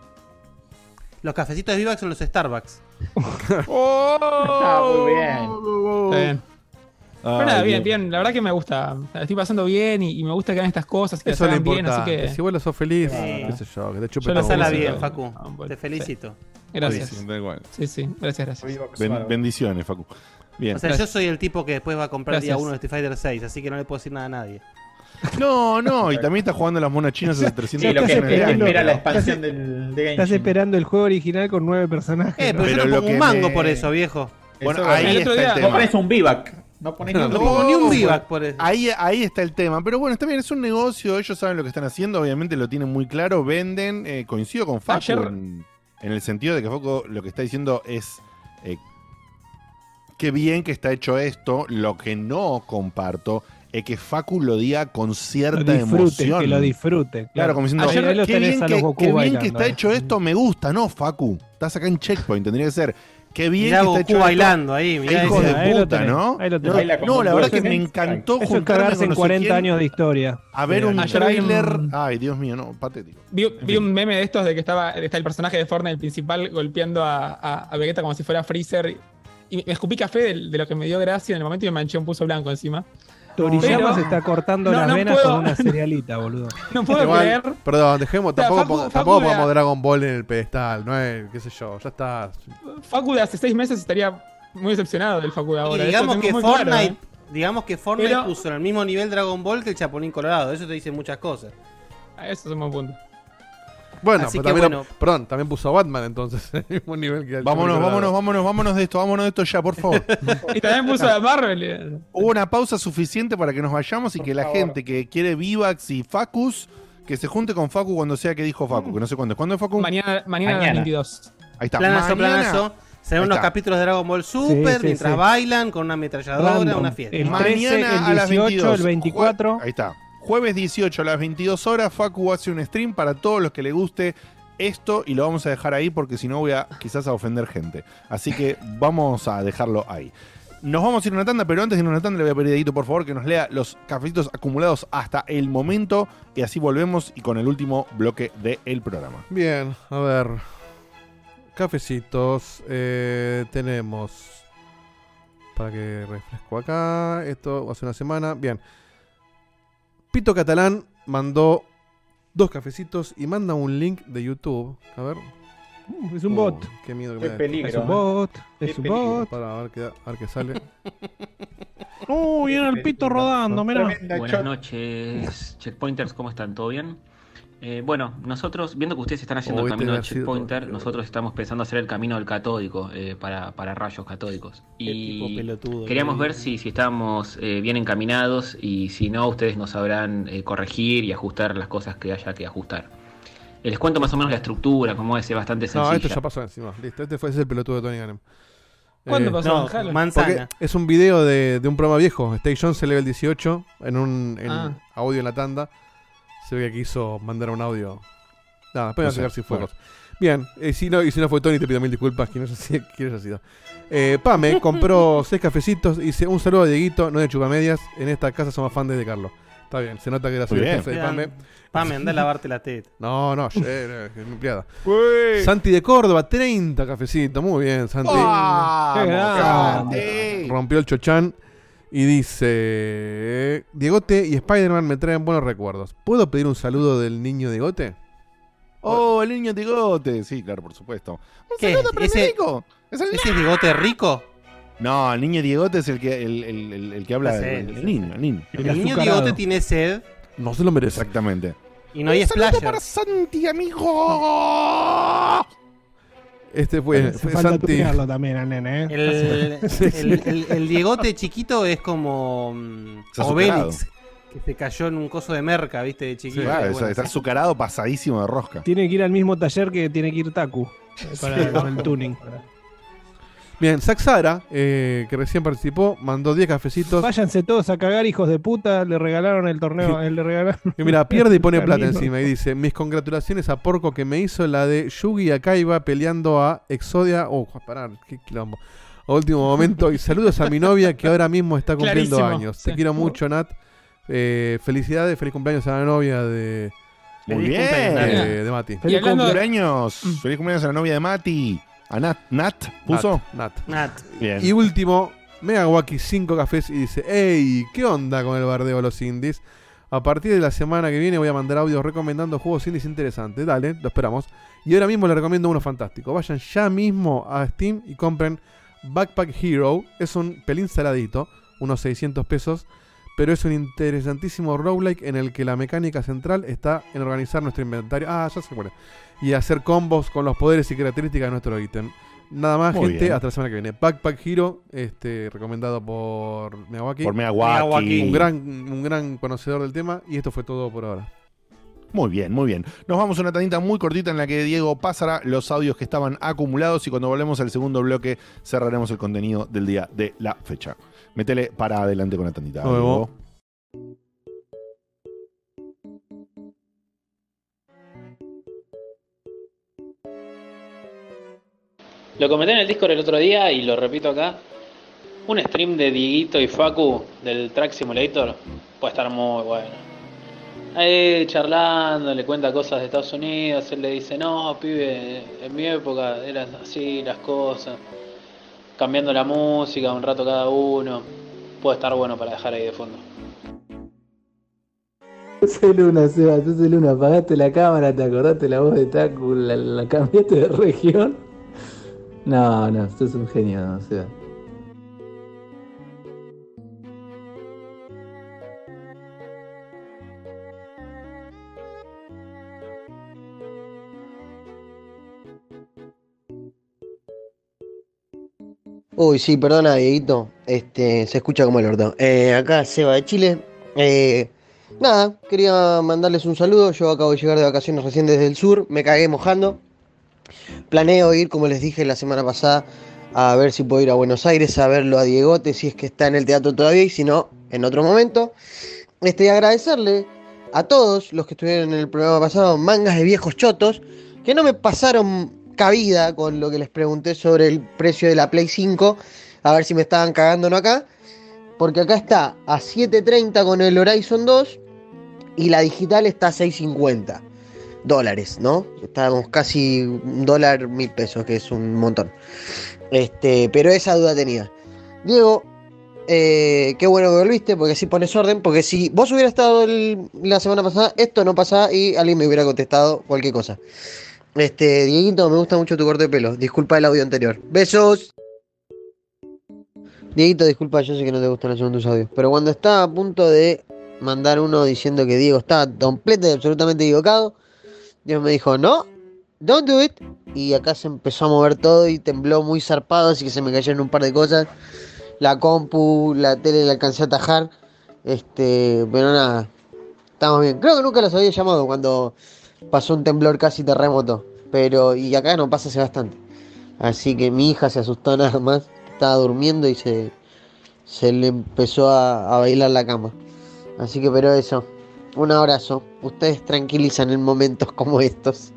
[SPEAKER 4] Los cafecitos de Vivax son los Starbucks. ¡Oh!
[SPEAKER 12] Está ah, muy bien.
[SPEAKER 6] Está bien.
[SPEAKER 2] Ay,
[SPEAKER 6] Pero bien, bien, La verdad que me gusta. Estoy pasando bien y, me gusta que hagan estas cosas. Que
[SPEAKER 5] Eso le
[SPEAKER 6] importa. Bien, así que...
[SPEAKER 5] Si vos lo sos feliz,
[SPEAKER 4] sí.
[SPEAKER 5] Ah, qué sé yo, que te chupe
[SPEAKER 6] Pásala
[SPEAKER 4] bien, Facu.
[SPEAKER 6] Ah,
[SPEAKER 4] te felicito.
[SPEAKER 6] Gracias.
[SPEAKER 2] Sí,
[SPEAKER 6] sí, sí, gracias, gracias.
[SPEAKER 2] Bendiciones, Facu. Bien.
[SPEAKER 4] O sea, yo soy el tipo que después va a comprar
[SPEAKER 6] gracias.
[SPEAKER 4] día 1 de Street Fighter 6, así que no le puedo decir nada a nadie.
[SPEAKER 2] No, no, y también está jugando las monas chinas hace 300
[SPEAKER 12] sí, lo que espera, espera la expansión estás, del, de
[SPEAKER 3] Estás esperando el juego original con nueve personajes.
[SPEAKER 4] Eh, pero,
[SPEAKER 2] ¿no?
[SPEAKER 4] yo no pongo un mango por eso, viejo.
[SPEAKER 2] Bueno, ahí
[SPEAKER 6] el.
[SPEAKER 12] Compras un vivac. No pones
[SPEAKER 2] No,
[SPEAKER 12] ni un vivac.
[SPEAKER 2] bueno, Ahí, ahí está el tema. Pero bueno, está bien, es un negocio, ellos saben lo que están haciendo, obviamente lo tienen muy claro, venden. eh, coincido con Facu
[SPEAKER 6] Ayer-
[SPEAKER 2] en, en el sentido de que Facu lo que está diciendo es eh, qué bien que está hecho esto. Lo que no comparto es que Facu lo diga con cierta
[SPEAKER 3] Lo
[SPEAKER 2] emoción.
[SPEAKER 3] que lo disfrute.
[SPEAKER 2] Claro, como diciendo,
[SPEAKER 3] Ayer
[SPEAKER 2] qué bien, que, qué bien que está
[SPEAKER 3] eh.
[SPEAKER 2] hecho esto, me gusta, ¿no, Facu? Estás acá en Checkpoint, tendría que ser. Qué bien
[SPEAKER 4] Mirá
[SPEAKER 2] que
[SPEAKER 4] Goku
[SPEAKER 2] está hecho
[SPEAKER 4] bailando ahí, mirá
[SPEAKER 2] Hijo
[SPEAKER 4] ese.
[SPEAKER 2] de
[SPEAKER 3] Ahí
[SPEAKER 2] puta, ¿no?
[SPEAKER 3] ahí lo tenés.
[SPEAKER 2] No,
[SPEAKER 3] Baila
[SPEAKER 2] no, la verdad que me encantó
[SPEAKER 3] Eso
[SPEAKER 2] juntarme
[SPEAKER 3] en
[SPEAKER 2] no sé
[SPEAKER 3] 40
[SPEAKER 2] quién
[SPEAKER 3] años de historia.
[SPEAKER 2] A ver un
[SPEAKER 6] Ayer vi un-
[SPEAKER 2] tráiler. Ay, Dios mío, no, patético.
[SPEAKER 6] Vi, vi un meme de estos de que estaba está el personaje de Fortnite, el principal, golpeando a, a, a Vegeta como si fuera Freezer. Y me escupí café de, de lo que me dio gracia en el momento y me manché un puso blanco encima.
[SPEAKER 3] Toriyama
[SPEAKER 6] Pero-
[SPEAKER 3] se está cortando
[SPEAKER 6] No,
[SPEAKER 3] las
[SPEAKER 6] no
[SPEAKER 3] venas
[SPEAKER 6] puedo-
[SPEAKER 3] con una cerealita, boludo.
[SPEAKER 6] No puedo
[SPEAKER 5] Igual,
[SPEAKER 6] creer.
[SPEAKER 5] Perdón, dejemos,
[SPEAKER 6] O sea,
[SPEAKER 5] tampoco,
[SPEAKER 6] Facu- Facu vea-
[SPEAKER 5] pongamos Dragon Ball en el pedestal, no es, qué sé yo, ya está.
[SPEAKER 6] Facu de hace seis meses estaría muy decepcionado del Facu de
[SPEAKER 4] Y
[SPEAKER 6] ahora.
[SPEAKER 4] digamos
[SPEAKER 6] Eso
[SPEAKER 4] que
[SPEAKER 6] claro,
[SPEAKER 4] Fortnite,
[SPEAKER 6] ¿eh?
[SPEAKER 4] digamos que Fortnite
[SPEAKER 6] Pero-
[SPEAKER 4] puso en el mismo nivel Dragon Ball que el Chapulín Colorado. Eso te dice muchas cosas.
[SPEAKER 6] Eso es un buen punto.
[SPEAKER 5] Bueno,
[SPEAKER 4] Así
[SPEAKER 5] pero
[SPEAKER 4] que
[SPEAKER 5] también,
[SPEAKER 4] bueno.
[SPEAKER 5] perdón, también puso a Batman entonces, el mismo nivel que el
[SPEAKER 2] Vámonos, vámonos, vámonos, vámonos de esto, vámonos de esto ya, por favor.
[SPEAKER 6] Y también puso a Marvel. eh.
[SPEAKER 2] Hubo una pausa suficiente para que nos vayamos y que la gente que quiere Vivax y Facus, que se junte con Facu cuando sea que dijo Facu, que no sé cuándo es. ¿Cuándo es Facu?
[SPEAKER 6] Mañana, mañana, a las 22.
[SPEAKER 2] Ahí está.
[SPEAKER 4] Planazo,
[SPEAKER 2] mañana-
[SPEAKER 4] planazo. Se ven
[SPEAKER 2] Ahí
[SPEAKER 4] unos capítulos de Dragon Ball Super
[SPEAKER 3] sí,
[SPEAKER 4] mientras
[SPEAKER 3] sí.
[SPEAKER 4] bailan con una ametralladora,
[SPEAKER 3] Random.
[SPEAKER 4] una fiesta.
[SPEAKER 3] El 13,
[SPEAKER 2] Mañana
[SPEAKER 3] el
[SPEAKER 2] a las
[SPEAKER 3] 18,
[SPEAKER 2] 22.
[SPEAKER 3] el 24.
[SPEAKER 2] Jue- Ahí está. Jueves 18 a las 22 horas, Facu hace un stream para todos los que le guste esto y lo vamos a dejar ahí porque si no voy a quizás a ofender gente. Así que vamos a dejarlo ahí. Nos vamos a ir a una tanda, pero antes de ir a una tanda le voy a pedir a Dieguito, por favor, que nos lea los cafecitos acumulados hasta el momento y así volvemos y con el último bloque del programa.
[SPEAKER 5] Bien, a ver. Cafecitos. eh, tenemos. Para que refresco acá. Esto hace una semana. Bien. Pito Catalán mandó dos cafecitos y manda un link de YouTube. A ver.
[SPEAKER 3] Es un
[SPEAKER 5] Oh,
[SPEAKER 3] bot.
[SPEAKER 5] Qué miedo que
[SPEAKER 12] Qué
[SPEAKER 5] me
[SPEAKER 12] peligro.
[SPEAKER 3] Es un
[SPEAKER 12] ¿eh?
[SPEAKER 3] bot.
[SPEAKER 12] Qué
[SPEAKER 3] Es un
[SPEAKER 12] peligro.
[SPEAKER 3] bot.
[SPEAKER 5] Para a ver qué, a ver qué sale.
[SPEAKER 3] Uh, viene el pito rodando, mira.
[SPEAKER 21] Buenas noches, checkpointers, ¿cómo están? ¿Todo bien? Eh, bueno, nosotros, viendo que ustedes están haciendo
[SPEAKER 5] Oh,
[SPEAKER 21] el camino del
[SPEAKER 5] sido
[SPEAKER 21] checkpointer, nosotros estamos pensando hacer el camino del catódico eh, para, para rayos catódicos. Y
[SPEAKER 4] pelotudo,
[SPEAKER 21] queríamos
[SPEAKER 4] que
[SPEAKER 21] ver si, si estábamos eh, bien encaminados y si no, ustedes nos sabrán eh, corregir y ajustar las cosas que haya que ajustar. Eh, Les cuento más o menos la estructura, como es, es bastante
[SPEAKER 5] No,
[SPEAKER 21] sencilla.
[SPEAKER 5] esto ya pasó encima. Listo, este fue ese es el pelotudo de Tony Ganem.
[SPEAKER 6] ¿Cuándo
[SPEAKER 5] Eh,
[SPEAKER 6] pasó?
[SPEAKER 4] No, manzana.
[SPEAKER 5] es un video de, de un programa viejo, Stay Jones level 18, en un en
[SPEAKER 6] Ah.
[SPEAKER 5] audio en la tanda. Se ve que quiso mandar un audio. Nada, después
[SPEAKER 2] No
[SPEAKER 5] voy a
[SPEAKER 2] sé,
[SPEAKER 5] checar si fue
[SPEAKER 2] bueno.
[SPEAKER 5] Bien, y si, no, y si no fue Tony, te pido mil disculpas. Quién haya sido. Eh, Pame compró seis cafecitos y dice: Un saludo a Dieguito, no de chupamedias. En esta casa somos fans de Carlos. Está bien, se nota que era
[SPEAKER 2] bien.
[SPEAKER 5] jefe de Pame.
[SPEAKER 4] Pame, anda a lavarte la teta.
[SPEAKER 5] No, no, eh, es mi empleada. Santi de Córdoba, 30 cafecitos. Muy bien, Santi.
[SPEAKER 3] Qué grande.
[SPEAKER 5] Rompió el chochán y dice: Diegote y Spider-Man me traen buenos recuerdos. ¿Puedo pedir un saludo del niño Diegote?
[SPEAKER 2] Oh, el niño Tigote. Sí, claro, por supuesto. Un
[SPEAKER 4] ¿Qué?
[SPEAKER 2] saludo para
[SPEAKER 4] ¿Ese-
[SPEAKER 2] Federico. Es el
[SPEAKER 4] ¿Ese es bigote rico?
[SPEAKER 2] No, el niño Diegote es el que, el, el- el- el que habla del el niño, el niño.
[SPEAKER 6] El
[SPEAKER 4] El niño
[SPEAKER 6] azucarado.
[SPEAKER 4] bigote tiene sed
[SPEAKER 5] No se lo merece.
[SPEAKER 2] Exactamente.
[SPEAKER 4] y no hay
[SPEAKER 2] Un saludo
[SPEAKER 4] splasher.
[SPEAKER 2] para Santi, amigo.
[SPEAKER 5] Este fue, fue
[SPEAKER 3] falta
[SPEAKER 5] Santi.
[SPEAKER 3] tunearlo también al nene, ¿eh?
[SPEAKER 4] El,
[SPEAKER 5] Sí, sí.
[SPEAKER 4] el- el- el Diegote chiquito es como mm. Obelix, que se cayó en un coso de merca, viste, de chiquito.
[SPEAKER 2] Claro, está,
[SPEAKER 4] bueno,
[SPEAKER 2] está azucarado pasadísimo de rosca.
[SPEAKER 3] Tiene que ir al mismo taller que tiene que ir Taku. eh, Para con el tuning.
[SPEAKER 5] Bien, Saxara, eh, que recién participó, mandó 10 cafecitos.
[SPEAKER 3] Váyanse todos a cagar, hijos de puta. Le regalaron el torneo. eh, le regalaron.
[SPEAKER 5] Y mira, pierde y pone
[SPEAKER 3] La
[SPEAKER 5] plata encima y dice: Mis congratulaciones a Porco que me hizo la de Yugi Akaiba peleando a Exodia. Oh, pará, qué quilombo. A último momento. Y saludos a mi novia que ahora mismo está cumpliendo
[SPEAKER 6] Clarísimo,
[SPEAKER 5] años. Te
[SPEAKER 6] sí.
[SPEAKER 5] quiero mucho, Nat. Eh, felicidades, feliz cumpleaños a la novia de,
[SPEAKER 2] Muy bien.
[SPEAKER 4] Nat.
[SPEAKER 5] de, de Mati.
[SPEAKER 2] Feliz cumpleaños. Feliz cumpleaños a la novia de Mati. A Nat. ¿Nat? ¿Puso?
[SPEAKER 5] Nat. Nat.
[SPEAKER 2] Bien.
[SPEAKER 5] Y último, Megawaki 5 cafés y dice, hey, ¿qué onda con el bardeo de los indies? A partir de la semana que viene voy a mandar audios recomendando juegos indies interesantes. Dale, lo esperamos. Y ahora mismo les recomiendo uno fantástico. Vayan ya mismo a Steam y compren Backpack Hero. Es un pelín saladito, unos 600 pesos. Pero es un interesantísimo roguelike en el que la mecánica central está en organizar nuestro inventario. Ah, ya se muere. Y hacer combos con los poderes y características de nuestro ítem. Nada más,
[SPEAKER 2] Muy
[SPEAKER 5] gente.
[SPEAKER 2] bien.
[SPEAKER 5] Hasta la semana que viene. Backpack Hero, este, recomendado por Miyawaki.
[SPEAKER 2] Por Miyawaki.
[SPEAKER 5] Un gran, un gran conocedor del tema. Y esto fue todo por ahora.
[SPEAKER 2] Muy bien, muy bien. Nos vamos a una tandita muy cortita en la que Diego pasará los audios que estaban acumulados y cuando volvemos al segundo bloque cerraremos el contenido del día de la fecha. Métele para adelante con la tandita.
[SPEAKER 5] Vemos.
[SPEAKER 2] Diego.
[SPEAKER 10] Lo comenté en el Discord el otro día y lo repito acá. Un stream de Dieguito y Facu del Track Simulator puede estar muy bueno. Ahí charlando, le cuenta cosas de Estados Unidos, él le dice, no, pibe, en mi época eran así las cosas. Cambiando la música un rato cada uno. Puede estar bueno para dejar ahí de fondo.
[SPEAKER 22] Soy Luna, Seba, tú soy Luna, apagaste la cámara, te acordaste la voz de Taku, la cambiaste de región. No, no, tú es un genio, no, Seba.
[SPEAKER 7] Uy, sí, perdona, Dieguito. Este, se escucha como el orto. Eh, acá Seba de Chile. Eh, nada, quería mandarles un saludo. Yo acabo de llegar de vacaciones recién desde el sur. Me cagué mojando. Planeo ir, como les dije la semana pasada, a ver si puedo ir a Buenos Aires a verlo a Diegote, si es que está en el teatro todavía y si no, en otro momento. Este, agradecerle a todos los que estuvieron en el programa pasado, mangas de viejos chotos, que no me pasaron cabida con lo que les pregunté sobre el precio de la Play 5, a ver si me estaban cagando no acá, porque acá está a 7.30 con el Horizon 2 y la digital está a 6.50 dólares, ¿no? Estamos casi un dólar mil pesos, que es un montón. Este, pero esa duda tenía. Diego, eh, qué bueno que volviste, porque así pones orden, porque si vos hubieras estado el- la semana pasada, esto no pasaba y alguien me hubiera contestado cualquier cosa. Este, Dieguito, me gusta mucho tu corte de pelo. Disculpa el audio anterior. Besos. Dieguito, disculpa, yo sé que no te gustan los segundos audios. Pero cuando estaba a punto de mandar uno diciendo que Diego estaba completo y absolutamente equivocado, Dios me dijo, no, don't do it. Y acá se empezó a mover todo y tembló muy zarpado, así que se me cayeron un par de cosas. La compu, la tele la alcancé a atajar. Este, pero nada, estamos bien. Creo que nunca los había llamado cuando pasó un temblor casi terremoto. Pero, y acá no pasa hace bastante. Así que mi hija se asustó nada más. Estaba durmiendo y se, se le empezó a, a bailar la cama. Así que, pero eso. Un abrazo. Ustedes tranquilizan en momentos como estos.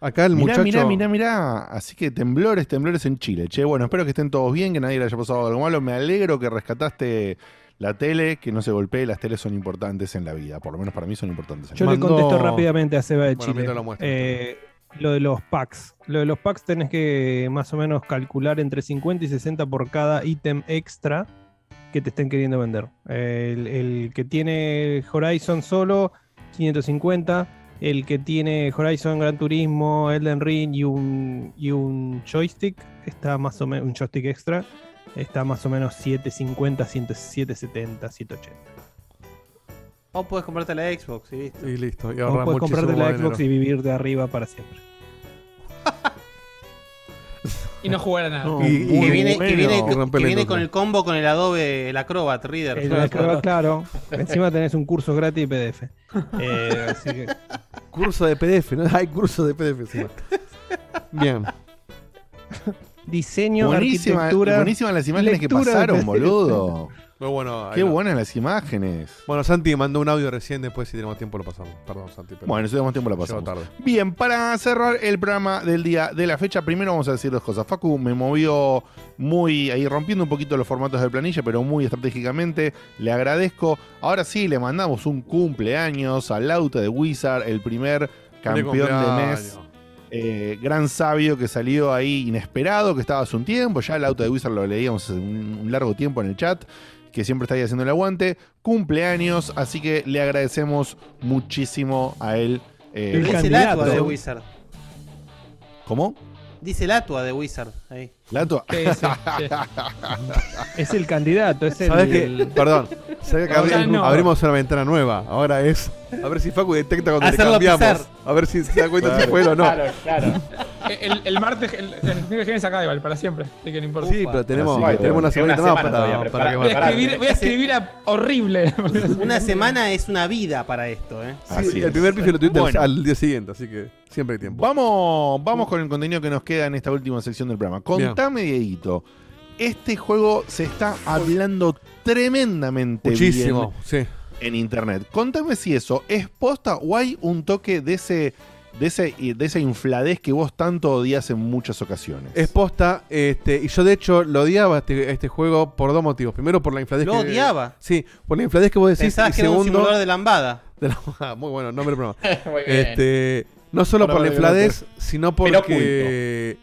[SPEAKER 5] Acá el
[SPEAKER 2] mirá,
[SPEAKER 5] muchacho.
[SPEAKER 2] mirá, mirá, mirá. Así que temblores, temblores en Chile. Che, bueno, espero que estén todos bien, que nadie le haya pasado algo malo. Me alegro que rescataste la tele, que no se golpee. Las teles son importantes en la vida. Por lo menos para mí son importantes. En
[SPEAKER 3] Yo
[SPEAKER 2] la
[SPEAKER 3] le contesto rápidamente a Seba de
[SPEAKER 2] Bueno,
[SPEAKER 3] Chile.
[SPEAKER 2] lo.
[SPEAKER 3] Eh, lo de los packs. Lo de los packs tenés que más o menos calcular entre 50 y 60 por cada ítem extra que te estén queriendo vender. El, el que tiene Horizon solo, 550. El que tiene Horizon Gran Turismo, Elden Ring y un, y un joystick, está más o menos, un joystick extra, está más o menos 750, 770, 780.
[SPEAKER 4] O puedes comprarte la Xbox y listo.
[SPEAKER 5] Y listo. Y
[SPEAKER 3] O puedes comprarte la Xbox
[SPEAKER 5] dinero.
[SPEAKER 3] y vivir de arriba para siempre.
[SPEAKER 6] Y no jugar a nada.
[SPEAKER 4] Y, y que viene, que viene,
[SPEAKER 5] Y
[SPEAKER 4] con- que viene el combo con el Adobe, el Acrobat Reader.
[SPEAKER 3] El Acrobat, claro. Encima tenés un curso gratis de PDF. Eh, así que.
[SPEAKER 5] Curso de PDF, ¿no? Hay curso de PDF encima. Bien.
[SPEAKER 3] Diseño,
[SPEAKER 2] Buenísima,
[SPEAKER 3] arquitectura.
[SPEAKER 2] buenísimas las imágenes que pasaron,
[SPEAKER 3] PDF.
[SPEAKER 2] boludo.
[SPEAKER 5] Muy bueno.
[SPEAKER 2] Qué buenas las imágenes.
[SPEAKER 5] Bueno, Santi mandó un audio recién, después si tenemos tiempo lo pasamos. Perdón, Santi. pero
[SPEAKER 2] Bueno, si tenemos tiempo
[SPEAKER 5] llegó
[SPEAKER 2] pasamos.
[SPEAKER 5] tarde.
[SPEAKER 2] Bien, para cerrar el programa del día de la fecha, primero vamos a decir dos cosas. Facu me movió muy ahí rompiendo un poquito los formatos de planilla, pero muy estratégicamente. Le agradezco. Ahora sí, le mandamos un cumpleaños al Lauta de Wizard, el primer campeón de mes. eh, gran sabio que salió ahí inesperado, que estaba hace un tiempo. Ya el auto de Wizard lo leíamos hace un, un largo tiempo en el chat. Que siempre está ahí haciendo el aguante. Cumpleaños, así que le agradecemos muchísimo a él. eh,
[SPEAKER 4] el auto de Wizard.
[SPEAKER 2] ¿Cómo?
[SPEAKER 4] Dice el Atua de Wizard. Ahí.
[SPEAKER 2] ¿La Atua?
[SPEAKER 3] Es el candidato, es el.
[SPEAKER 5] ¿Sabes qué?
[SPEAKER 3] el-
[SPEAKER 5] Perdón. ¿Sabes que abri-
[SPEAKER 3] no.
[SPEAKER 5] abrimos una ventana nueva? Ahora es. A ver si Facu detecta cuando
[SPEAKER 6] Hacerlo
[SPEAKER 5] le cambiamos.
[SPEAKER 6] pisar.
[SPEAKER 5] A ver si se da cuenta si fue él o no.
[SPEAKER 6] Claro, claro. El, el martes, el, el domingo que viene se acaba igual, para siempre. Así que no importa.
[SPEAKER 5] Sí, pero tenemos,
[SPEAKER 6] Así
[SPEAKER 5] tenemos una semana más para,
[SPEAKER 6] todavía,
[SPEAKER 5] para que
[SPEAKER 6] Voy a escribir, voy a escribir a horrible.
[SPEAKER 4] Una semana es una vida para esto, ¿eh?
[SPEAKER 5] Sí, el primer pife lo tuviste
[SPEAKER 2] Bueno.
[SPEAKER 5] al día siguiente, así que siempre hay tiempo.
[SPEAKER 2] Vamos, vamos con el contenido que nos queda en esta última sección del programa. Contame, Dieguito. Este juego se está hablando tremendamente
[SPEAKER 5] Muchísimo,
[SPEAKER 2] bien en internet. Contame si eso es posta o hay un toque de ese, de ese, de esa infladez que vos tanto odias en muchas ocasiones.
[SPEAKER 5] Es posta, este, y yo de hecho lo odiaba este, este juego por dos motivos. Primero por la infladez
[SPEAKER 4] ¿Lo
[SPEAKER 5] que
[SPEAKER 4] odiaba?
[SPEAKER 5] Sí, por la infladez que vos decís.
[SPEAKER 4] Pensabas
[SPEAKER 5] y
[SPEAKER 4] que era un
[SPEAKER 5] segundo,
[SPEAKER 4] simulador de lambada.
[SPEAKER 5] de la- ah, muy bueno, nombre del programa.
[SPEAKER 4] Muy bien.
[SPEAKER 5] este, no solo por la infladez, sino porque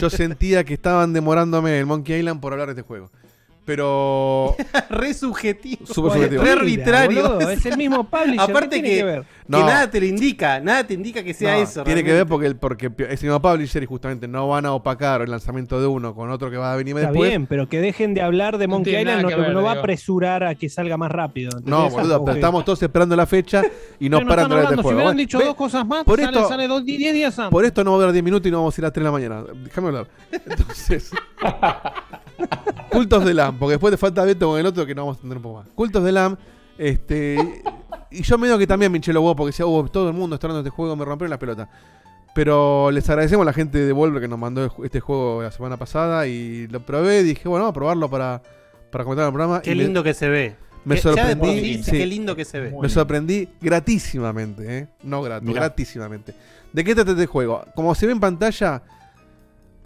[SPEAKER 5] yo sentía que estaban demorándome el Monkey Island por hablar de este juego. Pero.
[SPEAKER 4] Re subjetivo.
[SPEAKER 5] Súper subjetivo.
[SPEAKER 4] Re arbitrario.
[SPEAKER 3] boludo, es el mismo publisher,
[SPEAKER 4] Aparte
[SPEAKER 3] ¿qué tiene
[SPEAKER 4] que,
[SPEAKER 3] que ver?
[SPEAKER 4] que
[SPEAKER 5] No.
[SPEAKER 4] nada te lo indica. Nada te indica que sea
[SPEAKER 5] No,
[SPEAKER 4] eso.
[SPEAKER 5] Tiene que
[SPEAKER 4] realmente.
[SPEAKER 5] ver porque, el- porque es el mismo publisher y justamente no van a opacar el lanzamiento de uno con otro que va a venir
[SPEAKER 3] Está
[SPEAKER 5] después.
[SPEAKER 3] bien, pero que dejen de hablar de
[SPEAKER 6] No
[SPEAKER 3] Monkey
[SPEAKER 6] tiene
[SPEAKER 3] Island no,
[SPEAKER 6] que ver,
[SPEAKER 3] no va a apresurar a que salga más rápido.
[SPEAKER 5] No,
[SPEAKER 3] ¿entendés?
[SPEAKER 5] boludo, pero
[SPEAKER 3] que-
[SPEAKER 5] estamos todos esperando la fecha y no paran de
[SPEAKER 3] hablando,
[SPEAKER 5] de
[SPEAKER 3] Si
[SPEAKER 5] juego.
[SPEAKER 3] hubieran dicho
[SPEAKER 5] ve-
[SPEAKER 3] dos cosas más,
[SPEAKER 5] por
[SPEAKER 3] sale,
[SPEAKER 5] esto-
[SPEAKER 3] sale dos, 10 días antes.
[SPEAKER 5] Por esto no va a durar 10 minutos y no vamos a ir a las 3 de la mañana. Déjame hablar. Entonces. Cultos de LAM, porque después te falta Beto con el otro que no vamos a entender un poco más. Cultos de LAM, este. Y yo medio que también me hinché los huevos porque decía, oh, todo el mundo está hablando de este juego, me rompieron las pelotas. Pero les agradecemos a la gente de Volver que nos mandó este juego la semana pasada y lo probé. Dije, bueno, vamos a probarlo para, para comentar el programa.
[SPEAKER 4] Qué
[SPEAKER 5] y me-
[SPEAKER 4] lindo que se ve.
[SPEAKER 5] Me
[SPEAKER 4] Que- ya de por
[SPEAKER 5] sorprendí.
[SPEAKER 4] sí, qué lindo que se ve.
[SPEAKER 5] Me sorprendí gratísimamente, ¿eh? No grato,
[SPEAKER 4] Mirá.
[SPEAKER 5] gratísimamente. ¿De qué trata este juego? Como se ve en pantalla,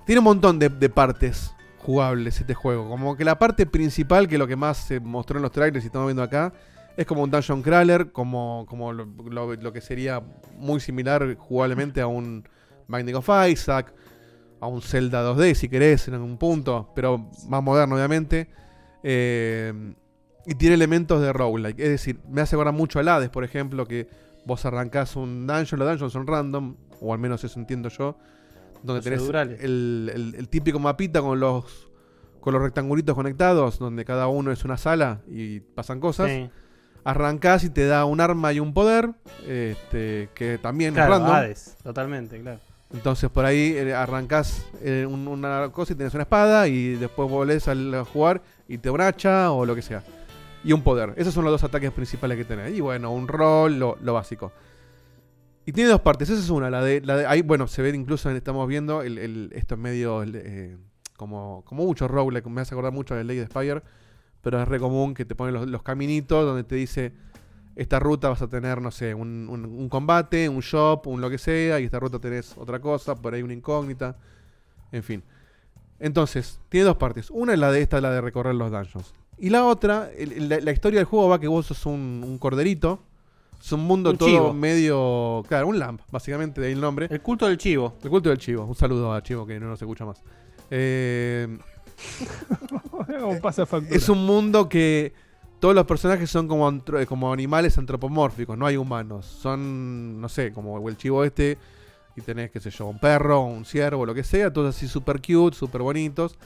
[SPEAKER 5] tiene un montón de, de partes jugables este juego. Como que la parte principal, que lo que más se mostró en los trailers y estamos viendo acá, es como un dungeon crawler, como, como lo, que sería muy similar jugablemente a un Binding of Isaac, a un Zelda 2D si querés en algún punto, pero más moderno obviamente. Eh, y tiene elementos de roguelike. Es decir, me hace acordar mucho al Hades, por ejemplo, que vos arrancás un dungeon, los dungeons son random, o al menos eso entiendo yo, donde tenés el, el- el típico mapita con los con los rectangulitos conectados, donde cada uno es una sala y pasan cosas.
[SPEAKER 4] Sí.
[SPEAKER 5] Arrancás y te da un arma y un poder, este, que también
[SPEAKER 4] Claro,
[SPEAKER 5] es random.
[SPEAKER 4] Hades, totalmente, claro.
[SPEAKER 5] Entonces por ahí eh, arrancás eh, un- una cosa y tenés una espada y después volvés al- a jugar y te hacha o lo que sea. Y un poder. Esos son los dos ataques principales que tenés. Y bueno, un rol, lo, lo básico. Y tiene dos partes. Esa es una. La de, la de ahí, bueno, se ve incluso, estamos viendo esto es medio eh, como, como mucho roguelike. Me hace acordar mucho de Lady Spire. Pero es re común que te ponen los, caminitos donde te dice esta ruta vas a tener, no sé, un, un- combate, un shop, un lo que sea, y esta ruta tenés otra cosa, por ahí una incógnita, en fin. Entonces, tiene dos partes. Una es la de esta, la de recorrer los dungeons. Y la otra, la, historia del juego va que vos sos un corderito. Es un mundo
[SPEAKER 4] Un
[SPEAKER 5] todo
[SPEAKER 4] chivo.
[SPEAKER 5] medio. Claro, un lamp, básicamente, de ahí el nombre.
[SPEAKER 4] El culto del chivo.
[SPEAKER 5] El culto del chivo. Un saludo a Chivo que no nos escucha más. Eh,
[SPEAKER 3] pasa
[SPEAKER 5] es un mundo que todos los personajes son como, antro- como animales antropomórficos, no hay humanos. Son, no sé, como el chivo este, y tenés, qué sé yo, un perro, un ciervo, lo que sea, todos así super cute, super bonitos.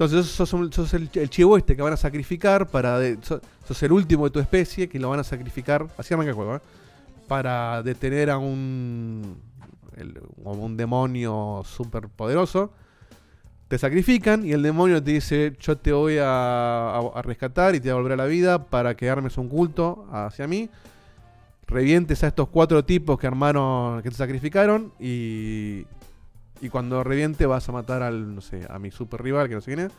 [SPEAKER 5] Entonces sos, un- el, chivo este que van a sacrificar para... de- sos, el último de tu especie que lo van a sacrificar, así arranca el juego, ¿eh? Para detener a un... el- como un demonio super poderoso te sacrifican y el demonio te dice, yo te voy a, a- a rescatar y te voy a volver a la vida para que armes un culto hacia mí. Revientes a estos cuatro tipos que armaron, que te sacrificaron y, y cuando reviente vas a matar al, no sé, a mi super rival, que no sé quién es,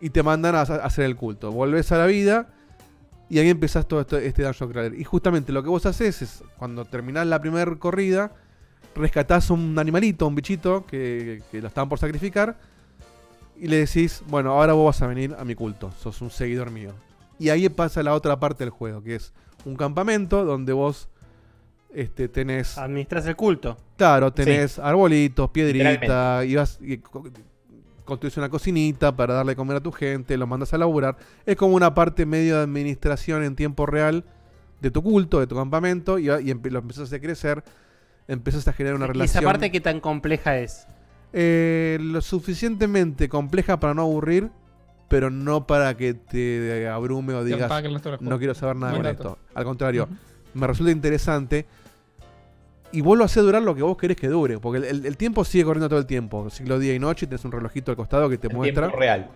[SPEAKER 5] y te mandan a, hacer el culto. Volvés a la vida y ahí empezás todo esto, este Dungeon Crawler. Y justamente lo que vos haces es, cuando terminás la primera corrida, rescatás un animalito, un bichito que, que lo estaban por sacrificar y le decís, bueno, ahora vos vas a venir a mi culto, sos un seguidor mío. Y ahí pasa la otra parte del juego, que es un campamento donde vos este, tenés...
[SPEAKER 4] Administras el culto.
[SPEAKER 5] Claro, tenés
[SPEAKER 4] Sí.
[SPEAKER 5] arbolitos, piedrita, y vas y co- construís una cocinita para darle de comer a tu gente, los mandas a laburar. Es como una parte medio de administración en tiempo real de tu culto, de tu campamento, y, y lo empezás a crecer, empezás a generar una
[SPEAKER 4] ¿Y
[SPEAKER 5] relación.
[SPEAKER 4] esa parte qué tan compleja es?
[SPEAKER 5] Eh, lo suficientemente compleja para no aburrir, pero no para que te abrume o digas no quiero saber nada con esto. Al contrario, me resulta interesante y vos lo haces durar lo que vos querés que dure, porque el, el- el tiempo sigue corriendo todo el tiempo, ciclo día y noche, y tenés un relojito al costado que te muestra.
[SPEAKER 12] tiempo real.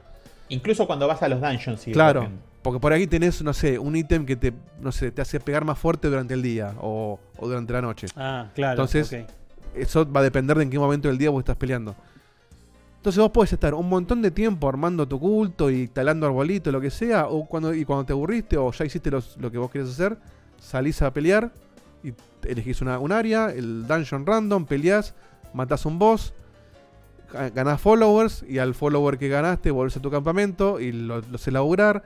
[SPEAKER 12] Incluso cuando vas a los dungeons. sigue
[SPEAKER 5] Claro,
[SPEAKER 12] corriendo.
[SPEAKER 5] porque por aquí tenés, no sé, un ítem que te, no sé, te hace pegar más fuerte durante el día o, o durante la noche.
[SPEAKER 4] Ah, claro,
[SPEAKER 5] Entonces, eso va a depender de en qué momento del día vos estás peleando. Entonces vos podés estar un montón de tiempo armando tu culto y talando arbolitos, lo que sea, o cuando, y cuando te aburriste o ya hiciste los- lo que vos querés hacer, salís a pelear y elegís un área, el dungeon random, peleás, matás un boss, ga- ganás followers y al follower que ganaste volvés a tu campamento y lo, los elaborar,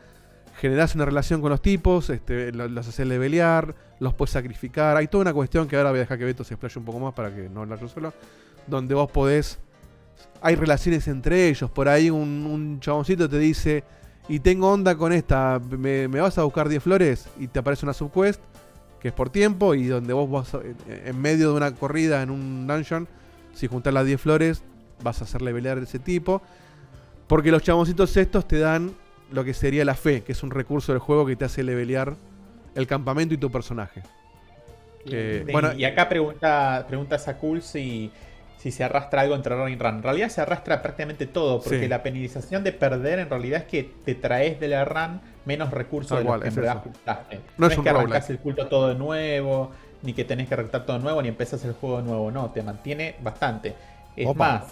[SPEAKER 5] generás una relación con los tipos, este, lo- los haces levelear, los puedes sacrificar. Hay toda una cuestión que ahora voy a dejar que Beto se explaye un poco más para que no hablar yo solo, donde vos podés hay relaciones entre ellos. Por ahí un, un chaboncito te dice, y tengo onda con esta, ¿me, me vas a buscar 10 flores? Y te aparece una subquest, que es por tiempo, y donde vos vas a- en, medio de una corrida en un dungeon, si juntás las 10 flores, vas a hacer levelear de ese tipo. Porque los chaboncitos estos te dan lo que sería la fe, que es un recurso del juego que te hace levelear el campamento y tu personaje. Eh,
[SPEAKER 12] Sí,
[SPEAKER 5] bueno,
[SPEAKER 12] y acá pregunta, pregunta Sakul si, si se arrastra algo entre run y run. En realidad se arrastra prácticamente todo, porque
[SPEAKER 5] Sí.
[SPEAKER 12] la penalización de perder en realidad es que te traes de la run menos recursos
[SPEAKER 5] Tal
[SPEAKER 12] de los que en verdad juntaste.
[SPEAKER 5] No
[SPEAKER 12] No,
[SPEAKER 5] es
[SPEAKER 12] es,
[SPEAKER 5] un
[SPEAKER 12] que
[SPEAKER 5] roguelike.
[SPEAKER 12] el culto todo de nuevo, ni que tenés que reclutar todo de nuevo, ni empezás el juego de nuevo. No, te mantiene bastante. Es
[SPEAKER 2] Opa.
[SPEAKER 12] más.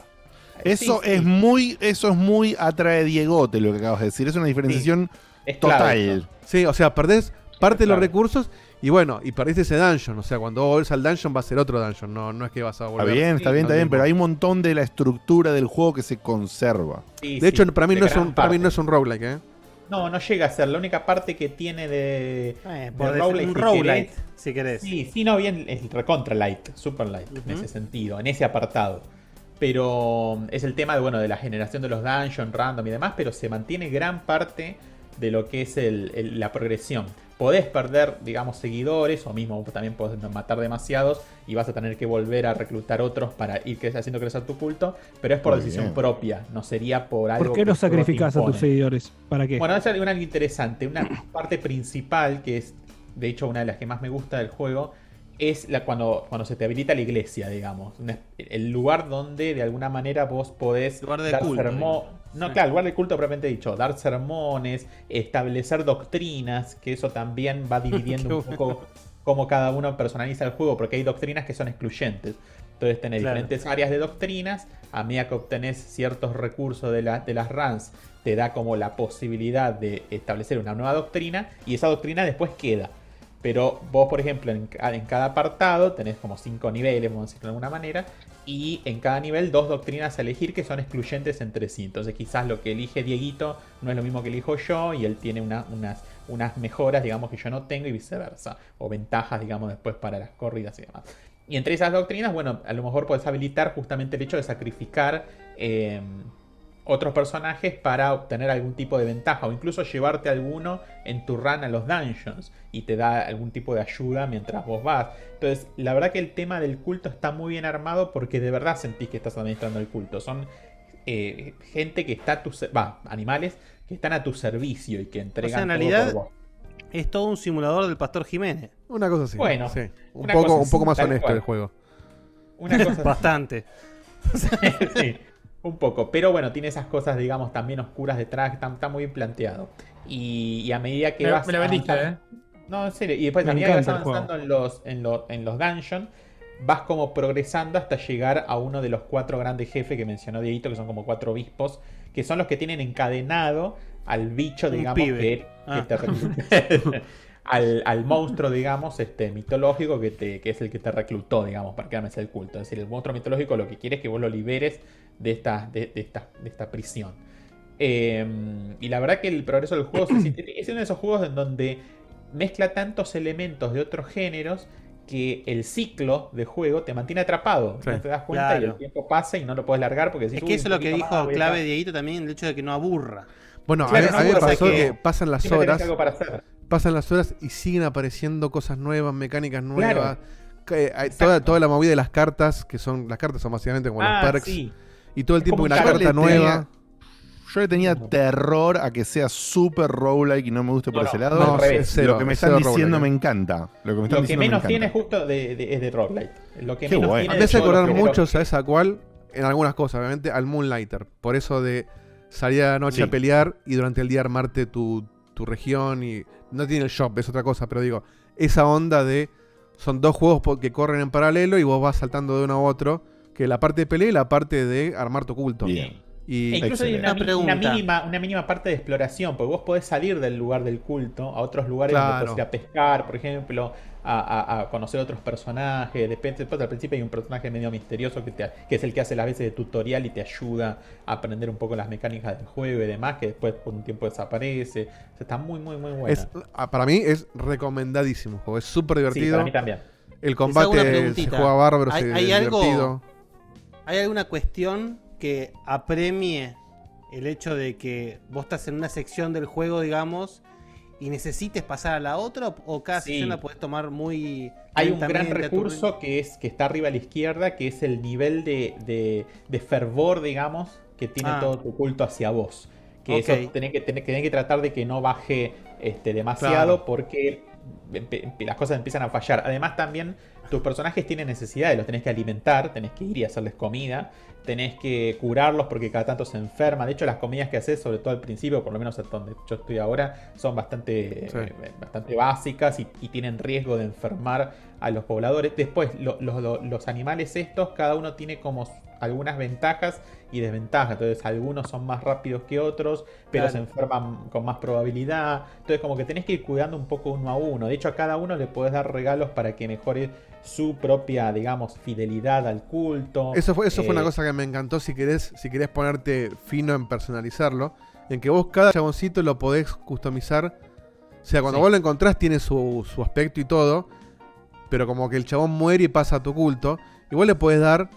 [SPEAKER 2] Eso
[SPEAKER 12] sí,
[SPEAKER 2] es
[SPEAKER 12] sí.
[SPEAKER 2] muy, eso es muy atrae Diegote lo que acabas de decir. Es una diferenciación
[SPEAKER 12] Es clave
[SPEAKER 2] total.
[SPEAKER 12] eso.
[SPEAKER 5] Sí, o sea, perdés parte de los recursos y bueno, y perdiste ese dungeon. O sea, cuando vos volvés al dungeon va a ser otro dungeon. No, no es que vas a
[SPEAKER 2] Está
[SPEAKER 5] volver.
[SPEAKER 2] bien, está bien, está bien, pero hay un montón de la estructura del juego que se conserva.
[SPEAKER 12] Sí,
[SPEAKER 5] De hecho,
[SPEAKER 12] sí,
[SPEAKER 5] para mí,
[SPEAKER 12] de
[SPEAKER 5] no es un, para mí no es un roguelike, ¿eh?
[SPEAKER 12] No, no llega a ser. La única parte que tiene de.
[SPEAKER 4] Eh,
[SPEAKER 12] de
[SPEAKER 4] por
[SPEAKER 12] roguelike,
[SPEAKER 4] un
[SPEAKER 12] si querés.
[SPEAKER 4] si querés.
[SPEAKER 12] Sí, sí, no, bien, es recontra light, super light, en ese sentido, en ese apartado. Pero um, es el tema de, bueno, de la generación de los dungeons random y demás, pero se mantiene gran parte de lo que es el- el- la progresión. Podés perder, digamos, seguidores, o mismo también podés matar demasiados y vas a tener que volver a reclutar otros para ir cre- haciendo crecer tu culto, pero es por
[SPEAKER 3] Muy
[SPEAKER 12] decisión
[SPEAKER 3] bien.
[SPEAKER 12] propia, no sería por algo
[SPEAKER 3] ¿Por qué
[SPEAKER 12] te
[SPEAKER 3] sacrificas a tus seguidores? ¿Para qué?
[SPEAKER 12] Bueno, esa es una algo interesante. Una parte principal, que es de hecho una de las que más me gusta del juego, es la, cuando, cuando se te habilita la iglesia, digamos. Una- el lugar donde de alguna manera vos podés
[SPEAKER 4] Lugar de
[SPEAKER 12] dar
[SPEAKER 4] culto.
[SPEAKER 12] No, claro, lugar de culto propiamente dicho. Dar sermones, establecer doctrinas, que eso también va dividiendo un poco cómo cada uno personaliza el juego, porque hay doctrinas que son excluyentes. Entonces tenés
[SPEAKER 4] Claro.
[SPEAKER 12] diferentes áreas de doctrinas, a medida que obtenés ciertos recursos de, la- de las runs, te da como la posibilidad de establecer una nueva doctrina y esa doctrina después queda. Pero vos, por ejemplo, en, ca- en cada apartado tenés como cinco niveles, vamos a decirlo de alguna manera, y en cada nivel dos doctrinas a elegir que son excluyentes entre sí. Entonces quizás lo que elige Dieguito no es lo mismo que elijo yo y él tiene una- unas, unas mejoras, digamos, que yo no tengo y viceversa. O ventajas, digamos, después para las corridas y demás. Y entre esas doctrinas, bueno, a lo mejor puedes habilitar justamente el hecho de sacrificar eh, otros personajes para obtener algún tipo de ventaja o incluso llevarte alguno en tu run a los dungeons y te da algún tipo de ayuda mientras vos vas. Entonces, la verdad que el tema del culto está muy bien armado porque de verdad sentís que estás administrando el culto. Son eh, gente que está a tu... Va, animales que están a tu servicio y que
[SPEAKER 4] O
[SPEAKER 12] entregan
[SPEAKER 4] sea, en
[SPEAKER 12] todo por vos.
[SPEAKER 4] es todo un simulador del Pastor Jiménez.
[SPEAKER 5] Una cosa así.
[SPEAKER 12] Bueno,
[SPEAKER 5] sí. Un poco, un poco más honesto
[SPEAKER 12] cual.
[SPEAKER 5] el juego.
[SPEAKER 12] Una cosa así.
[SPEAKER 4] Bastante.
[SPEAKER 12] sí, un poco. Pero bueno, tiene esas cosas, digamos, también oscuras detrás, que están, está muy bien planteado. Y, y a medida que
[SPEAKER 6] Me-
[SPEAKER 12] vas.
[SPEAKER 6] me la vendiste,
[SPEAKER 12] avanzando- No, en serio. Y después,
[SPEAKER 6] Me
[SPEAKER 12] a medida que vas avanzando en los, en, los, en los dungeons, vas como progresando hasta llegar a uno de los cuatro grandes jefes que mencionó Dieguito, que son como cuatro obispos, que son los que tienen encadenado al bicho, digamos, que, que
[SPEAKER 4] Ah.
[SPEAKER 12] te reclutó. al, al monstruo, digamos, este mitológico que, te, que es el que te reclutó, digamos, para que armes el culto. Es decir, el monstruo mitológico lo que quiere es que vos lo liberes de esta, de, de esta, de esta prisión. Eh, y la verdad que el progreso del juego se siente- es uno de esos juegos en donde mezcla tantos elementos de otros géneros que el ciclo de juego te mantiene atrapado.
[SPEAKER 5] Sí.
[SPEAKER 12] No te das cuenta y
[SPEAKER 4] Claro.
[SPEAKER 12] el tiempo pasa y no lo puedes largar porque decís,
[SPEAKER 4] Es
[SPEAKER 12] "Uy,
[SPEAKER 4] que eso es lo que dijo
[SPEAKER 12] más,
[SPEAKER 4] clave
[SPEAKER 12] acá".
[SPEAKER 4] Dieguito también, el hecho de que no aburra.
[SPEAKER 5] Bueno,
[SPEAKER 12] Claro,
[SPEAKER 5] a
[SPEAKER 12] no
[SPEAKER 5] a mí me
[SPEAKER 12] aburra,
[SPEAKER 5] pasó
[SPEAKER 12] que
[SPEAKER 5] que pasan las horas.
[SPEAKER 12] algo para hacer.
[SPEAKER 5] Pasan las horas y siguen apareciendo cosas nuevas, mecánicas
[SPEAKER 12] Claro.
[SPEAKER 5] nuevas. Que hay toda, toda la movida de las cartas, que son. Las cartas son básicamente como
[SPEAKER 12] Ah,
[SPEAKER 5] los perks.
[SPEAKER 12] sí.
[SPEAKER 5] Y todo el
[SPEAKER 2] Es
[SPEAKER 5] tiempo una carta
[SPEAKER 2] tenía-
[SPEAKER 5] nueva.
[SPEAKER 2] Yo le tenía terror a que sea super roguelike y no me guste por
[SPEAKER 12] No,
[SPEAKER 2] ese
[SPEAKER 12] no,
[SPEAKER 2] lado.
[SPEAKER 12] no,
[SPEAKER 2] lo que me
[SPEAKER 5] es
[SPEAKER 2] están diciendo
[SPEAKER 5] roguelike.
[SPEAKER 2] me encanta. Lo que me están
[SPEAKER 12] Lo que
[SPEAKER 2] diciendo me
[SPEAKER 12] menos
[SPEAKER 2] encanta.
[SPEAKER 12] tiene justo de, de- es de roguelite. Lo que
[SPEAKER 2] Qué
[SPEAKER 12] menos
[SPEAKER 2] bueno.
[SPEAKER 12] tiene
[SPEAKER 5] Me hace acordar mucho, ¿sabes a cuál? En algunas cosas, obviamente, al Moonlighter. Por eso de salir a la noche
[SPEAKER 2] Sí.
[SPEAKER 5] a pelear y durante el día armarte tu, tu región y. No tiene el shop, es otra cosa, pero digo, esa onda de. Son dos juegos que corren en paralelo y vos vas saltando de uno a otro. Que la parte de pelea y la parte de armar tu culto.
[SPEAKER 2] Bien.
[SPEAKER 5] Y
[SPEAKER 12] E incluso hay una,
[SPEAKER 4] Una
[SPEAKER 12] una
[SPEAKER 4] pregunta.
[SPEAKER 12] mínima, una mínima parte de exploración, porque vos podés salir del lugar del culto a otros lugares donde
[SPEAKER 5] Claro.
[SPEAKER 12] podés ir a pescar, por ejemplo, a, a- a conocer otros personajes. Depende, después al principio hay un personaje medio misterioso que, te- que es el que hace las veces de tutorial y te ayuda a aprender un poco las mecánicas del juego y demás, que después por un tiempo desaparece. O sea, está muy, muy, muy buena.
[SPEAKER 5] es, ah, para mí es recomendadísimo. Es súper divertido.
[SPEAKER 12] para mí también.
[SPEAKER 5] El combate se juega bárbaro,
[SPEAKER 4] ¿Hay,
[SPEAKER 5] se-
[SPEAKER 4] hay algo,
[SPEAKER 5] divertido.
[SPEAKER 4] ¿Hay alguna cuestión que apremie el hecho de que vos estás en una sección del juego, digamos, y necesites pasar a la otra? ¿O cada
[SPEAKER 12] Sí.
[SPEAKER 4] sección la podés tomar muy
[SPEAKER 12] Hay un gran
[SPEAKER 4] tu
[SPEAKER 12] recurso que es que está arriba a la izquierda, que es el nivel de, de- de fervor, digamos, que tiene
[SPEAKER 4] Ah.
[SPEAKER 12] todo tu culto hacia vos. Que eso tenés que, tenés, que- tenés que tratar de que no baje este, demasiado
[SPEAKER 5] Claro.
[SPEAKER 12] porque las cosas empiezan a fallar. Además también tus personajes tienen necesidades, los tenés que alimentar, tenés que ir y hacerles comida, tenés que curarlos porque cada tanto se enferman. De hecho las comidas que haces, sobre todo al principio, por lo menos hasta donde yo estoy ahora, son bastante,
[SPEAKER 5] Sí.
[SPEAKER 12] eh, bastante básicas y, y tienen riesgo de enfermar a los pobladores. Después, lo- lo- lo- los animales estos, cada uno tiene como algunas ventajas y desventajas. Entonces, algunos son más rápidos que otros, pero
[SPEAKER 4] Claro.
[SPEAKER 12] se enferman con más probabilidad. Entonces, como que tenés que ir cuidando un poco uno a uno. De hecho, a cada uno le podés dar regalos para que mejore su propia, digamos, fidelidad al culto.
[SPEAKER 5] Eso fue, eso fue una
[SPEAKER 12] Eh,
[SPEAKER 5] cosa que me encantó si querés, si querés ponerte fino en personalizarlo. En que vos cada chaboncito lo podés customizar. O sea, cuando
[SPEAKER 12] Sí.
[SPEAKER 5] vos lo encontrás tiene su, su aspecto y todo. Pero como que el chabón muere y pasa a tu culto. Y vos le podés dar,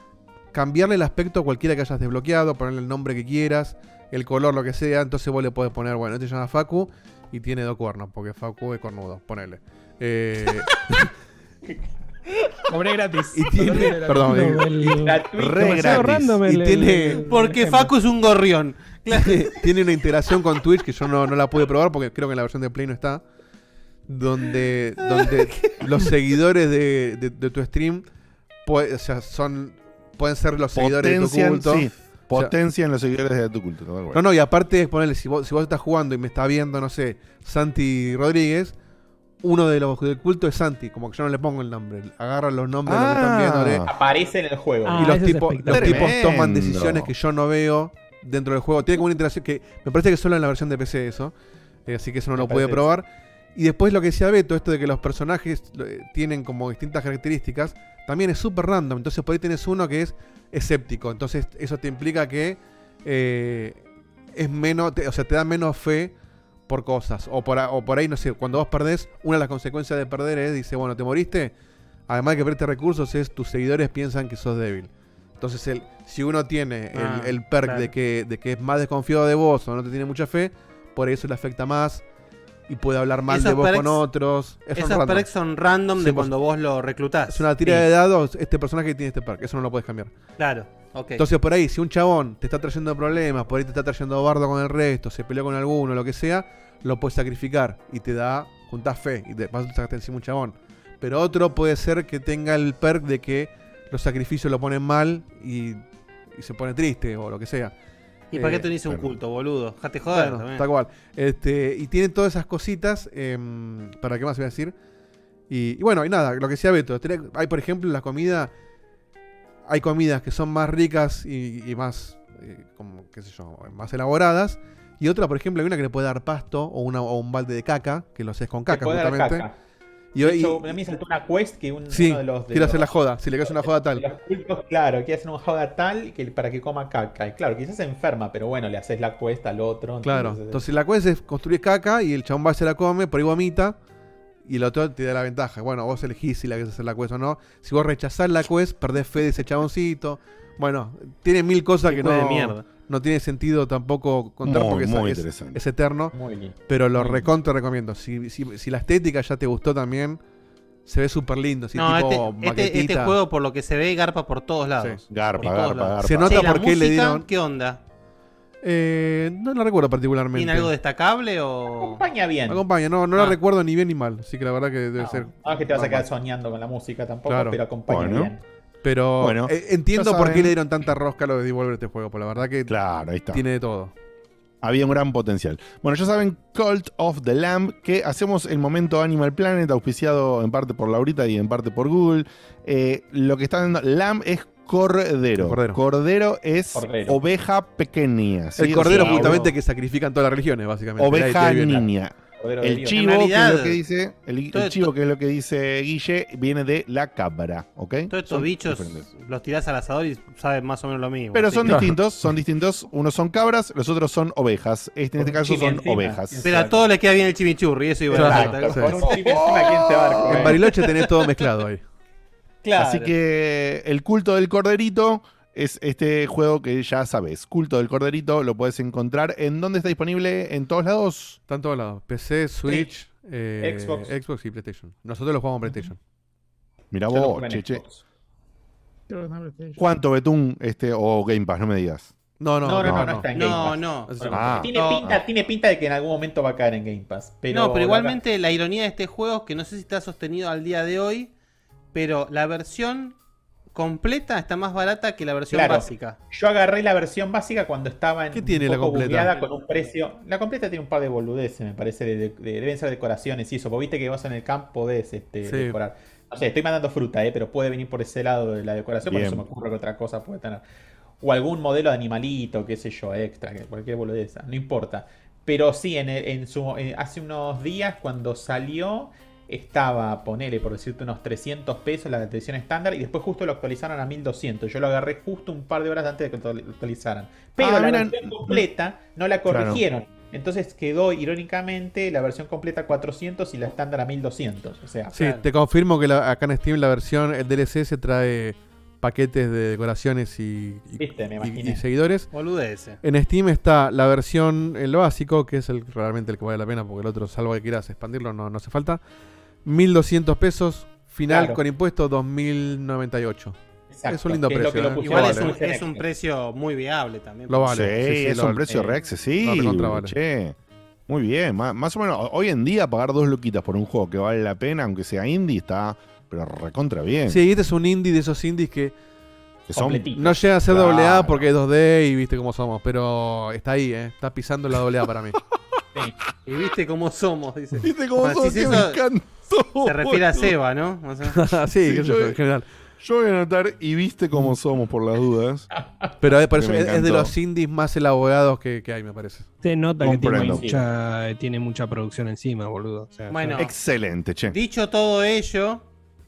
[SPEAKER 5] cambiarle el aspecto a cualquiera que hayas desbloqueado, ponerle el nombre que quieras, el color, lo que sea. Entonces vos le podés poner, bueno, este se llama Facu y tiene dos cuernos, porque Facu es cornudo, ponele. Eh,
[SPEAKER 6] Cobré gratis.
[SPEAKER 5] y tiene, perdón, eh, re
[SPEAKER 3] demasiado
[SPEAKER 5] gratis.
[SPEAKER 3] random
[SPEAKER 5] Y
[SPEAKER 3] el-
[SPEAKER 5] tiene,
[SPEAKER 3] el-
[SPEAKER 4] Porque Facu es un gorrión.
[SPEAKER 5] tiene, tiene una integración con Twitch que yo no, no la pude probar porque creo que en la versión de Play no está. Donde, donde los seguidores de, de- de tu stream pue- o sea, son, pueden ser los seguidores de tu culto.
[SPEAKER 2] sí,
[SPEAKER 5] O sea,
[SPEAKER 2] potencian los seguidores de tu culto. tal cual.
[SPEAKER 5] no, no, y aparte, ponerle, si vos, si vos estás jugando y me está viendo, no sé, Santi Rodríguez, uno de los del culto es Santi, como que yo no le pongo el nombre. Agarran los nombres de los que están
[SPEAKER 2] Ah.
[SPEAKER 5] viéndole.
[SPEAKER 12] Aparece en el juego.
[SPEAKER 3] Ah,
[SPEAKER 5] y los,
[SPEAKER 3] es
[SPEAKER 5] tipos, los tipos toman decisiones que yo no veo dentro del juego. Tiene como una interacción que me parece que solo en la versión de PC eso. eh, así que eso no lo pude probar. Y después lo que decía Beto, esto de que los personajes eh, tienen como distintas características, también es súper random. Entonces por ahí tienes uno que es escéptico. Entonces eso te implica que eh, es menos, te- o sea, te da menos fe por cosas. O por, o por ahí, no sé, cuando vos perdés, una de las consecuencias de perder es, dice, bueno, te moriste. Además de que perdiste recursos, es tus seguidores piensan que sos débil. Entonces, el, si uno tiene el-
[SPEAKER 4] Ah,
[SPEAKER 5] el, perk
[SPEAKER 4] claro.
[SPEAKER 5] de, que, de que es más desconfiado de vos o no te tiene mucha fe, por eso le afecta más y puede hablar mal
[SPEAKER 4] Esos
[SPEAKER 5] de vos
[SPEAKER 4] perks-
[SPEAKER 5] con otros. Es
[SPEAKER 4] Esos
[SPEAKER 5] random.
[SPEAKER 4] perks son random de
[SPEAKER 5] 100%.
[SPEAKER 4] cuando vos lo reclutás.
[SPEAKER 5] Es una tira
[SPEAKER 4] Sí,
[SPEAKER 5] de dados, este personaje tiene este perk, eso no lo puedes cambiar.
[SPEAKER 4] Claro, ok.
[SPEAKER 5] Entonces por ahí, si un chabón te está trayendo problemas, por ahí te está trayendo bardo con el resto, se peleó con alguno, lo que sea, lo puedes sacrificar y te da, juntás fe y te vas a sacar encima un chabón. Pero otro puede ser que tenga el perk de que los sacrificios lo ponen mal y, y se pone triste o lo que sea.
[SPEAKER 4] ¿Y para
[SPEAKER 5] Eh,
[SPEAKER 4] qué te unís un
[SPEAKER 5] bueno.
[SPEAKER 4] culto, boludo? Dejate joder
[SPEAKER 5] Bueno,
[SPEAKER 4] también.
[SPEAKER 5] tal cual. Este, y tiene todas esas cositas. em, ¿Para qué más voy a decir? Y, y bueno, y nada, lo que decía Beto. tenés- Hay, por ejemplo, la comida. Hay comidas que son más ricas y, y más. eh, como, qué sé yo, más elaboradas. Y otra, por ejemplo, hay una que le puede dar pasto o, una, o un balde de caca, que lo haces con caca, justamente.
[SPEAKER 12] caca.
[SPEAKER 5] Y,
[SPEAKER 12] De
[SPEAKER 5] y-
[SPEAKER 12] hecho, a mí saltó una quest que un,
[SPEAKER 5] sí,
[SPEAKER 12] uno de los. de
[SPEAKER 5] quiero hacer la
[SPEAKER 12] los-
[SPEAKER 5] joda. Si le quedas una joda tal.
[SPEAKER 12] los cultos, claro, quiere hacer una joda tal que, para que coma caca. Y claro, quizás se enferma, pero bueno, le haces la quest al otro.
[SPEAKER 5] Claro,
[SPEAKER 12] entonces-
[SPEAKER 5] la cosa es construir caca y el chabón va y se la come, por ahí vomita y el otro te da la ventaja. Bueno, vos elegís si la querés hacer la quest o no. Si vos rechazás la quest, perdés fe de ese chaboncito. Bueno, tiene mil cosas que no,
[SPEAKER 4] de mierda.
[SPEAKER 5] No tiene sentido tampoco contar
[SPEAKER 2] Muy,
[SPEAKER 5] porque es-
[SPEAKER 2] muy
[SPEAKER 5] es,
[SPEAKER 2] interesante.
[SPEAKER 5] es eterno.
[SPEAKER 12] Muy.
[SPEAKER 5] Pero lo recontra recomiendo. Si, si, si la estética ya te gustó también, Se ve súper lindo, así
[SPEAKER 4] No,
[SPEAKER 5] tipo
[SPEAKER 4] este, este, este juego, por lo que se ve, garpa por todos lados.
[SPEAKER 2] Garpa,
[SPEAKER 4] Por todos
[SPEAKER 2] garpa,
[SPEAKER 4] lados.
[SPEAKER 2] garpa.
[SPEAKER 5] Se nota
[SPEAKER 4] la
[SPEAKER 5] por qué le dieron-
[SPEAKER 4] ¿Qué onda?
[SPEAKER 5] Eh, no lo recuerdo particularmente.
[SPEAKER 4] ¿Tiene algo destacable o...?
[SPEAKER 12] Acompaña bien.
[SPEAKER 5] Acompaña, no, no la
[SPEAKER 12] Ah.
[SPEAKER 5] recuerdo ni bien ni mal. Así que la verdad que debe
[SPEAKER 12] No,
[SPEAKER 5] ser.
[SPEAKER 12] no es que te vas a quedar soñando con la música tampoco,
[SPEAKER 5] Claro.
[SPEAKER 12] pero acompaña
[SPEAKER 2] Bueno.
[SPEAKER 12] bien.
[SPEAKER 5] Pero
[SPEAKER 2] Bueno,
[SPEAKER 5] eh, entiendo por qué le dieron tanta rosca a lo de Devolver este juego. Por la verdad que
[SPEAKER 2] Claro, ahí está.
[SPEAKER 5] tiene de todo.
[SPEAKER 2] Había un gran potencial. Bueno, ya saben, Cult of the Lamb, que hacemos el momento Animal Planet, auspiciado en parte por Laurita y en parte por Google. Eh, lo que está dando Lamb es cordero.
[SPEAKER 5] Cordero.
[SPEAKER 2] es
[SPEAKER 5] Cordero.
[SPEAKER 2] oveja pequeña. ¿sí?
[SPEAKER 5] El cordero
[SPEAKER 2] O sea,
[SPEAKER 5] justamente que sacrifican todas las religiones, básicamente.
[SPEAKER 2] Oveja niña. El chivo, que es lo que dice, el, chivo, que es lo que dice Guille, viene de la cabra, ¿ok?
[SPEAKER 4] Todos estos
[SPEAKER 2] Son
[SPEAKER 4] bichos
[SPEAKER 2] diferentes.
[SPEAKER 4] los tirás al asador y saben más o menos lo mismo.
[SPEAKER 2] Pero son
[SPEAKER 4] que-
[SPEAKER 2] distintos, son distintos. Unos son cabras, los otros son ovejas. Este, en este caso son
[SPEAKER 12] encima.
[SPEAKER 2] ovejas.
[SPEAKER 4] Pero a todos les queda bien el chimichurri, eso iba a
[SPEAKER 5] Claro,
[SPEAKER 4] decir.
[SPEAKER 5] sí.
[SPEAKER 12] Con un chip encima, ¿quién se va a dar
[SPEAKER 5] En? Bariloche tenés todo mezclado ahí.
[SPEAKER 4] Claro.
[SPEAKER 2] Así que el culto del corderito es este juego que ya sabes. Culto del corderito lo puedes encontrar. ¿En dónde está disponible? ¿En todos lados?
[SPEAKER 5] Está en todos lados. PC, Switch, eh,
[SPEAKER 12] Xbox.
[SPEAKER 5] Xbox y PlayStation. Nosotros lo jugamos en PlayStation.
[SPEAKER 2] Mira vos,
[SPEAKER 12] jugué en
[SPEAKER 2] che, che.
[SPEAKER 12] Xbox.
[SPEAKER 2] ¿Cuánto Betún este, o Game Pass? No me digas.
[SPEAKER 5] No, no,
[SPEAKER 12] No, no, no, no está en Game
[SPEAKER 4] No,
[SPEAKER 12] Pass.
[SPEAKER 4] no.
[SPEAKER 2] Ah.
[SPEAKER 12] Tiene,
[SPEAKER 4] No.
[SPEAKER 12] pinta, tiene pinta de que en algún momento va a caer en Game Pass. Pero
[SPEAKER 4] no, pero igualmente la ironía de este juego es que no sé si está sostenido al día de hoy, pero la versión completa está más barata que la versión
[SPEAKER 12] Claro.
[SPEAKER 4] básica.
[SPEAKER 12] Yo agarré la versión básica cuando estaba en
[SPEAKER 5] ¿Qué tiene
[SPEAKER 12] un
[SPEAKER 5] la
[SPEAKER 12] poco
[SPEAKER 5] completa?
[SPEAKER 12] con un precio. La completa tiene un par de boludeces, me parece. de- de- de- deben ser decoraciones y eso. Porque viste que vos en el camp podés este,
[SPEAKER 5] Sí.
[SPEAKER 12] decorar. No sé, estoy mandando fruta, eh, pero puede venir por ese lado de la decoración. Por
[SPEAKER 2] Bien.
[SPEAKER 12] eso me ocurre que otra cosa puede tener. O algún modelo de animalito, qué sé yo, extra, que cualquier boludeza. No importa. Pero sí, en, el- en su, en- hace unos días cuando salió estaba, ponele por decirte unos 300 pesos la edición estándar y después justo lo actualizaron a 1200. Yo lo agarré justo un par de horas antes de que lo actualizaran. Pero
[SPEAKER 2] Ah,
[SPEAKER 12] la
[SPEAKER 2] mira.
[SPEAKER 12] versión completa no la
[SPEAKER 2] Claro.
[SPEAKER 12] corrigieron. Entonces quedó irónicamente la versión completa a 400 y la estándar a 1200. O sea,
[SPEAKER 5] Sí, te confirmo que la- acá en Steam la versión, el DLC se trae paquetes de decoraciones y, y-
[SPEAKER 12] Viste, me
[SPEAKER 5] y-
[SPEAKER 12] imaginé.
[SPEAKER 5] y seguidores.
[SPEAKER 4] Boludeces.
[SPEAKER 5] En Steam está la versión, el básico, que es el realmente el que vale la pena, porque el otro, salvo que quieras expandirlo, no, no hace falta. 1200 pesos, final
[SPEAKER 12] Claro.
[SPEAKER 5] con impuestos 2098.
[SPEAKER 12] Exacto,
[SPEAKER 5] es un lindo
[SPEAKER 12] es
[SPEAKER 5] precio.
[SPEAKER 12] que lo
[SPEAKER 5] ¿eh?
[SPEAKER 12] pusieron
[SPEAKER 4] Igual es
[SPEAKER 5] vale.
[SPEAKER 4] un, es precio muy viable también.
[SPEAKER 5] Lo vale.
[SPEAKER 2] Sí,
[SPEAKER 5] sí, sí,
[SPEAKER 2] es
[SPEAKER 5] lo
[SPEAKER 2] un precio
[SPEAKER 12] Eh,
[SPEAKER 2] re accesible.
[SPEAKER 5] vale.
[SPEAKER 2] che. Muy bien, más o menos. ho- Hoy en día pagar dos luquitas por un juego que vale la pena, aunque sea indie, está pero recontra bien.
[SPEAKER 5] Sí, este es un indie de esos indies que
[SPEAKER 2] que son
[SPEAKER 12] completito.
[SPEAKER 5] no llega a ser
[SPEAKER 2] Claro.
[SPEAKER 5] doble A porque es 2D y viste cómo somos, pero está ahí, ¿eh? está pisando la doble A para mí.
[SPEAKER 4] Y viste cómo somos, dice.
[SPEAKER 2] ¿Viste cómo
[SPEAKER 4] si
[SPEAKER 2] Que me
[SPEAKER 4] Se refiere a. Seba, ¿no? O sea,
[SPEAKER 5] sí, qué sé
[SPEAKER 2] yo-
[SPEAKER 5] yo, en general.
[SPEAKER 2] Yo voy a anotar y viste cómo somos por las dudas.
[SPEAKER 5] Pero eh,
[SPEAKER 2] me
[SPEAKER 5] es, es de los indies más elaborados que, que hay, me parece.
[SPEAKER 3] Se nota que tiene mucha, tiene mucha producción encima, boludo. O sea,
[SPEAKER 4] Bueno.
[SPEAKER 2] Excelente, che.
[SPEAKER 4] dicho todo ello,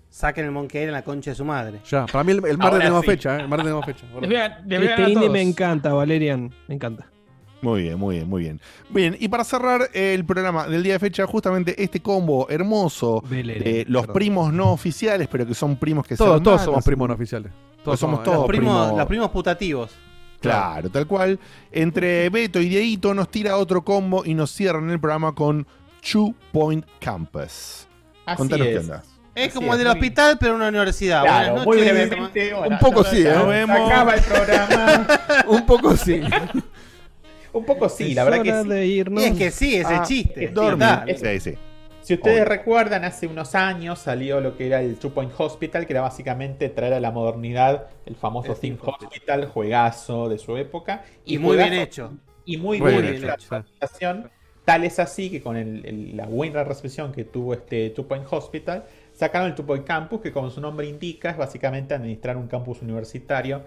[SPEAKER 4] saquen el Monkey en la concha de su madre.
[SPEAKER 5] Ya, para mí el, el martes tenemos
[SPEAKER 12] sí.
[SPEAKER 5] fecha, ¿eh? El martes tenemos fecha.
[SPEAKER 6] Les voy a, les voy a
[SPEAKER 3] este indie
[SPEAKER 6] todos.
[SPEAKER 3] me encanta, Valerian. Me encanta.
[SPEAKER 2] Muy bien, muy bien, muy bien. Bien, y para cerrar el programa del día de fecha, justamente este combo hermoso de los
[SPEAKER 3] perdón.
[SPEAKER 2] primos no oficiales, pero que son primos que se
[SPEAKER 5] Todos, todos somos primos no oficiales.
[SPEAKER 2] Todos somos
[SPEAKER 5] ¿eh?
[SPEAKER 2] todos
[SPEAKER 4] Los primos,
[SPEAKER 2] primos-
[SPEAKER 4] los primos putativos.
[SPEAKER 2] Claro, tal cual. Entre Beto y Dieguito nos tira otro combo y nos cierran el programa con Two Point Campus.
[SPEAKER 12] Así
[SPEAKER 2] Contanos qué
[SPEAKER 12] es.
[SPEAKER 2] onda.
[SPEAKER 4] Es
[SPEAKER 12] Así
[SPEAKER 4] como
[SPEAKER 12] es,
[SPEAKER 4] el del hospital, pero en una universidad.
[SPEAKER 12] Claro,
[SPEAKER 4] Buenas
[SPEAKER 12] muy
[SPEAKER 4] noches.
[SPEAKER 12] brevemente. bueno,
[SPEAKER 5] Un poco sí, ¿eh?
[SPEAKER 12] acaba el programa.
[SPEAKER 5] Un poco sí.
[SPEAKER 12] Un poco sí,
[SPEAKER 3] Es
[SPEAKER 12] la verdad que sí.
[SPEAKER 3] de irnos.
[SPEAKER 4] Y es que sí, es el
[SPEAKER 12] Ah,
[SPEAKER 4] chiste.
[SPEAKER 12] es
[SPEAKER 2] Dormir.
[SPEAKER 12] Total.
[SPEAKER 2] Sí, sí.
[SPEAKER 12] Si ustedes
[SPEAKER 2] Obvio.
[SPEAKER 12] recuerdan, hace unos años salió lo que era el Two Point Hospital, que era básicamente traer a la modernidad el famoso
[SPEAKER 4] El
[SPEAKER 12] Think Hospital, juegazo de su época.
[SPEAKER 4] Y muy bien hecho.
[SPEAKER 12] Y muy,
[SPEAKER 5] bien
[SPEAKER 12] bien
[SPEAKER 5] hecho,
[SPEAKER 12] la. Tal es así que con el- el- la buena recepción que tuvo este Two Point Hospital, sacaron el Two Point Campus, que como su nombre indica, es básicamente administrar un campus universitario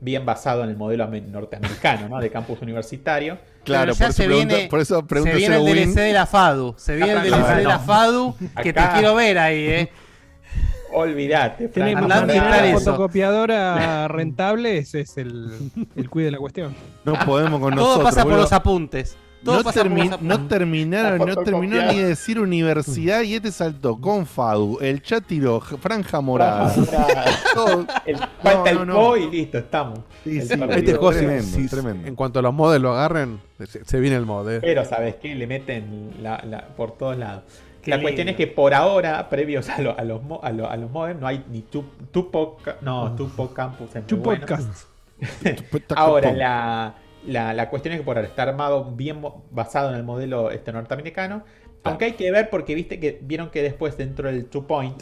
[SPEAKER 12] bien basado en el modelo ame- norteamericano, ¿no? De campus universitario.
[SPEAKER 2] Claro, por eso,
[SPEAKER 4] se
[SPEAKER 2] pregunta,
[SPEAKER 4] viene-
[SPEAKER 2] por eso
[SPEAKER 4] Se
[SPEAKER 2] pregunta
[SPEAKER 4] viene el
[SPEAKER 2] Win.
[SPEAKER 4] DLC de la FADU. Se viene el DLC de la. FADU. Que te quiero ver ahí, eh.
[SPEAKER 12] Olvídate, Fran.
[SPEAKER 3] Tenemos una fotocopiadora rentable, ese es el, el cuide de la cuestión.
[SPEAKER 2] No podemos con
[SPEAKER 4] Todo
[SPEAKER 2] nosotros.
[SPEAKER 4] pasa por
[SPEAKER 2] boludo.
[SPEAKER 4] los apuntes. Todo
[SPEAKER 2] No, termi- terminaron, no terminó ni de decir universidad y este saltó con Fadu, el chat tiró, franja morada. Todo-
[SPEAKER 12] El- falta
[SPEAKER 2] no,
[SPEAKER 12] el
[SPEAKER 2] no.
[SPEAKER 12] co y listo, estamos.
[SPEAKER 2] Sí, sí.
[SPEAKER 5] Este juego,
[SPEAKER 2] tremendo,
[SPEAKER 5] si-
[SPEAKER 2] tremendo.
[SPEAKER 5] en cuanto a los mods lo agarren, se, se viene el mod. ¿eh?
[SPEAKER 12] Pero, ¿sabes qué? Le meten la- la- por todos lados. la cuestión es que por ahora, previos a, lo- a los, a, lo- a los modems, no hay ni tu, Tupo, no, Campus. muy
[SPEAKER 3] Tu
[SPEAKER 12] bueno.
[SPEAKER 3] podcast.
[SPEAKER 12] Ahora, la, la, la cuestión es que por ahora está armado bien basado en el modelo este norteamericano. Aunque hay que ver porque viste que vieron que después dentro del Two Point,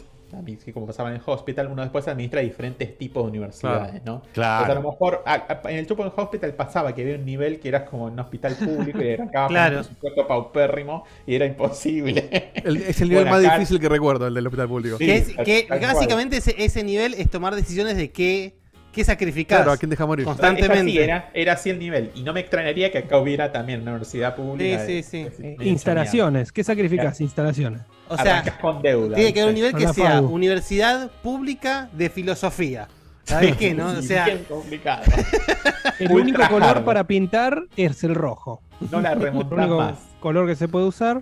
[SPEAKER 12] que como pasaba en el hospital, uno después administra diferentes tipos de universidades, ¿no?
[SPEAKER 2] Claro.
[SPEAKER 12] Entonces, a lo mejor a- a- en el Two Point Hospital pasaba que había un nivel que era como en un hospital público y arrancaba
[SPEAKER 4] Claro.
[SPEAKER 12] un presupuesto paupérrimo y era imposible.
[SPEAKER 5] El- es el nivel
[SPEAKER 12] Bueno,
[SPEAKER 5] más
[SPEAKER 12] acá-
[SPEAKER 5] difícil que recuerdo, el del hospital público.
[SPEAKER 4] Que, es- que básicamente ese, ese nivel es tomar decisiones de qué, qué sacrificar.
[SPEAKER 5] Claro, ¿a quién deja morir?
[SPEAKER 4] Constantemente.
[SPEAKER 12] Así, era, era así el nivel. Y no me extrañaría que acá hubiera también una universidad pública.
[SPEAKER 4] Sí, sí, sí.
[SPEAKER 12] de- de-
[SPEAKER 3] Instalaciones. ¿Qué sacrificas? Instalaciones.
[SPEAKER 4] O sea,
[SPEAKER 12] con deuda.
[SPEAKER 4] tiene que haber un nivel que sea
[SPEAKER 3] FAU.
[SPEAKER 4] Universidad Pública de Filosofía. ¿Sabes qué, no? O sea,
[SPEAKER 12] bien complicado.
[SPEAKER 3] El
[SPEAKER 12] Ultra
[SPEAKER 3] único color
[SPEAKER 12] hard.
[SPEAKER 3] para pintar es el rojo.
[SPEAKER 12] No la
[SPEAKER 3] El único
[SPEAKER 12] más.
[SPEAKER 3] color que se puede usar.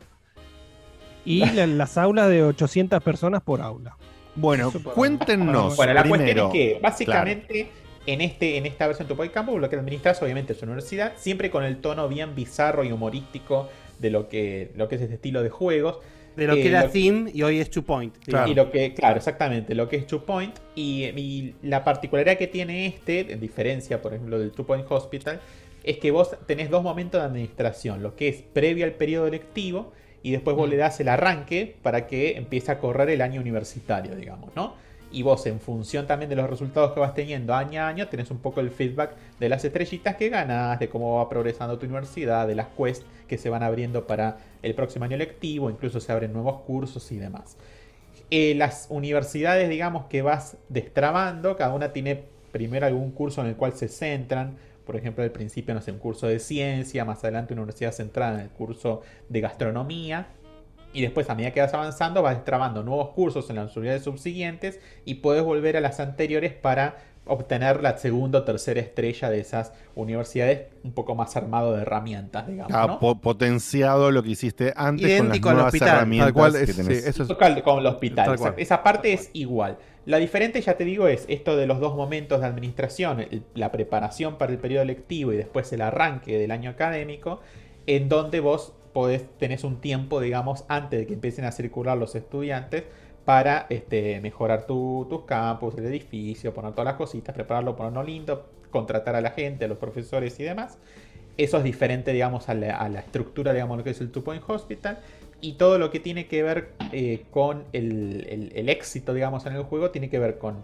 [SPEAKER 3] Y la- las aulas de 800 personas por aula.
[SPEAKER 2] Bueno, cuéntenos
[SPEAKER 12] Bueno, la
[SPEAKER 2] primero.
[SPEAKER 12] cuestión es que básicamente en, este, en esta versión de Tupoy Campus lo que administras obviamente es una universidad, siempre con el tono bien bizarro y humorístico de lo que, lo que es este estilo de juegos.
[SPEAKER 4] de lo que
[SPEAKER 12] Eh,
[SPEAKER 4] era
[SPEAKER 12] lo-
[SPEAKER 4] Theme y hoy es Two Point.
[SPEAKER 12] Y lo que, claro, exactamente, lo que es Two Point. Y, y la particularidad que tiene este, en diferencia, por ejemplo, del Two Point Hospital, es que vos tenés dos momentos de administración, lo que es previo al periodo lectivo y después vos le das el arranque para que empiece a correr el año universitario, digamos, ¿no? Y vos, en función también de los resultados que vas teniendo año a año, tenés un poco el feedback de las estrellitas que ganás, de cómo va progresando tu universidad, de las quests que se van abriendo para el próximo año lectivo, incluso se abren nuevos cursos y demás. Eh, las universidades, digamos, que vas destrabando, cada una tiene primero algún curso en el cual se centran. Por ejemplo, al principio, no sé, un curso de ciencia, más adelante una universidad centrada en el curso de gastronomía. Y después, a medida que vas avanzando, vas destrabando nuevos cursos en las universidades subsiguientes y puedes volver a las anteriores para obtener la segunda o tercera estrella de esas universidades un poco más armado de herramientas, digamos.
[SPEAKER 2] Ha
[SPEAKER 12] ¿no?
[SPEAKER 2] po- potenciado lo que hiciste antes
[SPEAKER 12] Idéntico
[SPEAKER 2] con las nuevas
[SPEAKER 12] hospital.
[SPEAKER 2] herramientas que tenés.
[SPEAKER 12] sí, eso es- Total, como el hospital. Exacto. Esa parte es igual. La diferente, ya te digo, es esto de los dos momentos de administración, el- la preparación para el periodo lectivo y después el arranque del año académico, en donde vos podés, tenés un tiempo, digamos, antes de que empiecen a circular los estudiantes para este, mejorar tu- tus campus, el edificio, poner todas las cositas, prepararlo, ponerlo lindo, contratar a la gente, a los profesores y demás. Eso es diferente, digamos, a la, estructura, digamos, lo que es el Two Point Hospital. Y todo lo que tiene que ver eh, con el éxito, digamos, en el juego, tiene que ver con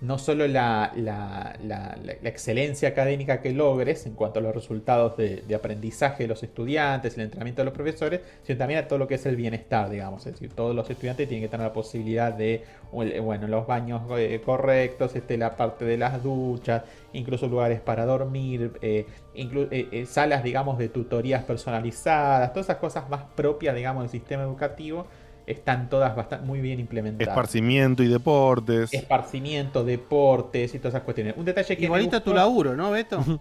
[SPEAKER 12] no solo la, la- la- la- excelencia académica que logres en cuanto a los resultados de, de aprendizaje de los estudiantes, el entrenamiento de los profesores, sino también a todo lo que es el bienestar, digamos. Es decir, todos los estudiantes tienen que tener la posibilidad de, bueno, los baños eh, correctos, este, la parte de las duchas, incluso lugares para dormir, eh, eh, eh, salas, digamos, de tutorías personalizadas, todas esas cosas más propias, digamos, del sistema educativo, están todas bastante, muy bien implementadas.
[SPEAKER 2] Esparcimiento y deportes.
[SPEAKER 12] Esparcimiento, deportes y todas esas cuestiones. Un detalle que me
[SPEAKER 4] Igualito a tu
[SPEAKER 12] gustó-
[SPEAKER 4] laburo, ¿no, Beto?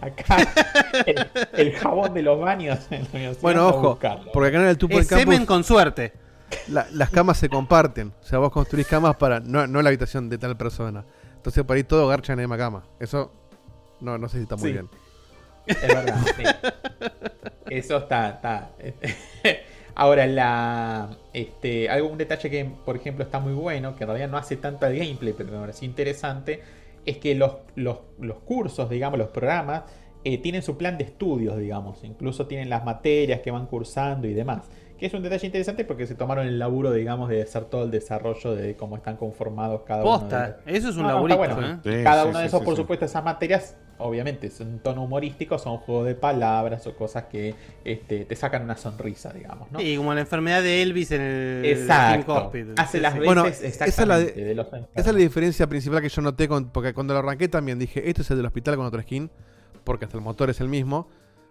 [SPEAKER 12] Acá el, el jabón de los baños en la universidad
[SPEAKER 5] Bueno,
[SPEAKER 12] no
[SPEAKER 5] ojo,
[SPEAKER 12] buscarlo.
[SPEAKER 5] porque acá en el
[SPEAKER 4] Es semen
[SPEAKER 5] Campus
[SPEAKER 4] con suerte.
[SPEAKER 5] la- las camas se comparten. O sea, vos construís camas para. No, no la habitación de tal persona. Entonces por ahí todo garcha en la misma cama. Eso. No, no sé si está muy
[SPEAKER 12] Sí.
[SPEAKER 5] bien.
[SPEAKER 12] Es verdad, sí. Eso está, está. Ahora, la, este, algo, un detalle que, por ejemplo, está muy bueno, que en realidad no hace tanto al gameplay, pero me pareció interesante, es que los, los, los cursos, digamos, los programas, eh, tienen su plan de estudios, digamos. Incluso tienen las materias que van cursando y demás. Que es un detalle interesante porque se tomaron el laburo, digamos, de hacer todo el desarrollo de cómo están conformados cada uno de los-
[SPEAKER 4] eso es un
[SPEAKER 12] No,
[SPEAKER 4] laburito,
[SPEAKER 12] bueno.
[SPEAKER 2] ¿eh? Sí,
[SPEAKER 12] cada
[SPEAKER 2] sí,
[SPEAKER 12] uno de
[SPEAKER 2] sí,
[SPEAKER 12] esos,
[SPEAKER 2] sí,
[SPEAKER 12] por
[SPEAKER 2] sí.
[SPEAKER 12] supuesto, esas materias, obviamente, es un tono humorístico, son juegos de palabras o cosas que este, te sacan una sonrisa, digamos, ¿no?
[SPEAKER 4] Y como la enfermedad de Elvis en el
[SPEAKER 12] Exacto. Hace
[SPEAKER 4] Sí,
[SPEAKER 12] las
[SPEAKER 4] sí.
[SPEAKER 12] veces
[SPEAKER 5] Bueno, esa es, la
[SPEAKER 12] exactamente
[SPEAKER 5] de-
[SPEAKER 12] de los
[SPEAKER 5] esa es la diferencia principal que yo noté con, porque cuando lo arranqué también dije, este es el del hospital con otro skin, porque hasta el motor es el mismo.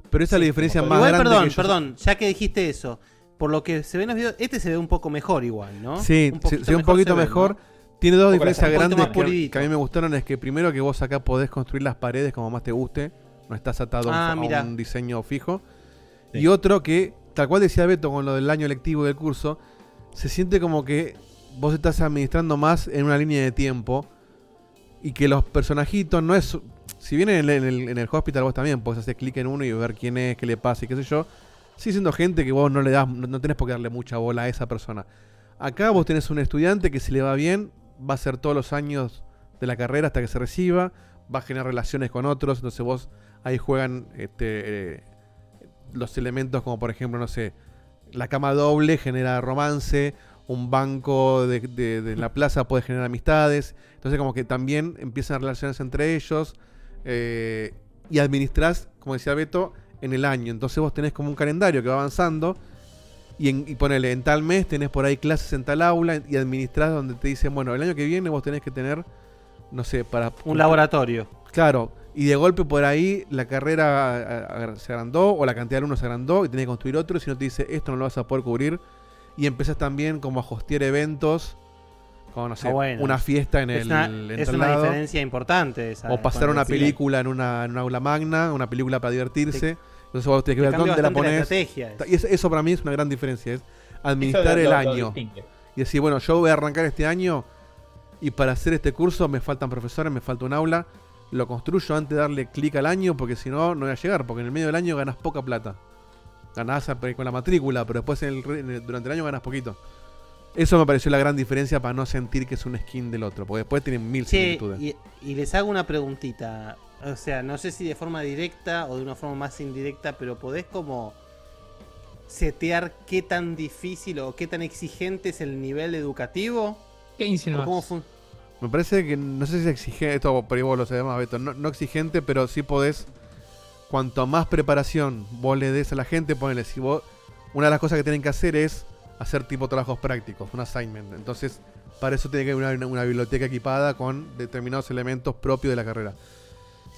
[SPEAKER 5] Pero esa es la diferencia más
[SPEAKER 4] Igual,
[SPEAKER 5] grande
[SPEAKER 4] perdón,
[SPEAKER 5] que yo-
[SPEAKER 4] perdón, ya que dijiste eso, por lo que se ve en los videos, este se ve un poco mejor igual, ¿no?
[SPEAKER 5] Sí, sí, sí, un poquito
[SPEAKER 4] se ve,
[SPEAKER 5] mejor.
[SPEAKER 4] ¿no?
[SPEAKER 5] Tiene dos diferencias grandes que, que a mí me gustaron. Es que primero que vos acá podés construir las paredes como más te guste. No estás atado a un-
[SPEAKER 4] Ah,
[SPEAKER 5] a
[SPEAKER 4] mirá.
[SPEAKER 5] un diseño fijo. Y otro que, tal cual decía Beto con lo del año lectivo del curso, se siente como que vos estás administrando más en una línea de tiempo. Y que los personajitos no es... Si bien en el, en el, en el hospital vos también podés hacer clic en uno y ver quién es, qué le pasa y qué sé yo. sigue siendo gente que vos no le das, no, no tenés por qué darle mucha bola a esa persona. Acá vos tenés un estudiante que si le va bien, va a ser todos los años de la carrera hasta que se reciba, va a generar relaciones con otros, entonces vos ahí juegan este, eh, los elementos como por ejemplo, no sé, la cama doble genera romance, un banco de, de- la plaza puede generar amistades, entonces como que también empiezan relaciones entre ellos eh, y administrás, como decía Beto, en el año, entonces vos tenés como un calendario que va avanzando y, en, y ponele, en tal mes tenés por ahí clases en tal aula y administrás donde te dicen, bueno, el año que viene vos tenés que tener, no sé, para...
[SPEAKER 4] Un laboratorio.
[SPEAKER 5] Claro, y de golpe por ahí la carrera a- a- se agrandó o la cantidad de alumnos se agrandó y tenés que construir otro, y si no te dice esto no lo vas a poder cubrir. Y empezás también como a hostear eventos, como no sé,
[SPEAKER 4] Ah, bueno.
[SPEAKER 5] una fiesta en
[SPEAKER 4] Es
[SPEAKER 5] el
[SPEAKER 4] una-
[SPEAKER 5] en
[SPEAKER 4] es una
[SPEAKER 5] lado.
[SPEAKER 4] diferencia importante esa,
[SPEAKER 5] O pasar una película en una, en una aula magna, una película para divertirse. Entonces vos tenés que ver dónde la
[SPEAKER 4] la
[SPEAKER 5] pones.
[SPEAKER 4] estrategia,
[SPEAKER 5] Y eso, eso para mí es una gran diferencia, es administrar
[SPEAKER 12] lo-
[SPEAKER 5] el
[SPEAKER 12] lo-
[SPEAKER 5] año. Y decir, bueno, yo voy a arrancar este año y para hacer este curso me faltan profesores, me falta un aula. Lo construyo antes de darle clic al año porque si no, no voy a llegar. Porque en el medio del año ganas poca plata. Ganás con la matrícula, pero después en el en el- durante el año ganas poquito. Eso me pareció la gran diferencia para no sentir que es un skin del otro. Porque después tienen mil
[SPEAKER 4] Che,
[SPEAKER 5] similitudes.
[SPEAKER 4] y, y les hago una preguntita. O sea, no sé si de forma directa o de una forma más indirecta, pero podés como setear qué tan difícil o qué tan exigente es el nivel educativo.
[SPEAKER 6] ¿Qué
[SPEAKER 4] fun-
[SPEAKER 5] Me parece que no sé si es exigente, esto por ahí vos lo sabés más, Beto, no, no exigente, pero sí podés, cuanto más preparación vos le des a la gente, ponele, si vos, una de las cosas que tienen que hacer es hacer tipo trabajos prácticos, un assignment. Entonces, para eso tiene que haber una, una biblioteca equipada con determinados elementos propios de la carrera.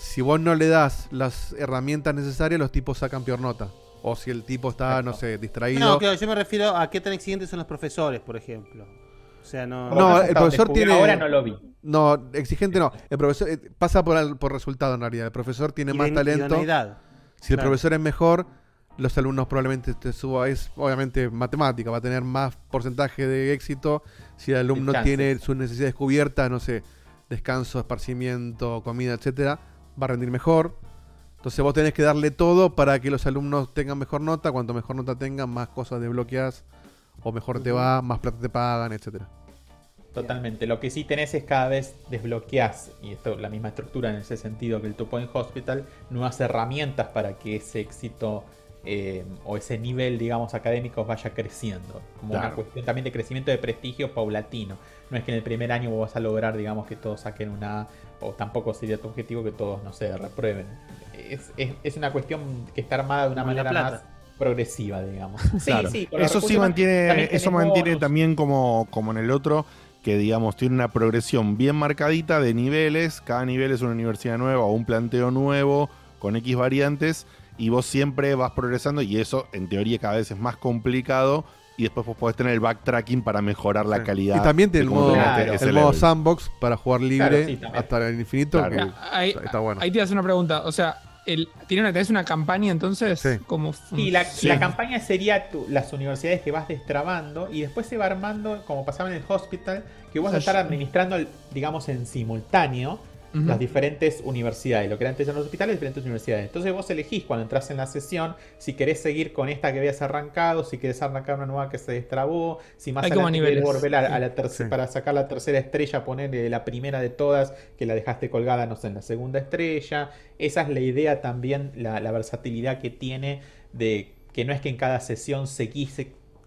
[SPEAKER 5] Si vos no le das las herramientas necesarias, los tipos sacan peor nota. O si el tipo está, no sé, distraído.
[SPEAKER 4] No, claro, yo me refiero a qué tan exigentes son los profesores, por ejemplo. O sea, no.
[SPEAKER 5] No, el profesor tiene.
[SPEAKER 12] ahora no lo vi.
[SPEAKER 5] No, exigente no. El profesor eh, pasa por, al- por resultado en realidad. El profesor tiene más
[SPEAKER 4] Idon-
[SPEAKER 5] talento. Si el profesor es mejor, los alumnos probablemente te suba. Es obviamente matemática, va a tener más porcentaje de éxito. Si el alumno tiene sus necesidades cubiertas, no sé, descanso, esparcimiento, comida, etcétera, va a rendir mejor. Entonces vos tenés que darle todo para que los alumnos tengan mejor nota. Cuanto mejor nota tengan, más cosas desbloqueas. O mejor te va, más plata te pagan, etcétera.
[SPEAKER 12] Totalmente. Lo que sí tenés es cada vez desbloqueás, y esto la misma estructura en ese sentido que el Two Point Hospital, nuevas herramientas para que ese éxito eh, o ese nivel, digamos, académico vaya creciendo. Como una cuestión también de crecimiento de prestigio paulatino. No es que en el primer año vos vas a lograr, digamos, que todos saquen una A, o tampoco sería tu objetivo que todos, no sé, reprueben. Es, es- es una cuestión que está armada de una
[SPEAKER 4] Como
[SPEAKER 12] manera
[SPEAKER 4] plata.
[SPEAKER 12] más progresiva, digamos.
[SPEAKER 2] Claro.
[SPEAKER 12] Sí, sí,
[SPEAKER 2] eso sí mantiene,
[SPEAKER 12] también
[SPEAKER 2] eso mantiene
[SPEAKER 12] bonus.
[SPEAKER 2] también como, como en el otro, que digamos tiene una progresión bien marcadita de niveles. Cada nivel es una universidad nueva o un planteo nuevo con X variantes. Y vos siempre vas progresando y eso en teoría cada vez es más complicado. Y después vos podés tener el backtracking para mejorar la calidad.
[SPEAKER 5] Y también tiene el modo, el sandbox para jugar libre
[SPEAKER 2] Claro, sí, también.
[SPEAKER 5] hasta el infinito.
[SPEAKER 2] Claro.
[SPEAKER 5] que
[SPEAKER 6] Ahí,
[SPEAKER 5] está, está bueno.
[SPEAKER 6] ahí te hace una pregunta. O sea, el, ¿tiene una, ¿tenés una campaña entonces?
[SPEAKER 5] Sí.
[SPEAKER 6] Como,
[SPEAKER 12] Sí, la,
[SPEAKER 6] Sí.
[SPEAKER 12] la campaña sería tu- las universidades que vas destrabando y después se va armando, como pasaba en el hospital, que vos vas a estar administrando, el- digamos, en simultáneo Las diferentes universidades. Lo que antes en los hospitales, diferentes universidades. Entonces vos elegís cuando entras en la sesión si querés seguir con esta que habías arrancado, si querés arrancar una nueva que se destrabó, si más
[SPEAKER 6] Hay
[SPEAKER 12] adelante querés volver a, a la
[SPEAKER 5] Sí.
[SPEAKER 12] para sacar la tercera estrella, ponerle la primera de todas que la dejaste colgada, no sé, en la segunda estrella. Esa es la idea también, la, la versatilidad que tiene de que no es que en cada sesión seguís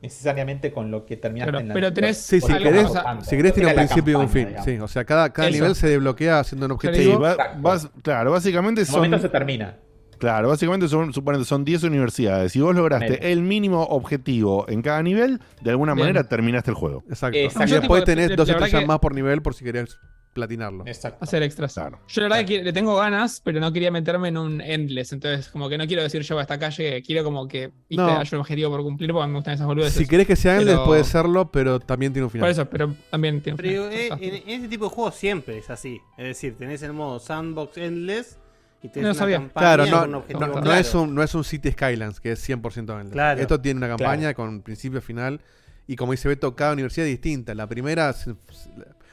[SPEAKER 12] necesariamente con lo que terminaste
[SPEAKER 6] Claro,
[SPEAKER 12] en la
[SPEAKER 6] pero tenés
[SPEAKER 5] Sí, si
[SPEAKER 6] algo
[SPEAKER 5] querés, si querés tiene un principio y un fin.
[SPEAKER 12] digamos.
[SPEAKER 5] Sí, o sea, cada, cada
[SPEAKER 6] Eso.
[SPEAKER 5] nivel se desbloquea haciendo un
[SPEAKER 2] Sí,
[SPEAKER 5] objetivo.
[SPEAKER 2] va-
[SPEAKER 12] Exacto.
[SPEAKER 2] vas- claro, básicamente
[SPEAKER 12] En un momento se
[SPEAKER 2] son.
[SPEAKER 12] termina.
[SPEAKER 2] Claro, básicamente son, suponete, son 10 universidades. Si vos lograste el mínimo objetivo en cada nivel, de alguna
[SPEAKER 6] Bien.
[SPEAKER 2] manera terminaste el juego.
[SPEAKER 5] Exacto.
[SPEAKER 12] Exacto.
[SPEAKER 5] Y
[SPEAKER 6] Yo,
[SPEAKER 5] después
[SPEAKER 6] tipo,
[SPEAKER 5] tenés
[SPEAKER 6] la-
[SPEAKER 5] dos
[SPEAKER 6] verdad
[SPEAKER 5] estrellas
[SPEAKER 6] que-
[SPEAKER 5] más por nivel por si querés platinarlo.
[SPEAKER 12] Exacto.
[SPEAKER 6] hacer extras.
[SPEAKER 2] Claro.
[SPEAKER 6] Yo la verdad que le tengo ganas, pero no quería meterme en un endless. Entonces, como que no quiero decir yo hasta acá llegué. Quiero como que viste,
[SPEAKER 5] No.
[SPEAKER 6] haya un objetivo por cumplir porque me gustan esas boludeces.
[SPEAKER 5] Si querés que sea Endless
[SPEAKER 6] Pero-
[SPEAKER 5] puede serlo, pero también tiene un final.
[SPEAKER 6] Por eso, pero también tiene un
[SPEAKER 4] Pero
[SPEAKER 6] final.
[SPEAKER 4] eh, en, en este tipo de juegos siempre es así. Es decir, tenés el modo sandbox endless y
[SPEAKER 6] No
[SPEAKER 4] una
[SPEAKER 6] sabía.
[SPEAKER 4] campaña
[SPEAKER 5] Claro,
[SPEAKER 4] con
[SPEAKER 5] no,
[SPEAKER 4] un
[SPEAKER 5] no,
[SPEAKER 4] objetivo
[SPEAKER 5] no
[SPEAKER 4] claro.
[SPEAKER 5] es un, no es un City Skylines, que es 100% Endless.
[SPEAKER 4] Claro,
[SPEAKER 5] Esto tiene una campaña con principio final. Y como dice Beto, cada universidad es distinta. La primera,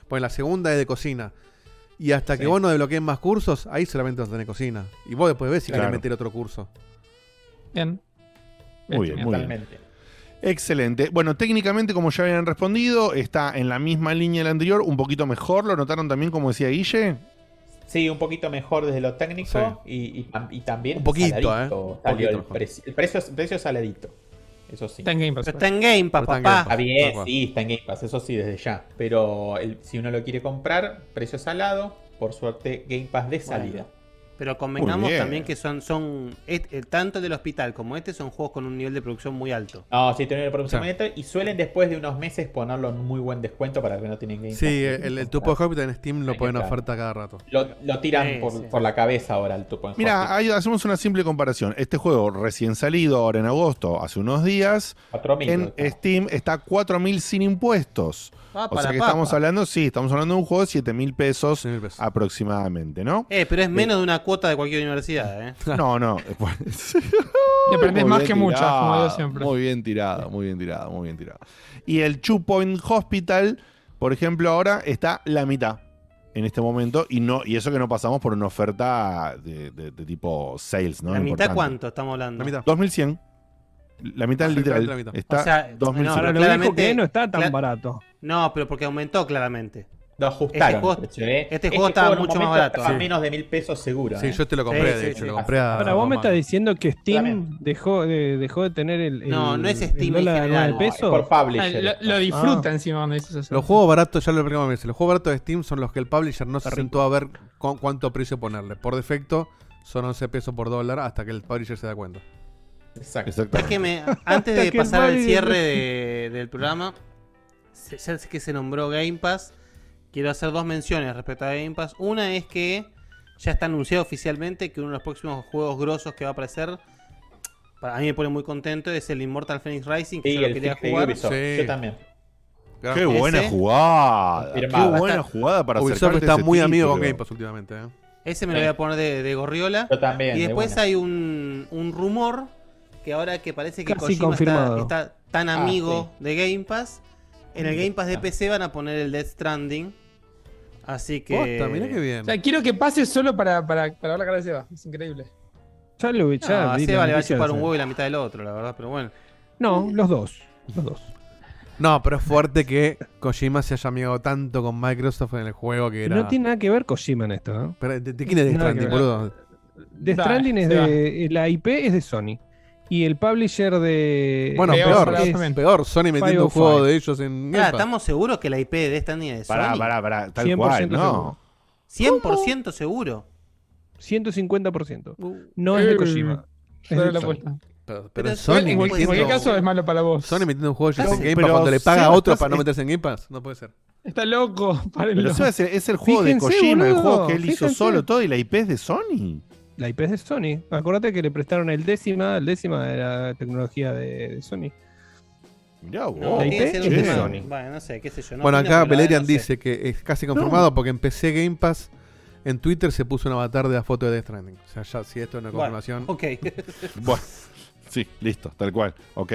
[SPEAKER 5] pues la segunda es de cocina. Y hasta que vos no desbloquees más cursos, ahí solamente vas a tener cocina. Y vos después ves si
[SPEAKER 2] Claro.
[SPEAKER 5] querés meter otro curso.
[SPEAKER 6] Bien.
[SPEAKER 2] Muy bien, muy bien. Excelente. Bueno, técnicamente, como ya habían respondido, está en la misma línea del anterior, un poquito mejor. ¿Lo notaron también, como decía Guille?
[SPEAKER 12] Sí, un poquito mejor desde lo técnico y, y tam- y también
[SPEAKER 5] Un poquito,
[SPEAKER 12] saladito
[SPEAKER 5] ¿eh?
[SPEAKER 12] salió
[SPEAKER 5] Poquito
[SPEAKER 12] el, precio, el precio, el precio saladito. Eso sí.
[SPEAKER 6] Está en Game Pass.
[SPEAKER 4] Está en Game Pass,
[SPEAKER 5] está
[SPEAKER 4] papá.
[SPEAKER 12] Está bien,
[SPEAKER 5] Tal cual.
[SPEAKER 12] sí, está en Game Pass, eso sí, desde ya. Pero el- si uno lo quiere comprar, precio salado, por suerte Game Pass de salida.
[SPEAKER 4] Pero convengamos también que son, son et- eh, tanto el del hospital como este son juegos con un nivel de producción muy alto.
[SPEAKER 12] No, sí, tienen el producción
[SPEAKER 5] Sí.
[SPEAKER 12] muy alto y suelen después de unos meses ponerlo en muy buen descuento para que no tienen Pass.
[SPEAKER 5] Sí, el, el tupo de Hobbit en Steam lo
[SPEAKER 12] Hay que
[SPEAKER 5] ponen a
[SPEAKER 12] entrar.
[SPEAKER 5] oferta cada rato.
[SPEAKER 12] Lo, lo tiran
[SPEAKER 4] Sí,
[SPEAKER 12] por,
[SPEAKER 4] sí.
[SPEAKER 12] por la cabeza ahora el tupo en
[SPEAKER 2] Mira,
[SPEAKER 12] Hobbit.
[SPEAKER 2] ahí hacemos una simple comparación. Este juego recién salido, ahora en agosto, hace unos días,
[SPEAKER 12] 4.000
[SPEAKER 2] en
[SPEAKER 12] que
[SPEAKER 2] Steam está 4.000 sin impuestos.
[SPEAKER 4] Ah,
[SPEAKER 2] O sea que
[SPEAKER 4] papa.
[SPEAKER 2] estamos hablando, sí, estamos hablando de un juego de 7.000 pesos
[SPEAKER 5] 100.000 pesos.
[SPEAKER 2] aproximadamente, ¿no?
[SPEAKER 4] Eh, pero es menos de una cuota de cualquier universidad, ¿eh?
[SPEAKER 2] No, no.
[SPEAKER 6] Y aprendes
[SPEAKER 2] Muy
[SPEAKER 6] más
[SPEAKER 2] bien
[SPEAKER 6] que muchas, como digo
[SPEAKER 2] tirado,
[SPEAKER 6] siempre.
[SPEAKER 2] Muy bien tirado, muy bien tirado, muy bien tirado. Y el Two Point Hospital, por ejemplo, ahora está la mitad en este momento y no y eso que no pasamos por una oferta de, de- de tipo sales, ¿no?
[SPEAKER 4] ¿La mitad
[SPEAKER 2] Importante.
[SPEAKER 4] cuánto estamos hablando?
[SPEAKER 5] La mitad.
[SPEAKER 2] 2100. La mitad literal.
[SPEAKER 5] la mitad.
[SPEAKER 2] Está
[SPEAKER 4] O sea,
[SPEAKER 2] 2100.
[SPEAKER 4] no,
[SPEAKER 3] Ahora lo que no está tan barato.
[SPEAKER 4] No, pero porque aumentó claramente.
[SPEAKER 12] Lo ajustaron.
[SPEAKER 4] Este juego-
[SPEAKER 12] el precio, ¿eh?
[SPEAKER 4] este juego estaba
[SPEAKER 12] en
[SPEAKER 4] mucho más barato. Sí.
[SPEAKER 12] menos de mil pesos seguro.
[SPEAKER 5] Sí,
[SPEAKER 12] ¿eh?
[SPEAKER 5] yo te lo compré,
[SPEAKER 4] Sí,
[SPEAKER 5] de
[SPEAKER 4] sí,
[SPEAKER 5] hecho,
[SPEAKER 4] sí.
[SPEAKER 5] lo compré a.
[SPEAKER 3] Ahora, vos me estás diciendo que Steam dejó de, dejó de tener el, el-
[SPEAKER 4] No, no es
[SPEAKER 3] el
[SPEAKER 4] Steam en
[SPEAKER 3] dólar a
[SPEAKER 4] general.
[SPEAKER 3] 9
[SPEAKER 12] No, es
[SPEAKER 3] pesos.
[SPEAKER 12] por
[SPEAKER 6] Ah,
[SPEAKER 12] publisher.
[SPEAKER 6] lo, lo disfruta encima cuando dices eso.
[SPEAKER 5] Los juegos baratos, ya lo explicamos veces, los juegos baratos de Steam son los que el publisher no se sentó a ver cu- cuánto precio ponerle. Por defecto son 11 pesos por dólar hasta que el publisher se da cuenta.
[SPEAKER 12] Exacto.
[SPEAKER 4] Es que me, antes de pasar al cierre de- del programa, ya sé que se nombró Game Pass. Quiero hacer dos menciones respecto a Game Pass. Una es que ya está anunciado oficialmente que uno de los próximos juegos grosos que va a aparecer, para a mí me pone muy contento, es el Immortal Phoenix Rising, que
[SPEAKER 12] Sí,
[SPEAKER 4] yo lo quería jugar.
[SPEAKER 5] Sí.
[SPEAKER 12] Yo también.
[SPEAKER 2] Qué buena
[SPEAKER 4] Ese-
[SPEAKER 2] jugada. Qué buena jugada para
[SPEAKER 5] Ubisoft está muy amigo con. Game Pass últimamente. ¿eh?
[SPEAKER 4] Ese me lo voy a poner de, de gorriola.
[SPEAKER 12] Yo también.
[SPEAKER 4] Y
[SPEAKER 12] de
[SPEAKER 4] después hay un, un rumor que ahora que parece que
[SPEAKER 3] Casi
[SPEAKER 4] Kojima está, tan
[SPEAKER 12] Ah,
[SPEAKER 4] amigo de Game Pass, en el Game Pass de PC van a poner el Death Stranding. Así que.
[SPEAKER 5] Posta, mirá qué bien.
[SPEAKER 6] O sea, quiero que pase solo para, para, para ver la cara de Seba. Es increíble.
[SPEAKER 3] Ya lo
[SPEAKER 4] No,
[SPEAKER 3] ya
[SPEAKER 4] a
[SPEAKER 3] vi la
[SPEAKER 4] Seba le va a chupar un huevo y la mitad del otro, la verdad, pero bueno.
[SPEAKER 3] No, los dos. Los dos.
[SPEAKER 5] No, pero es fuerte que Kojima se haya amigado tanto con Microsoft en el juego que era.
[SPEAKER 3] No tiene nada que ver Kojima en esto, ¿no?
[SPEAKER 5] Pero, ¿de, de quién es Death Stranding, boludo?
[SPEAKER 6] Dale,
[SPEAKER 3] Stranding es de. La IP es de Sony. Y el publisher de.
[SPEAKER 5] Bueno,
[SPEAKER 6] Peor,
[SPEAKER 5] peor, es. Sony metiendo un
[SPEAKER 3] 505.
[SPEAKER 5] juego de ellos en Pass.
[SPEAKER 4] ¿estamos seguros que la IP de Death Stranding es de
[SPEAKER 2] Pará,
[SPEAKER 4] Sony?
[SPEAKER 2] pará, pará. Tal
[SPEAKER 3] 100%
[SPEAKER 2] cual, no.
[SPEAKER 3] seguro.
[SPEAKER 4] 100% seguro.
[SPEAKER 3] 150%.
[SPEAKER 4] Uh,
[SPEAKER 3] No es de
[SPEAKER 6] Eh,
[SPEAKER 3] Kojima. Es
[SPEAKER 6] Solo
[SPEAKER 3] de
[SPEAKER 6] la
[SPEAKER 3] Sony.
[SPEAKER 5] Pero, pero
[SPEAKER 4] Pero
[SPEAKER 5] Sony
[SPEAKER 6] en,
[SPEAKER 5] metiendo,
[SPEAKER 6] cualquier caso es malo para vos.
[SPEAKER 5] Sony metiendo un juego de ellos en Game
[SPEAKER 2] pero
[SPEAKER 5] Pass cuando le paga a otro para no
[SPEAKER 2] es-
[SPEAKER 5] meterse en Game Pass. No puede ser.
[SPEAKER 6] Está loco.
[SPEAKER 2] Pero Seba, es, el- es el juego
[SPEAKER 3] Fíjense,
[SPEAKER 2] de Kojima, el juego que él hizo solo todo y la IP es de Sony.
[SPEAKER 3] La IP es de Sony. Acordate que le prestaron el décima. El décima era tecnología de, de Sony.
[SPEAKER 2] Mirá vos.
[SPEAKER 4] No,
[SPEAKER 3] La IP es de Sony.
[SPEAKER 4] Bueno, no sé, qué sé yo. no
[SPEAKER 5] bueno, acá
[SPEAKER 4] la no sé.
[SPEAKER 5] dice que es casi confirmado porque en PC Game Pass en Twitter se puso un avatar de la foto de Death Stranding. O sea, ya si esto es una
[SPEAKER 4] Bueno,
[SPEAKER 5] confirmación.
[SPEAKER 4] ok.
[SPEAKER 2] Bueno, sí, listo, tal cual. Ok.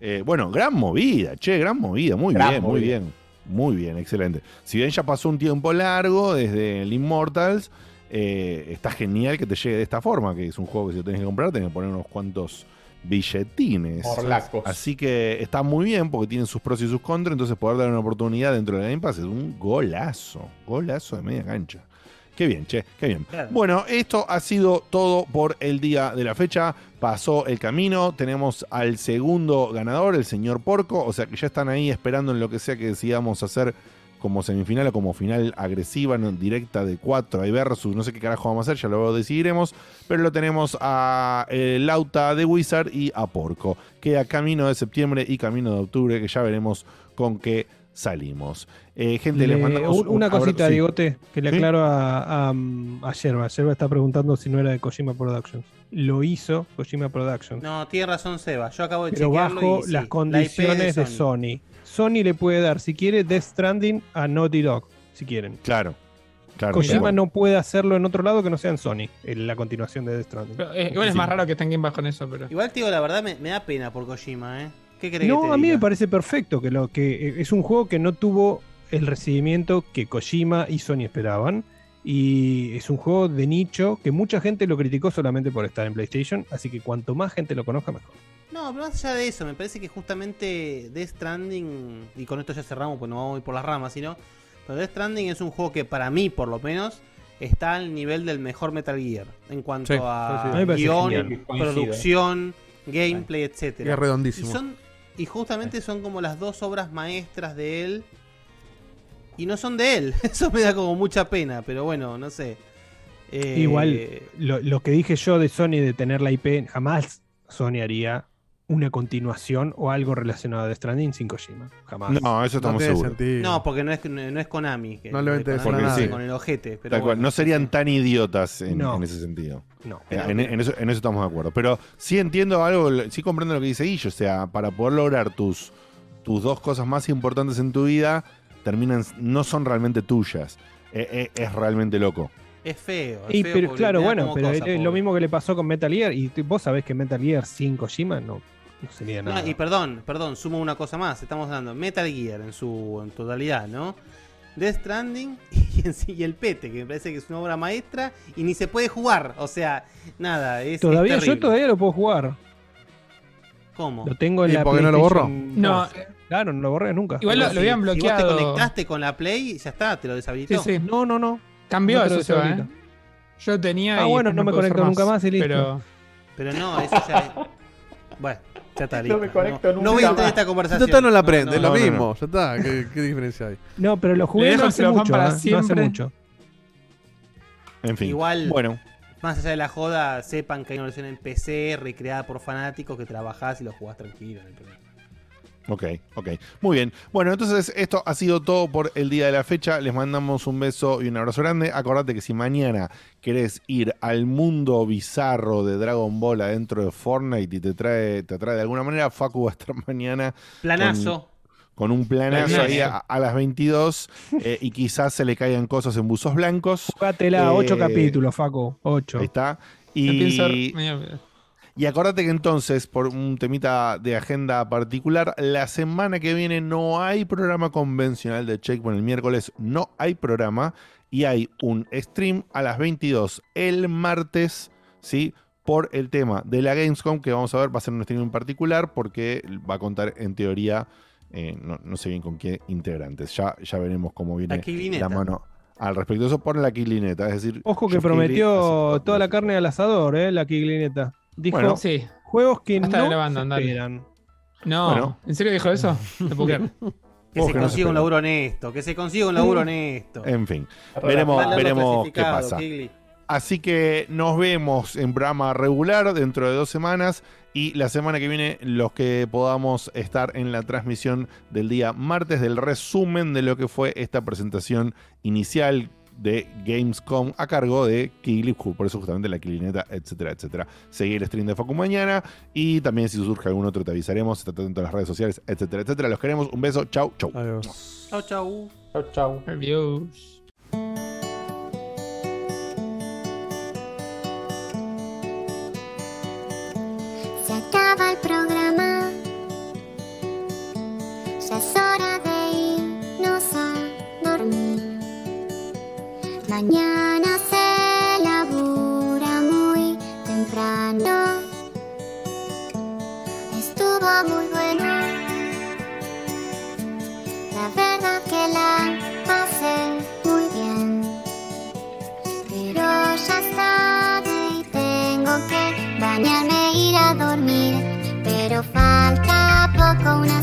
[SPEAKER 2] Eh, bueno, gran movida, che, gran movida. Muy
[SPEAKER 12] Gran
[SPEAKER 2] bien, muy bien. Muy bien, excelente. Si bien ya pasó un tiempo largo desde el Immortals, eh, está genial que te llegue de esta forma, que es un juego que si lo tenés que comprar, tenés que poner unos cuantos billetines.
[SPEAKER 12] Morlacos.
[SPEAKER 2] Así que está muy bien porque tienen sus pros y sus contras, entonces poder dar una oportunidad dentro de la Game Pass es un golazo. Golazo de media cancha. Qué bien, che, qué bien.
[SPEAKER 4] Claro.
[SPEAKER 2] Bueno, esto ha sido todo por el día de la fecha. Pasó el camino. Tenemos al segundo ganador, el señor Porco. O sea que ya están ahí esperando en lo que sea que decidamos hacer como semifinal o como final agresiva, no, directa de 4 y versus. No sé qué carajo vamos a hacer, ya lo decidiremos. Pero lo tenemos a eh, Lauta de Wizard y a Porco. Queda camino de septiembre y camino de octubre, que ya veremos con qué salimos. Eh, gente, les
[SPEAKER 3] Le-
[SPEAKER 2] mandamos
[SPEAKER 3] un-
[SPEAKER 2] un
[SPEAKER 3] una cosita. Digote, que le
[SPEAKER 2] ¿Sí?
[SPEAKER 3] aclaro a, a, a Yerba. Yerba está preguntando si no era de Kojima Productions. Lo hizo Kojima Productions.
[SPEAKER 4] No, tiene razón Seba. Yo acabo de
[SPEAKER 3] pero
[SPEAKER 4] chequearlo
[SPEAKER 3] bajo
[SPEAKER 4] y sí,
[SPEAKER 3] las
[SPEAKER 4] la
[SPEAKER 3] condiciones de Sony. Sony le puede dar, si quiere, Death Stranding a Naughty Dog, si quieren.
[SPEAKER 2] Claro. Claro,
[SPEAKER 3] Kojima
[SPEAKER 2] claro.
[SPEAKER 3] no puede hacerlo en otro lado que no sea en Sony, en la continuación de Death Stranding.
[SPEAKER 6] Pero, eh, igual es más raro que estén Game Pass con eso, pero.
[SPEAKER 4] Igual, digo, la verdad me, me da pena por Kojima, ¿eh? ¿Qué crees que
[SPEAKER 3] No,
[SPEAKER 4] te
[SPEAKER 3] a mí
[SPEAKER 4] diga?
[SPEAKER 3] me parece perfecto que lo que eh, es un juego que no tuvo el recibimiento que Kojima y Sony esperaban. Y es un juego de nicho que mucha gente lo criticó solamente por estar en PlayStation. Así que cuanto más gente lo conozca, mejor.
[SPEAKER 4] No, pero más allá de eso, me parece que justamente Death Stranding, y con esto ya cerramos, pues no vamos a ir por las ramas, sino. Pero Death Stranding es un juego que para mí, por lo menos, está al nivel del mejor Metal Gear. En cuanto
[SPEAKER 5] Sí,
[SPEAKER 4] a
[SPEAKER 5] sí, sí.
[SPEAKER 4] Guión,
[SPEAKER 5] genial.
[SPEAKER 4] Producción, gameplay, etcétera.
[SPEAKER 5] Y es redondísimo.
[SPEAKER 4] Y, son- y justamente son como las dos obras maestras de él. Y no son de él. Eso me da como mucha pena, pero bueno, no sé. Eh,
[SPEAKER 3] Igual, lo, lo que dije yo de Sony de tener la IP, jamás Sony haría una continuación o algo relacionado a Death Stranding sin Kojima. Jamás.
[SPEAKER 2] No, eso estamos seguros.
[SPEAKER 4] No, porque no es, no es Konami. Que
[SPEAKER 5] No le va a
[SPEAKER 4] de
[SPEAKER 5] interesar a nadie.
[SPEAKER 4] con el ojete. Pero
[SPEAKER 2] Tal cual,
[SPEAKER 4] bueno,
[SPEAKER 2] no serían tan idiotas en,
[SPEAKER 4] No.
[SPEAKER 2] en ese sentido.
[SPEAKER 3] No.
[SPEAKER 2] Eh, En, en eso, en eso estamos de acuerdo. Pero sí entiendo algo, sí comprendo lo que dice Guillo. O sea, para poder lograr tus, tus dos cosas más importantes en tu vida, terminan, no son realmente tuyas. Eh, eh, es realmente loco.
[SPEAKER 4] Es feo. Es
[SPEAKER 3] Y,
[SPEAKER 4] feo
[SPEAKER 3] pero, claro, bueno, pero
[SPEAKER 4] cosa,
[SPEAKER 3] es lo mismo que le pasó con Metal Gear. Y vos sabés que Metal Gear sin Kojima no, no sería
[SPEAKER 4] No,
[SPEAKER 3] nada.
[SPEAKER 4] y perdón, perdón, sumo una cosa más. Estamos de Metal Gear en su en totalidad, ¿no? Death Stranding y, en sí- y el Pete, que me parece que es una obra maestra y ni se puede jugar. O sea, nada, es. es
[SPEAKER 3] Todavía, yo
[SPEAKER 4] terrible.
[SPEAKER 3] todavía lo puedo jugar.
[SPEAKER 4] ¿Cómo?
[SPEAKER 3] Lo tengo en
[SPEAKER 5] ¿Y
[SPEAKER 3] la
[SPEAKER 5] por qué no lo borró?
[SPEAKER 3] PlayStation
[SPEAKER 6] No.
[SPEAKER 3] 2. Claro, no lo borré nunca.
[SPEAKER 6] Igual lo,
[SPEAKER 4] si-
[SPEAKER 6] habían
[SPEAKER 4] Si vos
[SPEAKER 6] bloqueado.
[SPEAKER 4] te conectaste con la Play, ya está, te lo deshabilitó.
[SPEAKER 6] Sí, sí.
[SPEAKER 3] No, no, no.
[SPEAKER 6] Cambió
[SPEAKER 3] No
[SPEAKER 6] eso, Seba,
[SPEAKER 3] deshabilita.
[SPEAKER 6] ¿eh? Yo tenía.
[SPEAKER 3] Ah,
[SPEAKER 6] y
[SPEAKER 3] bueno, no me conecto nunca más y listo.
[SPEAKER 6] Pero.
[SPEAKER 4] Pero no, eso ya es. Bueno, ya está listo.
[SPEAKER 12] me conecto
[SPEAKER 4] no,
[SPEAKER 12] nunca
[SPEAKER 4] no voy a entrar en esta
[SPEAKER 5] Ya
[SPEAKER 4] conversación.
[SPEAKER 5] está, no la aprende, es
[SPEAKER 4] no,
[SPEAKER 5] lo
[SPEAKER 4] no, no.
[SPEAKER 5] mismo. Ya está, ¿qué, qué diferencia hay?
[SPEAKER 3] No, pero lo
[SPEAKER 6] Le
[SPEAKER 3] jugué no
[SPEAKER 6] el
[SPEAKER 3] hace mucho.
[SPEAKER 6] para
[SPEAKER 3] ¿eh? No hace mucho.
[SPEAKER 2] En fin.
[SPEAKER 4] Igual,
[SPEAKER 2] Bueno,
[SPEAKER 4] más allá de la joda, sepan que hay una versión en PC recreada por fanáticos que trabajás y lo jugás tranquilo. no hay problema.
[SPEAKER 2] Ok, ok. Muy bien. Bueno, entonces esto ha sido todo por el día de la fecha. Les mandamos un beso y un abrazo grande. Acordate que si mañana querés ir al mundo bizarro de Dragon Ball adentro de Fortnite y te trae, te trae de alguna manera, Facu va a estar mañana.
[SPEAKER 4] Planazo.
[SPEAKER 2] Con, con un planazo
[SPEAKER 4] Planazo.
[SPEAKER 2] ahí a, a las 22 eh, y quizás se le caigan cosas en buzos blancos.
[SPEAKER 3] Jugátela, ocho
[SPEAKER 2] Eh,
[SPEAKER 3] capítulos, Faco. Ocho.
[SPEAKER 2] Ahí está. Y, y acordate que entonces, por un temita de agenda particular, la semana que viene no hay programa convencional de Checkpoint. El miércoles no hay programa y hay un stream a las 22 el martes, ¿sí? Por el tema de la Gamescom, que vamos a ver, va a ser un stream en particular porque va a contar en teoría, eh, no, no sé bien con qué integrantes. Ya, ya veremos cómo viene
[SPEAKER 4] La Quilineta.
[SPEAKER 2] la mano al respecto de eso. Pon la quilineta, es decir...
[SPEAKER 3] Ojo que prometió toda la carne al asador, ¿eh? La Kiglineta. Dijo
[SPEAKER 2] Bueno.
[SPEAKER 6] Sí.
[SPEAKER 3] juegos que no
[SPEAKER 6] grabando,
[SPEAKER 3] se
[SPEAKER 6] andale.
[SPEAKER 3] esperan.
[SPEAKER 6] No.
[SPEAKER 2] Bueno.
[SPEAKER 6] ¿En serio dijo eso? No puedo creer.
[SPEAKER 4] Que se
[SPEAKER 2] que no se
[SPEAKER 4] consiga un laburo honesto, que se consiga un laburo honesto.
[SPEAKER 2] En fin, veremos, veremos qué pasa. Así que nos vemos en programa regular dentro de dos semanas y la semana que viene los que podamos estar en la transmisión del día martes del resumen de lo que fue esta presentación inicial de Gamescom a cargo de Kigley, por eso justamente la Kilineta, etcétera, etcétera. Seguir el stream de Facu mañana y también si surge algún otro te avisaremos, estate atento a las redes sociales, etcétera, etcétera. Los queremos, un beso, chau, chau.
[SPEAKER 4] Chau, chau.
[SPEAKER 12] Chau, chau.
[SPEAKER 6] Adiós.
[SPEAKER 23] Se acaba el programa. Ya es hora de Mañana se labura muy temprano. Estuvo muy bueno. La verdad que la pasé muy bien. Pero ya es tarde y tengo que bañarme e ir a dormir. Pero falta poco, una